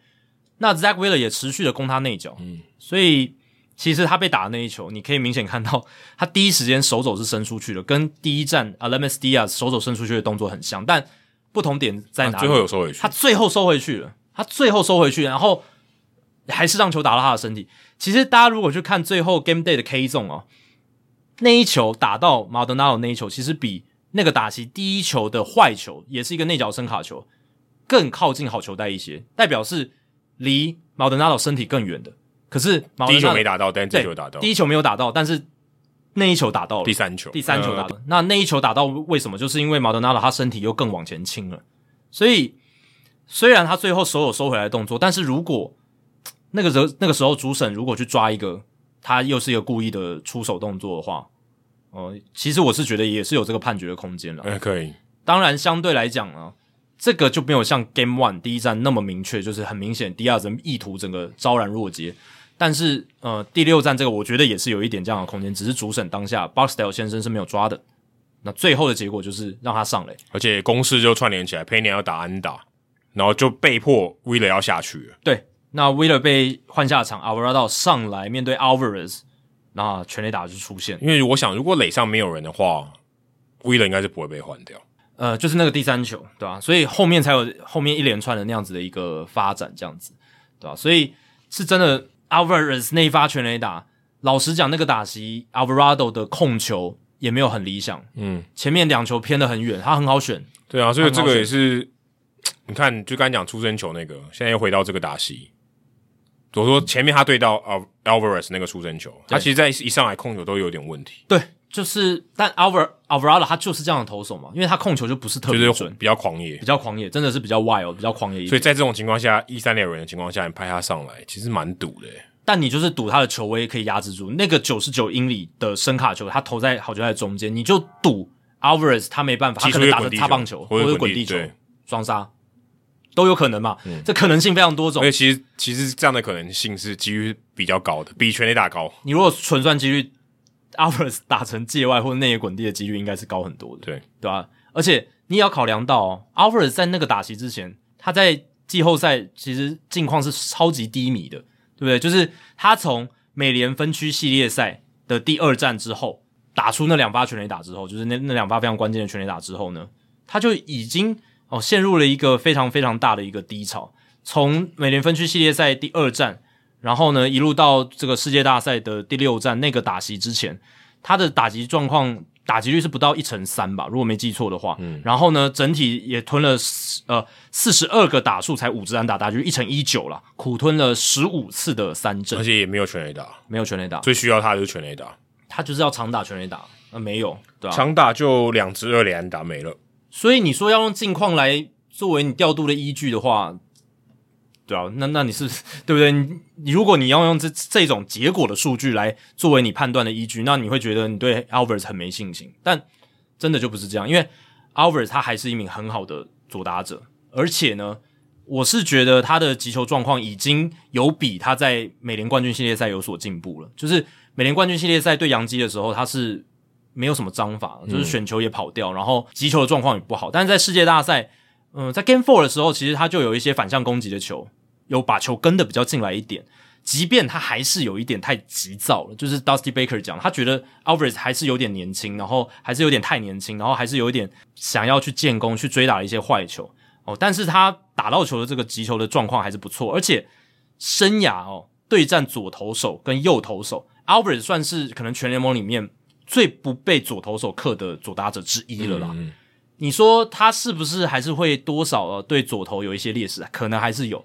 那 Zack Wheeler 也持续的攻他内角，嗯，所以其实他被打的那一球，你可以明显看到 他第一时间手肘是伸出去的，跟第一站 Aledmys Diaz 手肘伸出去的动作很像，但不同点在哪里？最后有收回去，他最后收回去了，他最后收回去，然后还是让球打到他的身体。其实大家如果去看最后 Game Day 的 K 中哦。那一球打到 Maldonado 那一球，其实比那个打击第一球的坏球，也是一个内角深卡球，更靠近好球带一些，代表是离 Maldonado 身体更远的。可是第一球没打到，但这球打到。第一球没有打到，但是那一球打到了第三球，第三球打到，呃、那那一球打到为什么？就是因为马德纳罗他身体又更往前倾了，所以虽然他最后手有收回来的动作，但是如果那个时候那个时候主审如果去抓一个他又是一个故意的出手动作的话，哦、呃，其实我是觉得也是有这个判决的空间了。哎，可以。当然相对来讲呢，这个就没有像 Game One 第一战那么明确，就是很明显第二人意图整个昭然若揭。但是，呃，第六战这个我觉得也是有一点这样的空间，只是主审当下 Barksdale 先生是没有抓的。那最后的结果就是让他上垒，而且攻势就串联起来，Pena 要打安打，然后就被迫 Wheeler 要下去了。对，那 Wheeler 被换下场，Alvarado 上来面对 Alvarez，那全垒打就出现。因为我想，如果垒上没有人的话，Wheeler 应该是不会被换掉。呃，就是那个第三球，对吧？所以后面才有后面一连串的那样子的一个发展，这样子，对吧？所以是真的。Alvarez 那一发全垒打，老实讲，那个打席 Alvarado 的控球也没有很理想。嗯，前面两球偏得很远，他很好选。对啊，所以这个也是，你看，就刚才讲出生球那个，现在又回到这个打席。我说前面他对到 Alvarez 那个出生球，他其实在一上来控球都有点问题。对。就是，但 Alvar Alvarado 他就是这样的投手嘛，因为他控球就不是特别准，就是比较狂野，比较狂野，真的是比较 wild，比较狂野一点。所以在这种情况下，一三垒有人的情况下，你派他上来，其实蛮赌的。但你就是赌他的球威可以压制住那个九十九英里的深卡球，他投在好球在中间，你就赌 Alvarez 他没办法，他可能打成擦棒球或者滚地球，双杀都有可能嘛。嗯，这可能性非常多种。因为其实其实这样的可能性是几率比较高的，比全垒打高。你如果纯算几率。Alvarez 打成界外或者内野滚地的几率应该是高很多的，对对吧？而且你也要考量到哦，Alvarez 在那个打席之前，他在季后赛其实境况是超级低迷的，对不对？就是他从美联分区系列赛的第二战之后，打出那两发全垒打之后，就是那那两发非常关键的全垒打之后呢，他就已经哦陷入了一个非常非常大的一个低潮。从美联分区系列赛第二战。然后呢，一路到这个世界大赛的第六战那个打席之前，他的打击状况打击率是不到一成三吧，如果没记错的话。嗯。然后呢，整体也吞了呃四十二个打数才五支安打，打击率一成一九了，苦吞了十五次的三振，而且也没有全垒打，没有全垒打。最需要他的就是全垒打，他就是要长打全垒打，那、呃、没有，对吧、啊？长打就两支二垒安打没了。所以你说要用近况来作为你调度的依据的话。对啊，那那你是 对不对？你，如果你要用这这种结果的数据来作为你判断的依据，那你会觉得你对 Alvarez 很没信心。但真的就不是这样，因为 Alvarez 他还是一名很好的左打者，而且呢，我是觉得他的击球状况已经有比他在美联冠军系列赛有所进步了。就是美联冠军系列赛对洋基的时候，他是没有什么章法，就是选球也跑掉，嗯、然后击球的状况也不好。但是在世界大赛。嗯，在 Game Four 的时候，其实他就有一些反向攻击的球，有把球跟的比较进来一点。即便他还是有一点太急躁了，就是 Dusty Baker 讲，他觉得 Alvarez 还是有点年轻，然后还是有点太年轻，然后还是有一点想要去建功、去追打一些坏球哦。但是他打到球的这个击球的状况还是不错，而且生涯哦对战左投手跟右投手，Alvarez 算是可能全联盟里面最不被左投手克的左打者之一了啦。嗯你说他是不是还是会多少呃对左投有一些劣势？可能还是有，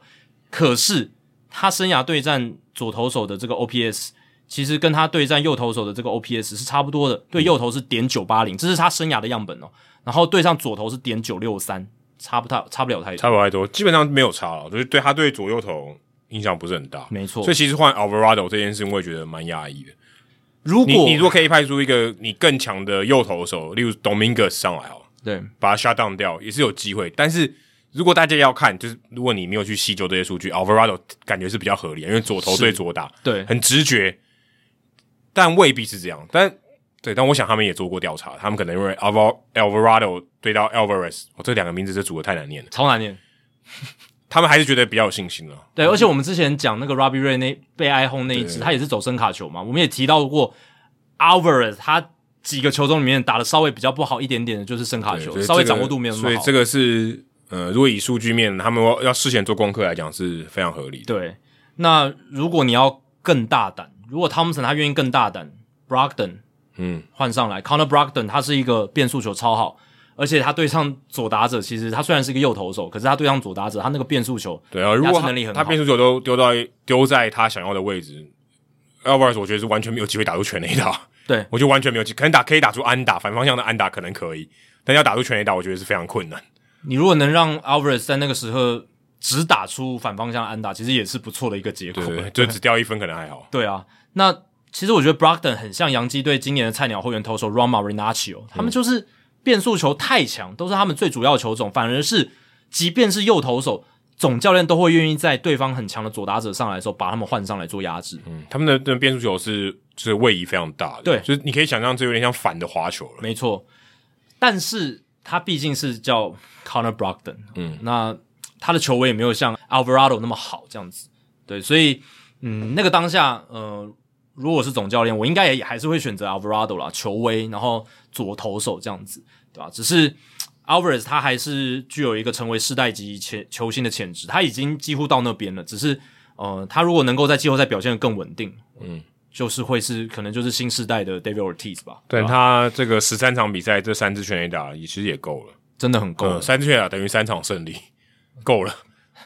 可是他生涯对战左投手的这个 OPS，其实跟他对战右投手的这个 OPS 是差不多的。对右投是点九八零，这是他生涯的样本哦。然后对上左投是点九六三，差不太差不了太多，差不太多，基本上没有差了。就是对他对左右投影响不是很大，没错。所以其实换 Alvarado 这件事，我也觉得蛮压抑的。如果你你如果可以派出一个你更强的右投手，例如 Dominguez 上来哦。对，把它 shut down 掉也是有机会，但是如果大家要看，就是如果你没有去细究这些数据，Alvarado 感觉是比较合理，因为左投对左打，对，很直觉，但未必是这样。但对，但我想他们也做过调查，他们可能因为 Alvar Alvarado 对到 Alvarez，哦，这两个名字这组合太难念了，超难念，他们还是觉得比较有信心了。对，而且我们之前讲那个 Robbie Ray 那被挨轰那一支，他也是走声卡球嘛，我们也提到过 Alvarez 他。几个球中里面打的稍微比较不好一点点的，就是声卡球，稍微掌握度没有那么好。所以这个是呃，如果以数据面，他们要要事先做功课来讲是非常合理的。对，那如果你要更大胆，如果汤姆森他愿意更大胆，Brogdon 嗯换上来，Connor Brogdon 他是一个变速球超好，而且他对上左打者，其实他虽然是一个右投手，可是他对上左打者，他那个变速球对啊，如果他他变速球都丢到丢在他想要的位置，Alvarez 我觉得是完全没有机会打出全垒打。对，我就完全没有机会，可能打可以打出安打，反方向的安打可能可以，但要打出全垒打，我觉得是非常困难。你如果能让 Alvarez 在那个时候只打出反方向的安打，其实也是不错的一个结果。对，对，就只掉一分可能还好。对啊，那其实我觉得 Brogdon 很像洋基队今年的菜鸟后援投手 Ron Marinaccio，他们就是变速球太强，都是他们最主要的球种，反而是即便是右投手。总教练都会愿意在对方很强的左打者上来的时候，把他们换上来做压制。嗯，他们的这变速球是就是位移非常大的，对，就是你可以想象，这有点像反的滑球了。没错，但是他毕竟是叫 Connor Brogdon，嗯，那他的球威也没有像 Alvarado 那么好，这样子。对，所以嗯，那个当下，呃，如果是总教练，我应该也还是会选择 Alvarado 啦，球威，然后左投手这样子，对吧？只是。Alvarez 他还是具有一个成为世代级前球星的潜质，他已经几乎到那边了。只是，呃，他如果能够在季后赛表现的更稳定，嗯，就是会是可能就是新时代的 David Ortiz 吧。对，他这个十三场比赛，这三支全垒打也其实也够了，真的很够了。嗯，三支全垒打等于三场胜利，够了。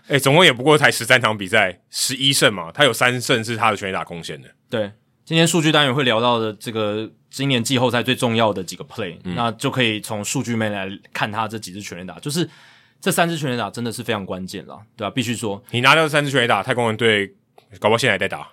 哎、欸，总共也不过才十三场比赛，十一胜嘛，他有三胜是他的全垒打贡献的。对，今天数据单元会聊到的这个。今年季后赛最重要的几个 play，、嗯、那就可以从数据面来看他这几支全垒打，就是这三支全垒打真的是非常关键了，对吧、啊？必须说，你拿掉三支全垒打，太空人队搞不好现在还在打。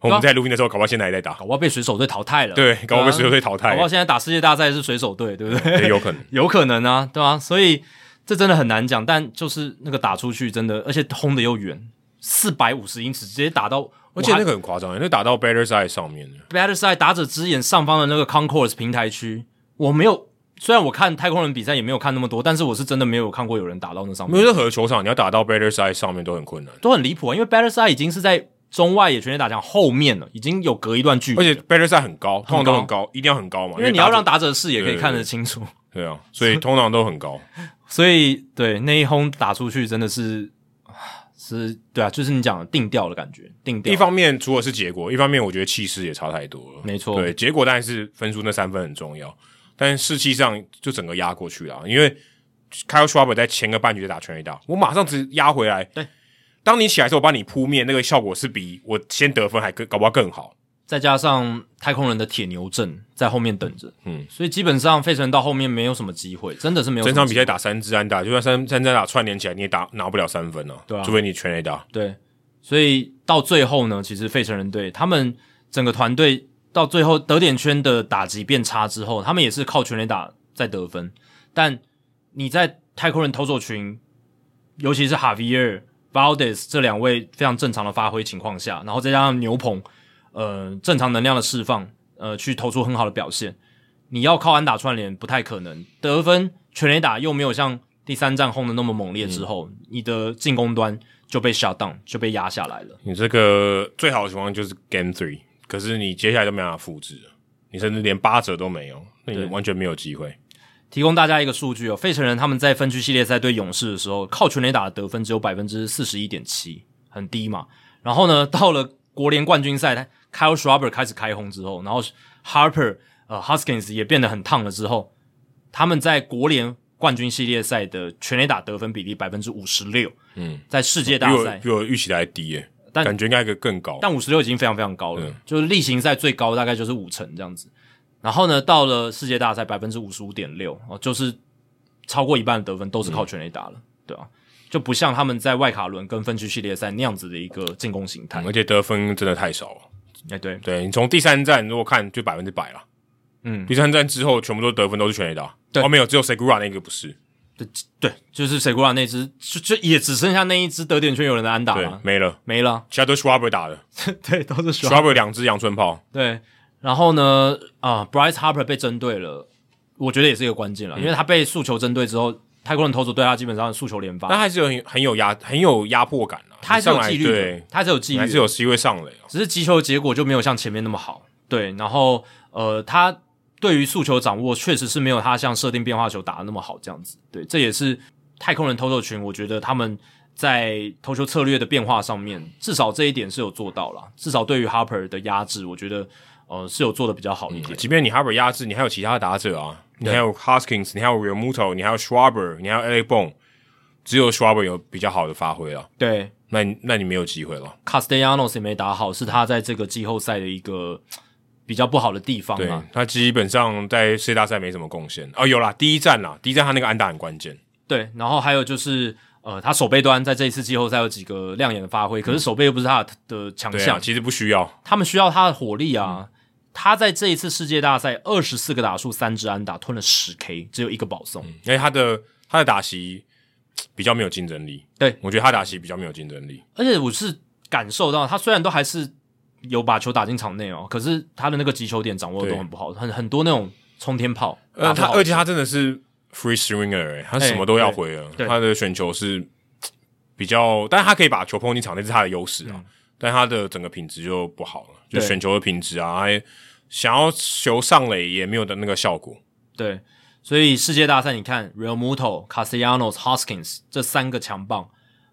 我们在录音的时候，搞不好现在还在打，搞不好被水手队淘汰了。对，搞不好被水手队淘汰了。搞不好现在打世界大赛是水手队，对不对？也有可能，有可能啊，对吧、啊？所以这真的很难讲，但就是那个打出去真的，而且轰的又远，四百五十英尺直接打到。而且那个很夸张，那打到 Better side 上面的，Better side 打者之眼上方的那个 concourse 平台区，我没有。虽然我看太空人比赛也没有看那么多，但是我是真的没有看过有人打到那上面。没有任何球场你要打到 Better side 上面都很困难，都很离谱啊！因为 Better side 已经是在中外野全垒打墙后面了，已经有隔一段距离。而且 Better side 很高，通常都很高，一定要很高嘛，因为你要让打者视野可以看得清楚。对啊，所以通常都很高。所以对那一轰打出去真的是。是，对啊，就是你讲的定调的感觉，定调。一方面除了是结果，一方面我觉得气势也差太多了。没错，对，结果当然是分数那三分很重要，但士气上就整个压过去了。因为 Kyle Schwarber 在前个半局就打全垒打，我马上只压回来。对，当你起来的时候，我帮你扑灭，那个效果是比我先得分还更，搞不好更好。再加上太空人的铁牛阵在后面等着，嗯，所以基本上费城到后面没有什么机会，真的是没有。整场比赛打三支安打，就算三三支安打串联起来，你也打拿不了三分呢、啊。对啊，除非你全垒打。对，所以到最后呢，其实费城人队他们整个团队到最后得点圈的打击变差之后，他们也是靠全垒打在得分。但你在太空人投手群，尤其是 Javier Valdez 这两位非常正常的发挥情况下，然后再加上牛棚。呃，正常能量的释放，呃，去投出很好的表现。你要靠安打串联不太可能，得分全垒打又没有像第三战轰的那么猛烈之后，嗯、你的进攻端就被 shut down，就被压下来了。你这个最好的情况就是 Game Three，可是你接下来都没办法复制，你甚至连八折都没有，那你完全没有机会。提供大家一个数据哦，费城人他们在分区系列赛对勇士的时候，靠全垒打的得分只有百分之四十一点七，很低嘛。然后呢，到了国联冠军赛，他 Kyle Schwarber 开始开轰之后，然后 Harper 呃 Huskins 也变得很烫了之后，他们在国联冠军系列赛的全垒打得分比例百分之五十六，嗯，在世界大赛比我预期的还低耶，但感觉应该会更高，但五十六已经非常非常高了，嗯、就是例行赛最高大概就是五成这样子。然后呢，到了世界大赛百分之五十五点六哦，就是超过一半的得分都是靠全垒打了，嗯、对啊。就不像他们在外卡轮跟分区系列赛那样子的一个进攻形态、嗯，而且得分真的太少了。哎、欸，对，对你从第三战如果看就百分之百了，嗯，第三战之后全部都得分都是全垒打，对，哦没有，只有 Segura 那个不是，对对，就是 Segura 那只，就就也只剩下那一只得点圈有人的安打了，没了。没了，其他都是 Schwarber 打的，对，都是 Schwarber 两只阳春炮，对，然后呢，啊，Bryce Harper 被针对了，我觉得也是一个关键了，嗯、因为他被诉求针对之后。泰国人投手对他基本上诉求连发，但还是有很很有压很有压迫感啊。他还是有纪律，对，他还是有纪律，还是有机会上垒啊。只是击球的结果就没有像前面那么好。对，然后呃，他对于速球掌握确实是没有他像设定变化球打的那么好这样子。对，这也是太空人投手群，我觉得他们在投球策略的变化上面，至少这一点是有做到了。至少对于 Harper 的压制，我觉得呃是有做的比较好一点。嗯，即便你 Harper 压制，你还有其他的打者啊。你还有 Hoskins，你还有 Realmuto，你还有 Schwarber，你还有 Alec Bone，只有 Schwarber 有比较好的发挥了。对，那那你没有机会了。Castellanos 也没打好，是他在这个季后赛的一个 比较不好的地方嘛。他基本上在世界大赛没什么贡献哦，有啦，第一站啦，第一站他那个安打很关键。对，然后还有就是呃，他守备端在这一次季后赛有几个亮眼的发挥，可是守备又不是他的强项，其实不需要，他们需要他的火力啊。嗯他在这一次世界大赛二十四个打数三支安打吞了十 K，只有一个保送。因、嗯、为他的他的打席比较没有竞争力。对，我觉得哈达西比较没有竞争力。而且我是感受到他虽然都还是有把球打进场内哦，可是他的那个击球点掌握的都很不好，很很多那种冲天炮。呃，他而且他真的是 free swinger，他什么都要回了。他的选球是比较，但是他可以把球碰进场内，是他的优势啊。嗯但他的整个品质就不好了，就选球的品质啊，还想要球上垒也没有的那个效果。对，所以世界大赛你看，Realmuto、Castellanos、Hoskins 这三个强棒，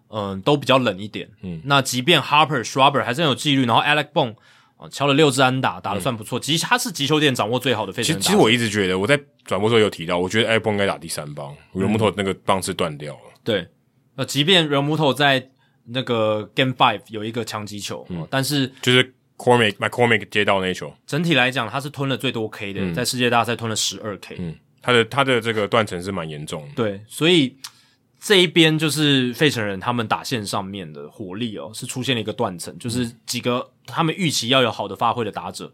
嗯，都比较冷一点。嗯，那即便 Harper、Schrubber 还是很有纪律，然后 Alec Bohm 啊敲了六支安打，打的算不错。其实他是击球点掌握最好的费城人。其实我一直觉得，我在转播时候有提到，我觉得 Alec Bong 应该打第三棒，Realmuto 那个棒是断掉了。对，那即便 Realmuto 在那个 Game Five 有一个强击球，嗯，但是就是 Cormick，My Cormick 接到那球，整体来讲他是吞了最多 K 的，嗯，在世界大赛吞了十二 K，嗯，他的他的这个断层是蛮严重的，对，所以这一边就是费城人他们打线上面的火力哦，是出现了一个断层，就是几个他们预期要有好的发挥的打者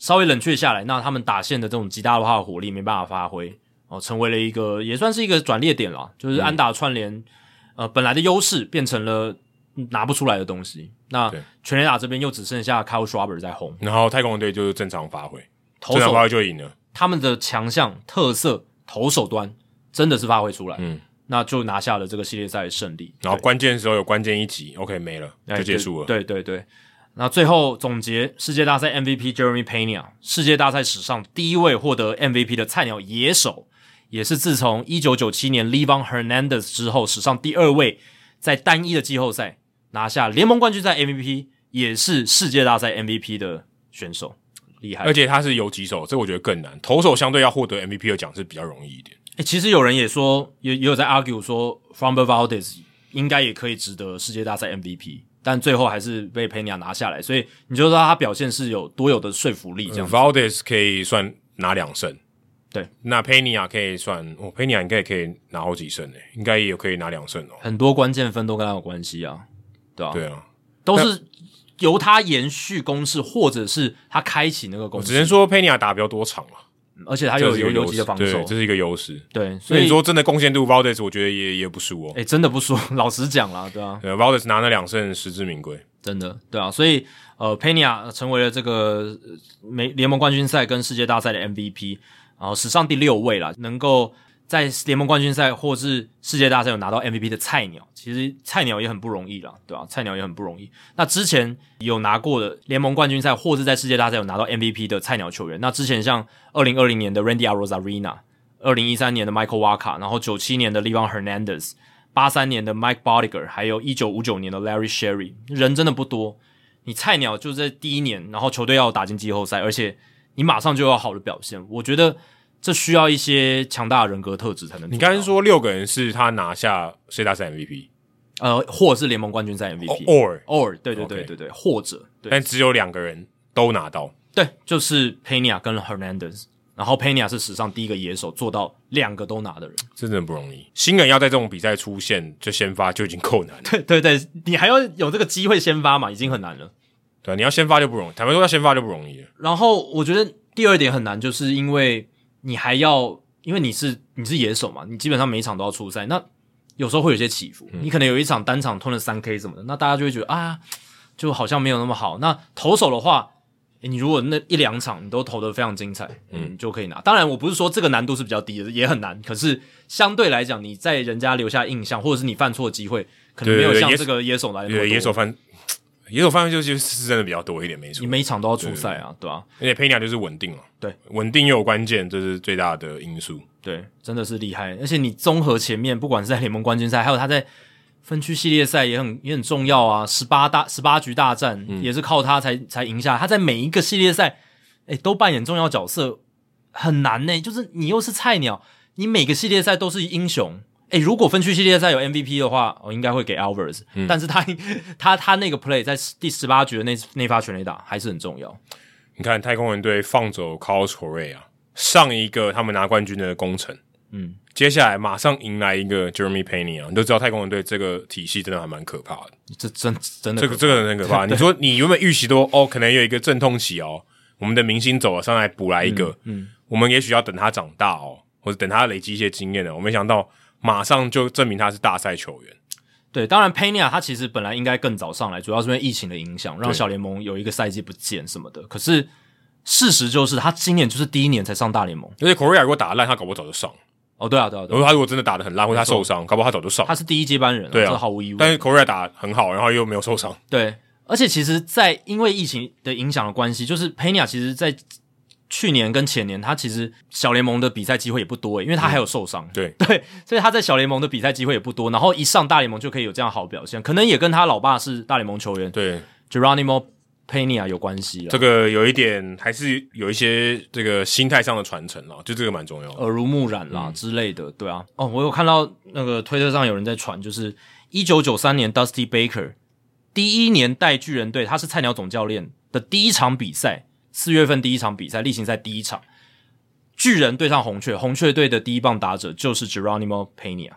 稍微冷却下来，那他们打线的这种极大化的火力没办法发挥哦，成为了一个也算是一个转捩点了，就是安打串联，嗯，呃本来的优势变成了。拿不出来的东西，那全垒打这边又只剩下 Kyle Schwarber 在轰，然后太空人队就是正常发挥，正常发挥就赢了。他们的强项特色投手端真的是发挥出来，嗯，那就拿下了这个系列赛的胜利。然后关键的时候有关键一击，OK 没了就结束了。对对对，那最后总结世界大赛 MVP Jeremy Pena，世界大赛史上第一位获得 MVP 的菜鸟野手，也是自从一九九七年 Livan Hernandez 之后史上第二位在单一的季后赛。拿下联盟冠军赛 MVP，也是世界大赛 MVP 的选手，厉害！而且他是游击手，这我觉得更难。投手相对要获得 MVP 的奖是比较容易一点。诶、欸，其实有人也说，也也有在 argue 说 f r o m b e r Valdez 应该也可以值得世界大赛 MVP，但最后还是被 Pena 拿下来。所以你就知道他表现是有多有的说服力。这样、嗯、Valdez 可以算拿两胜，对。那 Pena 可以算，哦，Pena 应该也可以拿好几胜诶，应该也有可以拿两胜哦。很多关键分都跟他有关系啊。对啊，对啊，都是由他延续攻势，或者是他开启那个攻势。只能说佩尼亚打比较多场了，而且他有有游击的防守，这是一个优势。对，所以你说真的贡献度，Valdez 我觉得也也不输哦。诶，真的不输，老实讲啦，对啊，对，Valdez 拿了两胜，实至名归，真的，对啊。所以呃，佩尼亚成为了这个美联盟冠军赛跟世界大赛的 MVP，然后史上第六位啦，能够。在联盟冠军赛或是世界大赛有拿到 MVP 的菜鸟，其实菜鸟也很不容易啦，对吧？菜鸟也很不容易。那之前有拿过的联盟冠军赛或是在世界大赛有拿到 MVP 的菜鸟球员，那之前像二零二零年的 Randy Arozarena，二零一三年的 Michael Waka，然后九七年的 Levan Hernandez，八三年的 Mike Bodiger，还有一九五九年的 Larry Sherry，人真的不多。你菜鸟就在第一年，然后球队要打进季后赛，而且你马上就要好的表现，我觉得。这需要一些强大的人格特质才能。你刚才说六个人是他拿下世界大赛 MVP，呃，或者是联盟冠军赛 MVP，or or 对对对对对，或者，但只有两个人都拿到，对，就是 Pena 跟 Hernandez，然后 Pena 是史上第一个野手做到两个都拿的人，真的不容易。新人要在这种比赛出现就先发就已经够难了，对对对，你还要有这个机会先发嘛，已经很难了。对，你要先发就不容易，坦白说要先发就不容易了。然后我觉得第二点很难，就是因为。你还要，因为你是你是野手嘛，你基本上每一场都要出赛，那有时候会有些起伏，嗯、你可能有一场单场吞了三 K 什么的，那大家就会觉得啊，就好像没有那么好。那投手的话，诶你如果那一两场你都投的非常精彩，嗯，就可以拿。当然，我不是说这个难度是比较低的，也很难。可是相对来讲，你在人家留下印象，或者是你犯错的机会，可能没有像这个野手来的多。野手犯。野手方面就是是真的比较多一点，没错。你每一场都要出赛啊，对吧？而且佩尼亚就是稳定了，对，稳定又有关键，这是最大的因素。对，真的是厉害。而且你综合前面，不管是在联盟冠军赛，还有他在分区系列赛也很也很重要啊。十八大十八局大战、嗯、也是靠他才才赢下。他在每一个系列赛，哎，都扮演重要角色，很难呢。就是你又是菜鸟，你每个系列赛都是英雄。诶，如果分区系列赛有 MVP 的话，我应该会给 Alvarez，嗯。但是他他他那个 play 在第十八局的那那发全垒打还是很重要。你看太空人队放走 Carlos Correa 啊，上一个他们拿冠军的功臣，嗯，接下来马上迎来一个 Jeremy Pena 啊，你都知道太空人队这个体系真的还蛮可怕的。这真真的这个这个很可 怕。你说你原本预期都哦，可能有一个阵痛期哦，我们的明星走了上来补来一个，嗯，嗯我们也许要等他长大哦，或者等他累积一些经验呢。我没想到马上就证明他是大赛球员。对，当然 Pena 他其实本来应该更早上来，主要是因为疫情的影响，让小联盟有一个赛季不见什么的。可是事实就是，他今年就是第一年才上大联盟，而且 Correa 如果打得烂，他搞不好早就上。哦，对啊，对啊，对啊。如果他如果真的打得很烂，或者他受伤，搞不好他早就上。他是第一接班人，对啊，这毫无疑问。但是 Correa 打得很好，然后又没有受伤。对，而且其实，在因为疫情的影响的关系，就是 Pena 其实，在去年跟前年，他其实小联盟的比赛机会也不多诶，因为他还有受伤、嗯。对 对，所以他在小联盟的比赛机会也不多。然后一上大联盟就可以有这样好表现，可能也跟他老爸是大联盟球员，对，Geronimo Pena 有关系。这个有一点还是有一些这个心态上的传承啦，就这个蛮重要的，耳濡目染啦、嗯、之类的。对啊，哦，我有看到那个推特上有人在传，就是一九九三年 Dusty Baker 第一年带巨人队，他是菜鸟总教练的第一场比赛。四月份第一场比赛，例行赛第一场，巨人对上红雀，红雀队的第一棒打者就是 Geronimo Pena，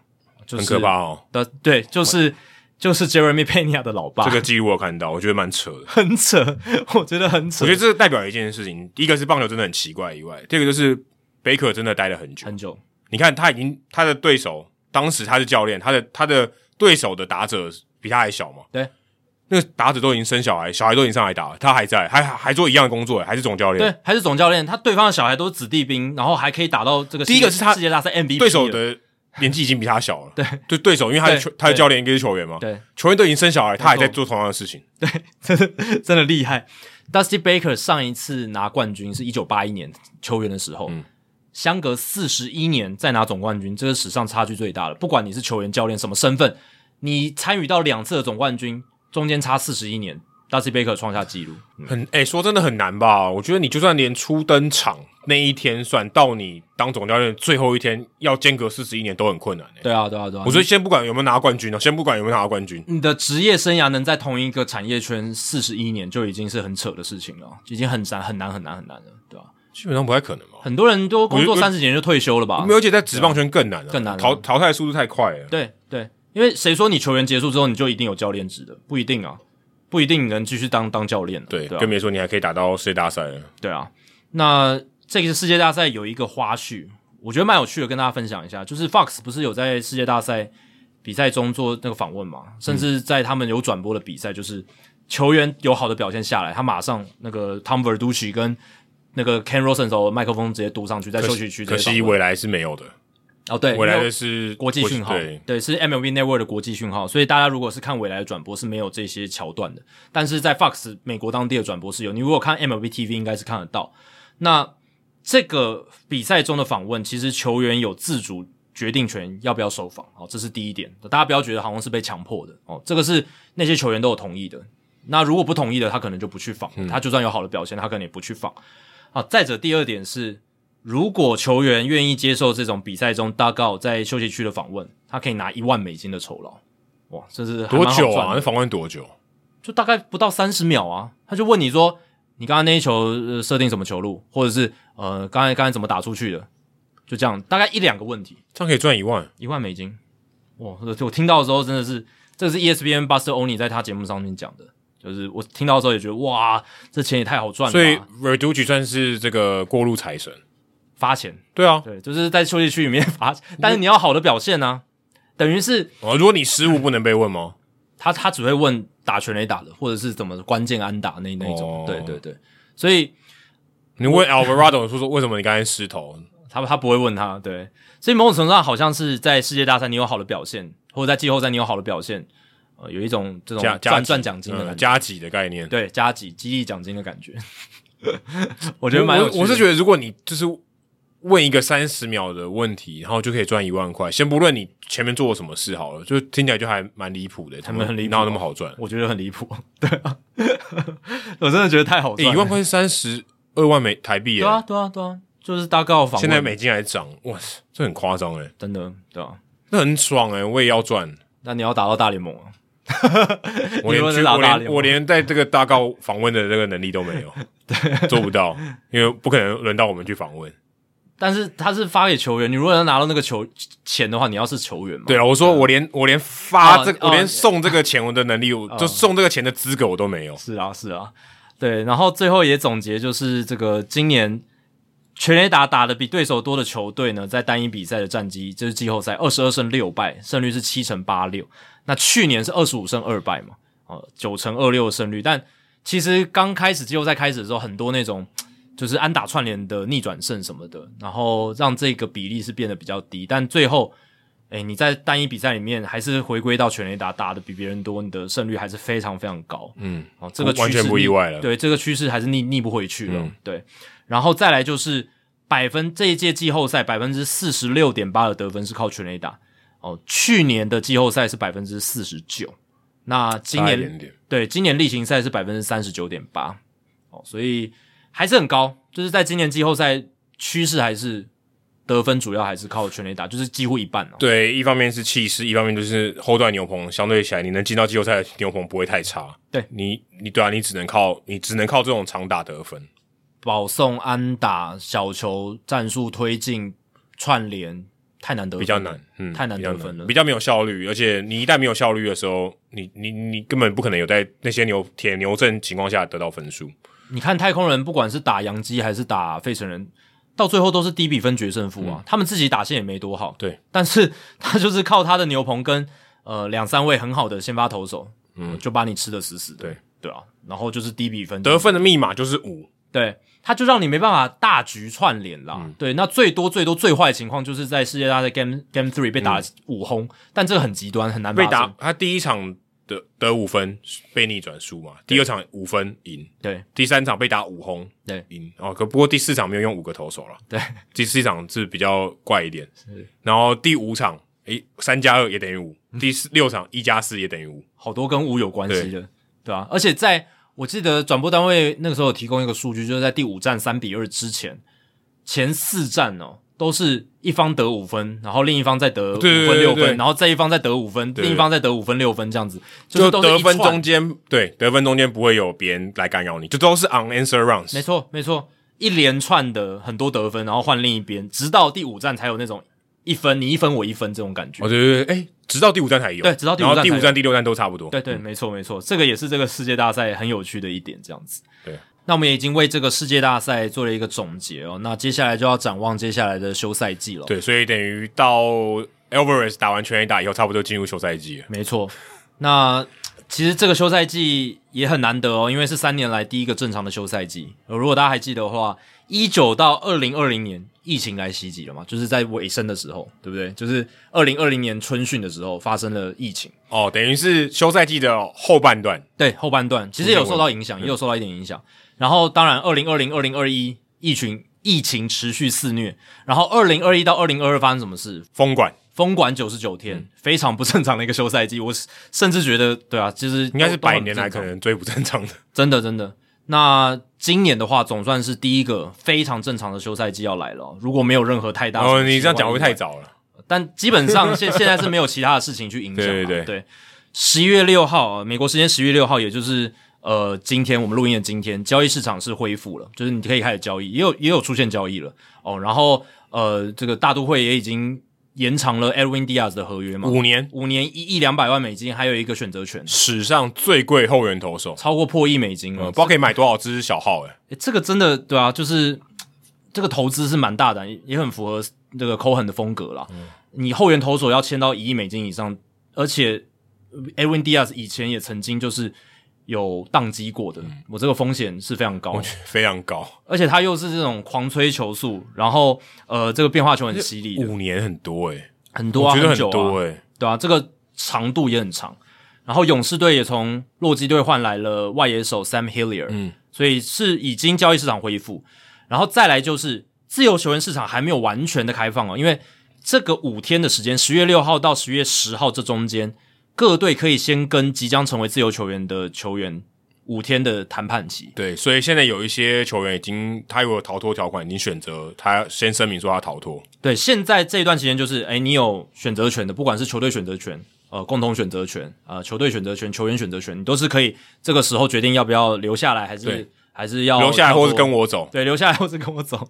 就是很可怕哦。的对，就是就是 Jeremy Pena 的老爸。这个记录我看到，我觉得蛮扯的，很扯，我觉得很扯。我觉得这代表一件事情，第一个是棒球真的很奇怪以外，第二个就是 Baker 真的待了很久很久。你看他已经他的对手，当时他是教练，他的他的对手的打者比他还小嘛？对。那个打者都已经生小孩，小孩都已经上来打了，他还在，还还做一样的工作，还是总教练。对，还是总教练。他对方的小孩都是子弟兵，然后还可以打到这个。第一个是他世界大赛 MVP，对手的年纪已经比他小了。对，就对手，因为他是球，他是教练，应该是球员嘛。对，球员都已经生小孩，他还在做同样的事情。对，真的真的厉害。Dusty Baker 上一次拿冠军是一九八一年球员的时候，嗯，相隔四十一年再拿总冠军，这个史上差距最大的。不管你是球员、教练什么身份，你参与到两次的总冠军。中间差四十一年，Dusty Baker 创下纪录，嗯、很诶、欸，说真的很难吧？我觉得你就算连初登场那一天算到你当总教练最后一天，要间隔四十一年都很困难、欸。对啊，对啊，对啊。我说先不管有没有拿冠军呢，先不管有没有拿冠军，你的职业生涯能在同一个产业圈四十一年就已经是很扯的事情了，已经很难很难很难很难了，对吧、啊？基本上不太可能吧？很多人都工作三十年就退休了吧？而且在职棒圈更难了，更难了，淘淘汰速度太快了。对对，因为谁说你球员结束之后你就一定有教练职的？不一定啊。不一定能继续当当教练，对，对啊、更别说你还可以打到世界大赛了。对啊，那这个世界大赛有一个花絮，我觉得蛮有趣的，跟大家分享一下。就是 Fox 不是有在世界大赛比赛中做那个访问嘛？甚至在他们有转播的比赛，就是球员有好的表现下来，他马上那个 Tom Verducci 跟那个 Ken Rosenthal 麦克风直接嘟上去，在休息区。可惜未来是没有的。哦，对，未来的是国际讯号，对，对，是 MLB Network 的国际讯号，所以大家如果是看未来的转播是没有这些桥段的，但是在 Fox 美国当地的转播是有，你如果看 MLB TV 应该是看得到。那这个比赛中的访问，其实球员有自主决定权，要不要受访，哦，这是第一点，大家不要觉得好像是被强迫的，哦，这个是那些球员都有同意的。那如果不同意的，他可能就不去访，嗯，他就算有好的表现，他可能也不去访。啊，再者第二点是。如果球员愿意接受这种比赛中 dugout 在休息区的访问，他可以拿一万美金的酬劳。哇，这是多久啊？那访问多久？就大概不到三十秒啊。他就问你说：“你刚刚那一球设定什么球路，或者是呃，刚才刚才怎么打出去的？”就这样，大概一两个问题，这样可以赚一万，一万美金。哇，我听到的时候真的是，这个是 ESPN Buster Olney 在他节目上面讲的，就是我听到的时候也觉得哇，这钱也太好赚了。所以 Verducci 算是这个过路财神。发钱，对啊，对，就是在休息区里面发钱，但是你要好的表现呢、啊，等于是哦，如果你失误不能被问吗？他他只会问打全垒打的，或者是怎么关键安打那那种，哦、对对对，所以你问 Alvarado 说说为什么你刚才失投，他他不会问他，对，所以某种程度上好像是在世界大赛你有好的表现，或者在季后赛你有好的表现，呃，有一种这种赚赚奖金的感觉，加给的概念，对，加给激励奖金的感觉，我觉得蛮有趣的，我是觉得如果你就是。问一个三十秒的问题，然后就可以赚一万块。先不论你前面做了什么事好了，就听起来就还蛮离谱的。他们很离谱，哪有那么好赚？我觉得很离谱。对啊，我真的觉得太好赚。一万块是三十二万美台币耶。对啊，对啊，对啊，就是大概房。现在美金还涨，哇塞，这很夸张诶。真的，对啊，那很爽诶，我也要赚。那你要打到大联盟啊？我连我连我连在这个大告访问的这个能力都没有，对，做不到，因为不可能轮到我们去访问。但是他是发给球员，你如果要拿到那个球钱的话，你要是球员嘛？对啊，我说我连我连发这我连送这个钱我的能力，就送这个钱的资格我都没有。是啊，是啊，对。然后最后也总结就是这个今年全垒打打的比对手多的球队呢，在单一比赛的战绩就是季后赛二十二胜六败，胜率是七成八六。那去年是二十五胜二败嘛，呃，九成二六的胜率。但其实刚开始季后赛开始的时候，很多那种。就是安打串联的逆转胜什么的，然后让这个比例是变得比较低，但最后，诶，你在单一比赛里面还是回归到全垒打打的比别人多，你的胜率还是非常非常高。嗯，哦，这个完全不意外了。对，这个趋势还是逆逆不回去了。嗯、对，然后再来就是百分这一届季后赛百分之四十六点八的得分是靠全垒打。哦，去年的季后赛是百分之四十九，那今年对今年例行赛是百分之三十九点八。哦，所以。还是很高，就是在今年季后赛趋势还是得分主要还是靠全垒打，就是几乎一半哦。对，一方面是气势，一方面就是后段牛棚相对起来，你能进到季后赛的牛棚不会太差。对你，你对啊，你只能靠你只能靠这种长打得分，保送、安打、小球战术推进、串联，太难得分，比较难，嗯，太难得分了，比较没有效率。而且你一旦没有效率的时候，你你你根本不可能有在那些牛铁牛阵情况下得到分数。你看太空人，不管是打洋基还是打费城人，到最后都是低比分决胜负啊。嗯、他们自己打线也没多好，对，但是他就是靠他的牛棚跟呃两三位很好的先发投手，嗯，就把你吃的死死的，对对啊。然后就是低比分，得分的密码就是五，对，他就让你没办法大局串联啦。嗯、对，那最多最多最坏的情况就是在世界大赛 Game Game Three 被打五轰，嗯、但这个很极端，很难被打。他第一场。得得五分被逆转输嘛？第二场五分赢，对。第三场被打五轰，对，赢。哦，可不过第四场没有用五个投手了，对。第四场是比较怪一点，是。然后第五场，诶，三加二也等于五。第四六场一加四也等于五，好多跟五有关系的，对啊？而且在我记得转播单位那个时候有提供一个数据，就是在第五战三比二之前，前四战哦。都是一方得五分，然后另一方再得五分六分，然后这一方再得五分，另一方再得五分六分，这样子，就得分中间对得分中间不会有别人来干扰你，就都是 unanswered runs。没错没错，一连串的很多得分，然后换另一边，直到第五站才有那种一分你一分我一分这种感觉。哦对对对，诶，直到第五站才有，对，直到第五站，然后第五站第六站都差不多。对对，没错没错，这个也是这个世界大赛很有趣的一点，这样子。对。那我们也已经为这个世界大赛做了一个总结哦，那接下来就要展望接下来的休赛季了。对，所以等于到 Alvarez 打完全垒打以后，差不多进入休赛季了。没错，那其实这个休赛季也很难得哦，因为是三年来第一个正常的休赛季。如果大家还记得的话，一九到二零二零年疫情来袭击了嘛，就是在尾声的时候，对不对？就是二零二零年春训的时候发生了疫情哦，等于是休赛季的后半段。对，后半段其实也有受到影响，也有受到一点影响。然后，当然，二零二零、二零二一疫情疫情持续肆虐。然后，二零二一到二零二二发生什么事？封管，封管九十九天，嗯、非常不正常的一个休赛季。我甚至觉得，对啊，其实应该是百年来可能最不正常的。真的，真的。那今年的话，总算是第一个非常正常的休赛季要来了。如果没有任何太大，哦，你这样讲会太早了？但基本上 现现在是没有其他的事情去影响。对对对，对。十一月六号，美国时间十一月六号，也就是。呃，今天我们录音的今天，交易市场是恢复了，就是你可以开始交易，也有也有出现交易了哦。然后呃，这个大都会也已经延长了 Edwin Diaz 的合约嘛，五年，五年一亿两百万美金，还有一个选择权，史上最贵后援投手，超过破亿美金了，嗯、不知道可以买多少只小号诶、欸、这个真的对啊，就是这个投资是蛮大胆，也很符合这个 Cohen 的风格啦。嗯、你后援投手要签到一亿美金以上，而且 Edwin Diaz 以前也曾经就是。有宕机过的，我这个风险是非常高，非常高，而且他又是这种狂吹球速，然后呃，这个变化球很犀利，五年很多诶、欸、很多啊，我觉得很多诶、欸、对啊，这个长度也很长。然后勇士队也从洛基队换来了外野手 Sam Hillier，嗯，所以是已经交易市场恢复，然后再来就是自由球员市场还没有完全的开放哦，因为这个五天的时间，十月六号到十月十号这中间。各队可以先跟即将成为自由球员的球员五天的谈判期。对，所以现在有一些球员已经他有逃脱条款，已经选择他先声明说他逃脱。对，现在这一段期间就是，诶，你有选择权的，不管是球队选择权呃共同选择权、呃球队选择权、球员选择权，你都是可以这个时候决定要不要留下来，还是还是要留下来，或是跟我走？对，留下来或是跟我走。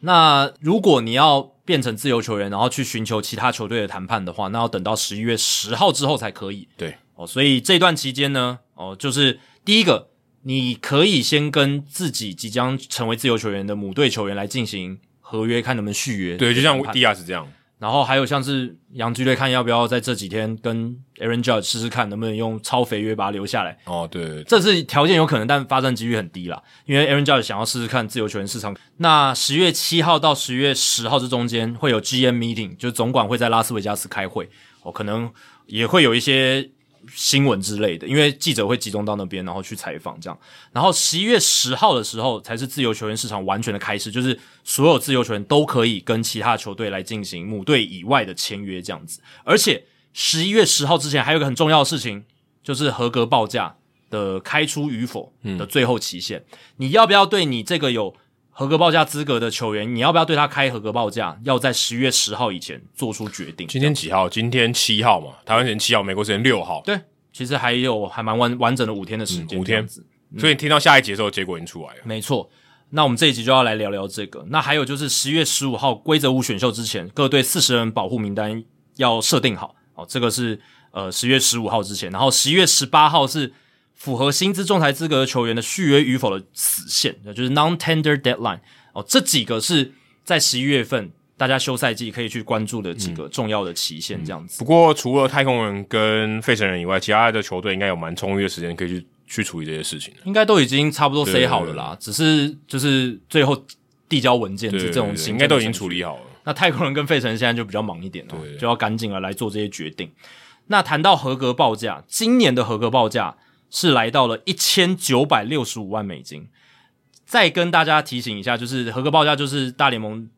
那如果你要变成自由球员，然后去寻求其他球队的谈判的话，那要等到十一月十号之后才可以。对哦，所以这段期间呢，哦，就是第一个，你可以先跟自己即将成为自由球员的母队球员来进行合约，看能不能续约。对，就像迪亚是这样。然后还有像是洋基队，看要不要在这几天跟 Aaron Judge 试试看，能不能用超肥约把他留下来。哦，对，对，对，这是条件有可能，但发展几率很低啦。因为 Aaron Judge 想要试试看自由球员市场。那十月七号到十月十号这中间会有 GM meeting，就是总管会在拉斯维加斯开会，哦，可能也会有一些。新闻之类的，因为记者会集中到那边，然后去采访这样。然后十一月十号的时候，才是自由球员市场完全的开始，就是所有自由球员都可以跟其他球队来进行母队以外的签约这样子。而且十一月十号之前还有一个很重要的事情，就是合格报价的开出与否的最后期限。嗯、你要不要对你这个有合格报价资格的球员，你要不要对他开合格报价？要在十月十号以前做出决定。今天几号？今天七号嘛，台湾时间七号，美国时间六号。对，其实还有还蛮完完整的五天的时间，嗯，五天。所以你听到下一集的时候，结果已经出来了。没错。那我们这一集就要来聊聊这个。那还有就是十月十五号规则五选秀之前，各队四十人保护名单要设定好。哦，这个是呃十月十五号之前，然后十一月十八号是。符合薪资仲裁资格的球员的续约与否的死线，就是 non-tender deadline 哦，这几个是在十一月份大家休赛季可以去关注的几个重要的期限，这样子。嗯嗯、不过除了太空人跟费城人以外，其他的球队应该有蛮充裕的时间可以去去处理这些事情。应该都已经差不多 say 好了啦，只是就是最后递交文件是这种情况，应该都已经处理好了。那太空人跟费城现在就比较忙一点了，就要赶紧了来做这些决定。那谈到合格报价，今年的合格报价。是来到了一千九百六十五万美金。再跟大家提醒一下，就是合格报价就是大联盟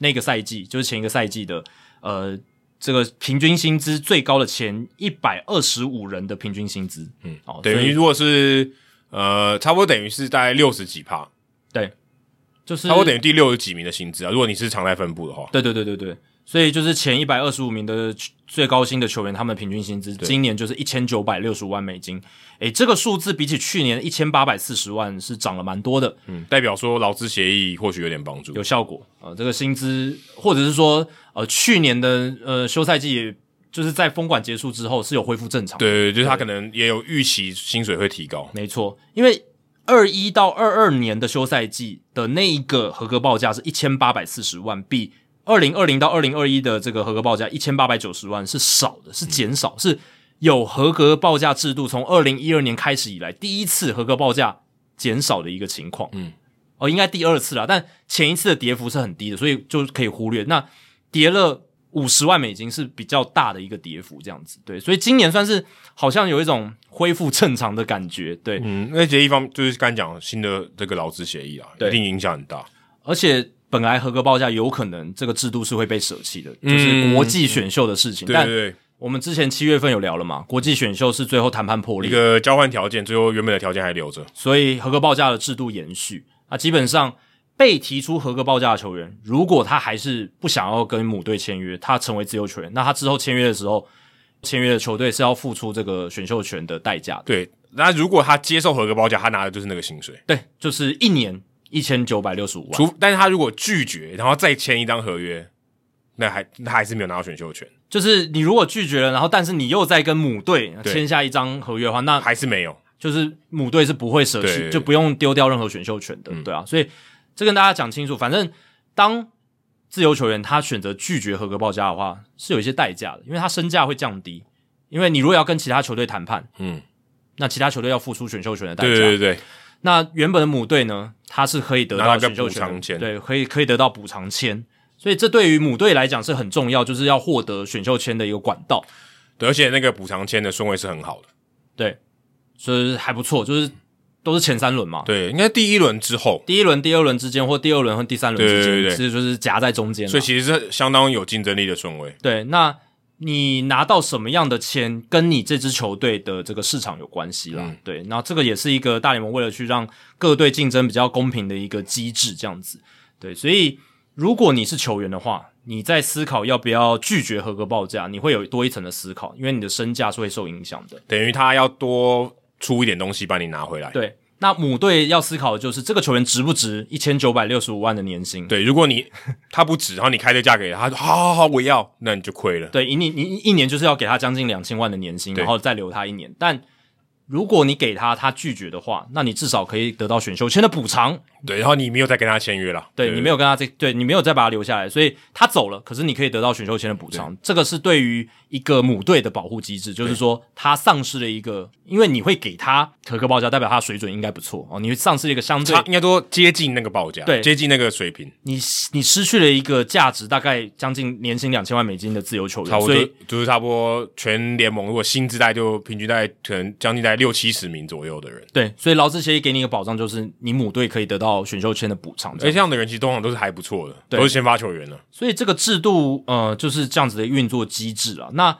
那个赛季，就是前一个赛季的呃这个平均薪资最高的前一百二十五人的平均薪资。嗯，哦，等于如果是呃差不多等于是大概六十几趴，对，就是差不多等于第六十几名的薪资啊。如果你是常态分布的话，对对对对对。所以就是前一百二十五名的最高薪的球员，他们的平均薪资今年就是一千九百六十五万美金。诶，这个数字比起去年一千八百四十万是涨了蛮多的。嗯，代表说劳资协议或许有点帮助，有效果啊、呃。这个薪资或者是说呃去年的呃休赛季，也就是在封管结束之后是有恢复正常。对对，就是他可能也有预期薪水会提高。没错，因为二一到二二年的休赛季的那一个合格报价是一千八百四十万，比。二零二零到二零二一的这个合格报价一千八百九十万是少的，是减少，是有合格报价制度从二零一二年开始以来第一次合格报价减少的一个情况。嗯，哦，应该第二次啦，但前一次的跌幅是很低的，所以就可以忽略。那跌了五十万美金是比较大的一个跌幅，这样子。对，所以今年算是好像有一种恢复正常的感觉。对，嗯，那这一方就是刚讲新的这个劳资协议啊，一定影响很大，而且。本来合格报价有可能这个制度是会被舍弃的，就是国际选秀的事情。嗯、对对对，但我们之前七月份有聊了嘛，国际选秀是最后谈判破裂，一个交换条件，最后原本的条件还留着，所以合格报价的制度延续。啊，基本上被提出合格报价的球员，如果他还是不想要跟母队签约，他成为自由球员，那他之后签约的时候，签约的球队是要付出这个选秀权的代价的。对，那如果他接受合格报价，他拿的就是那个薪水。对，就是一年。一千九百六十五万，除但是他如果拒绝，然后再签一张合约，那还他还是没有拿到选秀权。就是你如果拒绝了，然后但是你又再跟母队签下一张合约的话，那还是没有，就是母队是不会舍弃，就不用丢掉任何选秀权的，对啊。所以这跟大家讲清楚，反正当自由球员他选择拒绝合格报价的话，是有一些代价的，因为他身价会降低。因为你如果要跟其他球队谈判，嗯，那其他球队要付出选秀权的代价，对对对。那原本的母队呢，它是可以得到选秀权，对，可以可以得到补偿签，所以这对于母队来讲是很重要，就是要获得选秀签的一个管道。对，而且那个补偿签的顺位是很好的，对，所以还不错，就是都是前三轮嘛。对，应该第一轮之后，第一轮、第二轮之间，或第二轮和第三轮之间，其实就是夹在中间，所以其实是相当有竞争力的顺位。对，那。你拿到什么样的签，跟你这支球队的这个市场有关系啦。嗯、对，那这个也是一个大联盟为了去让各队竞争比较公平的一个机制，这样子。对，所以如果你是球员的话，你在思考要不要拒绝合格报价，你会有多一层的思考，因为你的身价是会受影响的。等于他要多出一点东西帮你拿回来。对，那母队要思考的就是这个球员值不值一千九百六十五万的年薪？对，如果你 他不值，然后你开这价给他，他说好好好，我要，那你就亏了。对，一你一一年就是要给他将近两千万的年薪，然后再留他一年，但。如果你给他，他拒绝的话，那你至少可以得到选秀签的补偿。对，然后你没有再跟他签约了。对，对，你没有跟他这，对你没有再把他留下来，所以他走了。可是你可以得到选秀签的补偿，这个是对于一个母队的保护机制，就是说他丧失了一个，因为你会给他可可报价，代表他的水准应该不错哦。你会丧失了一个相对应该说接近那个报价，对，接近那个水平。你你失去了一个价值大概将近年薪两千万美金的自由球员，差不多所以就是差不多全联盟如果薪资带就平均在可能将近在六七十名左右的人。对，所以劳资协议给你一个保障，就是你母队可以得到选秀签的补偿。所以这样的人其实通常都是还不错的，对都是先发球员了。所以这个制度呃就是这样子的运作机制啊。那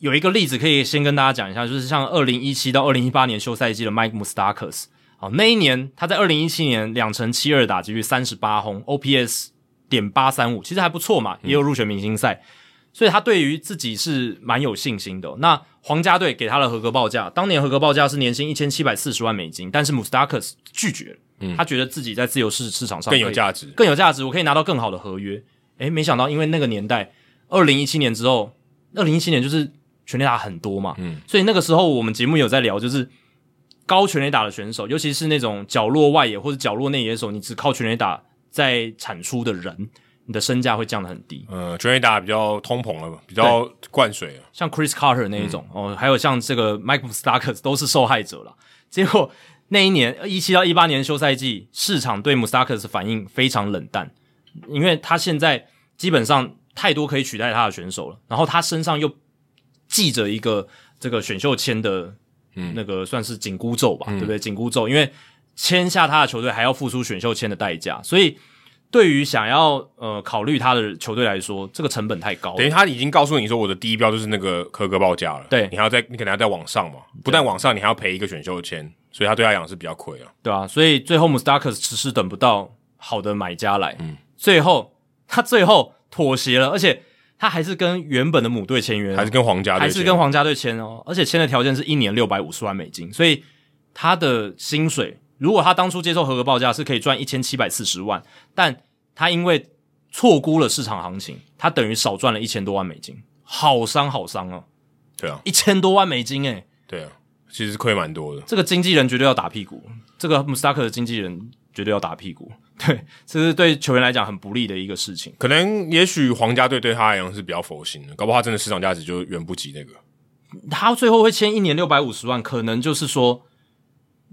有一个例子可以先跟大家讲一下，就是像二零一七到二零一八年休赛季的 Mike Moustakas，好，那一年他在二零一七年两成七二打击率三十八轰，OPS 点八三五，其实还不错嘛，也有入选明星赛。嗯所以他对于自己是蛮有信心的哦。那皇家队给他的合格报价，当年合格报价是年薪一千七百四十万美金，但是 Moustakas 拒绝了。嗯，他觉得自己在自由市市场上更有价值，更有价值，我可以拿到更好的合约。诶，没想到因为那个年代，二零一七年之后，二零一七年就是全垒打很多嘛，嗯，所以那个时候我们节目有在聊，就是高全垒打的选手，尤其是那种角落外野或者角落内野手，你只靠全垒打在产出的人。你的身价会降得很低，嗯，全垒打比较通膨了，比较灌水了，像 Chris Carter 那一种、嗯、哦，还有像这个 Mike Moustakas 都是受害者了。结果那一年一七到一八年休赛季，市场对 Moustakas 反应非常冷淡，因为他现在基本上太多可以取代他的选手了，然后他身上又系着一个这个选秀签的，嗯，那个算是紧箍咒吧，嗯、对不对？紧箍咒，因为签下他的球队还要付出选秀签的代价，所以。对于想要呃考虑他的球队来说，这个成本太高了。等于他已经告诉你说，我的第一标就是那个合格报价了。对，你还要再，你可能要再往上嘛。不但往上，你还要赔一个选秀签，所以他对他讲是比较亏啊。对啊，所以最后 Moustakas 迟迟等不到好的买家来，嗯，最后他最后妥协了，而且他还是跟原本的母队签约，还是跟皇家队，还是跟皇家队签哦，而且签的条件是一年六百五十万美金，所以他的薪水，如果他当初接受合格报价，是可以赚一千七百四十万，但他因为错估了市场行情，他等于少赚了一千多万美金，好伤好伤哦。对啊，一千多万美金诶。对啊，其实亏蛮多的。这个经纪人绝对要打屁股，这个 Moustakas 的经纪人绝对要打屁股。对，这是对球员来讲很不利的一个事情。可能也许皇家队对他来讲是比较佛心的，搞不好他真的市场价值就远不及那个。他最后会签一年六百五十万，可能就是说。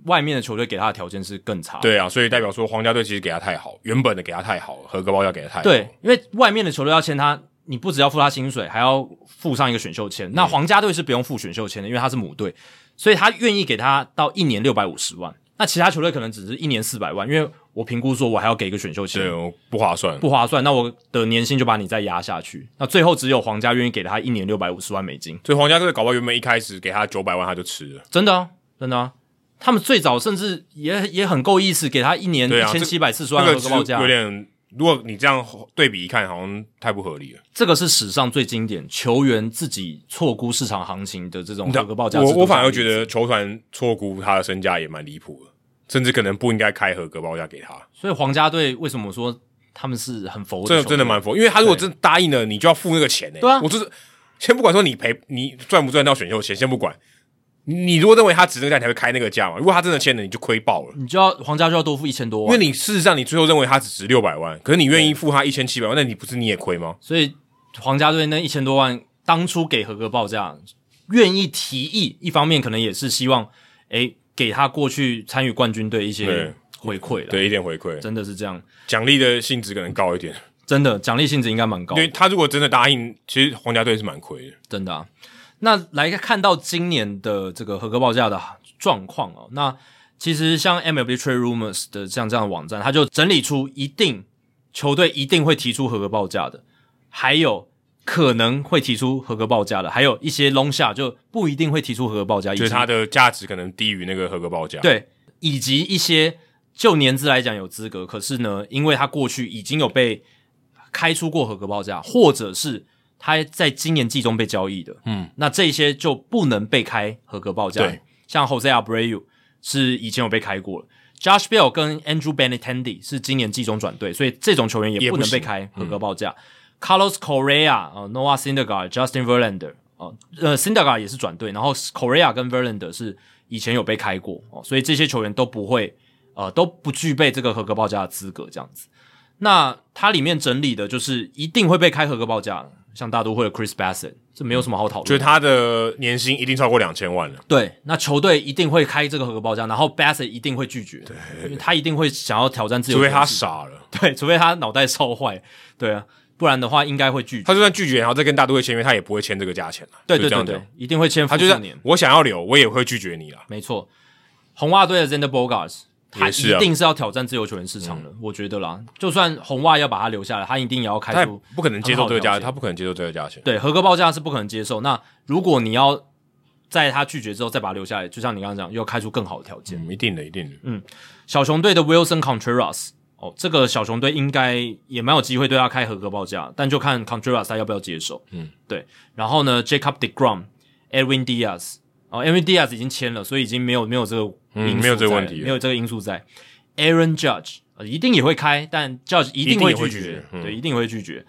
外面的球队给他的条件是更差，对啊，所以代表说皇家队其实给他太好，原本的给他太好了，合格报价给他太好。对，因为外面的球队要签他，你不只要付他薪水，还要付上一个选秀签。那皇家队是不用付选秀签的，因为他是母队，所以他愿意给他到一年六百五十万。那其他球队可能只是一年四百万，因为我评估说我还要给一个选秀签，对，不划算，不划算。那我的年薪就把你再压下去，那最后只有皇家愿意给他一年六百五十万美金。所以皇家队搞不好原本一开始给他九百万他就吃了，真的啊，真的啊。他们最早甚至也也很够意思，给他一年一千七百四十万的合格报价，有点。如果你这样对比一看，好像太不合理了。这个是史上最经典球员自己错估市场行情的这种合格报价。我我反而觉得球团错估他的身价也蛮离谱的，甚至可能不应该开合格报价给他。所以皇家队为什么说他们是很佛的？这真的蛮佛，因为他如果真答应了，你就要付那个钱呢、欸。对啊，我就是先不管说你赔你赚不赚到选秀钱，先不管。你如果认为他值那个价，你才会开那个价嘛？如果他真的签了，你就亏爆了。你就要皇家就要多付一千多万，因为你事实上你最后认为他只值六百万，可是你愿意付他一千七百万，那你不是你也亏吗？所以皇家队那一千多万当初给合格报价，愿意提议，一方面可能也是希望，诶，给他过去参与冠军队一些回馈了，对，一点回馈，真的是这样，奖励的性质可能高一点，真的奖励性质应该蛮高，因为他如果真的答应，其实皇家队是蛮亏的，真的啊。那来看到今年的这个合格报价的状况哦，那其实像 MLB Trade Rumors 的像这样的网站，它就整理出一定球队一定会提出合格报价的，还有可能会提出合格报价的，还有一些 long shot 就不一定会提出合格报价，就是它的价值可能低于那个合格报价。对，以及一些就年资来讲有资格，可是呢，因为他过去已经有被开出过合格报价，或者是他在今年季中被交易的，嗯，那这些就不能被开合格报价。对，像 Jose Abreu 是以前有被开过了，Josh Bell 跟 Andrew Benintendi 是今年季中转队，所以这种球员也不能被开合格报价。Carlos Correa 啊、呃、Noah Syndergaard、Justin Verlander 啊、呃，呃 Syndergaard 也是转队，然后 Correa 跟 Verlander 是以前有被开过哦，所以这些球员都不会呃都不具备这个合格报价的资格，这样子。那它里面整理的就是一定会被开合格报价，像大都会的 Chris Bassett，这没有什么好讨论。就是他的年薪一定超过两千万了。对，那球队一定会开这个合格报价，然后 Bassett 一定会拒绝，对，因为他一定会想要挑战自由。除非他傻了，对，除非他脑袋烧坏，对啊。不然的话，应该会拒绝。他就算拒绝，然后再跟大都会签约，他也不会签这个价钱了。对对对对，一定会签。他就算我想要留，我也会拒绝你了。没错，红袜队的 Xander Bogaerts，他一定是要挑战自由球员市场的，我觉得啦。就算红袜要把他留下来，他一定也要开出，不可能接受这个价钱，他不可能接受这个价钱。对，合格报价是不可能接受。那如果你要在他拒绝之后再把他留下来，就像你刚刚讲，又要开出更好的条件。一定的，一定的。嗯，小熊队的 Wilson Contreras。哦，这个小熊队应该也蛮有机会对他开合格报价，但就看 Contreras 他要不要接受。嗯，对。然后呢，Jacob deGrom、Edwin Diaz，哦，Edwin Diaz 已经签了，所以已经没有没有这个嗯、没有这个问题，没有这个因素在。Aaron Judge、呃、一定也会开，但 Judge 一定会拒绝，嗯、对，一定会拒绝。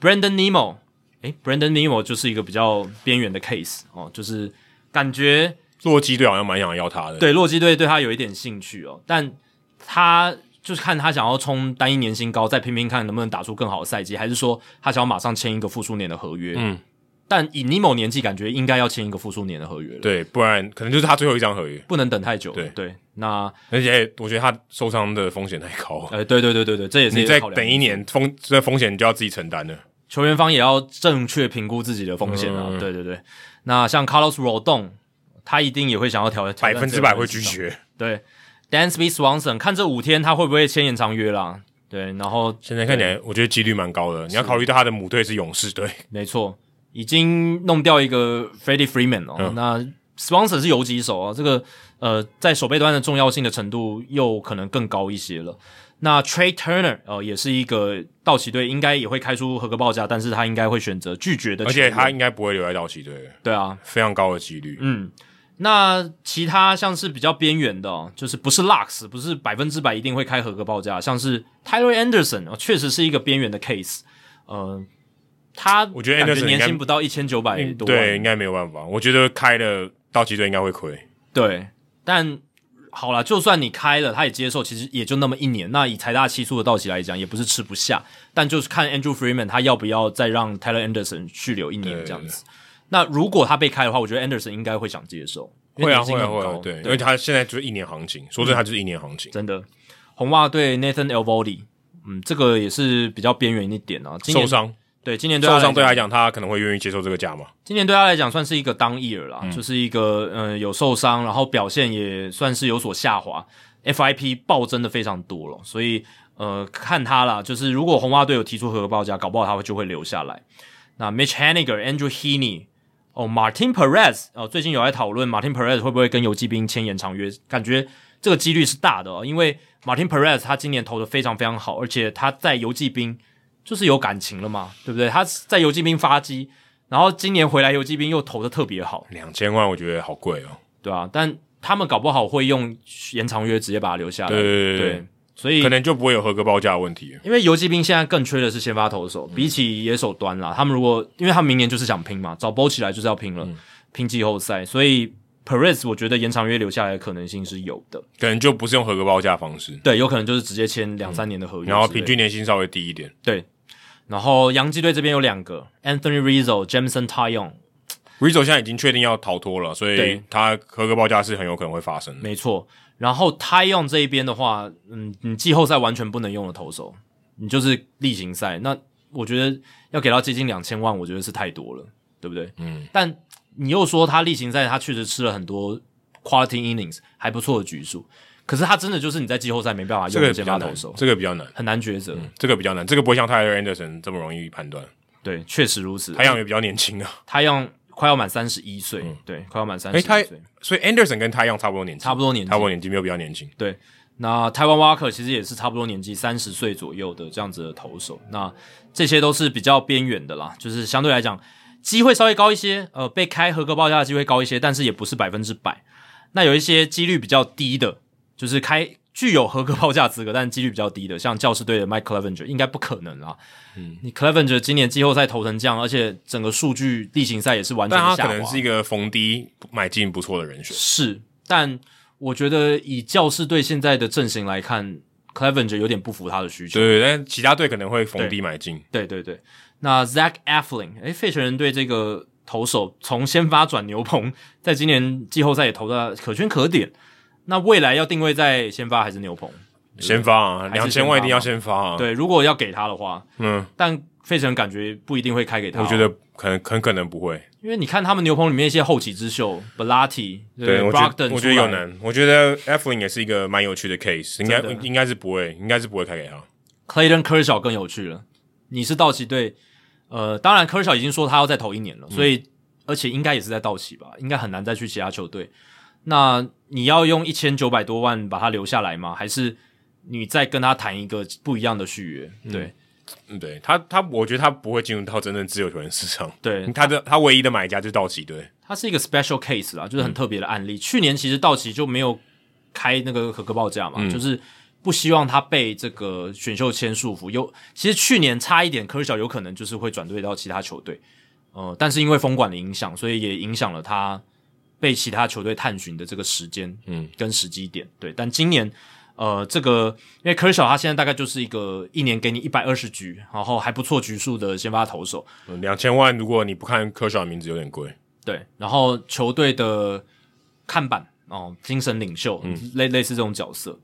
Brandon Nimmo，诶，Brandon Nimmo 就是一个比较边缘的 case 哦，就是感觉洛基队好像蛮想要他的，对，洛基队对他有一点兴趣哦，但他。就是看他想要冲单一年薪高，再拼拼看能不能打出更好的赛季，还是说他想要马上签一个复数年的合约？嗯，但以尼莫年纪，感觉应该要签一个复数年的合约了。对，不然可能就是他最后一张合约，不能等太久。对对，那而且我觉得他受伤的风险太高。呃，对对对对对，这也是你再等一年风这风险就要自己承担了。球员方也要正确评估自己的风险啊。嗯、对对对，那像 Carlos Rodon，他一定也会想要挑百分之百会拒绝。对。Dansby Swanson，看这五天他会不会签延长约啦？对，然后现在看起来，我觉得几率蛮高的。你要考虑到他的母队是勇士队，没错，已经弄掉一个 Freddie Freeman 哦。嗯、那 Sponsor 是游击手啊，这个呃，在守备端的重要性的程度又可能更高一些了。那 Trey Turner 呃，也是一个道奇队应该也会开出合格报价，但是他应该会选择拒绝的，而且他应该不会留在道奇队。对啊，非常高的几率。嗯。那其他像是比较边缘的，哦，就是不是 Lux，不是百分之百一定会开合格报价，像是 Tyler Anderson 哦，确实是一个边缘的 case。呃，他我觉得 Anderson 年薪不到一千九百多，对，应该没有办法。我觉得开了道奇队应该会亏。对，但好啦，就算你开了，他也接受，其实也就那么一年。那以财大气粗的道奇来讲，也不是吃不下，但就是看 Andrew Freeman 他要不要再让 Tyler Anderson 续留一年这样子。那如果他被开的话，我觉得 Anderson 应该会想接受。会啊会啊会啊，对，因为他现在就是一年行情，说真的，他就是一年行情。真的，红袜队 Nathan e l v o d i 嗯，这个也是比较边缘一点啊。受伤，对，今年受伤对他来讲，他可能会愿意接受这个价嘛。今年对他来讲算是一个 down year 啦，就是一个嗯有受伤，然后表现也算是有所下滑，FIP 暴增的非常多了，所以呃看他啦，就是如果红袜队有提出合格报价，搞不好他会就会留下来。那 Mitch Haniger、Andrew Heaney。哦，Martin Perez 哦，最近有在讨论 Martin Perez 会不会跟游骑兵签延长约，感觉这个几率是大的哦，因为 Martin Perez 他今年投的非常非常好，而且他在游骑兵就是有感情了嘛，对不对？他在游击兵发迹，然后今年回来游击兵又投的特别好，两千万我觉得好贵哦，对啊，但他们搞不好会用延长约直接把他留下来，对对对。对所以可能就不会有合格报价的问题，因为游击兵现在更缺的是先发投手，嗯、比起野手端啦，他们如果因为他们明年就是想拼嘛，找波起来就是要拼了，嗯、拼季后赛，所以 Perez 我觉得延长约留下来的可能性是有的，可能就不是用合格报价方式，对，有可能就是直接签两三年的合约，然后平均年薪稍微低一点，对，然后洋基队这边有两个 Anthony Rizzo、Jameson Taillon。Rizzo 现在已经确定要逃脱了，所以他合格报价是很有可能会发生的。没错。然后 Taillon 这一边的话，嗯，你季后赛完全不能用的投手，你就是例行赛。那我觉得要给到接近两千万，我觉得是太多了，对不对？嗯。但你又说他例行赛他确实吃了很多 quality innings 还不错的局数，可是他真的就是你在季后赛没办法用的先发投手，这个比较难，很难抉择，嗯，这个比较难，这个不会像 Tyler Anderson 这么容易判断。对，确实如此。Taillon 也比较年轻啊，Taillon 快要满三十一岁，嗯、对，快要满三十一岁。所以 Anderson 跟他一样差不多年纪，差不多年纪，差不多年纪，没有比较年轻。对，那台湾 Walker 其实也是差不多年纪，三十岁左右的这样子的投手。那这些都是比较边缘的啦，就是相对来讲机会稍微高一些，呃，被开合格报价的机会高一些，但是也不是百分之百。那有一些几率比较低的，就是开具有合格报价资格，但几率比较低的，像教士队的 Mike Clevinger 应该不可能啦。嗯，你 Clevenger 今年季后赛投成这样，而且整个数据例行赛也是完全下滑，但他可能是一个逢低买进不错的人选。是，但。我觉得以教士队现在的阵型来看，Clevenger 有点不符他的需求。对，但其他队可能会逢低买进。对对对，那 Zach Eflin，哎，费城人队这个投手从先发转牛棚，在今年季后赛也投的可圈可点。那未来要定位在先发还是牛棚？先发啊，两千万一定要先发啊。对，如果要给他的话，嗯，但费城感觉不一定会开给他哦。我觉得可能很可能不会。因为你看他们牛棚里面一些后起之秀，Bellotti 对，我觉得我觉得有难。我觉得 Eflin 也是一个蛮有趣的 case，应该应该是不会，应该是不会开给他。Clayton Kershaw 更有趣了。你是道奇队，呃，当然 Kershaw 已经说他要再投一年了，所以、嗯、而且应该也是在道奇吧，应该很难再去其他球队。那你要用一千九百多万把他留下来吗？还是你再跟他谈一个不一样的续约？对。嗯嗯，对他，他我觉得他不会进入到真正自由球员市场。对，他的他唯一的买家就是道奇队，他是一个 special case 啦，就是很特别的案例。嗯、去年其实道奇就没有开那个合格报价嘛，嗯、就是不希望他被这个选秀签束缚。有其实去年差一点，科小有可能就是会转队到其他球队，呃，但是因为封管的影响，所以也影响了他被其他球队探寻的这个时间，嗯，跟时机点。对，但今年。呃，这个因为 Kershaw 他现在大概就是一个一年给你一百二十局，然后还不错局数的先发投手。两千万，如果你不看 Kershaw 的名字有点贵。对，然后球队的看板哦，精神领袖，嗯、类类似这种角色。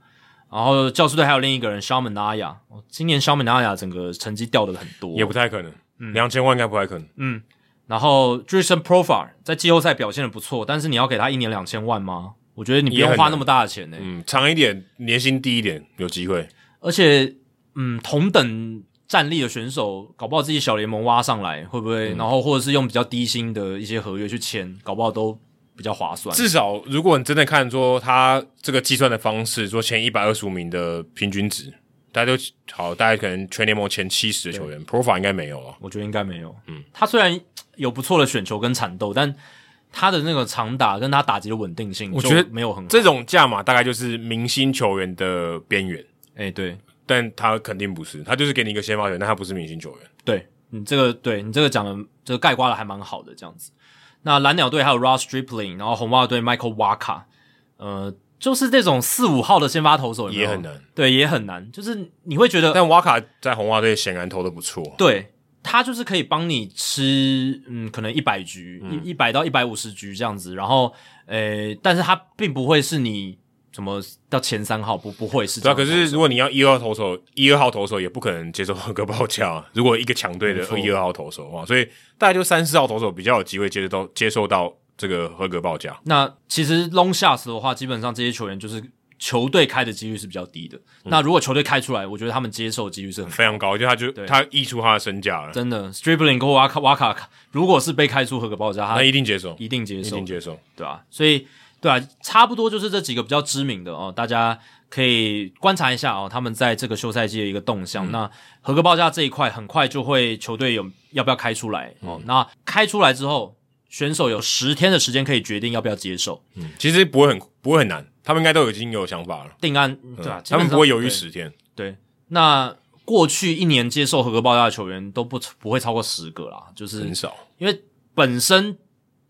然后教师队还有另一个人 Sean Manaea，今年 Sean Manaea 整个成绩掉的很多，也不太可能。嗯，两千万应该不太可能。嗯，然后 Jurickson Profar 在季后赛表现的不错，但是你要给他一年两千万吗？我觉得你不用花那么大的钱呢、欸，嗯，长一点，年薪低一点，有机会。而且，嗯，同等战力的选手，搞不好自己小联盟挖上来，会不会？嗯、然后，或者是用比较低薪的一些合约去签，搞不好都比较划算。至少，如果你真的看说他这个计算的方式，说前一百二十五名的平均值，大家都好，大概可能全联盟前七十的球员，Profile 应该没有了。我觉得应该没有。嗯，他虽然有不错的选球跟缠斗，但。他的那个长打跟他打击的稳定性，我觉得没有很好。这种价码大概就是明星球员的边缘。哎、欸，对，但他肯定不是，他就是给你一个先发球员，但他不是明星球员。对，你这个，对你这个讲的，这个概括的还蛮好的，这样子。那蓝鸟队还有 Ross Stripling，然后红袜队 Michael Wacha，呃，就是这种四五号的先发投手有有，也很难。对，也很难，就是你会觉得，但 Wacha 在红袜队显然投的不错。对。他就是可以帮你吃，嗯，可能一百局，一一百到一百五十局这样子，然后，呃、欸，但是他并不会是你什么到前三号，不不会是这样。对啊，可是如果你要一二号投手，一二号投手也不可能接受合格报价。如果一个强队的一二号投手的话，所以大概就三四号投手比较有机会接受到接受到这个合格报价。那其实 long shots 的话，基本上这些球员就是。球队开的几率是比较低的，嗯、那如果球队开出来，我觉得他们接受的几率是很非常高，就他就他溢出他的身价了。真的，Stripling 跟瓦卡瓦卡，如果是被开出合格报价，他那一定接受，一定接受，一定接受，对吧、啊？所以，对啊，差不多就是这几个比较知名的哦，大家可以观察一下哦，他们在这个休赛季的一个动向。嗯、那合格报价这一块，很快就会球队有要不要开出来、嗯、哦？那开出来之后，选手有十天的时间可以决定要不要接受。嗯，其实不会很不会很难。他们应该都已经有想法了，定案对吧？他们不会犹豫十天。对，那过去一年接受合格报价的球员都不不会超过十个啦，就是很少，因为本身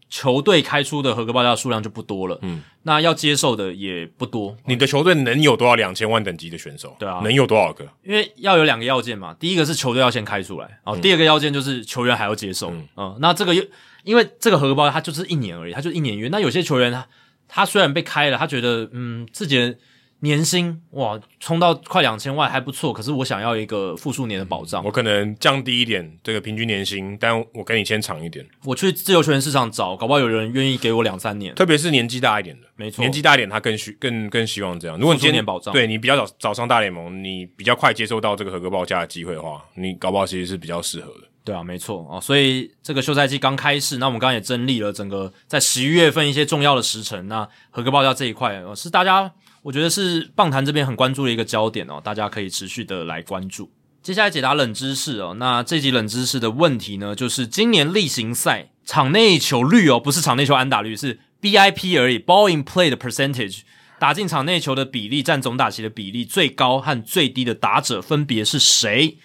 球队开出的合格报价数量就不多了。嗯，那要接受的也不多。你的球队能有多少两千万等级的选手？对啊，能有多少个？因为要有两个要件嘛，第一个是球队要先开出来，然后第二个要件就是球员还要接受。嗯，嗯，那这个又因为这个合格报价它就是一年而已，它就一年约。那有些球员他。他虽然被开了，他觉得嗯自己的年薪哇冲到快两千万还不错，可是我想要一个复数年的保障，我可能降低一点这个平均年薪，但我跟你签长一点。我去自由球员市场找，搞不好有人愿意给我两三年，特别是年纪大一点的，没错，年纪大一点他更需更更希望这样。如果你今年保障，对你比较早早上大联盟，你比较快接受到这个合格报价的机会的话，你搞不好其实是比较适合的。对啊，没错哦，所以这个休赛季刚开始，那我们刚刚也整理了整个在十一月份一些重要的时程。那合格报价这一块，哦，是大家我觉得是棒坛这边很关注的一个焦点哦，大家可以持续的来关注。接下来解答冷知识哦，那这集冷知识的问题呢，就是今年例行赛场内球率哦，不是场内球安打率，是 BIP 而已，Ball in Play 的 percentage，打进场内球的比例占总打席的比例最高和最低的打者分别是谁？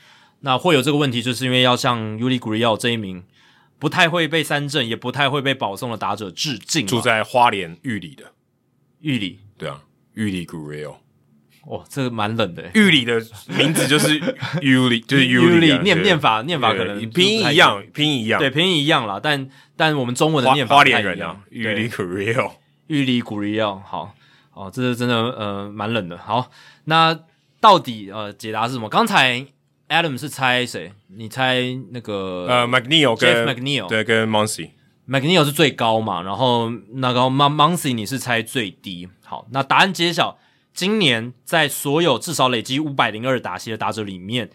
那会有这个问题，就是因为要向 Yuli Gurriel 这一名不太会被三振，也不太会被保送的打者致敬。住在花莲玉里的玉里，对啊，玉里 Gurriel。哇，这个蛮冷的。玉里的名字就是 Yuli，就是 Yuli，念念法念法可能拼音一样，拼音一样，对，拼音一样啦。但但我们中文的念法花莲人啊，玉里 Gurriel，玉里 Gurriel，好，哦，这是真的，呃，蛮冷的。好，那到底呃解答是什么？刚才。Adam 是猜谁？你猜那个呃，McNeil 跟 Jeff McNeil 对，跟 Moncy。McNeil 是最高嘛？然后那个 Muncy 你是猜最低。好，那答案揭晓。今年在所有至少累积五百零二打席的打者里面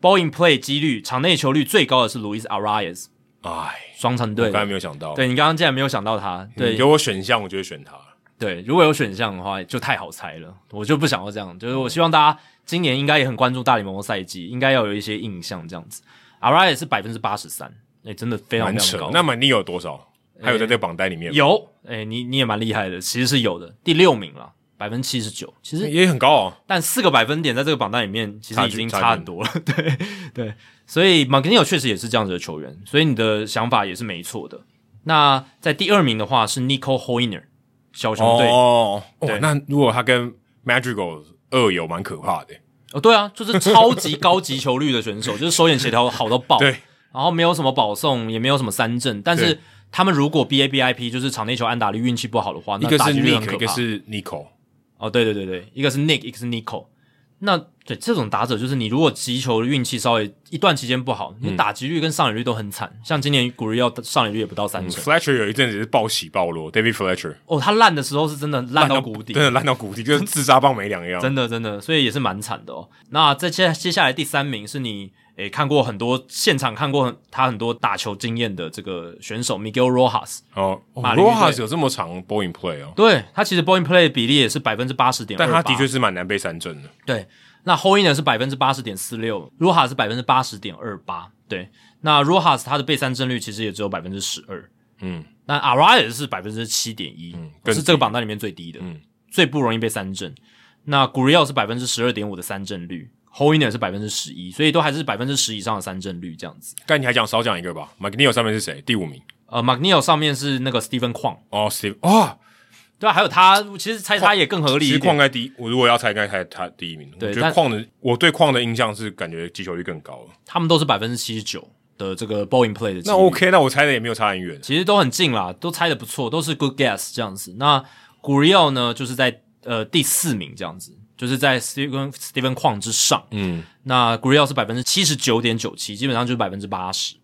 ，Ball in Play 几率场内球率最高的是 Luis Arraez。哎，双城队，我刚才没有想到。对，你刚刚竟然没有想到他，对，你给我选项，我就会选他。对，如果有选项的话，就太好猜了，我就不想要这样。就是我希望大家今年应该也很关注大联盟的赛季，应该要有一些印象这样子。Arraez 是百分之八十三，哎，真的非常非常高。那么你有多少？还有在这个榜单里面吗？有，哎，你你也蛮厉害的，其实是有的，第六名了，百分之七十九，其实也很高哦。但四个百分点在这个榜单里面，其实已经差很多了。对对，所以马格尼尔确实也是这样子的球员，所以你的想法也是没错的。那在第二名的话是 Nico Hoerner。小熊队哦，哦，那如果他跟 Madrigal 二游蛮可怕的。哦，对啊，就是超级高级球率的选手，就是手眼协调好到爆，对，然后没有什么保送，也没有什么三振，但是他们如果 BABIP 就是场内球安打率运气不好的话，那打击率很可怕。一个是 Nico，哦，对对对对，一个是 Nick，一个是 Nico，那。对这种打者，就是你如果击球的运气稍微一段期间不好，你打击率跟上垒率都很惨。嗯、像今年 Gurriel 上垒率也不到三成。嗯、Fletcher 有一阵子是暴喜暴落，David Fletcher 哦，他烂的时候是真的烂到谷底，真的烂到谷底，就是自杀棒没两样。真的真的，所以也是蛮惨的哦。那在接接下来第三名是你诶看过很多现场看过他很多打球经验的这个选手 Miguel Rojas 哦，哦，Rojas 有这么长 ball in play 哦？对，他其实 ball in play 的比例也是百分之八十点，但他的确是蛮难被三振的。对。那 h o l i n e r 是百分之八十点四六，Rojas 是百分之八十点二八。对，那 Rojas 他的被三振率其实也只有百分之十二。嗯，那 Arraez 是百分之七点一，是这个榜单里面最低的，嗯，最不容易被三振。那 Gurriel 是百分之十二点五的三振率 h o l i n e r 是百分之十一，所以都还是百分之十以上的三振率这样子。刚才你还讲少讲一个吧，McNeil 上面是谁？第五名。呃，McNeil 上面是那个 Stephen Kwan。哦，Steve，哦。对啊，还有他，其实猜他也更合理。其实矿在第一，我如果要猜，应该猜他第一名。对，我觉得矿的，我对矿的印象是感觉击球率更高了。他们都是百分之七十九的这个 ball in play 的。那 OK，那我猜的也没有差很远，其实都很近啦，都猜的不错，都是 good guess 这样子。那 Gurriel 呢，就是在呃第四名这样子，就是在 Steven Steven 矿之上。嗯，那 Gurriel 是百分之七十九点九七，基本上就是百分之八十。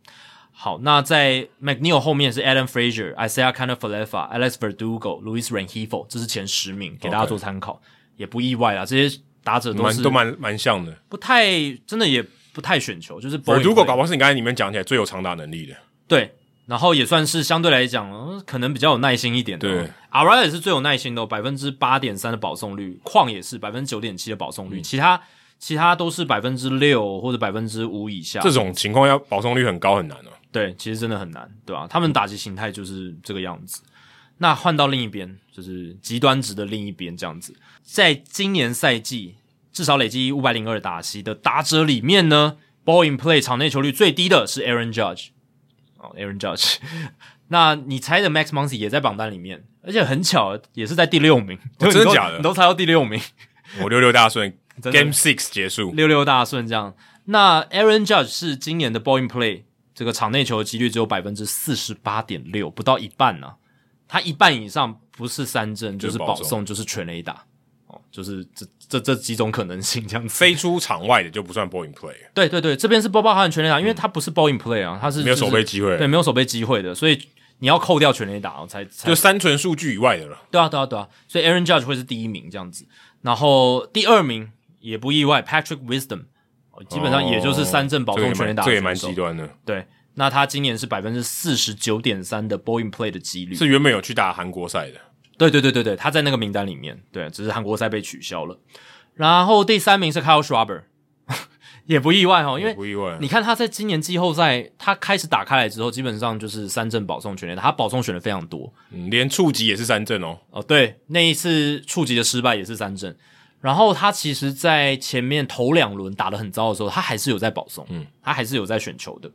好，那在 McNeil 后面是 Adam Fraser、Isaiah Kiner-Falefa、Alex Verdugo、Luis Rengifo，这是前十名，给大家做参考.也不意外啦。这些打者都是蛮都蛮蛮像的，不太真的也不太选球，就是 Verdugo 搞不好是你刚才里面讲起来最有长打能力的，对，然后也算是相对来讲可能比较有耐心一点的。对，Arraez 也是最有耐心的，百分之八点三的保送率，矿也是百分之九点七的保送率，嗯、其他其他都是百分之六或者百分之五以下。这种情况要保送率很高很难哦。对，其实真的很难，对吧？他们打击形态就是这个样子。那换到另一边，就是极端值的另一边，这样子。在今年赛季至少累积五百零二打席的打者里面呢，Ball in Play 场内球率最低的是 Aaron Judge。哦，Aaron Judge。那你猜的 Max Muncy 也在榜单里面，而且很巧，也是在第六名。哦、真的假的？你都猜到第六名？我六六大顺，Game Six 结束，六六大顺这样。那 Aaron Judge 是今年的 Ball in Play。这个场内球的几率只有百分之四十八点六，不到一半呢、啊。他一半以上不是三振就是保送，就是全垒打哦，就是这这这几种可能性这样子。飞出场外的就不算 ball in play。对对对，这边是包包含全垒打，因为它不是 ball in play 啊，它是、就是、没有守备机会，对，没有守备机会的，所以你要扣掉全垒打才才就三纯数据以外的了。对啊对啊对啊，所以 Aaron Judge 会是第一名这样子，然后第二名也不意外，Patrick Wisdom。基本上也就是三振保送全垒打，这也蛮极端的。对，那他今年是百分之四十九点三的 ball in play 的几率，是原本有去打韩国赛的。对对对对对，他在那个名单里面，对，只是韩国赛被取消了。然后第三名是 Kyle Schwarber。也不意外哦，因为不意外。你看他在今年季后赛，他开始打开来之后，基本上就是三振保送全垒打，他保送选的非常多，嗯，连触及也是三振哦。哦，对，那一次触及的失败也是三振。然后他其实，在前面头两轮打得很糟的时候，他还是有在保送，嗯，他还是有在选球的。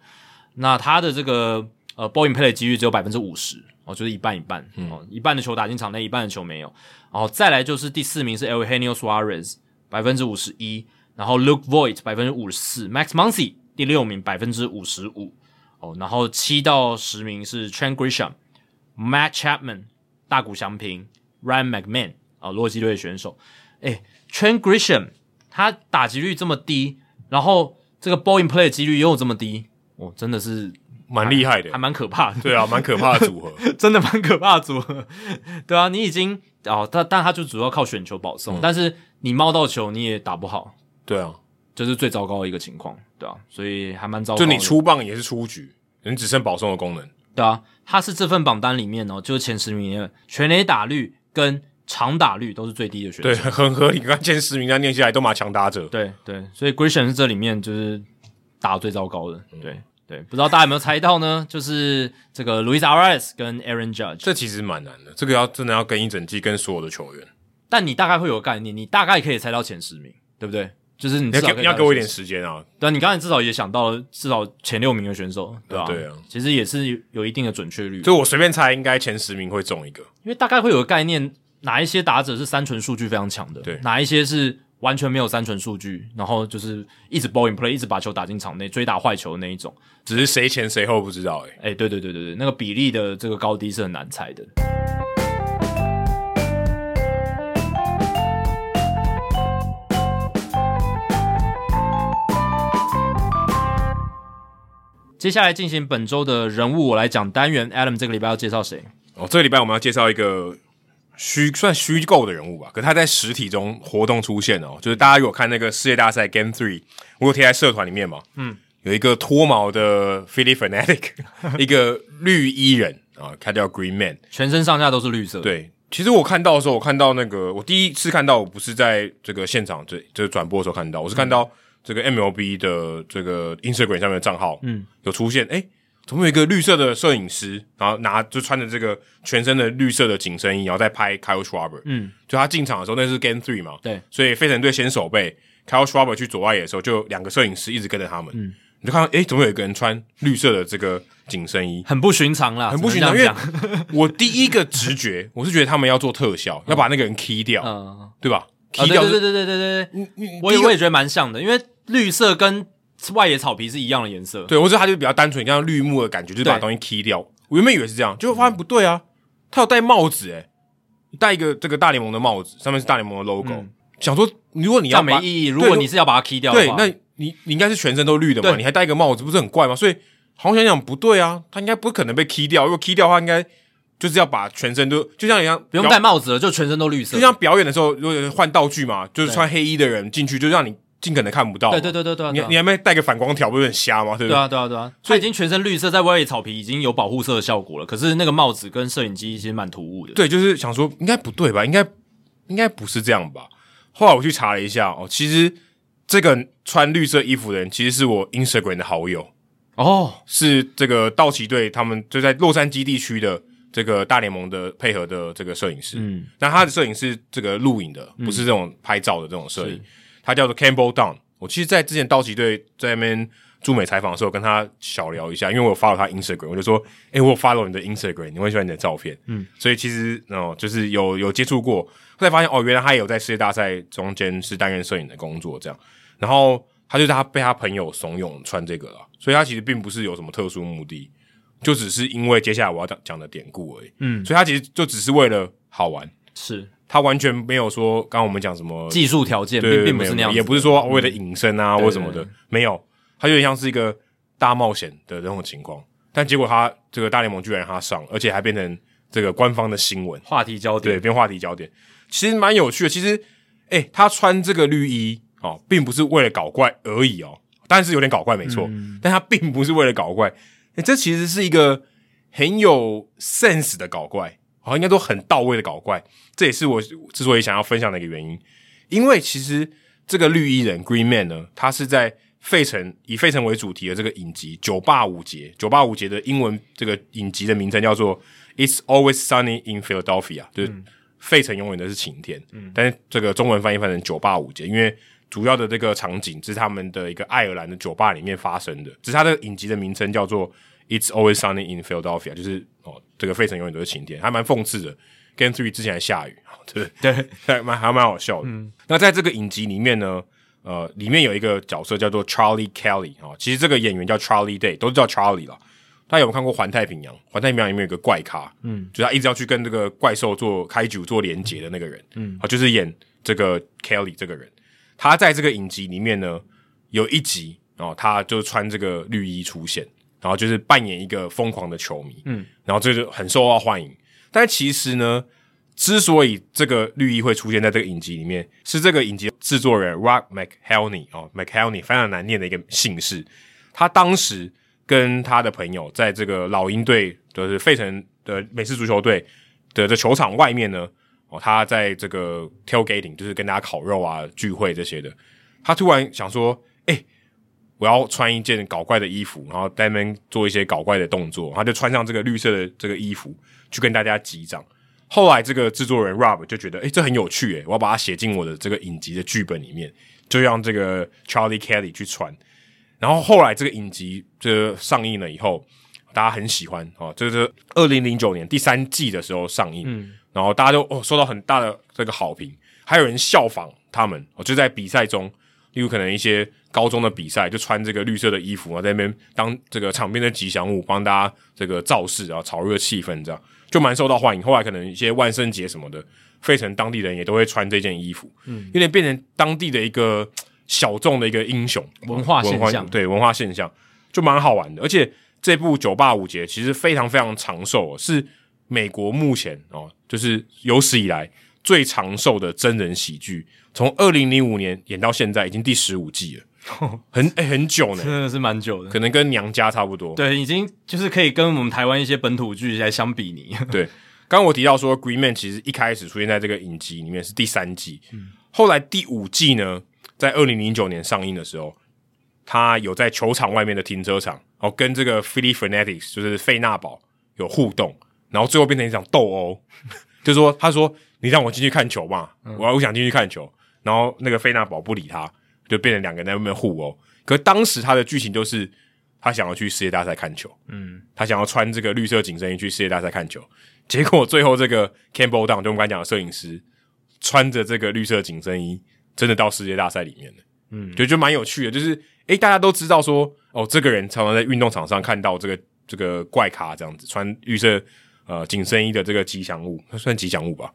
那他的这个呃 ball in play 的几率只有百分之五十哦，就是一半一半，嗯、哦，一半的球打进场内，一半的球没有。然后再来就是第四名是 El Henio Suarez 百分之五十一。然后 Luke Voit 百分之五十四，Max Muncy 第六名百分之五十五哦，然后七到十名是 Trent Grisham、Matt Chapman、大谷翔平、Ryan McMahon 啊、哦，洛基队的选手。诶 Trent Grisham 他打击率这么低，然后这个 Ball in Play 的几率又这么低，哦，真的是蛮厉害的，还蛮可怕的。对啊，蛮可怕的组合，真的蛮可怕的组合。对啊，你已经哦，但但他就主要靠选球保送，嗯、但是你冒到球你也打不好。对啊，这是最糟糕的一个情况，对啊，所以还蛮糟糕的。就你出棒也是出局，你只剩保送的功能。对啊，他是这份榜单里面哦，就是前十名里面，全垒打率跟长打率都是最低的选手。对，很合理。看前十名这样念下来都蛮强打者。对对，所以 Grisham 是这里面就是打最糟糕的。对、嗯、对，不知道大家有没有猜到呢？就是这个 Luis Arraez 跟 Aaron Judge，这其实蛮难的。这个要真的要跟一整季跟所有的球员，但你大概会有个概念，你大概可以猜到前十名，对不对？就是你，要给你要给我一点时间啊！对，你刚才至少也想到了至少前六名的选手，对吧、啊？对啊，其实也是有一定的准确率。就我随便猜，应该前十名会中一个，因为大概会有个概念，哪一些打者是三纯数据非常强的，对，哪一些是完全没有三纯数据，然后就是一直 ball in play，一直把球打进场内，追打坏球的那一种，只是谁前谁后不知道、欸，诶诶，对对对对对，那个比例的这个高低是很难猜的。接下来进行本周的人物我来讲单元，Adam 这个礼拜要介绍谁？哦，这个礼拜我们要介绍一个虚算虚构的人物吧，可他在实体中活动出现哦，就是大家有看那个世界大赛 Game Three，我有贴在社团里面嘛，嗯，有一个脱毛的 Phillie Phanatic，一个绿衣人啊，他叫 Green Man，全身上下都是绿色。对，其实我看到的时候，我看到那个我第一次看到，我不是在这个现场这这个转播的时候看到，我是看到。嗯。这个 MLB 的这个 Instagram 上面的账号，嗯，有出现，诶，怎么有一个绿色的摄影师，然后拿就穿着这个全身的绿色的紧身衣，然后在拍 Kyle Schwarber，嗯，就他进场的时候，那是 Game Three 嘛，对，所以费城队先守备，Kyle Schwarber 去左外野的时候，就两个摄影师一直跟着他们，嗯，你就看到，诶，怎么有一个人穿绿色的这个紧身衣，很不寻常啦，很不寻常，因为我第一个直觉，我是觉得他们要做特效，要把那个人 key 掉，嗯，对吧？key 掉，对对对对对对对，我也我也觉得蛮像的，因为。绿色跟外野草皮是一样的颜色，对，我觉得它就比较单纯，像绿幕的感觉，就是把东西 key 掉。我原本以为是这样，结果发现不对啊，他有戴帽子诶，戴一个这个大联盟的帽子，上面是大联盟的 logo。嗯、想说，如果你要没意义，如果你是要把它 key 掉对，那你你应该是全身都绿的嘛，你还戴一个帽子，不是很怪吗？所以好像想想不对啊，他应该不可能被 key 掉，如果 key 掉的话，应该就是要把全身都就像一样，不用戴帽子了，就全身都绿色，就像表演的时候，如果换道具嘛，就是穿黑衣的人进去，就让你。尽可能看不到，对对对对对，你你还没带个反光条，不是很瞎吗？对不对？对啊对啊对啊，所以已经全身绿色，在外野草皮已经有保护色的效果了。可是那个帽子跟摄影机其实蛮突兀的。对，就是想说应该不对吧？应该应该不是这样吧？后来我去查了一下哦，其实这个穿绿色衣服的人其实是我 Instagram 的好友哦，是这个道奇队他们就在洛杉矶地区的这个大联盟的配合的这个摄影师。嗯，那他的摄影是这个录影的，不是这种拍照的这种摄影。他叫做 Campbell Down 我其实，在之前道奇队在那边驻美采访的时候，跟他小聊一下，因为我有 follow 他 Instagram，我就说，诶、欸，我有 follow 你的 Instagram，你会喜欢你的照片，嗯，所以其实哦，就是有有接触过，后来发现哦，原来他也有在世界大赛中间是担任摄影的工作，这样，然后他就是他被他朋友怂恿穿这个了，所以他其实并不是有什么特殊目的，就只是因为接下来我要讲讲的典故而已，嗯，所以他其实就只是为了好玩，是。他完全没有说，刚刚我们讲什么技术条件，并并不是那样，也不是说为了隐身啊或什么的，没有。他有点像是一个大冒险的那种情况，但结果他这个大联盟居然让他上，而且还变成这个官方的新闻。话题焦点，对，变话题焦点，其实蛮有趣的。其实，诶，他穿这个绿衣哦，并不是为了搞怪而已哦，但是有点搞怪没错，嗯、但他并不是为了搞怪，欸、这其实是一个很有 sense 的搞怪，好，应该都很到位的搞怪，这也是我之所以想要分享的一个原因，因为其实这个绿衣人 Green Man 呢，他是在费城以费城为主题的这个影集《酒吧五节》，《酒吧五节》的英文这个影集的名称叫做 It's Always Sunny in Philadelphia，就是费城永远都是晴天。嗯，但是这个中文翻译翻成“酒吧五节”，因为主要的这个场景是他们的一个爱尔兰的酒吧里面发生的。只是它的影集的名称叫做 It's Always Sunny in Philadelphia，就是哦，这个费城永远都是晴天，还蛮讽刺的。Game Three 之前还下雨，对对，还蛮还蛮好笑的。嗯，那在这个影集里面呢？呃，里面有一个角色叫做 Charlie Kelly 啊、哦，其实这个演员叫 Charlie Day，都是叫 Charlie 啦。大家有没有看过《环太平洋》？《环太平洋》里面有一个怪咖，嗯，就是他一直要去跟这个怪兽做开局做连结的那个人，嗯，啊，就是演这个 Kelly 这个人。他在这个影集里面呢，有一集哦，他就穿这个绿衣出现，然后就是扮演一个疯狂的球迷，嗯，然后这就很受到欢迎。但其实呢。之所以这个绿衣会出现在这个影集里面，是这个影集制作人 Rock McElhenney 哦，McElhenney 非常难念的一个姓氏。他当时跟他的朋友在这个老鹰队，就是费城的美式足球队的这球场外面呢，哦，他在这个 tailgating，就是跟大家烤肉啊、聚会这些的。他突然想说：“哎，我要穿一件搞怪的衣服，然后在那边做一些搞怪的动作。”他就穿上这个绿色的这个衣服，去跟大家击掌。后来，这个制作人 Rob 就觉得，诶，这很有趣，诶，我要把它写进我的这个影集的剧本里面，就让这个 Charlie Kelly 去穿。然后后来这个影集这上映了以后，大家很喜欢哦，这是二零零九年第三季的时候上映，嗯，然后大家都哦受到很大的这个好评，还有人效仿他们，哦，就在比赛中，例如可能一些高中的比赛，就穿这个绿色的衣服啊，在那边当这个场边的吉祥物，帮大家这个造势啊，炒热气氛这样。就蛮受到欢迎，后来可能一些万圣节什么的，费城当地人也都会穿这件衣服，嗯，有点变成当地的一个小众的一个英雄文化现象，对文化现象就蛮好玩的。而且这部《酒吧五节》其实非常非常长寿，是美国目前哦，就是有史以来最长寿的真人喜剧，从二零零五年演到现在，已经第十五季了。很哎、欸，很久呢，真的是蛮久的，可能跟娘家差不多。对，已经就是可以跟我们台湾一些本土剧来相比拟。对，刚刚我提到说，Green Man 其实一开始出现在这个影集里面是第三季，嗯、后来第五季呢，在二零零九年上映的时候，他有在球场外面的停车场，然后跟这个 Phillie Phonetics 就是费纳堡有互动，然后最后变成一场斗殴，就说他说你让我进去看球嘛，嗯、我我想进去看球，然后那个费纳堡不理他。就变成两个人在外面互殴，可是当时他的剧情就是他想要去世界大赛看球，嗯，他想要穿这个绿色紧身衣去世界大赛看球，结果最后这个 Campbell Down 就我们刚才讲的摄影师穿着这个绿色紧身衣，真的到世界大赛里面了，嗯，就就蛮有趣的，就是诶、欸、大家都知道说哦，这个人常常在运动场上看到这个这个怪咖这样子穿绿色呃紧身衣的这个吉祥物，算吉祥物吧，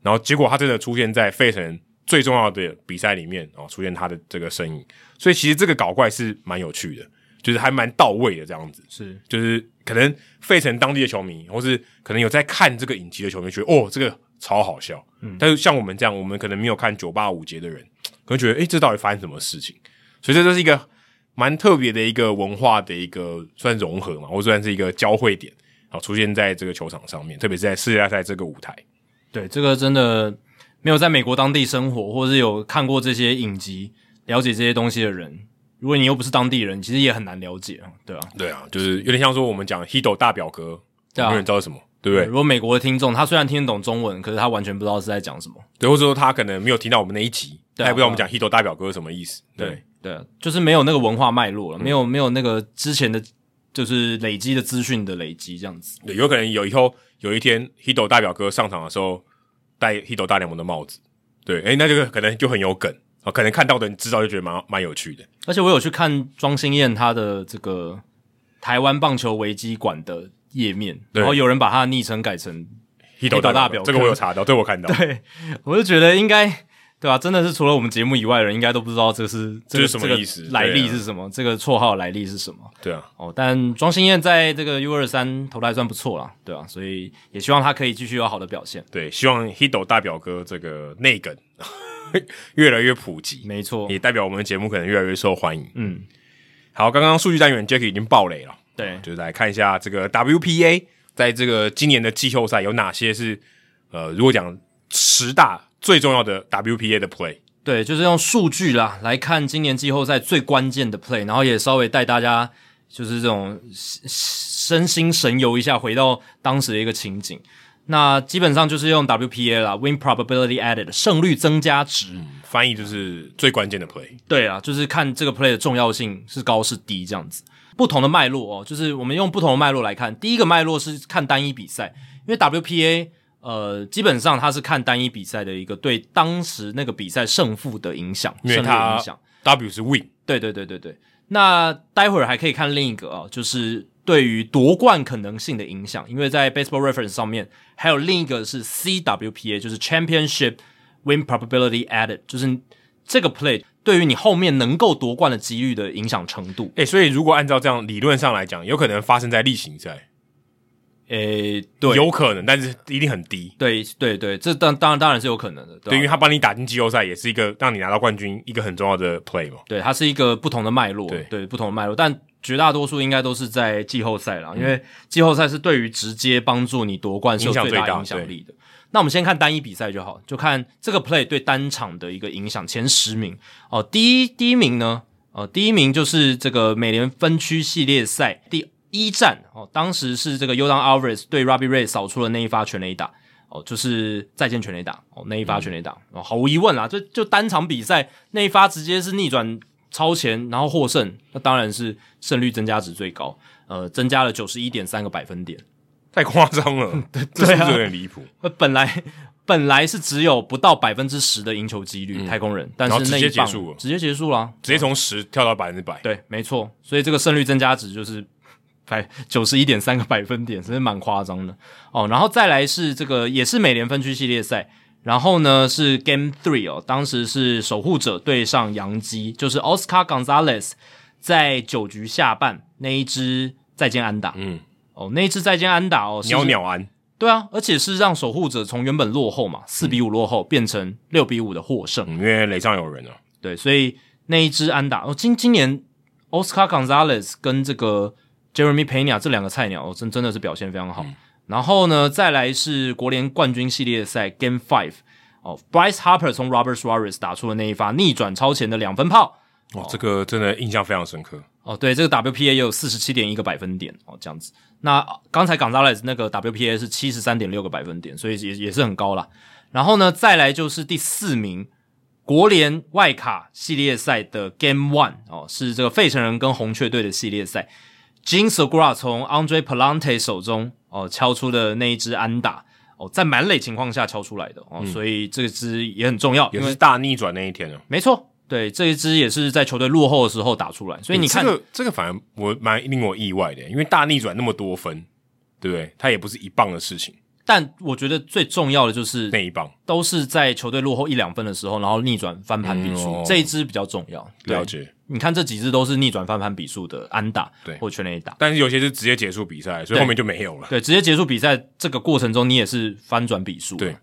然后结果他真的出现在费城。最重要的比赛里面哦，出现他的这个身影，所以其实这个搞怪是蛮有趣的，就是还蛮到位的这样子。是，就是可能费城当地的球迷，或是可能有在看这个影集的球迷，觉得哦，这个超好笑。嗯，但是像我们这样，我们可能没有看九八五节的人，可能觉得诶，这到底发生什么事情？所以这就是一个蛮特别的一个文化的一个算融合嘛，或者算是一个交汇点，好，出现在这个球场上面，特别是在世界大赛这个舞台。对，这个真的。没有在美国当地生活，或是有看过这些影集、了解这些东西的人，如果你又不是当地人，其实也很难了解啊，对啊，对啊，就是有点像说我们讲 Hedo 大表哥，没有人知道什么，对不对？如果美国的听众，他虽然听得懂中文，可是他完全不知道是在讲什么，对，或者说他可能没有听到我们那一集，他也不知道我们讲 Hedo 大表哥是什么意思，对对，就是没有那个文化脉络了，没有没有那个之前的，就是累积的资讯的累积这样子，对，有可能有以后有一天 Hedo 大表哥上场的时候。戴 Hito 大联盟的帽子，对，诶、那这个可能就很有梗啊，可能看到的人知道就觉得蛮蛮有趣的。而且我有去看庄心燕他的这个台湾棒球维基馆的页面，然后有人把他的昵称改成 Hito 大表，这个我有查到，这我看到。对，我就觉得应该。对吧、啊？真的是除了我们节目以外的人，应该都不知道这是这个、是什么意思，来历是什么，啊、这个绰号来历是什么？对啊。哦，但庄心燕在这个 U 二三投的还算不错啦，对啊，所以也希望他可以继续有好的表现。对，希望 Hito 大表哥这个内梗越来越普及，没错，也代表我们的节目可能越来越受欢迎。嗯，好，刚刚数据单元 Jacky 已经爆雷了，对，就是来看一下这个 WPA 在这个今年的季后赛有哪些是呃，如果讲十大最重要的 WPA 的 play，对，就是用数据啦来看今年季后赛最关键的 play，然后也稍微带大家就是这种身心神游一下，回到当时的一个情景。那基本上就是用 WPA 啦，Win Probability Added 胜率增加值，嗯、翻译就是最关键的 play。对啊，就是看这个 play 的重要性是高是低这样子。不同的脉络哦，就是我们用不同的脉络来看。第一个脉络是看单一比赛，因为 WPA 呃基本上他是看单一比赛的一个对当时那个比赛胜负的影响，因为它 W 是 Win。对对对对对。那待会儿还可以看另一个啊，就是。对于夺冠可能性的影响，因为在 Baseball Reference 上面还有另一个是 CWPA，就是 Championship Win Probability Added，就是这个 play 对于你后面能够夺冠的几率的影响程度。诶，所以如果按照这样理论上来讲，有可能发生在例行赛。诶，对，有可能，但是一定很低。对对对，这当当然当然是有可能的。对，对，因为他帮你打进季后赛，也是一个让你拿到冠军一个很重要的 play 嘛。对，它是一个不同的脉络，对，对不同的脉络，但。绝大多数应该都是在季后赛啦，因为季后赛是对于直接帮助你夺冠是有最大影响力的。那我们先看单一比赛就好，就看这个 play 对单场的一个影响。前十名哦，第一第一名呢，呃，第一名就是这个美联分区系列赛第一战哦，当时是这个 Yordan Alvarez 对 Robbie Ray 扫出了那一发全垒打哦，就是再见全垒打哦，那一发全垒打、嗯、哦，毫无疑问啦，就就单场比赛那一发直接是逆转。超前，然后获胜，那当然是胜率增加值最高，呃，增加了九十一点三个百分点，太夸张了，对，这是不是有点离谱？呃，本来本来是只有不到百分之十的赢球几率，嗯、太空人，但是那一棒直接结束了，直接结束了，直接从十跳到百分之百，对，没错，所以这个胜率增加值就是百九十一点三个百分点，真是蛮夸张的哦。然后再来是这个也是美联分区系列赛。然后呢是 Game Three 哦，当时是守护者对上洋基，就是 Oscar Gonzalez 在九局下半那一支再见安打，嗯，哦，那一支再见安打哦，鸟鸟安，对啊，而且是让守护者从原本落后嘛，四比五落后，变成六比五的获胜，嗯，因为垒上有人啊，对，所以那一支安打哦，今今年 Oscar Gonzalez 跟这个 Jeremy Pena 这两个菜鸟哦，真真的是表现非常好。嗯然后呢，再来是国联冠军系列赛 Game Five 哦，Bryce Harper 从 Robert Suarez 打出了那一发逆转超前的两分炮，哦，这个真的印象非常深刻哦。对，这个 WPA 也有四十七点一个百分点哦，这样子。那刚才 Gonzalez 那个 WPA 是七十三点六个百分点，所以也也是很高啦。然后呢，再来就是第四名国联外卡系列赛的 Game One 哦，是这个费城人跟红雀队的系列赛，Jean Segura 从 Andre Pallante 手中。哦，敲出的那一支安打哦，在满垒情况下敲出来的哦，嗯、所以这支也很重要，也是大逆转那一天哦。没错，对，这一支也是在球队落后的时候打出来，所以你看、欸、这个这个反而我蛮令我意外的，因为大逆转那么多分，对不对？它也不是一棒的事情。但我觉得最重要的就是那一棒都是在球队落后一两分的时候，然后逆转翻盘比数，嗯哦、这一支比较重要。了解，你看这几支都是逆转翻盘比数的安打，对，或全垒打，但是有些是直接结束比赛，所以后面就没有了。对，直接结束比赛这个过程中，你也是翻转比数。对，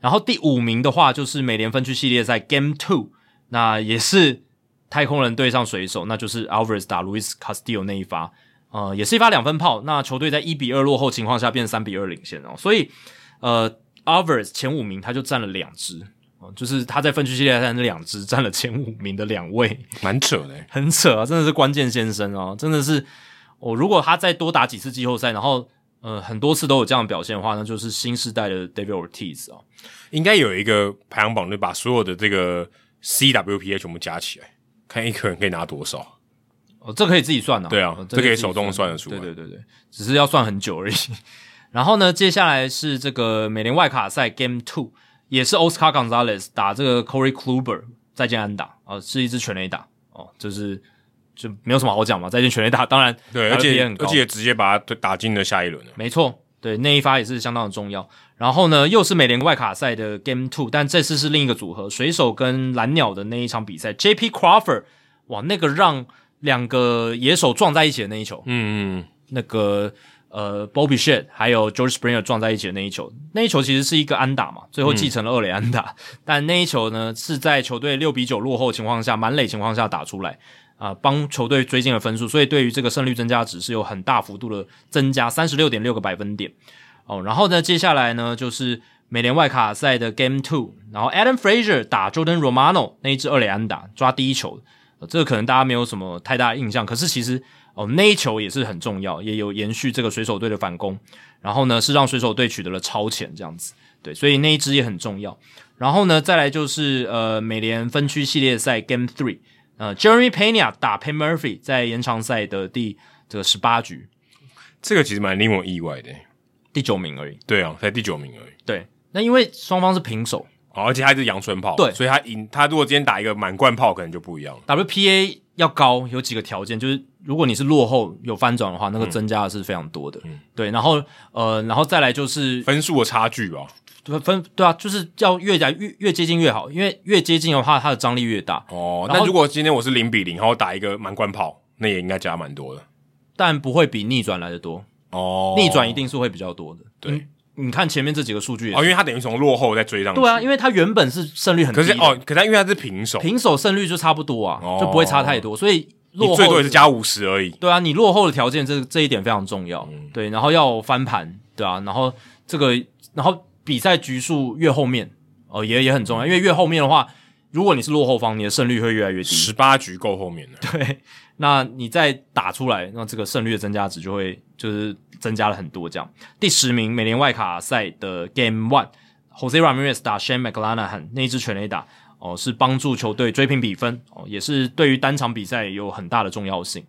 然后第五名的话就是美联分区系列赛 Game Two，那也是太空人对上水手，那就是 Alvarez 打 Luis Castillo 那一发。呃，也是一发两分炮，那球队在一比二落后情况下变三比二领先哦，所以呃，Alvarez 前五名他就占了两支哦，就是他在分区系列赛那两支占了前五名的两位，蛮扯的，很扯啊，真的是关键先生哦，真的是哦，如果他再多打几次季后赛，然后呃很多次都有这样的表现的话，那就是新时代的 David Ortiz 哦，应该有一个排行榜，就把所有的这个 CWPA 全部加起来，看一个人可以拿多少。哦，这可以自己算的，对啊，这可以手动算得出来。对对对对，只是要算很久而已。然后呢，接下来是这个美联外卡赛 Game Two，也是 Oscar Gonzalez 打这个 Corey Kluber 再见安打啊、呃，是一支全垒打哦，就是就没有什么好讲嘛，再见全垒打，当然对，而且而且直接把他打进了下一轮了。没错，对那一发也是相当的重要。然后呢，又是美联外卡赛的 Game Two，但这次是另一个组合，水手跟蓝鸟的那一场比赛，JP Crawford，哇，那个让。两个野手撞在一起的那一球，嗯嗯，那个呃 Bo Bichette 还有 George Springer 撞在一起的那一球，那一球其实是一个安打嘛，最后继承了二垒安打，嗯、但那一球呢是在球队六比九落后的情况下，满垒情况下打出来啊，帮、呃、球队追进了分数，所以对于这个胜率增加值是有很大幅度的增加，三十六点六个百分点哦。然后呢，接下来呢就是美联外卡赛的 Game Two，然后 Adam Frazier 打 Jordan Romano 那一支二垒安打抓第一球，呃，这个可能大家没有什么太大的印象，可是其实。哦，那一球也是很重要，也有延续这个水手队的反攻，然后呢是让水手队取得了超前这样子，对，所以那一支也很重要。然后呢，再来就是呃美联分区系列赛 Game Three，呃 Jeremy Pena 打 Pat Murphy 在延长赛的第这个十八局，这个其实蛮令我意外的，第九名而已。对啊，才第九名而已。对，那因为双方是平手，哦，而且他是阳春炮，对，所以他赢，他如果今天打一个满贯炮，可能就不一样了。WPA 要高有几个条件，就是。如果你是落后有翻转的话，那个增加的是非常多的。嗯，对，然后呃，然后再来就是分数的差距吧。对，分对啊，就是要越加越越接近越好，因为越接近的话，它的张力越大。哦，那如果今天我是零比零，然后打一个满贯炮，那也应该加蛮多的，但不会比逆转来的多。哦，逆转一定是会比较多的。对，嗯，你看前面这几个数据，哦，因为他等于从落后再追上去。对啊，因为他原本是胜率很低，可是哦，可是他因为他是平手，平手胜率就差不多啊，就不会差太多，所以。落后最多也是加五十而已。对啊，你落后的条件，这这一点非常重要。嗯、对，然后要翻盘，对啊，然后这个，然后比赛局数越后面，哦、呃，也也很重要，因为越后面的话，如果你是落后方，你的胜率会越来越低。十八局够后面的。对，那你再打出来，那这个胜率的增加值就会就是增加了很多。这样，第十名美联外卡赛的 Game One，Jose Ramirez 打 Shane McLanahan 那一支全垒打。哦，是帮助球队追平比分哦，也是对于单场比赛有很大的重要性。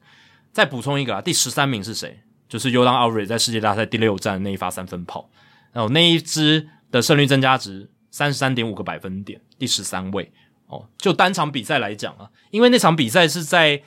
再补充一个啊，第十三名是谁？就是 Yordan a l v a r e 在世界大赛第六战那一发三分炮，然后那一支的胜率增加值三十三点五个百分点，第十三位哦。就单场比赛来讲啊，因为那场比赛是在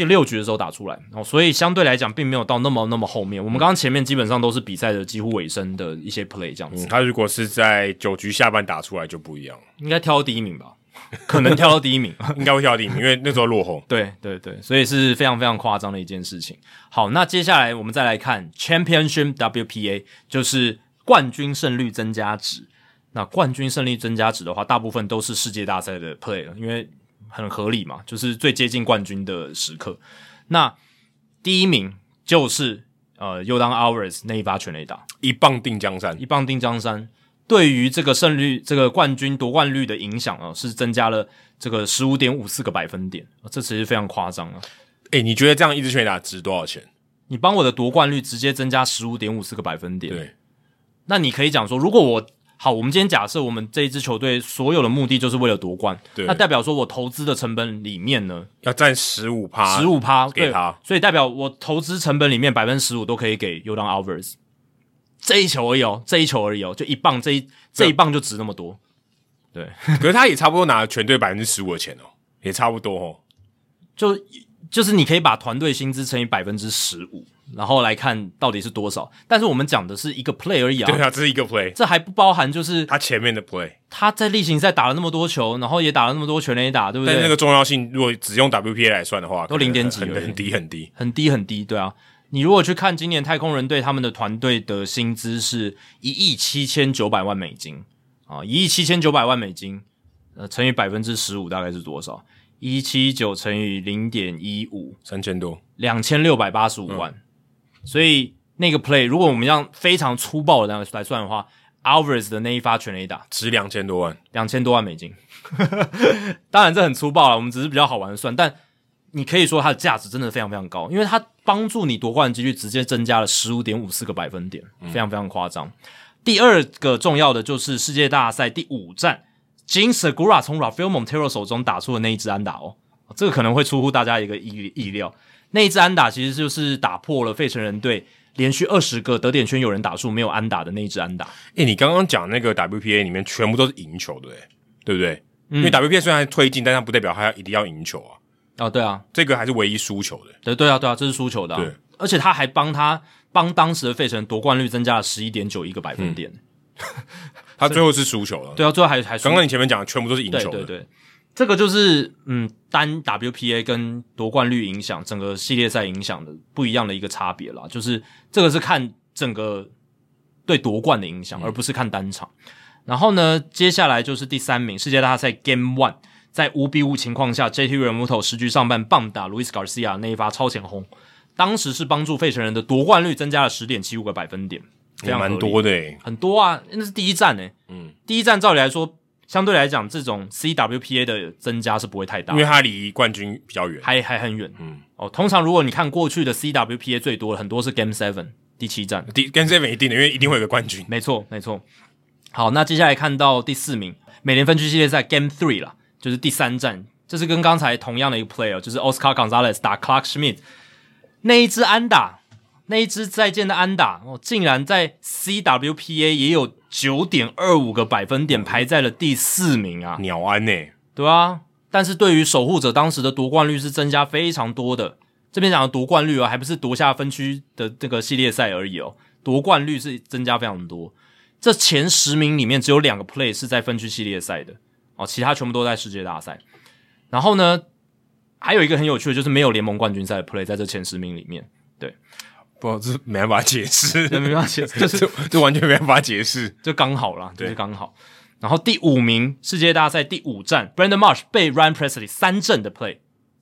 第六局的时候打出来哦，所以相对来讲并没有到那么那么后面。我们刚刚前面基本上都是比赛的几乎尾声的一些 play 这样子。嗯，他如果是在九局下半打出来就不一样，应该挑第一名吧。可能挑到第一名，应该会挑到第一名，因为那时候落后。对对对，所以是非常非常夸张的一件事情。好，那接下来我们再来看 Championship WPA，就是冠军胜率增加值。那冠军胜率增加值的话，大部分都是世界大赛的 play 了，因为很合理嘛，就是最接近冠军的时刻。那第一名就是呃，Yordan Alvarez 那一发全垒打，一棒定江山，一棒定江山。对于这个胜率、这个冠军夺冠率的影响啊，是增加了这个十五点五四个百分点，这其实非常夸张啊！诶，你觉得这样一支全垒打值多少钱？你帮我的夺冠率直接增加十五点五四个百分点，对，那你可以讲说，如果我好，我们今天假设我们这一支球队所有的目的就是为了夺冠，对，那代表说我投资的成本里面呢，要占十五趴，十五趴给他，所以代表我投资成本里面百分之十五都可以给 Yordan Alvarez。这一球而已哦，这一球而已哦，就一棒，这一这一棒就值那么多，对。可是他也差不多拿了全队百分之十五的钱哦，也差不多哦。就就是你可以把团队薪资乘以百分之十五，然后来看到底是多少。但是我们讲的是一个 play 而已啊，对啊，这是一个 play，这还不包含就是他前面的 play。他在例行赛打了那么多球，然后也打了那么多全垒打，对不对？但是那个重要性，如果只用 WPA 来算的话，都零点几，很低很低，很低很低，对啊。你如果去看今年太空人队他们的团队的薪资是一亿七千九百万美金啊，一亿七千九百万美金，呃，乘以百分之十五大概是多少？一七九乘以零点一五，三千多，两千六百八十五万。嗯、所以那个 play，如果我们让非常粗暴的来算的话，Alvarez 的那一发全垒打值两千多万，两千多万美金。当然这很粗暴了，我们只是比较好玩的算，但。你可以说它的价值真的非常非常高，因为它帮助你夺冠的几率直接增加了十五点五四个百分点，非常非常夸张。嗯、第二个重要的就是世界大赛第五战，Jean Segura 从 Rafael Montero 手中打出的那一支安打哦，这个可能会出乎大家一个意意料。那一支安打其实就是打破了费城人队连续二十个得点圈有人打数没有安打的那一支安打。诶，你刚刚讲那个 WPA 里面全部都是赢球的，诶，对不对？嗯、因为 WPA 虽然推进，但它不代表它要一定要赢球啊。哦，对啊，这个还是唯一输球的。对对啊，对啊，这是输球的、啊。对，而且他还帮他帮当时的费城夺冠率增加了十一点九一个百分点。嗯、他最后是输球了。对啊，最后还还刚刚你前面讲的全部都是赢球的。对对对，这个就是嗯，单 WPA 跟夺冠率影响整个系列赛影响的不一样的一个差别啦。就是这个是看整个对夺冠的影响，而不是看单场。然后呢，接下来就是第三名世界大赛 Game One，在五比五情况下，JT Realmuto 十局上半棒打 Luis Garcia 那一发超前轰，当时是帮助费城人的夺冠率增加了十点七五个百分点，也蛮多的诶，很多啊，那是第一站诶，嗯，第一站照理来说，相对来讲，这种 CWPA 的增加是不会太大，因为它离冠军比较远，还还很远，嗯，哦，通常如果你看过去的 CWPA 最多的很多是 Game Seven 第七站，第 Game Seven 一定的，因为一定会有个冠军，没错没错。好，那接下来看到第四名，美联分区系列赛 Game Three 啦，就是第三站，这是跟刚才同样的一个 player，就是 Oscar Gonzalez 打 Clarke Schmidt 那一支安打，那一支再见的安打，哦，竟然在 CWPA 也有九点二五个百分点，排在了第四名啊，鸟安呢？对啊，但是对于守护者当时的夺冠率是增加非常多的，这边讲的夺冠率哦，还不是夺下分区的这个系列赛而已哦，夺冠率是增加非常多。这前十名里面只有两个 play 是在分区系列赛的哦，其他全部都在世界大赛。然后呢，还有一个很有趣的，就是没有联盟冠军赛的 play 在这前十名里面。对，不，这没办法解释，没办法解释，就是这完全没办法解释，就刚好啦，就是刚好。然后第五名世界大赛第五战，Brandon Marsh 被 Ryan Presley 三振的 play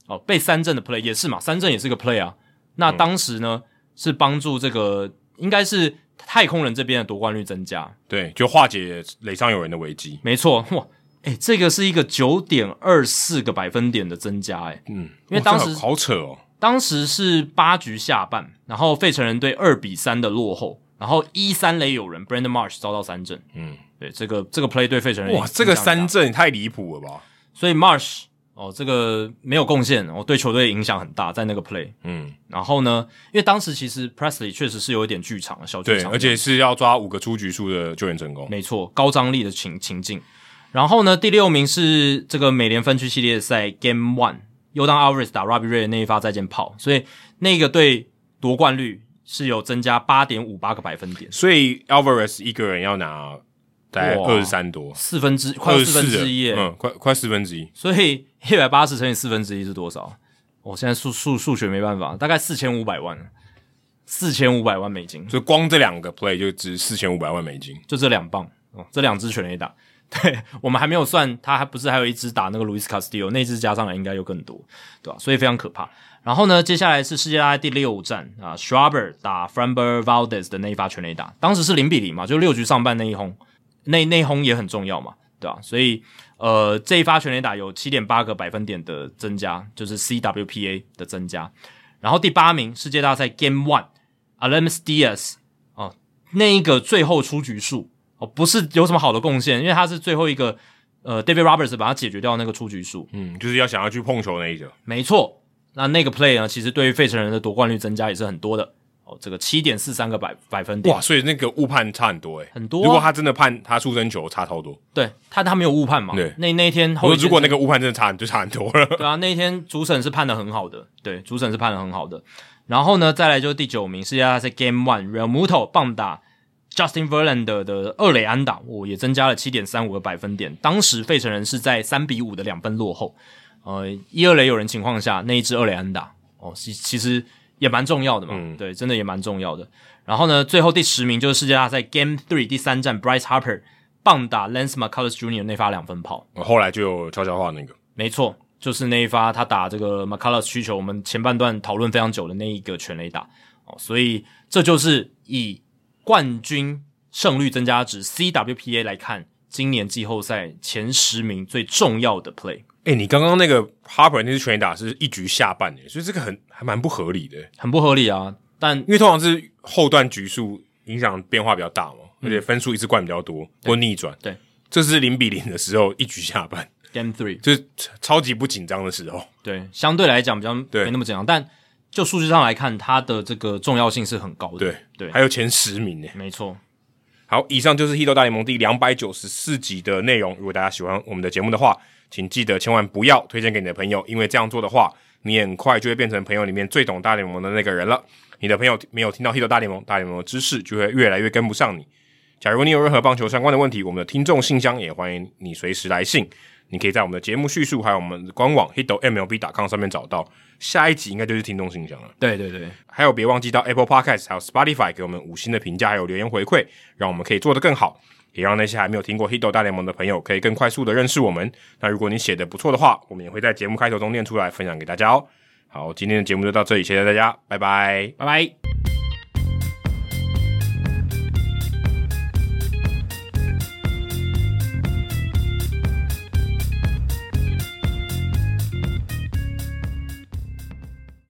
哦，被三振的 play 也是嘛，三振也是个 play 啊。那当时呢、嗯、是帮助这个应该是。太空人这边的夺冠率增加，对，就化解垒上有人的危机。没错，哇，诶、欸，这个是一个九点二四个百分点的增加，哎，嗯，因为当时好扯哦，当时是八局下半，然后费城人队二比三的落后，然后一三垒有人，Brandon Marsh 遭到三振，嗯，对，这个这个 play 对费城人哇，这个三振也太离谱了吧，所以 Marsh。哦，这个没有贡献，哦，对球队影响很大，在那个 play，嗯，然后呢，因为当时其实 Presley 确实是有一点剧场小剧场，对，而且是要抓五个出局数的救援成功，没错，高张力的情情境。然后呢，第六名是这个美联分区系列赛 Game One，又当 Alvarez 打 Robbie Ray 的那一发再见炮，所以那个对夺冠率是有增加八点五八个百分点，所以 Alvarez 一个人要拿。大概二十三多，四分之快四分之一，嗯，快快四分之一。所以一百八十乘以四分之一是多少？我、哦、现在数数数学没办法，大概四千五百万，四千五百万美金。所以光这两个 play 就值四千五百万美金，就这两棒哦，这两支全垒打。对，我们还没有算，他还不是还有一支打那个 Luis Castillo，那支加上来应该又更多，对吧？所以非常可怕。然后呢，接下来是世界大赛第六战啊，Schwarber 打 Framber Valdez 的那一发全垒打，当时是零比零嘛，就六局上半那一轰。内内轰也很重要嘛，对吧？所以，呃，这一发全垒打有七点八个百分点的增加，就是 CWPA 的增加。然后第八名世界大赛 Game One，Aledmys Diaz 哦，那一个最后出局数哦，不是有什么好的贡献，因为他是最后一个，呃，David Roberts 把他解决掉那个出局数，嗯，就是要想要去碰球那一个，没错。那那个 play 呢，其实对于费城人的夺冠率增加也是很多的。哦，这个七点四三个百百分点，哇！所以那个误判差很多诶，很多、啊。如果他真的判他出生球，差超多。对他，他没有误判嘛？对，那那一天，后天如果那个误判真的差，就差很多了。对啊，那一天主审是判的很好的，对，主审是判的很好的。然后呢，再来就是第九名，世界大赛 Game One，Realmuto 棒打 Justin Verlander 的二垒安打，我、哦、也增加了七点三五个百分点。当时费城人是在三比五的两分落后，呃，一二垒有人情况下，那一支二垒安打，哦，其其实。也蛮重要的嘛，嗯、对，真的也蛮重要的。然后呢，最后第十名就是世界大赛 Game Three 第三战，Bryce Harper 棒打 Lance McCullers Jr. 那发两分炮。后来就有悄悄话那个，没错，就是那一发他打这个 McCullers 需求，我们前半段讨论非常久的那一个全垒打哦。所以这就是以冠军胜率增加值 CWPA 来看，今年季后赛前十名最重要的 play。哎、欸，你刚刚那个 Harper 那支全垒打是一局下半诶，所以这个很还蛮不合理的，很不合理啊。但因为通常是后段局数影响变化比较大嘛，嗯、而且分数一直灌比较多或逆转。对，这是零比零的时候一局下半，Game Three 就是超级不紧张的时候。对，相对来讲比较没那么紧张，但就数据上来看，它的这个重要性是很高的。对对，还有前十名呢，没错。好，以上就是《Hito 大联盟》第两百九十四集的内容。如果大家喜欢我们的节目的话，请记得千万不要推荐给你的朋友，因为这样做的话，你很快就会变成朋友里面最懂大联盟的那个人了。你的朋友没有听到《Hito 大联盟》，大联盟的知识就会越来越跟不上你。假如你有任何棒球相关的问题，我们的听众信箱也欢迎你随时来信。你可以在我们的节目叙述还有我们的官网 hitmlb.com 上面找到。下一集应该就是听众信箱了。对对对，还有别忘记到 Apple Podcast 还有 Spotify 给我们五星的评价，还有留言回馈，让我们可以做得更好，也让那些还没有听过 Hito 大联盟的朋友可以更快速的认识我们。那如果你写的不错的话，我们也会在节目开头中念出来分享给大家哦。好，今天的节目就到这里，谢谢大家，拜拜，拜拜。